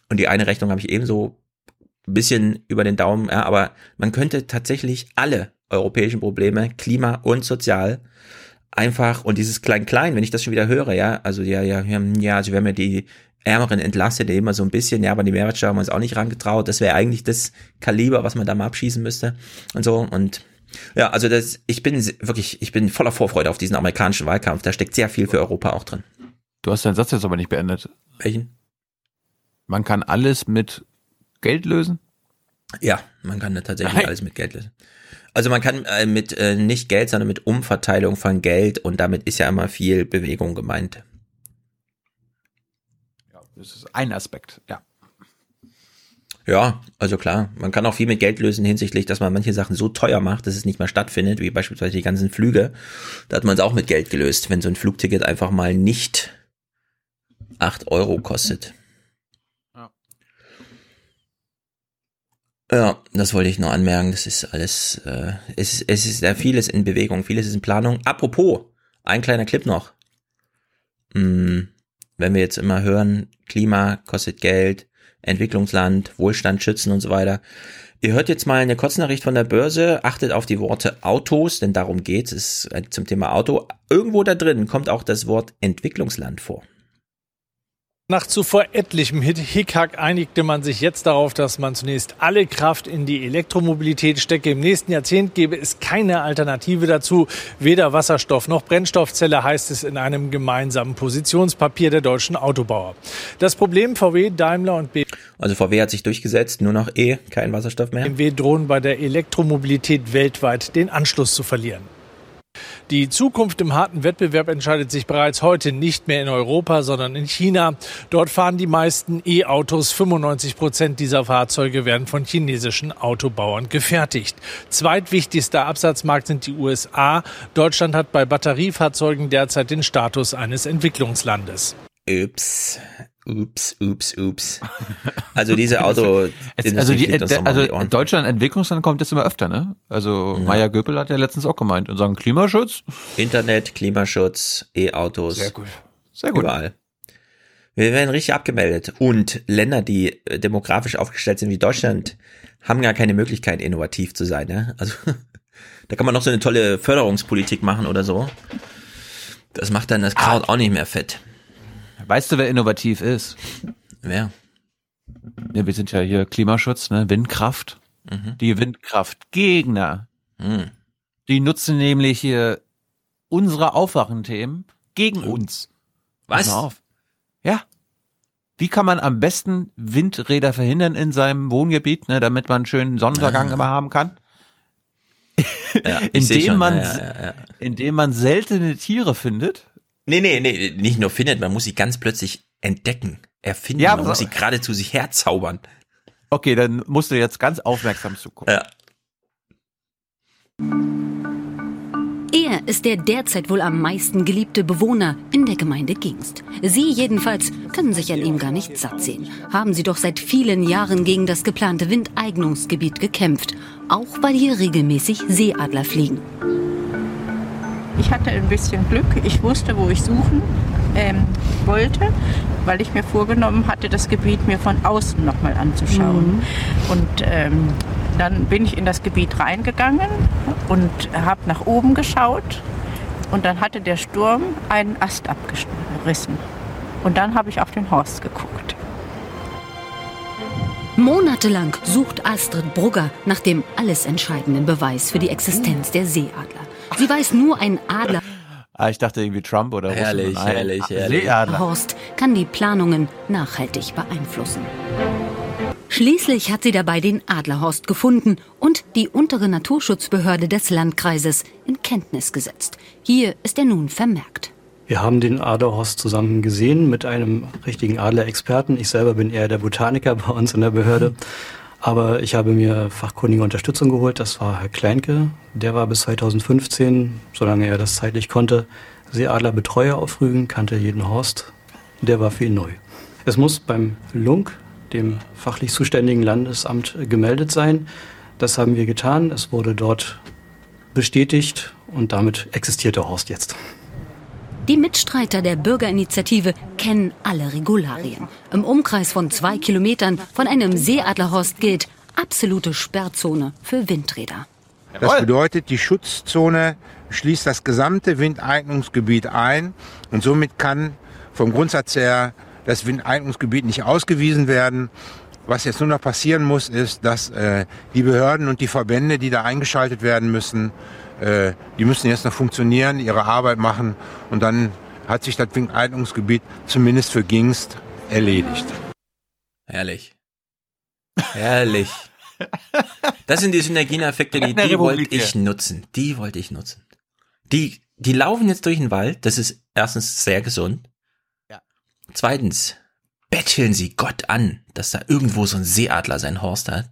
und die eine Rechnung habe ich ebenso ein bisschen über den Daumen, ja, aber man könnte tatsächlich alle europäischen Probleme, Klima und Sozial, einfach, und dieses Klein-Klein, wenn ich das schon wieder höre, ja, also ja, ja, ja, ja, also wir haben ja die Ärmeren entlastet, immer so ein bisschen, ja, aber die Mehrwertsteuer haben wir uns auch nicht rangetraut, das wäre eigentlich das Kaliber, was man da mal abschießen müsste und so, und ja, also das, ich bin wirklich, ich bin voller Vorfreude auf diesen amerikanischen Wahlkampf, da steckt sehr viel für Europa auch drin. Du hast deinen Satz jetzt aber nicht beendet. Welchen? Man kann alles mit Geld lösen? Ja, man kann da tatsächlich Nein. alles mit Geld lösen. Also man kann äh, mit äh, nicht Geld, sondern mit Umverteilung von Geld und damit ist ja immer viel Bewegung gemeint. Das ist ein Aspekt, ja. Ja, also klar, man kann auch viel mit Geld lösen hinsichtlich, dass man manche Sachen so teuer macht, dass es nicht mehr stattfindet, wie beispielsweise die ganzen Flüge. Da hat man es auch mit Geld gelöst, wenn so ein Flugticket einfach mal nicht acht Euro kostet. Ja. Ja, das wollte ich nur anmerken. Das ist alles, äh, es, es ist ja vieles in Bewegung, vieles ist in Planung. Apropos, ein kleiner Clip noch. Hm, wenn wir jetzt immer hören, Klima kostet Geld, Entwicklungsland, Wohlstand schützen und so weiter. Ihr hört jetzt mal eine Kurznachricht von der Börse, achtet auf die Worte Autos, denn darum geht's, es zum Thema Auto. Irgendwo da drin kommt auch das Wort Entwicklungsland vor. Nach zuvor etlichem Hickhack einigte man sich jetzt darauf, dass man zunächst alle Kraft in die Elektromobilität stecke. Im nächsten Jahrzehnt gäbe es keine Alternative dazu. Weder Wasserstoff noch Brennstoffzelle heißt es in einem gemeinsamen Positionspapier der deutschen Autobauer. Das Problem VW, Daimler und BMW. Also VW hat sich durchgesetzt, nur noch E, kein Wasserstoff mehr. BMW drohen bei der Elektromobilität weltweit den Anschluss zu verlieren. Die Zukunft im harten Wettbewerb entscheidet sich bereits heute nicht mehr in Europa, sondern in China. Dort fahren die meisten E-Autos. 95 Prozent dieser Fahrzeuge werden von chinesischen Autobauern gefertigt. Zweitwichtigster Absatzmarkt sind die USA. Deutschland hat bei Batteriefahrzeugen derzeit den Status eines Entwicklungslandes. Ups. Ups, ups, ups. Also diese Auto, also, die, also Deutschland Entwicklungsland kommt jetzt immer öfter, ne? Also ja. Maya Göpel hat ja letztens auch gemeint und sagen Klimaschutz. Internet, Klimaschutz, E-Autos. Sehr gut. Sehr gut. Überall. Wir werden richtig abgemeldet. Und Länder, die äh, demografisch aufgestellt sind wie Deutschland, haben gar keine Möglichkeit, innovativ zu sein. Ne? Also da kann man noch so eine tolle Förderungspolitik machen oder so. Das macht dann das Kraut ah. auch nicht mehr fett. Weißt du, wer innovativ ist? Wer? Ja, wir sind ja hier Klimaschutz, ne? Windkraft. Mhm. Die Windkraftgegner. Mhm. Die nutzen nämlich hier unsere Aufwachenthemen gegen uns. Was? Auf. Ja. Wie kann man am besten Windräder verhindern in seinem Wohngebiet, ne, damit man einen schönen Sonnenuntergang ah. immer haben kann? Ja, indem man, ja, ja, indem man seltene Tiere findet Nee, nee, nee, nicht nur findet, man muss sie ganz plötzlich entdecken, erfinden, ja, man muss sie gerade zu sich herzaubern. Okay, dann musst du jetzt ganz aufmerksam zugucken. Ja. Er ist der derzeit wohl am meisten geliebte Bewohner in der Gemeinde Gingst. Sie jedenfalls können sich an ihm gar nicht satt sehen. Haben sie doch seit vielen Jahren gegen das geplante Windeignungsgebiet gekämpft, auch weil hier regelmäßig Seeadler fliegen. Ich hatte ein bisschen Glück. Ich wusste, wo ich suchen ähm, wollte, weil ich mir vorgenommen hatte, das Gebiet mir von außen nochmal anzuschauen. Mhm. Und ähm, dann bin ich in das Gebiet reingegangen und habe nach oben geschaut. Und dann hatte der Sturm einen Ast abgerissen. Und dann habe ich auf den Horst geguckt. Monatelang sucht Astrid Brugger nach dem alles entscheidenden Beweis für die Existenz der Seeadler. Sie weiß nur ein Adler. Ah, ich dachte irgendwie Trump oder Herrlich, Russen. herrlich, herrlich. Seeadler. Horst kann die Planungen nachhaltig beeinflussen. Schließlich hat sie dabei den Adlerhorst gefunden und die untere Naturschutzbehörde des Landkreises in Kenntnis gesetzt. Hier ist er nun vermerkt. Wir haben den Adlerhorst zusammen gesehen mit einem richtigen Adlerexperten. Ich selber bin eher der Botaniker bei uns in der Behörde. Aber ich habe mir fachkundige Unterstützung geholt. Das war Herr Kleinke. Der war bis 2015, solange er das zeitlich konnte, Seeadlerbetreuer auf Rügen, kannte jeden Horst. Der war ihn neu. Es muss beim Lunk, dem fachlich zuständigen Landesamt, gemeldet sein. Das haben wir getan. Es wurde dort bestätigt und damit existiert der Horst jetzt. Die Mitstreiter der Bürgerinitiative kennen alle Regularien. Im Umkreis von zwei Kilometern von einem Seeadlerhorst gilt absolute Sperrzone für Windräder. Das bedeutet, die Schutzzone schließt das gesamte Windeignungsgebiet ein und somit kann vom Grundsatz her das Windeignungsgebiet nicht ausgewiesen werden. Was jetzt nur noch passieren muss, ist, dass äh, die Behörden und die Verbände, die da eingeschaltet werden müssen, äh, die müssen jetzt noch funktionieren, ihre Arbeit machen und dann hat sich das Windeignungsgebiet zumindest für Gingst erledigt. Herrlich. Herrlich. Das sind die Synergieeffekte, die, die wollte ich nutzen. Die wollte ich nutzen. Die, die laufen jetzt durch den Wald. Das ist erstens sehr gesund. Ja. Zweitens, betteln sie Gott an, dass da irgendwo so ein Seeadler sein Horst hat.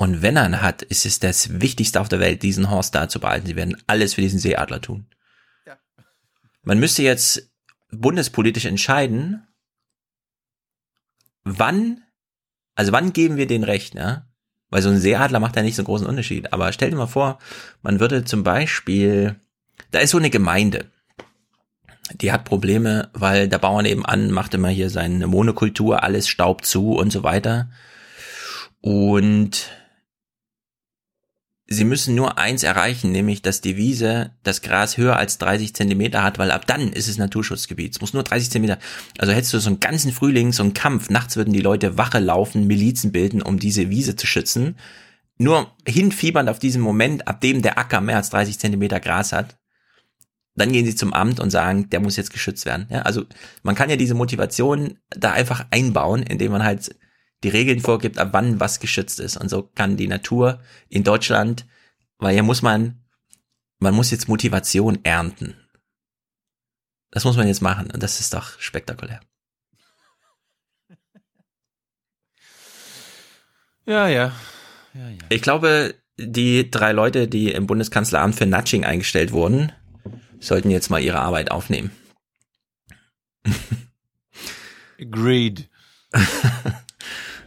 Und wenn er ihn hat, ist es das Wichtigste auf der Welt, diesen Horst da zu behalten. Sie werden alles für diesen Seeadler tun. Ja. Man müsste jetzt bundespolitisch entscheiden, wann, also wann geben wir den Recht, ne? Weil so ein Seeadler macht ja nicht so einen großen Unterschied. Aber stell dir mal vor, man würde zum Beispiel, da ist so eine Gemeinde, die hat Probleme, weil der Bauer nebenan macht immer hier seine Monokultur, alles Staub zu und so weiter. Und sie müssen nur eins erreichen, nämlich dass die Wiese das Gras höher als 30 Zentimeter hat, weil ab dann ist es Naturschutzgebiet. Es muss nur 30 Zentimeter. Also hättest du so einen ganzen Frühling, so einen Kampf. Nachts würden die Leute Wache laufen, Milizen bilden, um diese Wiese zu schützen. Nur hinfiebernd auf diesen Moment, ab dem der Acker mehr als 30 Zentimeter Gras hat. Dann gehen sie zum Amt und sagen, der muss jetzt geschützt werden. Ja, also man kann ja diese Motivation da einfach einbauen, indem man halt die Regeln vorgibt, ab wann was geschützt ist. Und so kann die Natur in Deutschland, weil hier muss man, man muss jetzt Motivation ernten. Das muss man jetzt machen und das ist doch spektakulär. Ja, ja. ja, ja. Ich glaube, die drei Leute, die im Bundeskanzleramt für Nudging eingestellt wurden, sollten jetzt mal ihre Arbeit aufnehmen. Agreed.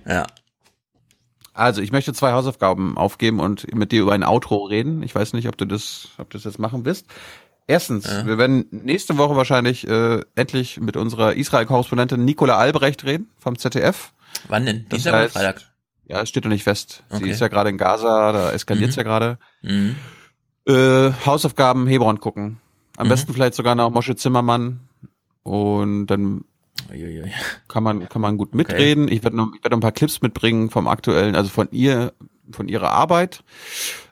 ja. Also, ich möchte zwei Hausaufgaben aufgeben und mit dir über ein Outro reden. Ich weiß nicht, ob du das, ob du das jetzt machen wirst. Erstens, ja. wir werden nächste Woche wahrscheinlich äh, endlich mit unserer Israel-Korrespondentin Nicola Albrecht reden vom ZDF. Wann denn? Dienstag oder Freitag? Ja, es steht noch nicht fest. Okay. Sie ist ja gerade in Gaza, da eskaliert's mhm. ja gerade. Mhm. Äh, Hausaufgaben Hebron gucken. Am mhm. besten vielleicht sogar noch Mosche Zimmermann. Und dann Uiuiui. kann man kann man gut mitreden. Okay. Ich werde noch, ich werd noch ein paar Clips mitbringen vom aktuellen, also von ihr, von ihrer Arbeit.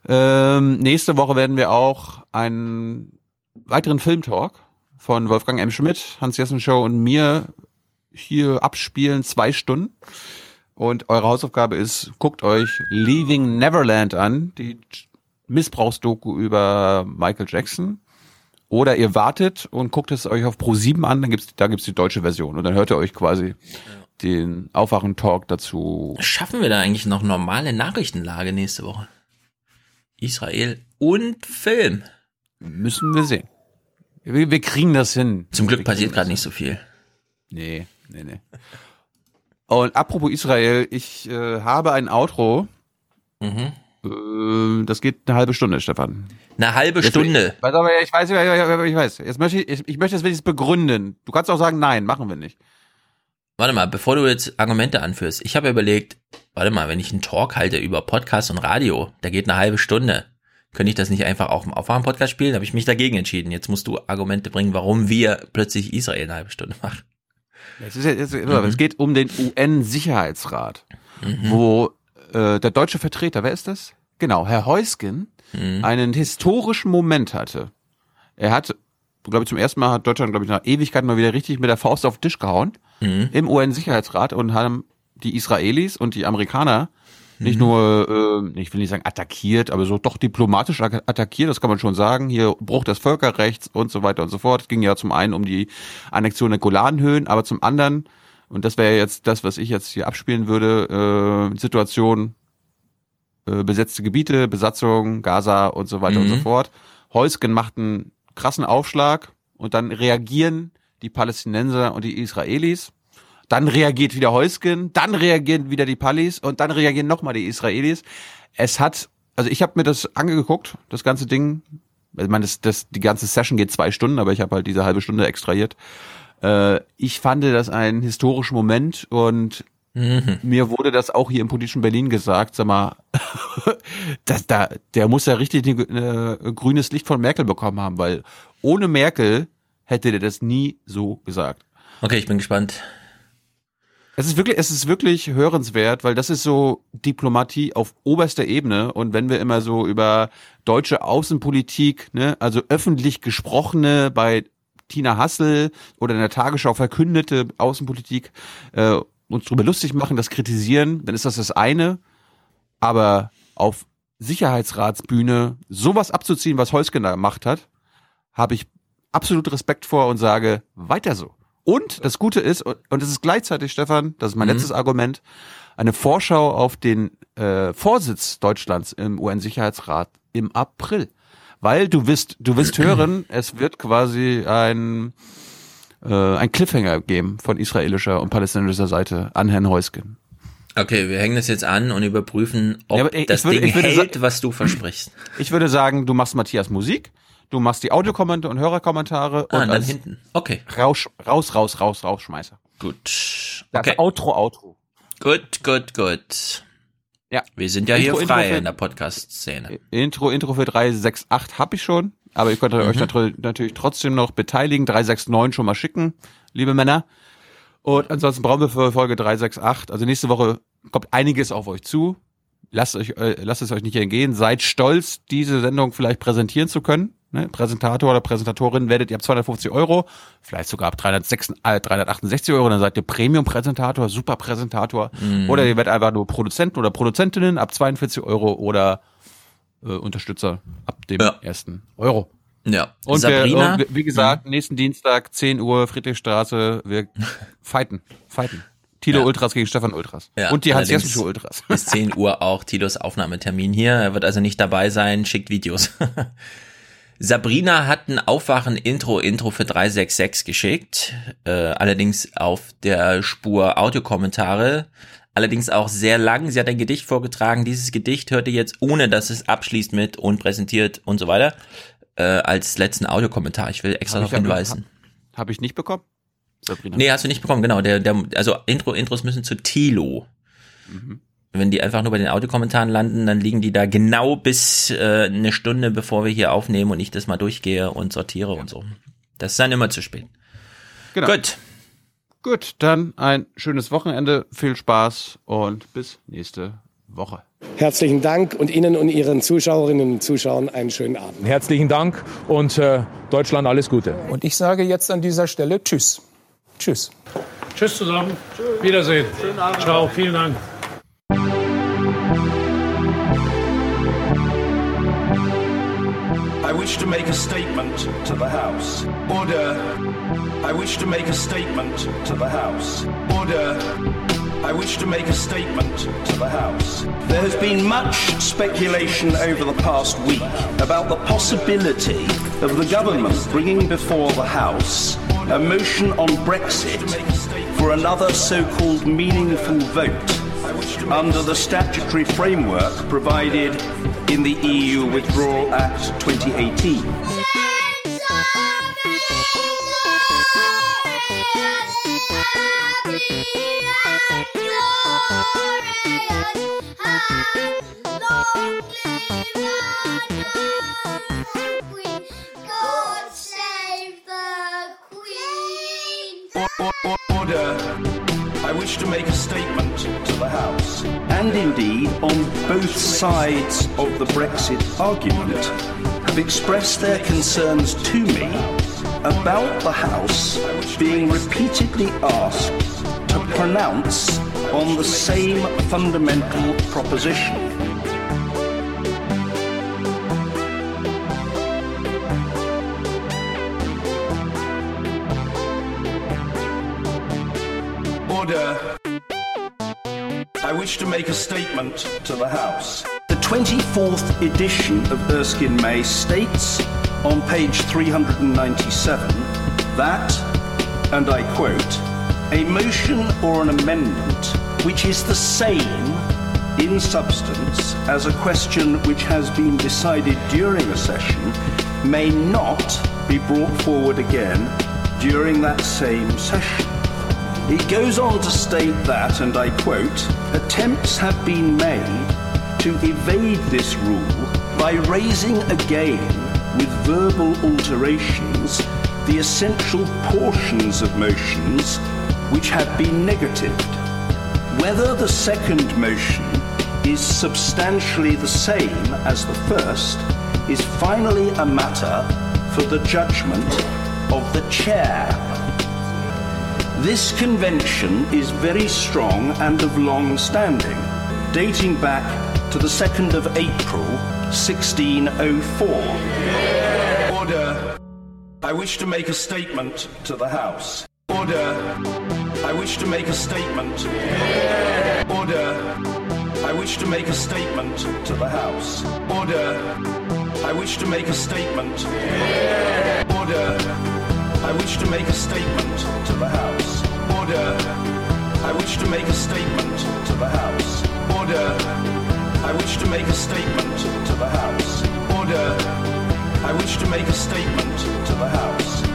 Ähm, nächste Woche werden wir auch einen weiteren Filmtalk von Wolfgang M. Schmidt, Hans Jessen Show und mir hier abspielen, zwei Stunden. Und eure Hausaufgabe ist, guckt euch Leaving Neverland an, die Missbrauchsdoku über Michael Jackson. Oder ihr wartet und guckt es euch auf Pro 7 an, dann gibt's, da gibt's die deutsche Version. Und dann hört ihr euch quasi den Aufwachen-Talk dazu. Schaffen wir da eigentlich noch normale Nachrichtenlage nächste Woche? Israel und Film. Müssen wir sehen. Wir, wir kriegen das hin. Zum Glück passiert gerade nicht so viel. Nee, nee, nee. Und apropos Israel, ich äh, habe ein Outro. Mhm. Äh, das geht eine halbe Stunde, Stefan. Eine halbe Jetzt, Stunde. Ich, aber ich weiß, ich weiß. Jetzt möchte ich, ich, ich möchte das wenigstens begründen. Du kannst auch sagen, nein, machen wir nicht. Warte mal, bevor du jetzt Argumente anführst, ich habe überlegt, warte mal, wenn ich einen Talk halte über Podcast und Radio, der geht eine halbe Stunde, könnte ich das nicht einfach auch im Aufwachen-Podcast spielen? Habe ich mich dagegen entschieden. Jetzt musst du Argumente bringen, warum wir plötzlich Israel eine halbe Stunde machen. Es, ist, es, ist, mhm. es geht um den UN-Sicherheitsrat, mhm. wo äh, der deutsche Vertreter, wer ist das? Genau, Herr Heusgen, mhm. einen historischen Moment hatte. Er hat, glaube ich, zum ersten Mal hat Deutschland, glaube ich, nach Ewigkeit mal wieder richtig mit der Faust auf den Tisch gehauen mhm. im UN-Sicherheitsrat und haben die Israelis und die Amerikaner nicht mhm. nur, äh, ich will nicht sagen attackiert, aber so doch diplomatisch attackiert, das kann man schon sagen. Hier Bruch des Völkerrechts und so weiter und so fort. Es ging ja zum einen um die Annexion der Golanhöhen, aber zum anderen, und das wäre jetzt das, was ich jetzt hier abspielen würde, äh, Situation äh, besetzte Gebiete, Besatzung, Gaza und so weiter mhm. und so mhm. fort. Heusgen macht einen krassen Aufschlag und dann reagieren die Palästinenser und die Israelis. Dann reagiert wieder Heusgen, dann reagieren wieder die Palis und dann reagieren nochmal die Israelis. Es hat, also ich habe mir das angeguckt, das ganze Ding. Ich meine, das, das, die ganze Session geht zwei Stunden, aber ich habe halt diese halbe Stunde extrahiert. Äh, ich fand das ein historischer Moment und Mhm. Mir wurde das auch hier im politischen Berlin gesagt, sag mal, das, da, der muss ja richtig äh, grünes Licht von Merkel bekommen haben, weil ohne Merkel hätte der das nie so gesagt. Okay, ich bin gespannt. Es ist wirklich, es ist wirklich hörenswert, weil das ist so Diplomatie auf oberster Ebene. Und wenn wir immer so über deutsche Außenpolitik, ne, also öffentlich gesprochene bei Tina Hassel oder in der Tagesschau verkündete Außenpolitik äh, uns drüber lustig machen, das kritisieren, dann ist das das eine. Aber auf Sicherheitsratsbühne sowas abzuziehen, was Heusgen da gemacht hat, habe ich absolut Respekt vor und sage, weiter so. Und das Gute ist, und es ist gleichzeitig, Stefan, das ist mein mhm. letztes Argument, eine Vorschau auf den äh, Vorsitz Deutschlands im UN-Sicherheitsrat im April. Weil du wirst, du wirst hören, es wird quasi ein äh, ein Cliffhanger geben von israelischer und palästinensischer Seite an Herrn Heusgen. Okay, wir hängen das jetzt an und überprüfen, ob ja, ich, das würde, Ding hält, was du versprichst. Ich würde sagen, du machst Matthias Musik, du machst die Audiokommentare und Hörerkommentare ah, und dann hinten. Okay. Raus, raus, raus, raus, raus, Schmeißer. Gut. Okay. Das Outro, Outro. Gut, gut, gut. Ja. Wir sind ja hier Intro, frei Intro für- in der Podcast-Szene. Intro, Intro für 368 habe ich schon, aber ihr könnt euch Mhm. natürlich trotzdem noch beteiligen. 369 schon mal schicken, liebe Männer. Und ansonsten brauchen wir für Folge 368, also nächste Woche kommt einiges auf euch zu. Lasst euch, äh, lasst es euch nicht entgehen. Seid stolz, diese Sendung vielleicht präsentieren zu können. Ne? Präsentator oder Präsentatorin werdet ihr ab 250 Euro, vielleicht sogar ab 306, äh, 368 Euro, dann seid ihr Premium-Präsentator, Super-Präsentator. Mhm. Oder ihr werdet einfach nur Produzenten oder Produzentinnen ab 42 Euro oder äh, Unterstützer ab dem ersten Euro. Ja. Und, Sabrina? wir, und wie gesagt, nächsten Dienstag, 10 Uhr, Friedrichstraße, wir fighten, fighten. Tilo Ja. Ultras gegen Stefan Ultras. Ja, und die allerdings Hans-Jessen-Show Ultras. Bis 10 Uhr auch Tilos Aufnahmetermin hier. Er wird also nicht dabei sein, schickt Videos. Sabrina hat ein Aufwachen-Intro-Intro für 366 geschickt. Äh, allerdings auf der Spur Audiokommentare. Allerdings auch sehr lang. Sie hat ein Gedicht vorgetragen. Dieses Gedicht hört ihr jetzt, ohne dass es abschließt mit und präsentiert und so weiter, äh, als letzten Audiokommentar. Ich will extra Hab darauf hinweisen. Habe ich nicht bekommen? Sabrina. Nee, hast du nicht bekommen, genau. Der, der, also Intro, Intros müssen zu Tilo. Mhm. Wenn die einfach nur bei den Audiokommentaren landen, dann liegen die da genau bis äh, eine Stunde, bevor wir hier aufnehmen und ich das mal durchgehe und sortiere und so. Das ist dann immer zu spät. Genau. Gut. Gut, dann ein schönes Wochenende, viel Spaß und bis nächste Woche. Herzlichen Dank und Ihnen und Ihren Zuschauerinnen und Zuschauern einen schönen Abend. Herzlichen Dank und äh, Deutschland alles Gute. Und ich sage jetzt an dieser Stelle Tschüss. Tschüss. Tschüss zusammen. Wiedersehen. Ciao, vielen Dank. Wish to make a statement to the House. Order. I wish to make a statement to the House. Order. I wish to make a statement to the House. There has been much speculation over the past week about the possibility of the government bringing before the House a motion on Brexit for another so called meaningful vote under the statutory framework provided in the EU Withdrawal Act 2018. Order. I wish to make a statement to the House. And indeed, on both sides of the Brexit argument, have expressed their concerns to me about the House being repeatedly asked to pronounce on the same fundamental proposition. Order. Uh, I wish to make a statement to the House. The 24th edition of Erskine May states on page 397 that, and I quote, a motion or an amendment which is the same in substance as a question which has been decided during a session may not be brought forward again during that same session. It goes on to state that, and I quote, attempts have been made to evade this rule by raising again with verbal alterations the essential portions of motions which have been negatived. Whether the second motion is substantially the same as the first is finally a matter for the judgment of the chair. This convention is very strong and of long standing, dating back to the 2nd of April 1604. Order. I wish to make a statement to the House. Order. I wish to make a statement. Order. I wish to make a statement to the House. Order. I wish to make a statement. Order. I wish to make a statement to the House. Order. I wish to make a statement to the House. Order. I wish to make a statement to the House. Order. I wish to make a statement to the House.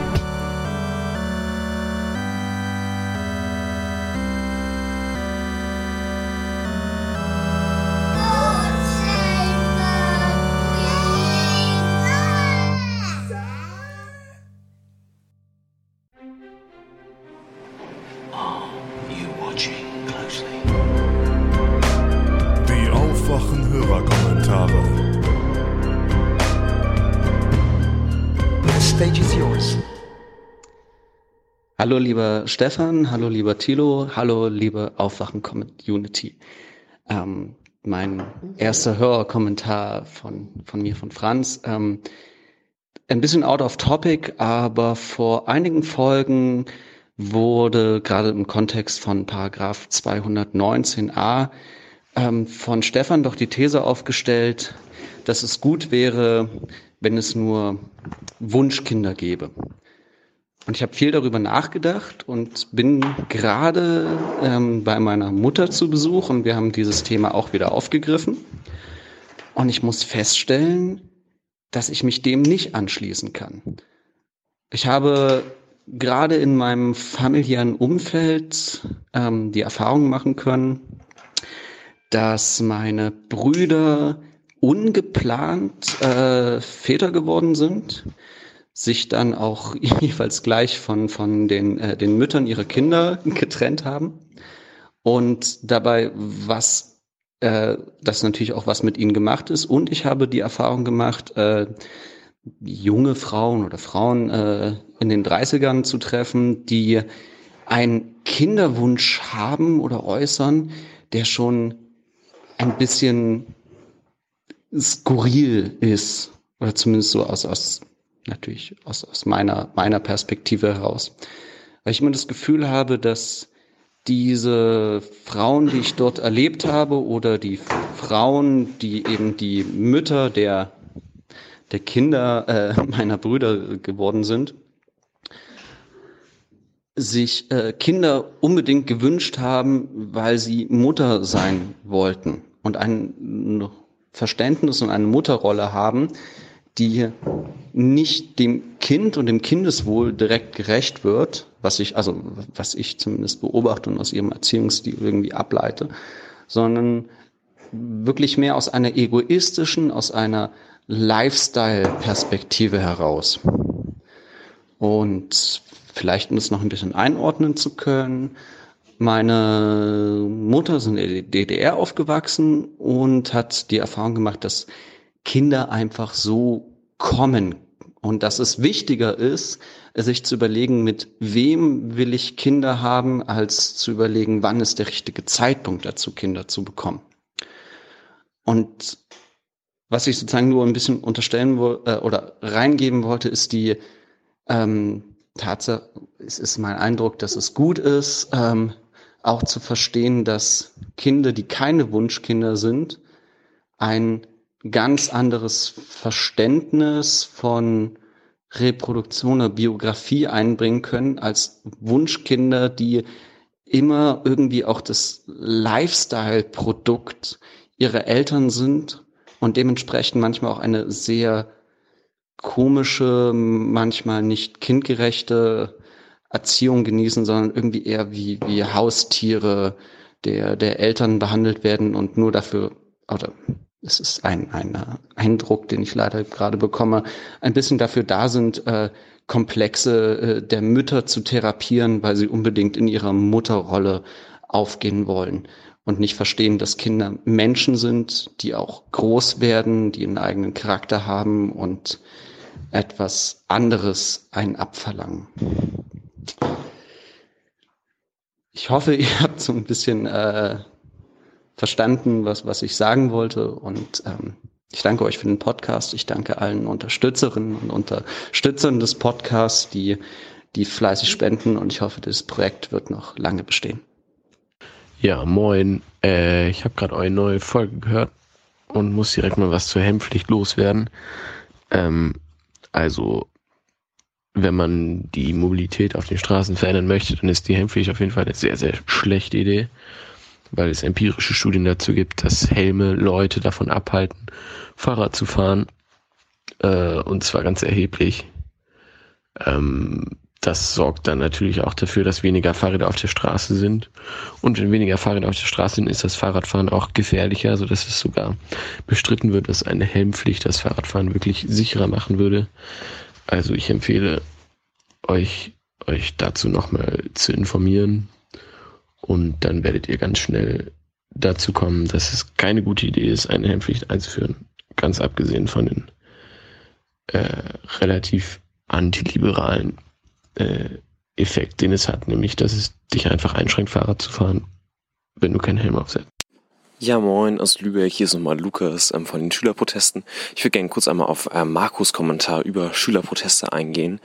Hallo lieber Stefan, hallo lieber Thilo, hallo liebe Aufwachen-Community. Ähm, mein erster Hörerkommentar von, von mir, von Franz. Ähm, ein bisschen out of topic, aber vor einigen Folgen wurde gerade im Kontext von Paragraph 219a ähm, von Stefan doch die These aufgestellt, dass es gut wäre, wenn es nur Wunschkinder gäbe. Und ich habe viel darüber nachgedacht und bin gerade ähm, bei meiner Mutter zu Besuch und wir haben dieses Thema auch wieder aufgegriffen. Und ich muss feststellen, dass ich mich dem nicht anschließen kann. Ich habe gerade in meinem familiären Umfeld ähm, die Erfahrung machen können, dass meine Brüder ungeplant äh, Väter geworden sind, sich dann auch jeweils gleich von, von den, äh, den Müttern ihrer Kinder getrennt haben und dabei was äh, das natürlich auch was mit ihnen gemacht ist und ich habe die Erfahrung gemacht, äh, junge Frauen oder Frauen äh, in den 30ern zu treffen, die einen Kinderwunsch haben oder äußern, der schon ein bisschen skurril ist. Oder zumindest so aus, aus natürlich aus, aus meiner, meiner Perspektive heraus. Weil ich immer das Gefühl habe, dass diese Frauen, die ich dort erlebt habe, oder die Frauen, die eben die Mütter der, der Kinder äh, meiner Brüder geworden sind, sich äh, Kinder unbedingt gewünscht haben, weil sie Mutter sein wollten und ein Verständnis und eine Mutterrolle haben, die nicht dem Kind und dem Kindeswohl direkt gerecht wird, was ich, also was ich zumindest beobachte und aus ihrem Erziehungsstil irgendwie ableite, sondern wirklich mehr aus einer egoistischen, aus einer Lifestyle-Perspektive heraus. Und vielleicht, um es noch ein bisschen einordnen zu können, meine Mutter ist in der DDR aufgewachsen und hat die Erfahrung gemacht, dass Kinder einfach so kommen und dass es wichtiger ist, sich zu überlegen, mit wem will ich Kinder haben, als zu überlegen, wann ist der richtige Zeitpunkt dazu, Kinder zu bekommen. Und was ich sozusagen nur ein bisschen unterstellen äh, oder reingeben wollte, ist die ähm, Tatsache, es ist mein Eindruck, dass es gut ist, ähm, auch zu verstehen, dass Kinder, die keine Wunschkinder sind, ein ganz anderes Verständnis von Reproduktion oder Biografie einbringen können als Wunschkinder, die immer irgendwie auch das Lifestyle-Produkt ihrer Eltern sind und dementsprechend manchmal auch eine sehr komische, manchmal nicht kindgerechte Erziehung genießen, sondern irgendwie eher wie, wie Haustiere der, der Eltern behandelt werden und nur dafür, oder es ist ein, ein Eindruck, den ich leider gerade bekomme, ein bisschen dafür da sind, äh, Komplexe äh, der Mütter zu therapieren, weil sie unbedingt in ihrer Mutterrolle aufgehen wollen und nicht verstehen, dass Kinder Menschen sind, die auch groß werden, die einen eigenen Charakter haben und etwas anderes einen abverlangen. Ich hoffe, ihr habt so ein bisschen äh, verstanden, was, was ich sagen wollte. Und ähm, ich danke euch für den Podcast. Ich danke allen Unterstützerinnen und Unterstützern des Podcasts, die, die fleißig spenden. Und ich hoffe, das Projekt wird noch lange bestehen. Ja, moin. Äh, ich habe gerade eure neue Folge gehört und muss direkt mal was zur Hemmpflicht loswerden. Ähm, also, wenn man die Mobilität auf den Straßen verändern möchte, dann ist die Hemmpflicht auf jeden Fall eine sehr, sehr schlechte Idee weil es empirische Studien dazu gibt, dass Helme Leute davon abhalten, Fahrrad zu fahren. Äh, und zwar ganz erheblich. Ähm, das sorgt dann natürlich auch dafür, dass weniger Fahrräder auf der Straße sind. Und wenn weniger Fahrräder auf der Straße sind, ist das Fahrradfahren auch gefährlicher, sodass es sogar bestritten wird, dass eine Helmpflicht das Fahrradfahren wirklich sicherer machen würde. Also ich empfehle euch, euch dazu nochmal zu informieren, und dann werdet ihr ganz schnell dazu kommen, dass es keine gute Idee ist, eine Helmpflicht einzuführen. Ganz abgesehen von den äh, relativ antiliberalen äh, Effekt, den es hat, nämlich dass es dich einfach einschränkt, Fahrrad zu fahren, wenn du keinen Helm aufsetzt. Ja, moin aus Lübeck. Hier ist nochmal Lukas ähm, von den Schülerprotesten. Ich würde gerne kurz einmal auf äh, Markus Kommentar über Schülerproteste eingehen.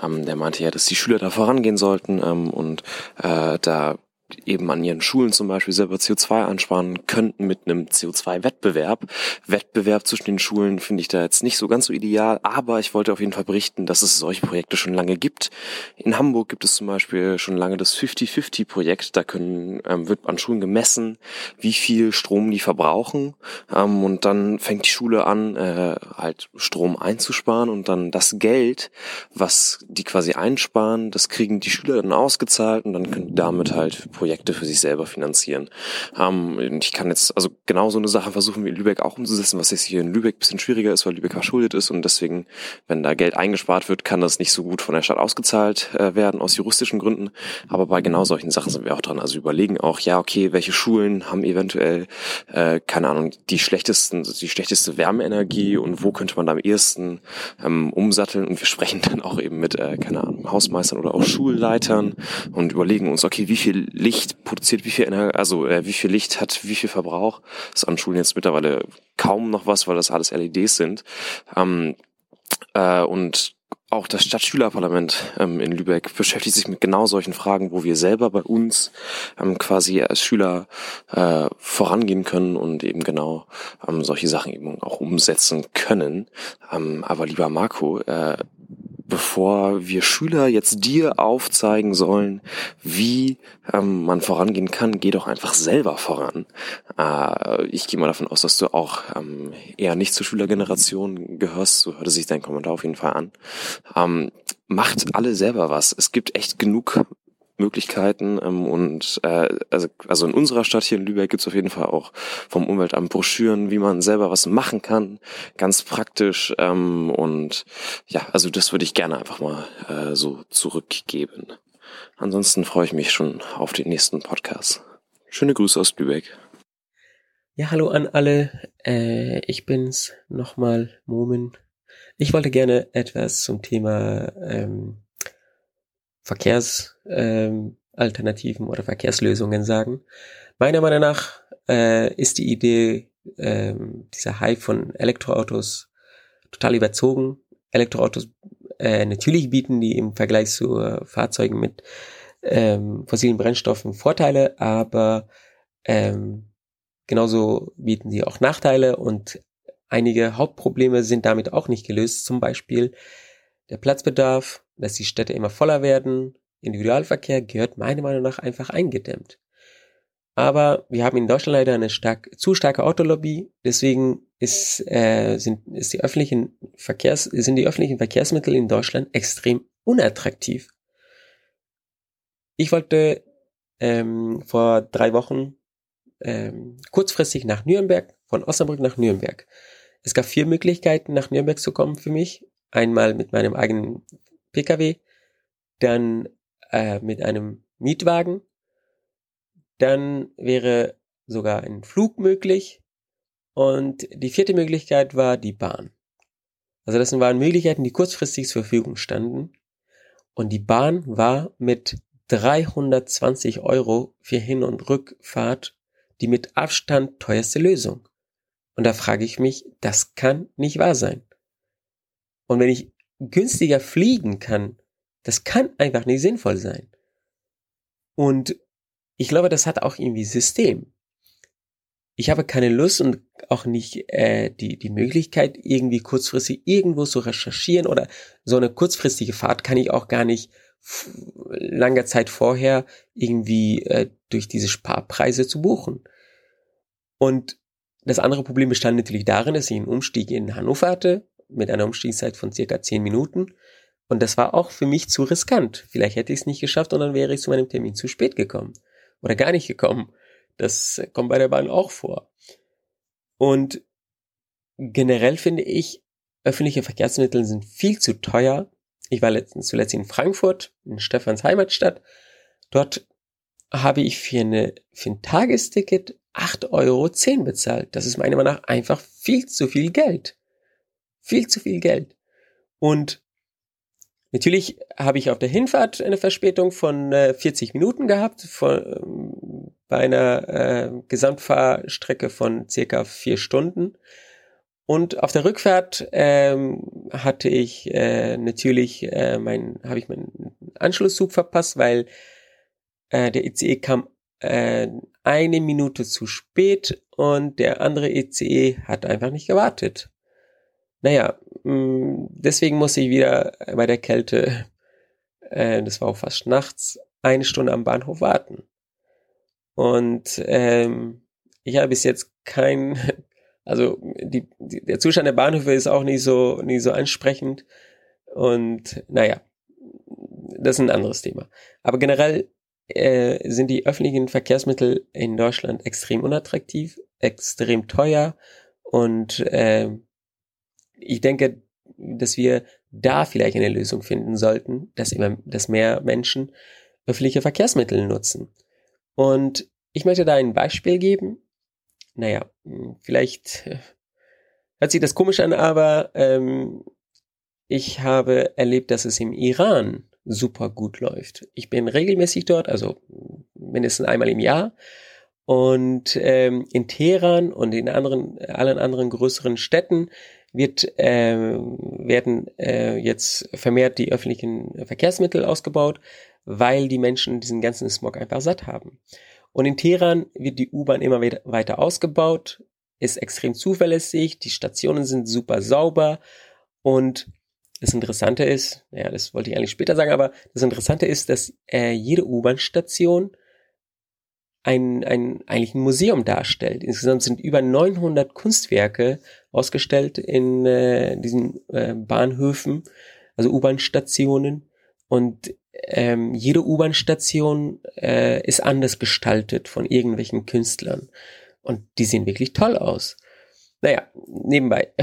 Ähm, der meinte ja, dass die Schüler da vorangehen sollten ähm, und äh, da eben an ihren Schulen zum Beispiel selber CO2 einsparen könnten mit einem CO2-Wettbewerb. Wettbewerb zwischen den Schulen finde ich da jetzt nicht so ganz so ideal, aber ich wollte auf jeden Fall berichten, dass es solche Projekte schon lange gibt. In Hamburg gibt es zum Beispiel schon lange das 50-50-Projekt. Da können, ähm, wird an Schulen gemessen, wie viel Strom die verbrauchen. Ähm, und dann fängt die Schule an, äh, halt Strom einzusparen und dann das Geld, was die quasi einsparen, das kriegen die Schüler dann ausgezahlt und dann können damit halt Projekte für sich selber finanzieren. Ähm, ich kann jetzt also genau so eine Sache versuchen, wie in Lübeck auch umzusetzen, was jetzt hier in Lübeck bisschen schwieriger ist, weil Lübeck verschuldet ist und deswegen, wenn da Geld eingespart wird, kann das nicht so gut von der Stadt ausgezahlt äh, werden aus juristischen Gründen. Aber bei genau solchen Sachen sind wir auch dran. Also überlegen auch, ja, okay, welche Schulen haben eventuell, äh, keine Ahnung, die schlechtesten, die schlechteste Wärmeenergie und wo könnte man da am ehesten ähm, umsatteln? Und wir sprechen dann auch eben mit, äh, keine Ahnung, Hausmeistern oder auch Schulleitern und überlegen uns, okay, wie viel Licht produziert wie viel Energie, also äh, wie viel Licht hat wie viel Verbrauch. Das ist an Schulen jetzt mittlerweile kaum noch was, weil das alles LEDs sind. Ähm, äh, und auch das Stadtschülerparlament ähm, in Lübeck beschäftigt sich mit genau solchen Fragen, wo wir selber bei uns ähm, quasi als Schüler äh, vorangehen können und eben genau ähm, solche Sachen eben auch umsetzen können. Ähm, aber lieber Marco, äh, bevor wir Schüler jetzt dir aufzeigen sollen, wie ähm, man vorangehen kann, geh doch einfach selber voran. Äh, ich gehe mal davon aus, dass du auch ähm, eher nicht zur Schülergeneration gehörst, so hörte sich dein Kommentar auf jeden Fall an. Ähm, macht alle selber was. Es gibt echt genug Möglichkeiten ähm, und äh, also, also in unserer Stadt hier in Lübeck gibt es auf jeden Fall auch vom Umweltamt Broschüren, wie man selber was machen kann, ganz praktisch ähm, und ja, also das würde ich gerne einfach mal äh, so zurückgeben. Ansonsten freue ich mich schon auf den nächsten Podcast. Schöne Grüße aus Lübeck. Ja, hallo an alle. Äh, ich bin's nochmal, Momen. Ich wollte gerne etwas zum Thema ähm, Verkehrsalternativen ähm, oder Verkehrslösungen sagen. Meiner Meinung nach äh, ist die Idee ähm, dieser Hype von Elektroautos total überzogen. Elektroautos äh, natürlich bieten die im Vergleich zu äh, Fahrzeugen mit ähm, fossilen Brennstoffen Vorteile, aber ähm, genauso bieten sie auch Nachteile und einige Hauptprobleme sind damit auch nicht gelöst. Zum Beispiel der Platzbedarf, dass die Städte immer voller werden. Individualverkehr gehört meiner Meinung nach einfach eingedämmt. Aber wir haben in Deutschland leider eine stark, zu starke Autolobby. Deswegen ist, äh, sind, ist die öffentlichen Verkehrs, sind die öffentlichen Verkehrsmittel in Deutschland extrem unattraktiv. Ich wollte ähm, vor drei Wochen ähm, kurzfristig nach Nürnberg, von Osnabrück nach Nürnberg. Es gab vier Möglichkeiten, nach Nürnberg zu kommen für mich. Einmal mit meinem eigenen Pkw, dann äh, mit einem Mietwagen, dann wäre sogar ein Flug möglich und die vierte Möglichkeit war die Bahn. Also das waren Möglichkeiten, die kurzfristig zur Verfügung standen und die Bahn war mit 320 Euro für Hin- und Rückfahrt die mit Abstand teuerste Lösung. Und da frage ich mich, das kann nicht wahr sein. Und wenn ich günstiger fliegen kann, das kann einfach nicht sinnvoll sein. Und ich glaube, das hat auch irgendwie System. Ich habe keine Lust und auch nicht äh, die, die Möglichkeit, irgendwie kurzfristig irgendwo zu recherchieren oder so eine kurzfristige Fahrt kann ich auch gar nicht langer Zeit vorher irgendwie äh, durch diese Sparpreise zu buchen. Und das andere Problem bestand natürlich darin, dass ich einen Umstieg in Hannover hatte mit einer Umstiegszeit von circa zehn Minuten. Und das war auch für mich zu riskant. Vielleicht hätte ich es nicht geschafft und dann wäre ich zu meinem Termin zu spät gekommen. Oder gar nicht gekommen. Das kommt bei der Bahn auch vor. Und generell finde ich, öffentliche Verkehrsmittel sind viel zu teuer. Ich war letztens zuletzt in Frankfurt, in Stefans Heimatstadt. Dort habe ich für, eine, für ein Tagesticket 8,10 Euro bezahlt. Das ist meiner Meinung nach einfach viel zu viel Geld. Viel zu viel Geld. Und natürlich habe ich auf der Hinfahrt eine Verspätung von äh, 40 Minuten gehabt, von, ähm, bei einer äh, Gesamtfahrstrecke von circa vier Stunden. Und auf der Rückfahrt ähm, hatte ich äh, natürlich äh, mein, habe ich meinen Anschlusszug verpasst, weil äh, der ICE kam äh, eine Minute zu spät und der andere ICE hat einfach nicht gewartet. Naja, mh, mm, deswegen musste ich wieder bei der Kälte, äh, das war auch fast nachts, eine Stunde am Bahnhof warten. Und ähm, ich habe bis jetzt kein also die, die, der Zustand der Bahnhöfe ist auch nicht so, nicht so ansprechend. Und naja, das ist ein anderes Thema. Aber generell äh, sind die öffentlichen Verkehrsmittel in Deutschland extrem unattraktiv, extrem teuer. Und äh, ich denke, dass wir da vielleicht eine Lösung finden sollten, dass immer, dass mehr Menschen öffentliche Verkehrsmittel nutzen. Und ich möchte da ein Beispiel geben naja, hm, vielleicht hört sich das komisch an, aber ähm, ich habe erlebt, dass es im Iran super gut läuft. Ich bin regelmäßig dort, also mindestens einmal im Jahr. Und ähm, in Teheran und in anderen, allen anderen größeren Städten wird, äh, werden äh, jetzt vermehrt die öffentlichen Verkehrsmittel ausgebaut, weil die Menschen diesen ganzen Smog einfach satt haben. Und in Teheran wird die U-Bahn immer weiter ausgebaut, ist extrem zuverlässig, die Stationen sind super sauber und das Interessante ist, naja, das wollte ich eigentlich später sagen, aber das Interessante ist, dass äh, jede U-Bahn-Station ein, ein, eigentlich ein Museum darstellt. Insgesamt sind über 900 Kunstwerke ausgestellt in äh, diesen äh, Bahnhöfen, also U-Bahn-Stationen. Und ähm, jede U-Bahn-Station äh, ist anders gestaltet von irgendwelchen Künstlern. Und die sehen wirklich toll aus. Naja, nebenbei.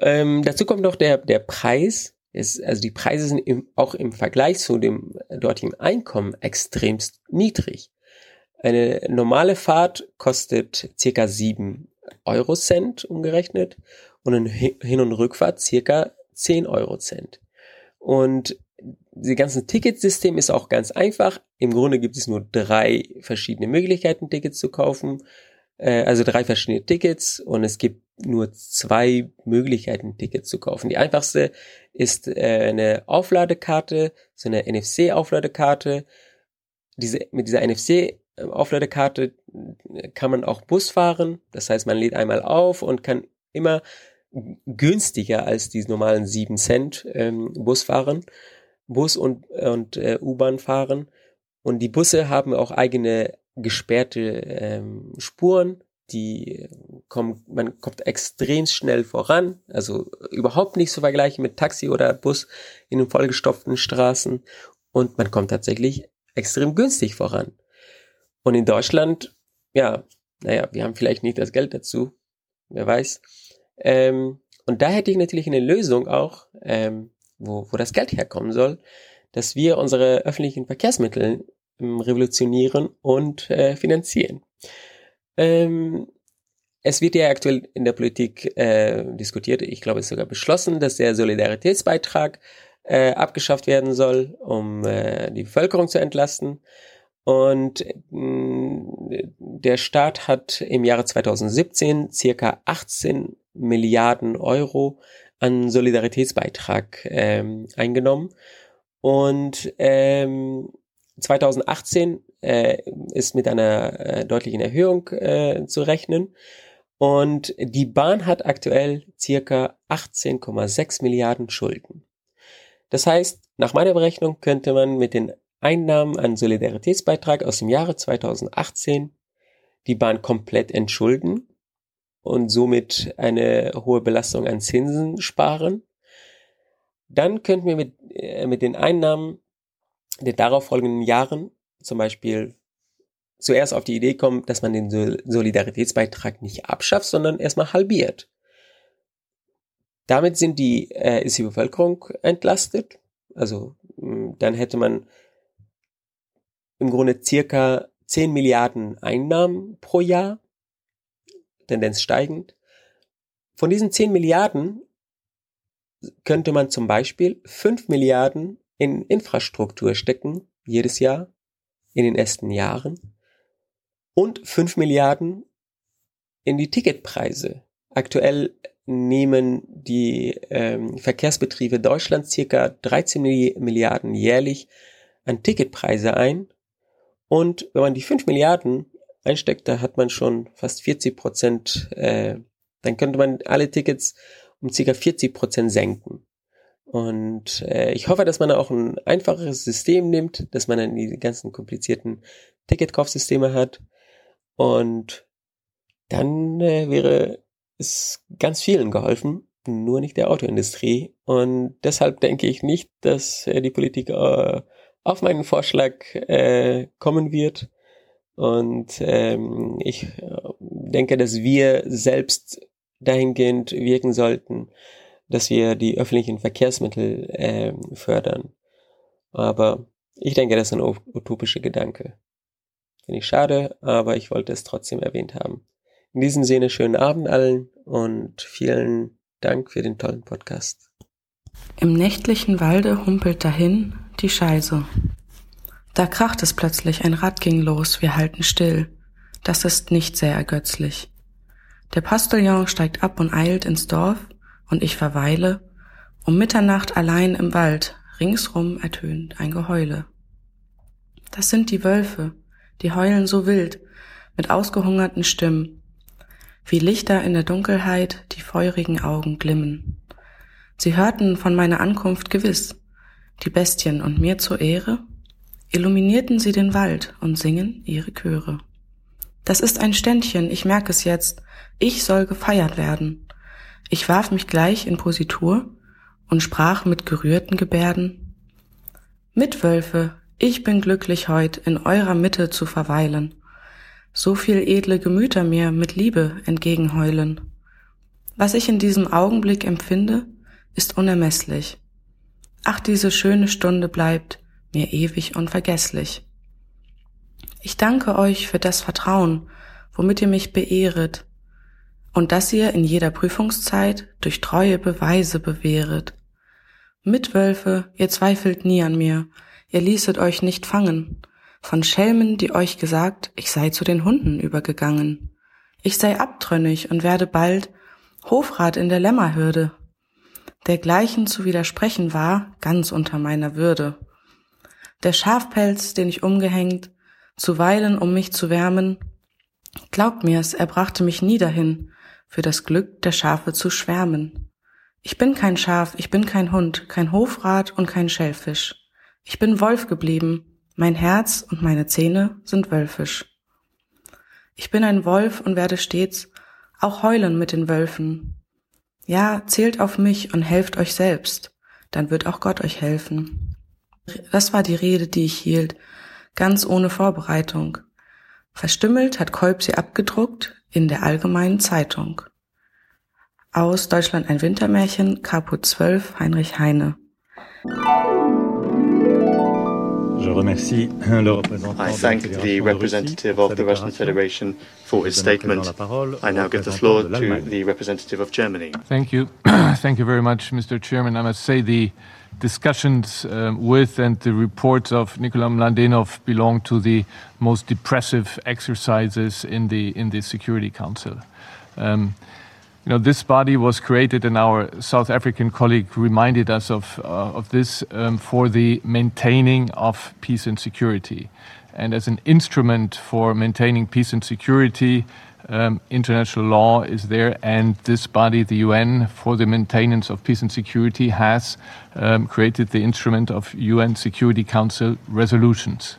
Ähm, dazu kommt noch der, der Preis. Ist, also die Preise sind im, auch im Vergleich zu dem dortigen Einkommen extremst niedrig. Eine normale Fahrt kostet circa sieben Euro Cent umgerechnet und eine Hin- und Rückfahrt circa zehn Euro Cent. Und die ganze Ticketsystem ist auch ganz einfach. Im Grunde gibt es nur drei verschiedene Möglichkeiten, Tickets zu kaufen. Äh, also drei verschiedene Tickets und es gibt nur zwei Möglichkeiten, Tickets zu kaufen. Die einfachste ist äh, eine Aufladekarte, so eine NFC-Aufladekarte. Diese, mit dieser NFC-Aufladekarte kann man auch Bus fahren. Das heißt, man lädt einmal auf und kann immer günstiger als die normalen sieben Cent ähm, Bus fahren. Bus und, und äh, U-Bahn fahren. Und die Busse haben auch eigene gesperrte ähm, Spuren, die kommen, man kommt extrem schnell voran, also überhaupt nicht zu vergleichen mit Taxi oder Bus in den vollgestopften Straßen und man kommt tatsächlich extrem günstig voran. Und in Deutschland, ja, naja, wir haben vielleicht nicht das Geld dazu, wer weiß. Ähm, und da hätte ich natürlich eine Lösung auch, ähm, wo, wo das Geld herkommen soll, dass wir unsere öffentlichen Verkehrsmittel ähm, revolutionieren und äh, finanzieren. Ähm, es wird ja aktuell in der Politik äh, diskutiert, ich glaube es ist sogar beschlossen, dass der Solidaritätsbeitrag äh, abgeschafft werden soll, um äh, die Bevölkerung zu entlasten. Und mh, der Staat hat im Jahre 2017 circa 18 Milliarden Euro an Solidaritätsbeitrag ähm, eingenommen. Und ähm, 2018 äh, ist mit einer äh, deutlichen Erhöhung äh, zu rechnen. Und die Bahn hat aktuell circa 18,6 Milliarden Schulden. Das heißt, nach meiner Berechnung könnte man mit den Einnahmen an Solidaritätsbeitrag aus dem Jahre 2018 die Bahn komplett entschulden und somit eine hohe Belastung an Zinsen sparen. Dann könnten wir mit, äh, mit den Einnahmen der darauf folgenden Jahren zum Beispiel zuerst auf die Idee kommen, dass man den Solidaritätsbeitrag nicht abschafft, sondern erstmal halbiert. Damit sind die, äh, ist die Bevölkerung entlastet. Also dann hätte man im Grunde circa 10 Milliarden Einnahmen pro Jahr, Tendenz steigend. Von diesen 10 Milliarden könnte man zum Beispiel 5 Milliarden in Infrastruktur stecken, jedes Jahr, in den ersten Jahren, und 5 Milliarden in die Ticketpreise. Aktuell nehmen die ähm, Verkehrsbetriebe Deutschlands circa 13 Milliarden jährlich an Ticketpreise ein. Und wenn man die 5 Milliarden einsteckt, da hat man schon fast 40 Prozent, äh, dann könnte man alle Tickets um circa 40 Prozent senken. Und äh, ich hoffe, dass man auch ein einfacheres System nimmt, dass man dann die ganzen komplizierten Ticketkaufsysteme hat. Und dann äh, wäre es ganz vielen geholfen, nur nicht der Autoindustrie. Und deshalb denke ich nicht, dass äh, die Politik äh, auf meinen Vorschlag äh, kommen wird. Und ähm, ich äh, denke, dass wir selbst dahingehend wirken sollten, dass wir die öffentlichen Verkehrsmittel äh, fördern. Aber ich denke, das ist ein utopischer Gedanke. Finde ich schade, aber ich wollte es trotzdem erwähnt haben. In diesem Sinne schönen Abend allen und vielen Dank für den tollen Podcast. Im nächtlichen Walde humpelt dahin die Scheiße. Da kracht es plötzlich, ein Rad ging los, wir halten still. Das ist nicht sehr ergötzlich. Der Postillon steigt ab und eilt ins Dorf, und ich verweile, um Mitternacht allein im Wald, ringsrum ertönt ein Geheule. Das sind die Wölfe, die heulen so wild, mit ausgehungerten Stimmen, wie Lichter in der Dunkelheit die feurigen Augen glimmen. Sie hörten von meiner Ankunft gewiss, die Bestien und mir zur Ehre, illuminierten sie den Wald und singen ihre Chöre. Das ist ein Ständchen, ich merk es jetzt, ich soll gefeiert werden. Ich warf mich gleich in Positur und sprach mit gerührten Gebärden, Mitwölfe, ich bin glücklich heut in eurer Mitte zu verweilen so viel edle Gemüter mir mit Liebe entgegenheulen. Was ich in diesem Augenblick empfinde, ist unermesslich. Ach, diese schöne Stunde bleibt mir ewig unvergesslich. Ich danke euch für das Vertrauen, womit ihr mich beehret, und dass ihr in jeder Prüfungszeit durch treue Beweise bewähret. Mitwölfe, ihr zweifelt nie an mir, ihr ließet euch nicht fangen, von Schelmen, die euch gesagt, ich sei zu den Hunden übergegangen. Ich sei abtrünnig und werde bald Hofrat in der Lämmerhürde. Dergleichen zu widersprechen war ganz unter meiner Würde. Der Schafpelz, den ich umgehängt, zuweilen um mich zu wärmen, glaubt mir's, er brachte mich nie dahin, für das Glück der Schafe zu schwärmen. Ich bin kein Schaf, ich bin kein Hund, kein Hofrat und kein Schellfisch. Ich bin Wolf geblieben, mein Herz und meine Zähne sind wölfisch. Ich bin ein Wolf und werde stets auch heulen mit den Wölfen. Ja, zählt auf mich und helft euch selbst, dann wird auch Gott euch helfen. Das war die Rede, die ich hielt, ganz ohne Vorbereitung. Verstümmelt hat Kolb sie abgedruckt in der Allgemeinen Zeitung. Aus Deutschland ein Wintermärchen, Caput 12, Heinrich Heine. I thank the representative of the Russian Federation for his statement. I now give the floor to the representative of Germany. Thank you. thank you very much, Mr. Chairman. I must say the discussions um, with and the reports of Nikolai Mladenov belong to the most depressive exercises in the in the Security Council. Um, you know, this body was created, and our South African colleague reminded us of, uh, of this um, for the maintaining of peace and security. And as an instrument for maintaining peace and security, um, international law is there, and this body, the UN, for the maintenance of peace and security, has um, created the instrument of UN Security Council resolutions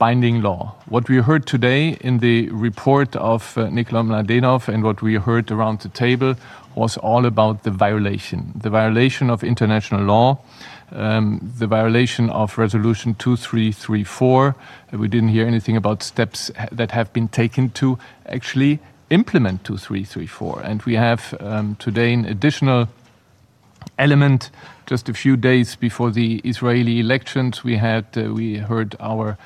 binding law. What we heard today in the report of uh, Nikolai Mladenov and what we heard around the table was all about the violation, the violation of international law, um, the violation of Resolution 2334. Uh, we didn't hear anything about steps that have been taken to actually implement 2334. And we have um, today an additional element. Just a few days before the Israeli elections, we had uh, we heard our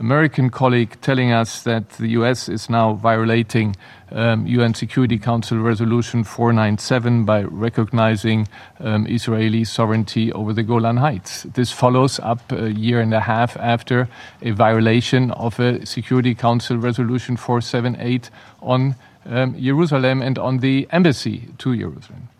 American colleague telling us that the US is now violating um, UN Security Council Resolution 497 by recognizing um, Israeli sovereignty over the Golan Heights. This follows up a year and a half after a violation of a Security Council Resolution 478 on um, Jerusalem and on the embassy to Jerusalem.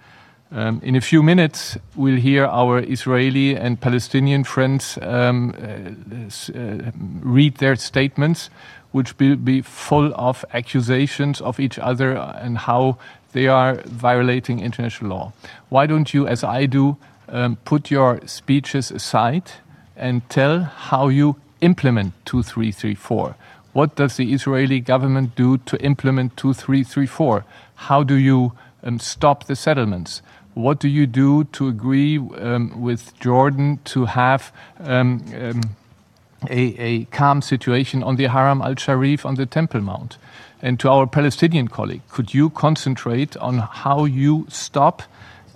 Um, in a few minutes, we'll hear our Israeli and Palestinian friends um, uh, uh, read their statements, which will be full of accusations of each other and how they are violating international law. Why don't you, as I do, um, put your speeches aside and tell how you implement 2334? What does the Israeli government do to implement 2334? How do you um, stop the settlements? What do you do to agree um, with Jordan to have um, um, a, a, calm situation on the Haram al Sharif on the Temple Mount? And to our Palestinian colleague, could you concentrate on how you stop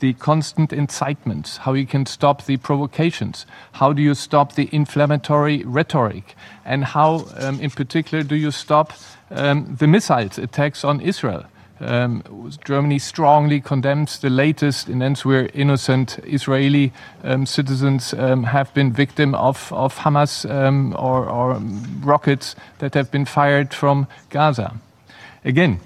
the constant incitements, how you can stop the provocations, how do you stop the inflammatory rhetoric, and how, um, in particular, do you stop um, the missiles attacks on Israel? Um, Germany strongly condemns the latest events where innocent Israeli um, citizens um, have been victim of, of Hamas um, or, or, rockets that have been fired from Gaza. Again,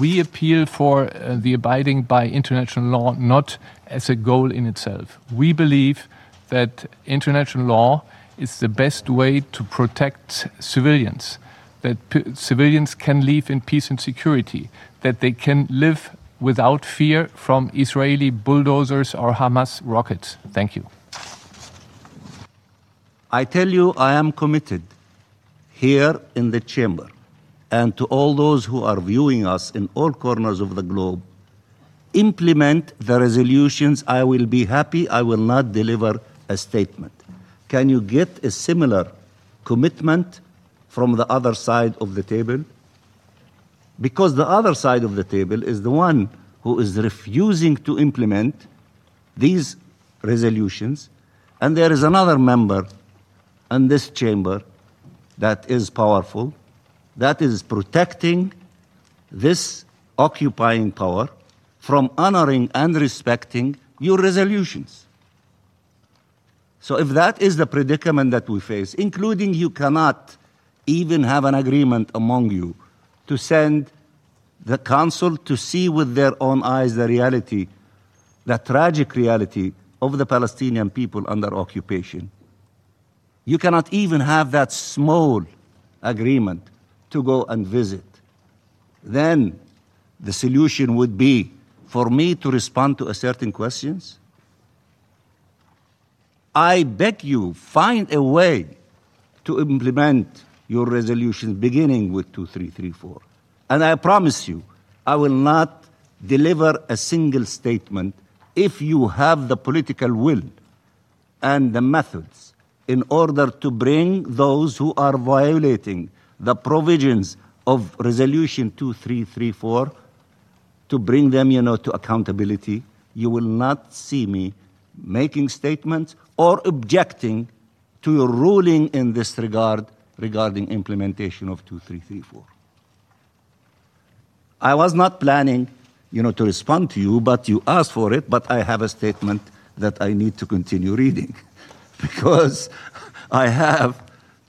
we appeal for uh, the abiding by international law not as a goal in itself. We believe that international law is the best way to protect civilians that civilians can live in peace and security, that they can live without fear from Israeli bulldozers or Hamas rockets. Thank you. I tell you, I am committed here in the chamber and to all those who are viewing us in all corners of the globe. Implement the resolutions. I will be happy. I will not deliver a statement. Can you get a similar commitment from the other side of the table? Because the other side of the table is the one who is refusing to implement these resolutions, and there is another member in this chamber that is powerful, that is protecting this occupying power from honoring and respecting your resolutions. So, if that is the predicament that we face, including you cannot even have an agreement among you to send the council to see with their own eyes the reality, the tragic reality of the Palestinian people under occupation. You cannot even have that small agreement to go and visit. Then the solution would be for me to respond to a certain questions. I beg you, find a way to implement your resolutions beginning with 2334. And I promise you, I will not deliver a single statement if you have the political will and the methods in order to bring those who are violating the provisions of resolution 2334 to bring them you know to accountability you will not see me making statements or objecting to your ruling in this regard regarding implementation of 2334. I was not planning, you know, to respond to you, but you asked for it, but I have a statement that I need to continue reading because I have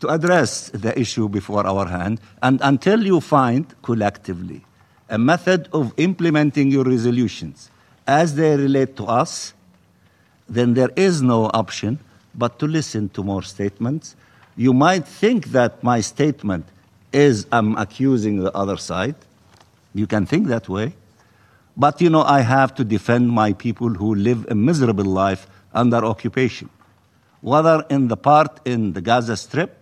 to address the issue before our hand and until you find collectively a method of implementing your resolutions as they relate to us, then there is no option but to listen to more statements you might think that my statement is I'm accusing the other side. You can think that way. But you know, I have to defend my people who live a miserable life under occupation, whether in the part in the Gaza Strip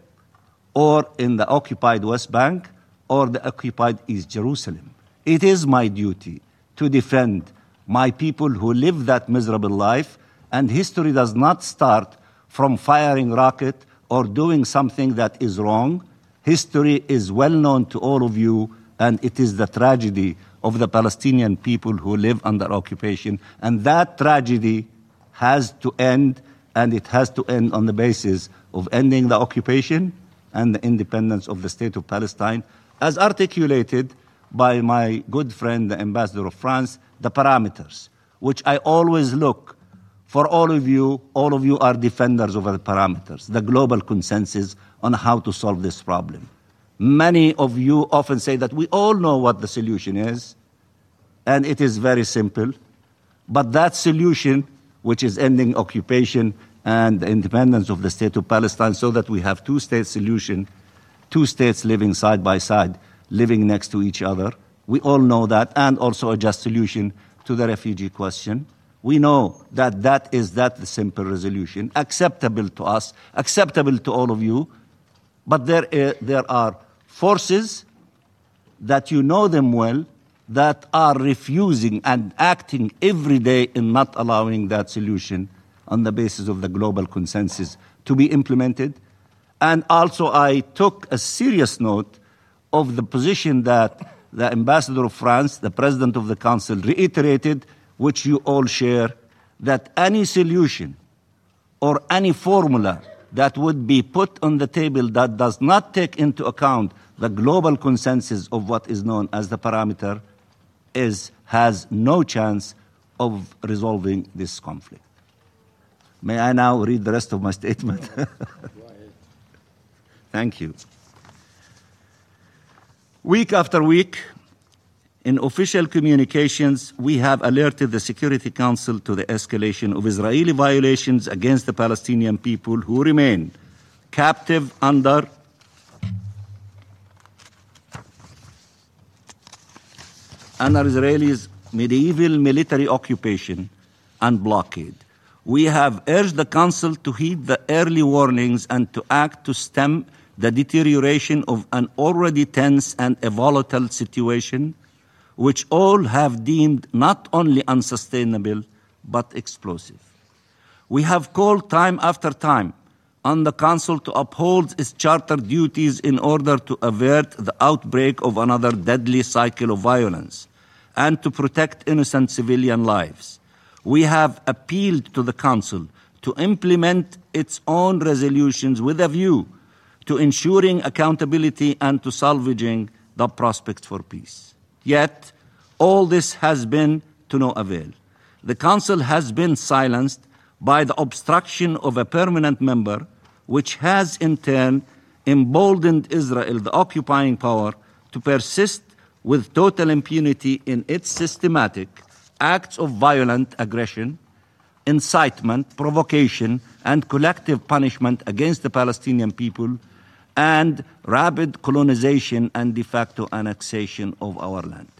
or in the occupied West Bank or the occupied East Jerusalem. It is my duty to defend my people who live that miserable life, and history does not start from firing rocket or doing something that is wrong. History is well known to all of you, and it is the tragedy of the Palestinian people who live under occupation. And that tragedy has to end, and it has to end on the basis of ending the occupation and the independence of the State of Palestine, as articulated by my good friend, the Ambassador of France, the parameters, which I always look for all of you, all of you are defenders of the parameters, the global consensus on how to solve this problem. Many of you often say that we all know what the solution is, and it is very simple. But that solution, which is ending occupation and the independence of the state of Palestine, so that we have two state solution, two states living side by side, living next to each other. We all know that, and also a just solution to the refugee question. We know that that is that the simple resolution, acceptable to us, acceptable to all of you. But there, uh, there are forces that you know them well that are refusing and acting every day in not allowing that solution on the basis of the global consensus to be implemented. And also, I took a serious note of the position that the ambassador of France, the president of the council, reiterated, which you all share, that any solution or any formula that would be put on the table that does not take into account the global consensus of what is known as the parameter is, has no chance of resolving this conflict. May I now read the rest of my statement? Thank you. Week after week, in official communications, we have alerted the Security Council to the escalation of Israeli violations against the Palestinian people who remain captive under under Israelis medieval military occupation and blockade. We have urged the Council to heed the early warnings and to act to stem the deterioration of an already tense and a volatile situation, which all have deemed not only unsustainable but explosive. We have called time after time on the Council to uphold its charter duties in order to avert the outbreak of another deadly cycle of violence and to protect innocent civilian lives. We have appealed to the Council to implement its own resolutions with a view to ensuring accountability and to salvaging the prospects for peace. Yet, all this has been to no avail. The Council has been silenced by the obstruction of a permanent member, which has in turn emboldened Israel, the occupying power, to persist with total impunity in its systematic acts of violent aggression, incitement, provocation, and collective punishment against the Palestinian people, and rapid colonization and de facto annexation of our land.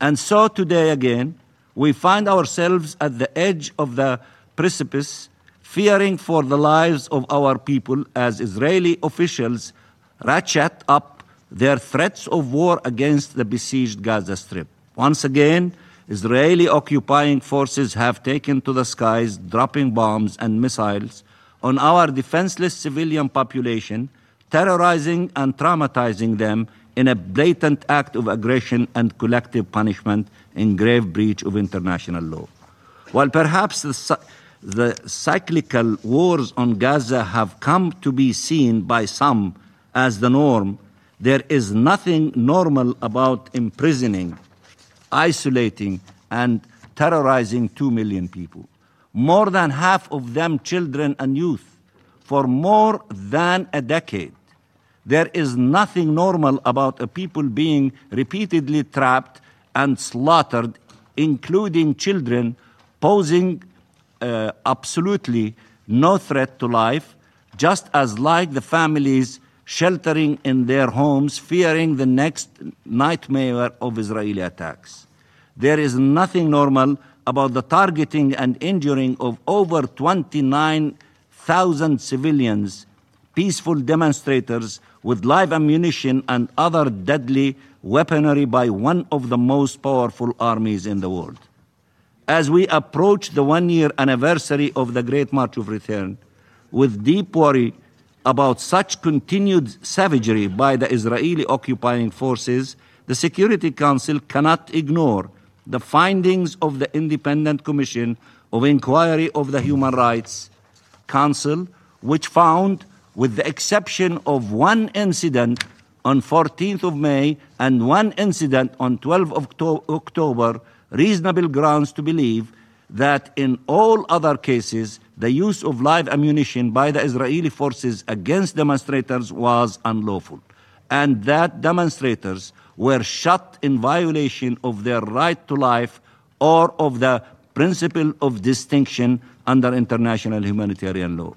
And so today again, we find ourselves at the edge of the precipice, fearing for the lives of our people as Israeli officials ratchet up their threats of war against the besieged Gaza Strip. Once again, Israeli occupying forces have taken to the skies, dropping bombs and missiles on our defenseless civilian population, terrorizing and traumatizing them in a blatant act of aggression and collective punishment in grave breach of international law. While perhaps the, the cyclical wars on Gaza have come to be seen by some as the norm, there is nothing normal about imprisoning, isolating, and terrorizing two million people. More than half of them children and youth for more than a decade. There is nothing normal about a people being repeatedly trapped and slaughtered, including children, posing uh, absolutely no threat to life, just as like the families sheltering in their homes, fearing the next nightmare of Israeli attacks. There is nothing normal about the targeting and injuring of over 29,000 civilians, peaceful demonstrators with live ammunition and other deadly weaponry by one of the most powerful armies in the world. As we approach the one year anniversary of the Great March of Return, with deep worry about such continued savagery by the Israeli occupying forces, the Security Council cannot ignore the findings of the Independent Commission of Inquiry of the Human Rights Council, which found with the exception of one incident on 14th of May and one incident on 12th of October, reasonable grounds to believe that in all other cases, the use of live ammunition by the Israeli forces against demonstrators was unlawful, and that demonstrators were shot in violation of their right to life or of the principle of distinction under international humanitarian law.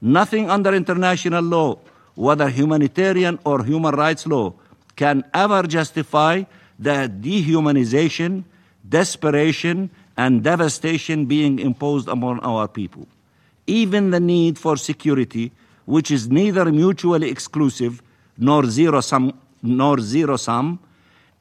Nothing under international law, whether humanitarian or human rights law, can ever justify the dehumanization, desperation, and devastation being imposed upon our people. Even the need for security, which is neither mutually exclusive nor zero sum, nor zero sum,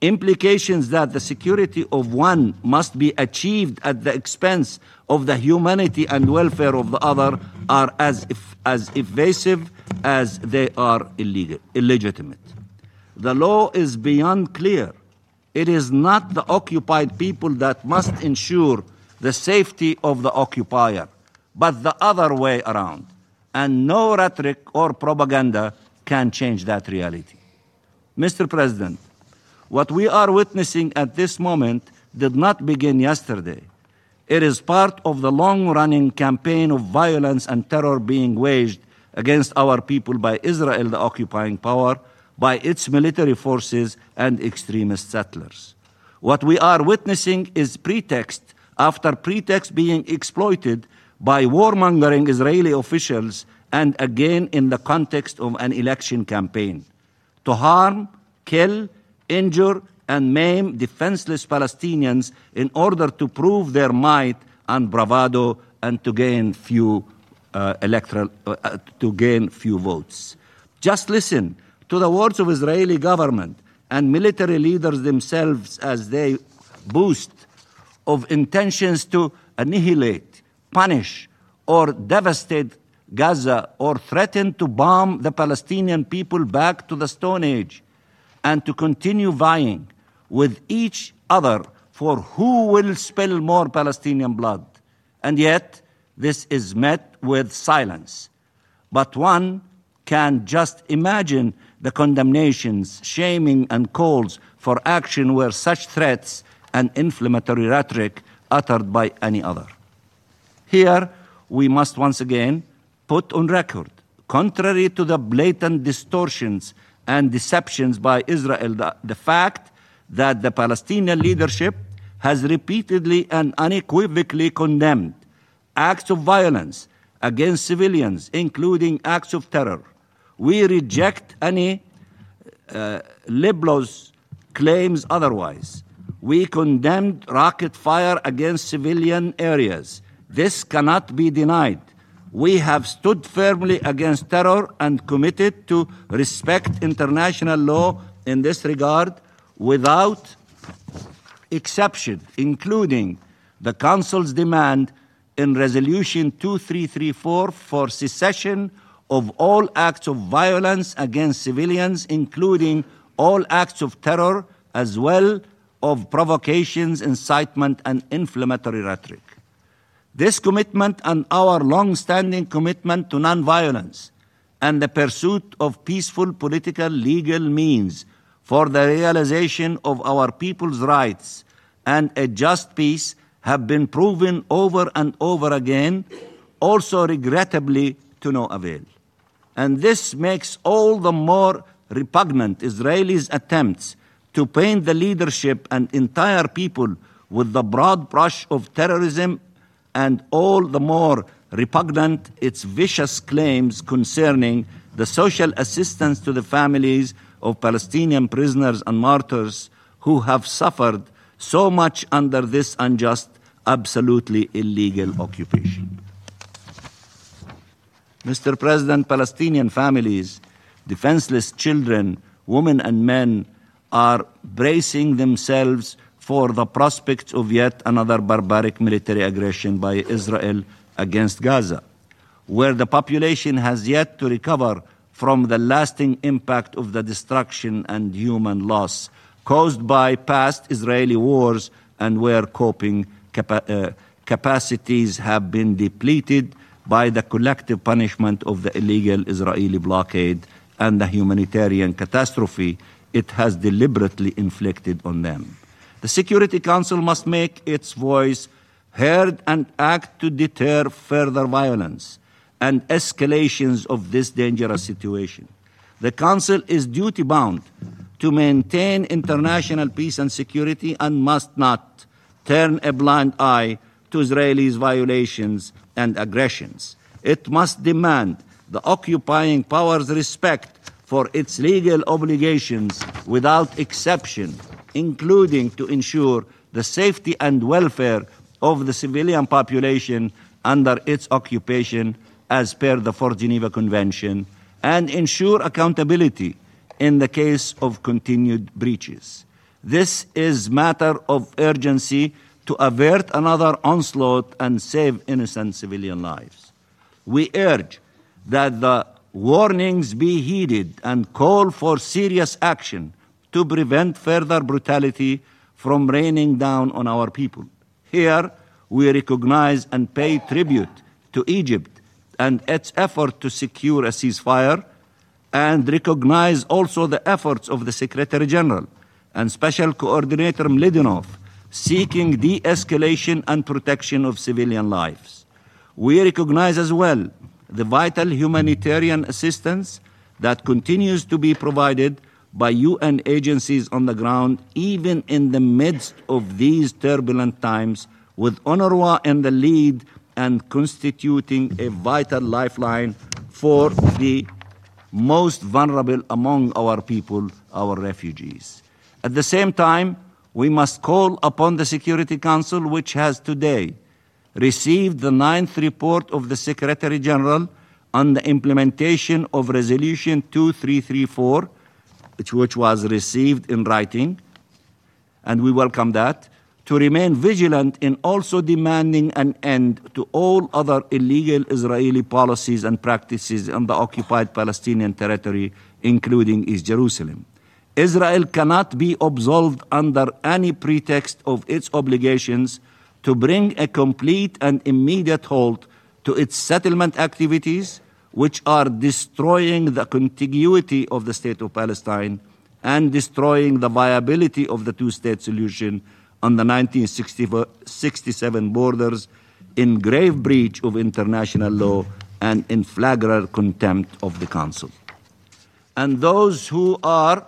implications that the security of one must be achieved at the expense of the humanity and welfare of the other are as, if, as evasive as they are illegal, illegitimate. The law is beyond clear. It is not the occupied people that must ensure the safety of the occupier, but the other way around. And no rhetoric or propaganda can change that reality. Mr. President, what we are witnessing at this moment did not begin yesterday. It is part of the long running campaign of violence and terror being waged against our people by Israel, the occupying power, by its military forces and extremist settlers. What we are witnessing is pretext after pretext being exploited by warmongering Israeli officials and again in the context of an election campaign to harm, kill, injure, and maim defenseless Palestinians in order to prove their might and bravado and to gain few uh, electoral uh, to gain few votes. Just listen to the words of Israeli government and military leaders themselves as they boast of intentions to annihilate, punish, or devastate Gaza or threaten to bomb the Palestinian people back to the Stone Age and to continue vying with each other for who will spill more Palestinian blood. And yet, this is met with silence. But one can just imagine the condemnations, shaming, and calls for action were such threats and inflammatory rhetoric uttered by any other. Here, we must once again put on record, contrary to the blatant distortions and deceptions by Israel, the, the fact that the Palestinian leadership has repeatedly and unequivocally condemned acts of violence against civilians, including acts of terror. We reject any uh, libelous claims otherwise. We condemned rocket fire against civilian areas. This cannot be denied. We have stood firmly against terror and committed to respect international law in this regard without exception, including the Council's demand in Resolution 2334 for cessation of all acts of violence against civilians, including all acts of terror, as well of provocations, incitement, and inflammatory rhetoric. This commitment and our long standing commitment to nonviolence and the pursuit of peaceful political legal means for the realization of our people's rights and a just peace have been proven over and over again, also regrettably to no avail. And this makes all the more repugnant Israelis' attempts to paint the leadership and entire people with the broad brush of terrorism and all the more repugnant its vicious claims concerning the social assistance to the families of Palestinian prisoners and martyrs who have suffered so much under this unjust, absolutely illegal occupation. Mr. President, Palestinian families, defenseless children, women, and men are bracing themselves for the prospects of yet another barbaric military aggression by Israel against Gaza, where the population has yet to recover from the lasting impact of the destruction and human loss caused by past Israeli wars and where coping capa- uh, capacities have been depleted by the collective punishment of the illegal Israeli blockade and the humanitarian catastrophe it has deliberately inflicted on them. The Security Council must make its voice heard and act to deter further violence and escalations of this dangerous situation. The Council is duty bound to maintain international peace and security and must not turn a blind eye to Israelis' violations and aggressions. It must demand the occupying powers respect for its legal obligations without exception, including to ensure the safety and welfare of the civilian population under its occupation as per the Fourth Geneva Convention and ensure accountability in the case of continued breaches. This is matter of urgency to avert another onslaught and save innocent civilian lives. We urge that the warnings be heeded and call for serious action to prevent further brutality from raining down on our people. Here, we recognize and pay tribute to Egypt and its effort to secure a ceasefire and recognize also the efforts of the Secretary General and Special Coordinator Mlidinov seeking de escalation and protection of civilian lives. We recognize as well the vital humanitarian assistance that continues to be provided by UN agencies on the ground, even in the midst of these turbulent times, with UNRWA in the lead and constituting a vital lifeline for the most vulnerable among our people, our refugees. At the same time, we must call upon the Security Council, which has today received the ninth report of the Secretary General on the implementation of Resolution 2334, which, was received in writing, and we welcome that, to remain vigilant in also demanding an end to all other illegal Israeli policies and practices on the occupied Palestinian territory, including East Jerusalem. Israel cannot be absolved under any pretext of its obligations to bring a complete and immediate halt to its settlement activities, which are destroying the contiguity of the state of Palestine and destroying the viability of the two state solution on the 1967 borders in grave breach of international law and in flagrant contempt of the Council. And those who are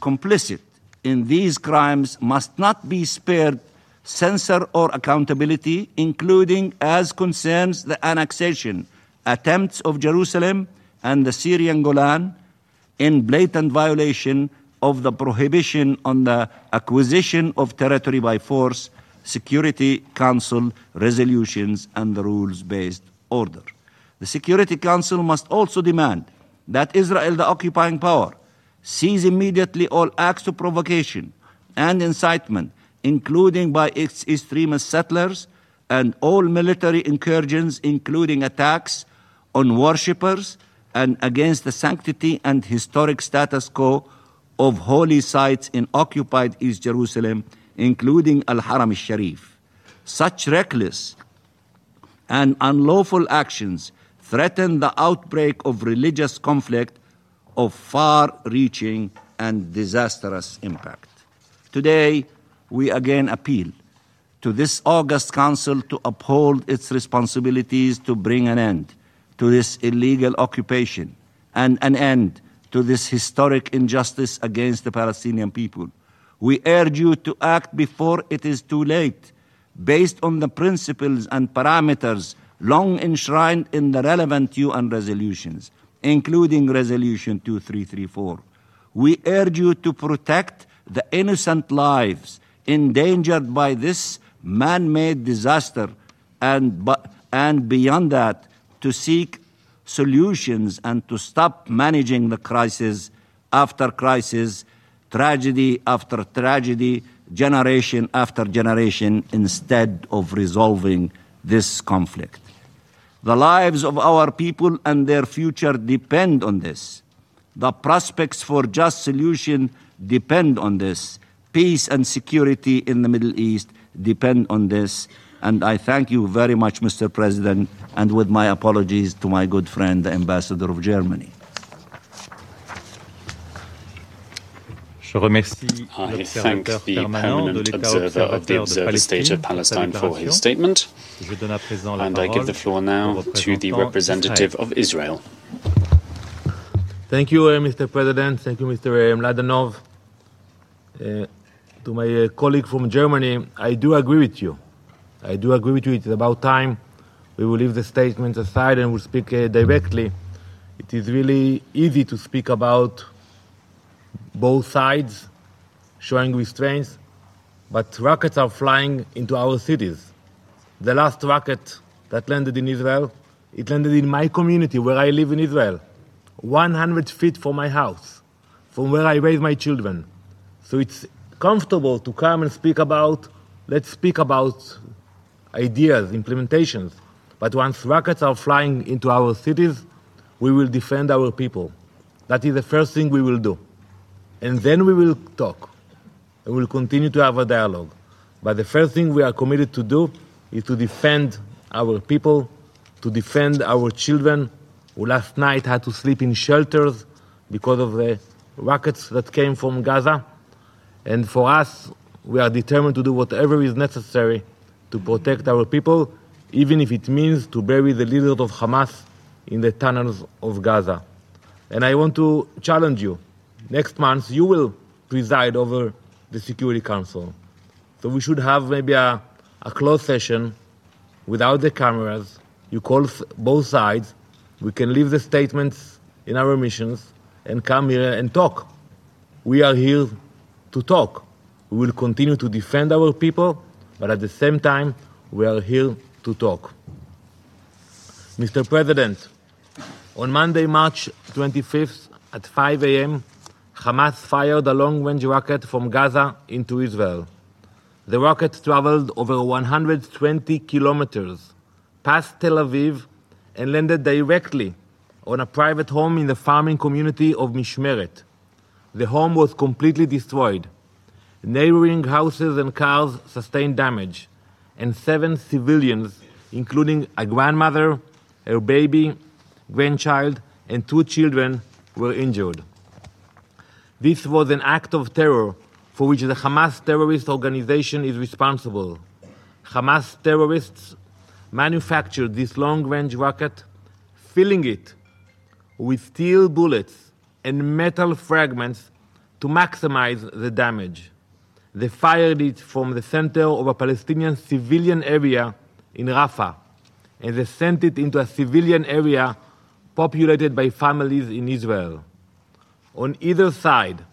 complicit in these crimes must not be spared censure or accountability, including as concerns the annexation attempts of Jerusalem and the Syrian Golan in blatant violation of the prohibition on the acquisition of territory by force, Security Council resolutions, and the rules based order. The Security Council must also demand that Israel, the occupying power, cease immediately all acts of provocation and incitement, including by its extremist settlers, and all military incursions, including attacks on worshippers and against the sanctity and historic status quo of holy sites in occupied East Jerusalem, including Al Haram al Sharif. Such reckless and unlawful actions threaten the outbreak of religious conflict of far reaching and disastrous impact. Today, we again appeal to this August Council to uphold its responsibilities to bring an end to this illegal occupation and an end to this historic injustice against the Palestinian people. We urge you to act before it is too late, based on the principles and parameters long enshrined in the relevant UN resolutions, including Resolution 2334. We urge you to protect the innocent lives endangered by this man made disaster and, and beyond that, to seek solutions and to stop managing the crisis after crisis, tragedy after tragedy, generation after generation, instead of resolving this conflict. The lives of our people and their future depend on this. The prospects for just solution depend on this. Peace and security in the Middle East depend on this. And I thank you very much, Mr. President, and with my apologies to my good friend, the Ambassador of Germany. Je remercie I thank the permanent observer of the Observer State of Palestine for his statement. And I give the floor now to the representative of Israel. Thank you, uh, Mr. President. Thank you, Mr. Mladenov. Uh, to my uh, colleague from Germany, I do agree with you. I do agree with you. It's about time we will leave the statements aside and will speak uh, directly. It is really easy to speak about both sides showing restraints, but rockets are flying into our cities. The last rocket that landed in Israel, it landed in my community where I live in Israel, 100 feet from my house, from where I raise my children. So it's comfortable to come and speak about, let's speak about ideas, implementations. But once rockets are flying into our cities, we will defend our people. That is the first thing we will do. And then we will talk. And we'll continue to have a dialogue. But the first thing we are committed to do is to defend our people, to defend our children who last night had to sleep in shelters because of the rockets that came from Gaza. And for us, we are determined to do whatever is necessary to protect our people, even if it means to bury the leaders of Hamas in the tunnels of Gaza. And I want to challenge you. Next month, you will preside over the Security Council. So we should have maybe a, a closed session without the cameras. You call both sides. We can leave the statements in our missions and come here and talk. We are here to talk. We will continue to defend our people, but at the same time, we are here to talk. Mr. President, on Monday, March 25th at 5 a.m., Hamas fired a long range rocket from Gaza into Israel. The rocket traveled over 120 kilometers past Tel Aviv and landed directly on a private home in the farming community of Mishmeret. The home was completely destroyed. Neighboring houses and cars sustained damage, and seven civilians, including a grandmother, her baby, grandchild, and two children, were injured. This was an act of terror for which the Hamas terrorist organization is responsible. Hamas terrorists manufactured this long range rocket, filling it with steel bullets and metal fragments to maximize the damage. They fired it from the center of a Palestinian civilian area in Rafah, and they sent it into a civilian area populated by families in Israel. On either side,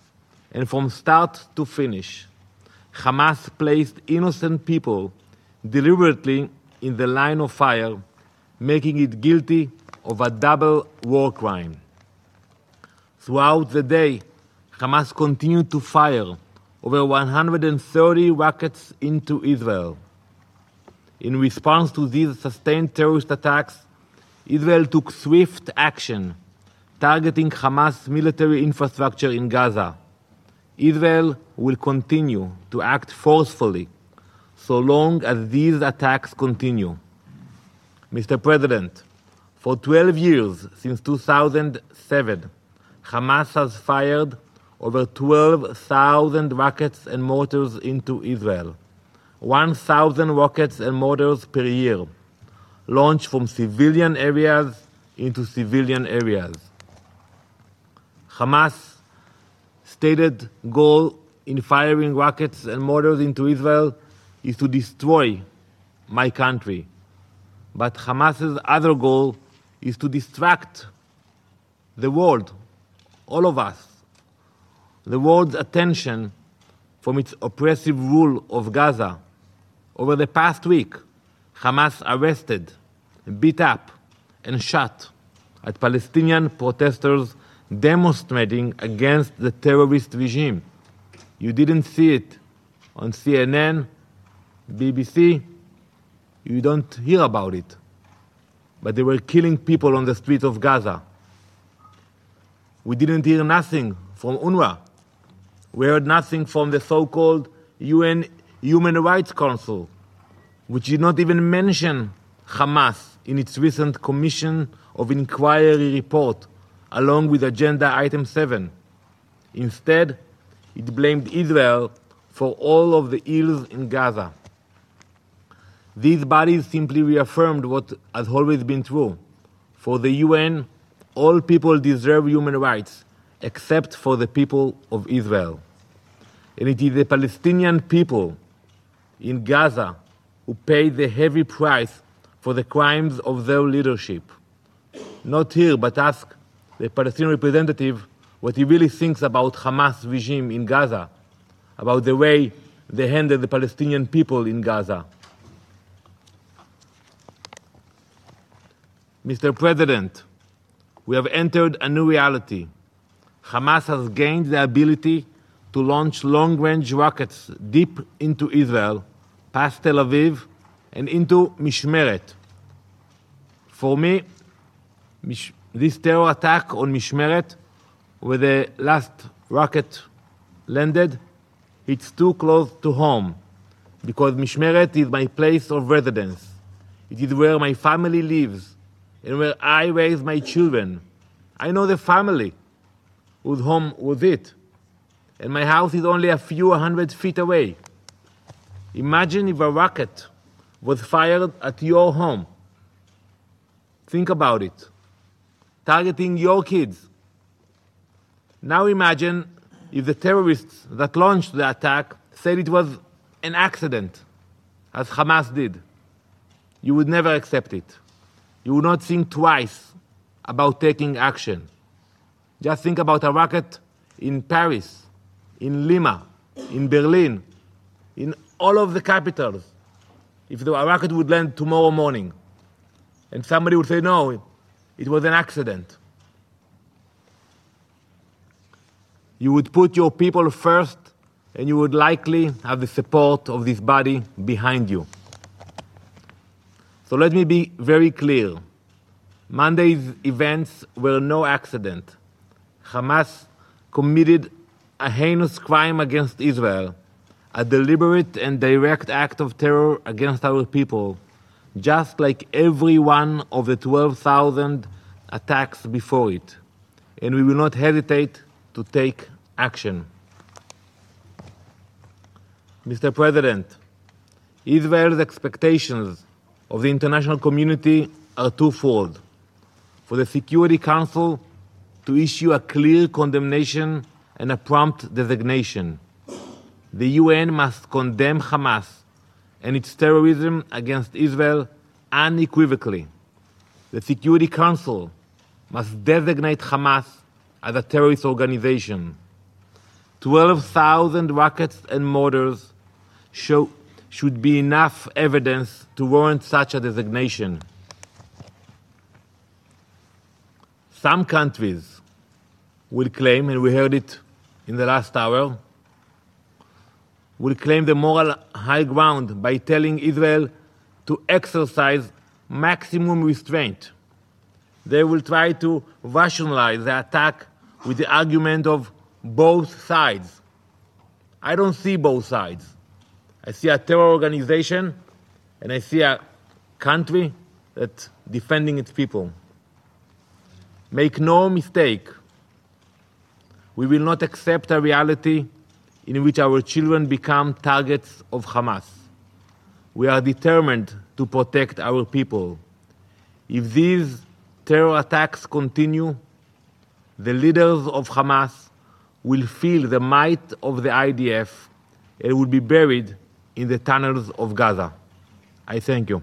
and from start to finish, Hamas placed innocent people deliberately in the line of fire, making it guilty of a double war crime. Throughout the day, Hamas continued to fire over 130 rockets into Israel. In response to these sustained terrorist attacks, Israel took swift action, targeting Hamas military infrastructure in Gaza. Israel will continue to act forcefully so long as these attacks continue. Mr. President, for 12 years since 2007, Hamas has fired over 12,000 rockets and mortars into Israel. 1,000 rockets and mortars per year, launched from civilian areas into civilian areas. Hamas' stated goal in firing rockets and mortars into Israel is to destroy my country. But Hamas's other goal is to distract the world, all of us, the world's attention from its oppressive rule of Gaza. Over the past week, Hamas arrested, beat up, and shot at Palestinian protesters demonstrating against the terrorist regime. You didn't see it on CNN, BBC, you don't hear about it. But they were killing people on the streets of Gaza. We didn't hear nothing from UNRWA. We heard nothing from the so called UN Human Rights Council. which did not even mention Hamas in its recent Commission of Inquiry report, along with Agenda Item 7. Instead, it blamed Israel for all of the ills in Gaza. These bodies simply reaffirmed what has always been true. For the UN, all people deserve human rights, except for the people of Israel. And it is the Palestinian people in Gaza who paid the heavy price for the crimes of their leadership. Not here, but ask the Palestinian representative what he really thinks about Hamas regime in Gaza, about the way they handle the Palestinian people in Gaza. Mr. President, we have entered a new reality. Hamas has gained the ability to launch long range rockets deep into Israel, past Tel Aviv, and into Mishmeret. For me, this terror attack on Mishmeret, where the last rocket landed, it's too close to home because Mishmeret is my place of residence. It is where my family lives and where I raise my children. I know the family whose home was it. And my house is only a few hundred feet away. Imagine if a rocket was fired at your home. Think about it. Targeting your kids. Now imagine if the terrorists that launched the attack said it was an accident, as Hamas did. You would never accept it. You would not think twice about taking action. Just think about a rocket in Paris, in Lima, in Berlin, in all of the capitals. If the rocket would land tomorrow morning, and somebody would say, no, it was an accident. You would put your people first, and you would likely have the support of this body behind you. So let me be very clear. Monday's events were no accident. Hamas committed a heinous crime against Israel, a deliberate and direct act of terror against our people, just like every one of the 12,000 attacks before it. And we will not hesitate to take action. Mr. President, Israel's expectations of the international community are twofold. For the Security Council to issue a clear condemnation and a prompt designation. The UN must condemn Hamas and its terrorism against Israel unequivocally. The Security Council must designate Hamas as a terrorist organization. 12,000 rockets and mortars show, should be enough evidence to warrant such a designation. Some countries will claim, and we heard it in the last hour, will claim the moral high ground by telling Israel to exercise maximum restraint. They will try to rationalize the attack with the argument of both sides. I don't see both sides. I see a terror organization and I see a country that's defending its people. Make no mistake, we will not accept a reality in which our children become targets of Hamas. We are determined to protect our people. If these terror attacks continue, the leaders of Hamas will feel the might of the IDF and will be buried in the tunnels of Gaza. I thank you.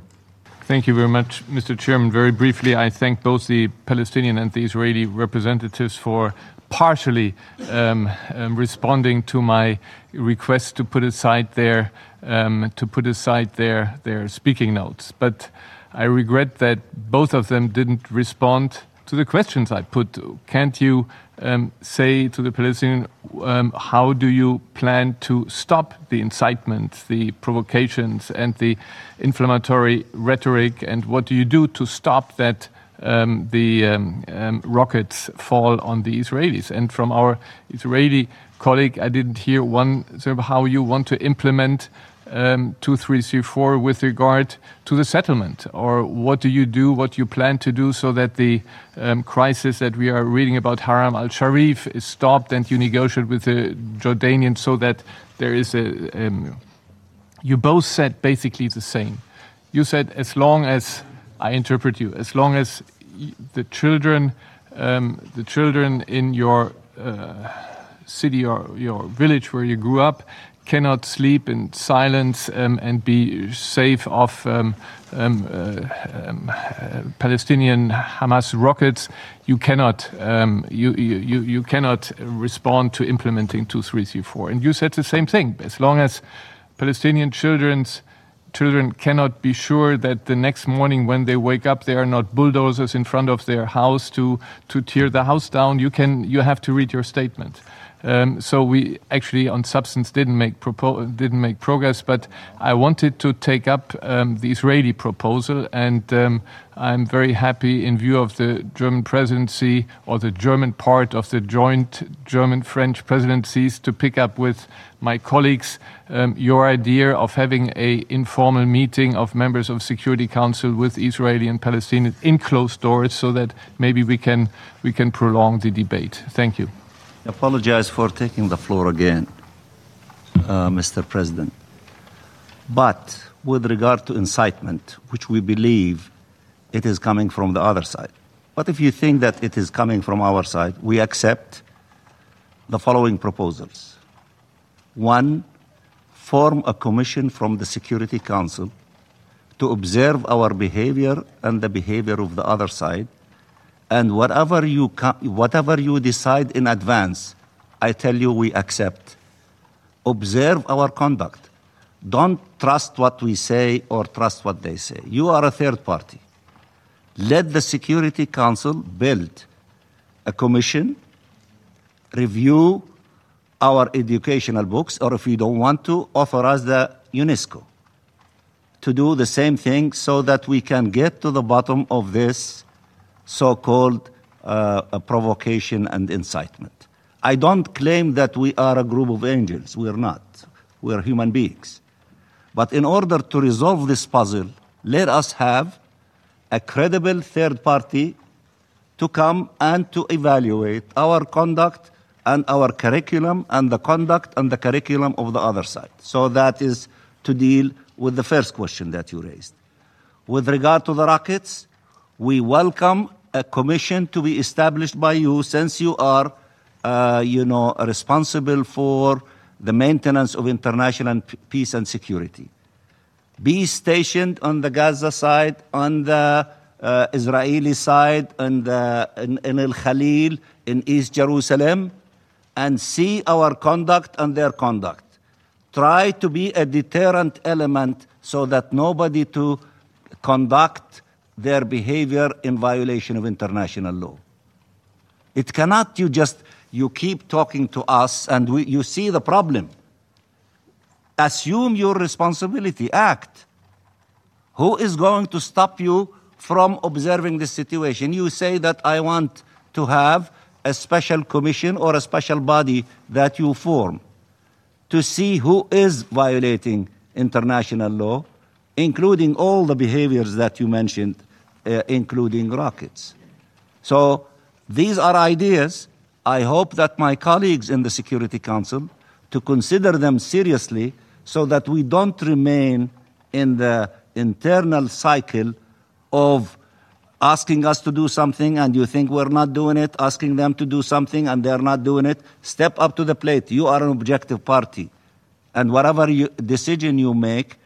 Thank you very much, Mr. Chairman. Very briefly, I thank both the Palestinian and the Israeli representatives for partially um, um, responding to my request to put aside their um, to put aside their their speaking notes. But I regret that both of them didn't respond to the questions I put. Can't you um, say to the Palestinian, um, how do you plan to stop the incitement, the provocations, and the inflammatory rhetoric, and what do you do to stop that? Um, the um, um, rockets fall on the Israelis. And from our Israeli colleague, I didn't hear one sort of how you want to implement um, 2334 with regard to the settlement? Or what do you do, what you plan to do so that the um, crisis that we are reading about Haram al Sharif is stopped and you negotiate with the Jordanians so that there is a. Um, you both said basically the same. You said as long as I interpret you, as long as the children, the children in your uh, city or your village where you grew up cannot sleep in silence um, and be safe of um, um, uh, um, uh, Palestinian Hamas rockets, you cannot um, you, you, you cannot respond to implementing 2334. And you said the same thing. As long as Palestinian children's children cannot be sure that the next morning when they wake up there are not bulldozers in front of their house to to tear the house down you can you have to read your statement um, so we actually, on substance, didn't make didn't make progress. But I wanted to take up um, the Israeli proposal, and um, I'm very happy, in view of the German presidency or the German part of the joint German-French presidencies, to pick up with my colleagues um, your idea of having a informal meeting of members of Security Council with Israeli and Palestinians in closed doors, so that maybe we can we can prolong the debate. Thank you apologize for taking the floor again, uh, Mr. President. But with regard to incitement, which we believe it is coming from the other side. But if you think that it is coming from our side, we accept the following proposals. One, form a commission from the Security Council to observe our behavior and the behavior of the other side and whatever you, whatever you decide in advance, I tell you we accept. Observe our conduct. Don't trust what we say or trust what they say. You are a third party. Let the Security Council build a commission, review our educational books, or if you don't want to, authorize the UNESCO to do the same thing so that we can get to the bottom of this so called uh, provocation and incitement. I don't claim that we are a group of angels. We're not. We're human beings. But in order to resolve this puzzle, let us have a credible third party to come and to evaluate our conduct and our curriculum and the conduct and the curriculum of the other side. So that is to deal with the first question that you raised. With regard to the rockets, we welcome a commission to be established by you since you are, uh, you know, responsible for the maintenance of international peace and security. Be stationed on the Gaza side, on the uh, Israeli side, and in, in Al Khalil, in East Jerusalem, and see our conduct and their conduct. Try to be a deterrent element so that nobody to conduct their behavior in violation of international law. It cannot you just you keep talking to us and we, you see the problem. Assume your responsibility, act. Who is going to stop you from observing the situation? You say that I want to have a special commission or a special body that you form to see who is violating international law including all the behaviors that you mentioned, uh, including rockets. So these are ideas. I hope that my colleagues in the Security Council to consider them seriously so that we don't remain in the internal cycle of asking us to do something and you think we're not doing it, asking them to do something and they're not doing it. Step up to the plate. You are an objective party. And whatever you, decision you make,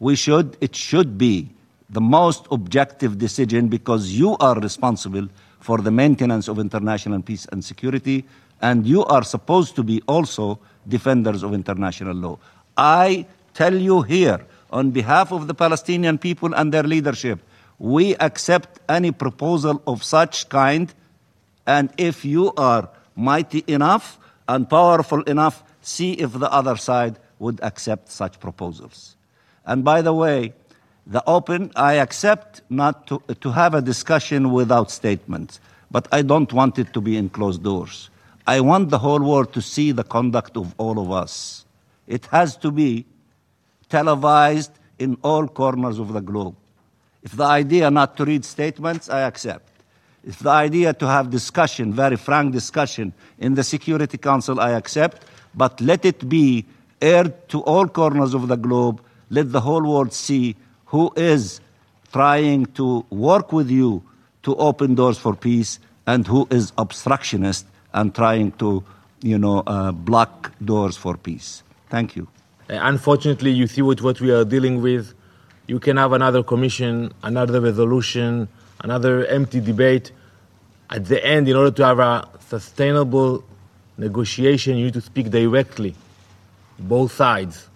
we should, it should be the most objective decision because you are responsible for the maintenance of international peace and security, and you are supposed to be also defenders of international law. I tell you here, on behalf of the Palestinian people and their leadership, we accept any proposal of such kind, and if you are mighty enough and powerful enough, see if the other side would accept such proposals. And by the way, the open, I accept not to, to have a discussion without statements, but I don't want it to be in closed doors. I want the whole world to see the conduct of all of us. It has to be televised in all corners of the globe. If the idea not to read statements, I accept. If the idea to have discussion, very frank discussion in the Security Council, I accept, but let it be aired to all corners of the globe. Let the whole world see who is trying to work with you to open doors for peace and who is obstructionist and trying to, you know, uh, block doors for peace. Thank you. Uh, unfortunately, you see what, what we are dealing with. You can have another commission, another resolution, another empty debate. At the end, in order to have a sustainable negotiation, you need to speak directly, both sides.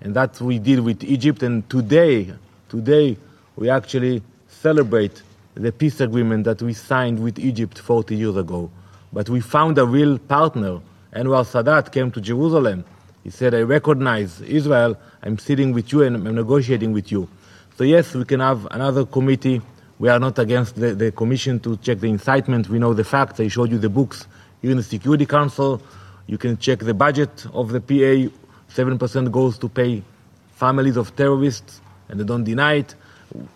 And that we did with Egypt. And today, today, we actually celebrate the peace agreement that we signed with Egypt 40 years ago. But we found a real partner. And Anwar Sadat came to Jerusalem he said, I recognize Israel, I'm sitting with you and I'm negotiating with you. So, yes, we can have another committee. We are not against the, the commission to check the incitement. We know the facts. I showed you the books here in the Security Council. You can check the budget of the PA. 7% goes to pay families of terrorists, and they don't deny it.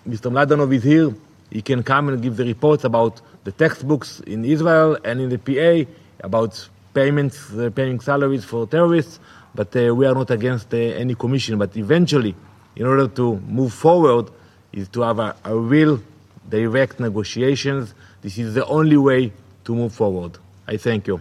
Mr. Mladenov is here. He can come and give the reports about the textbooks in Israel and in the PA, about payments, uh, paying salaries for terrorists but uh, we are not against uh, any commission. But eventually, in order to move forward, is to have a, a real direct negotiations. This is the only way to move forward. I thank you.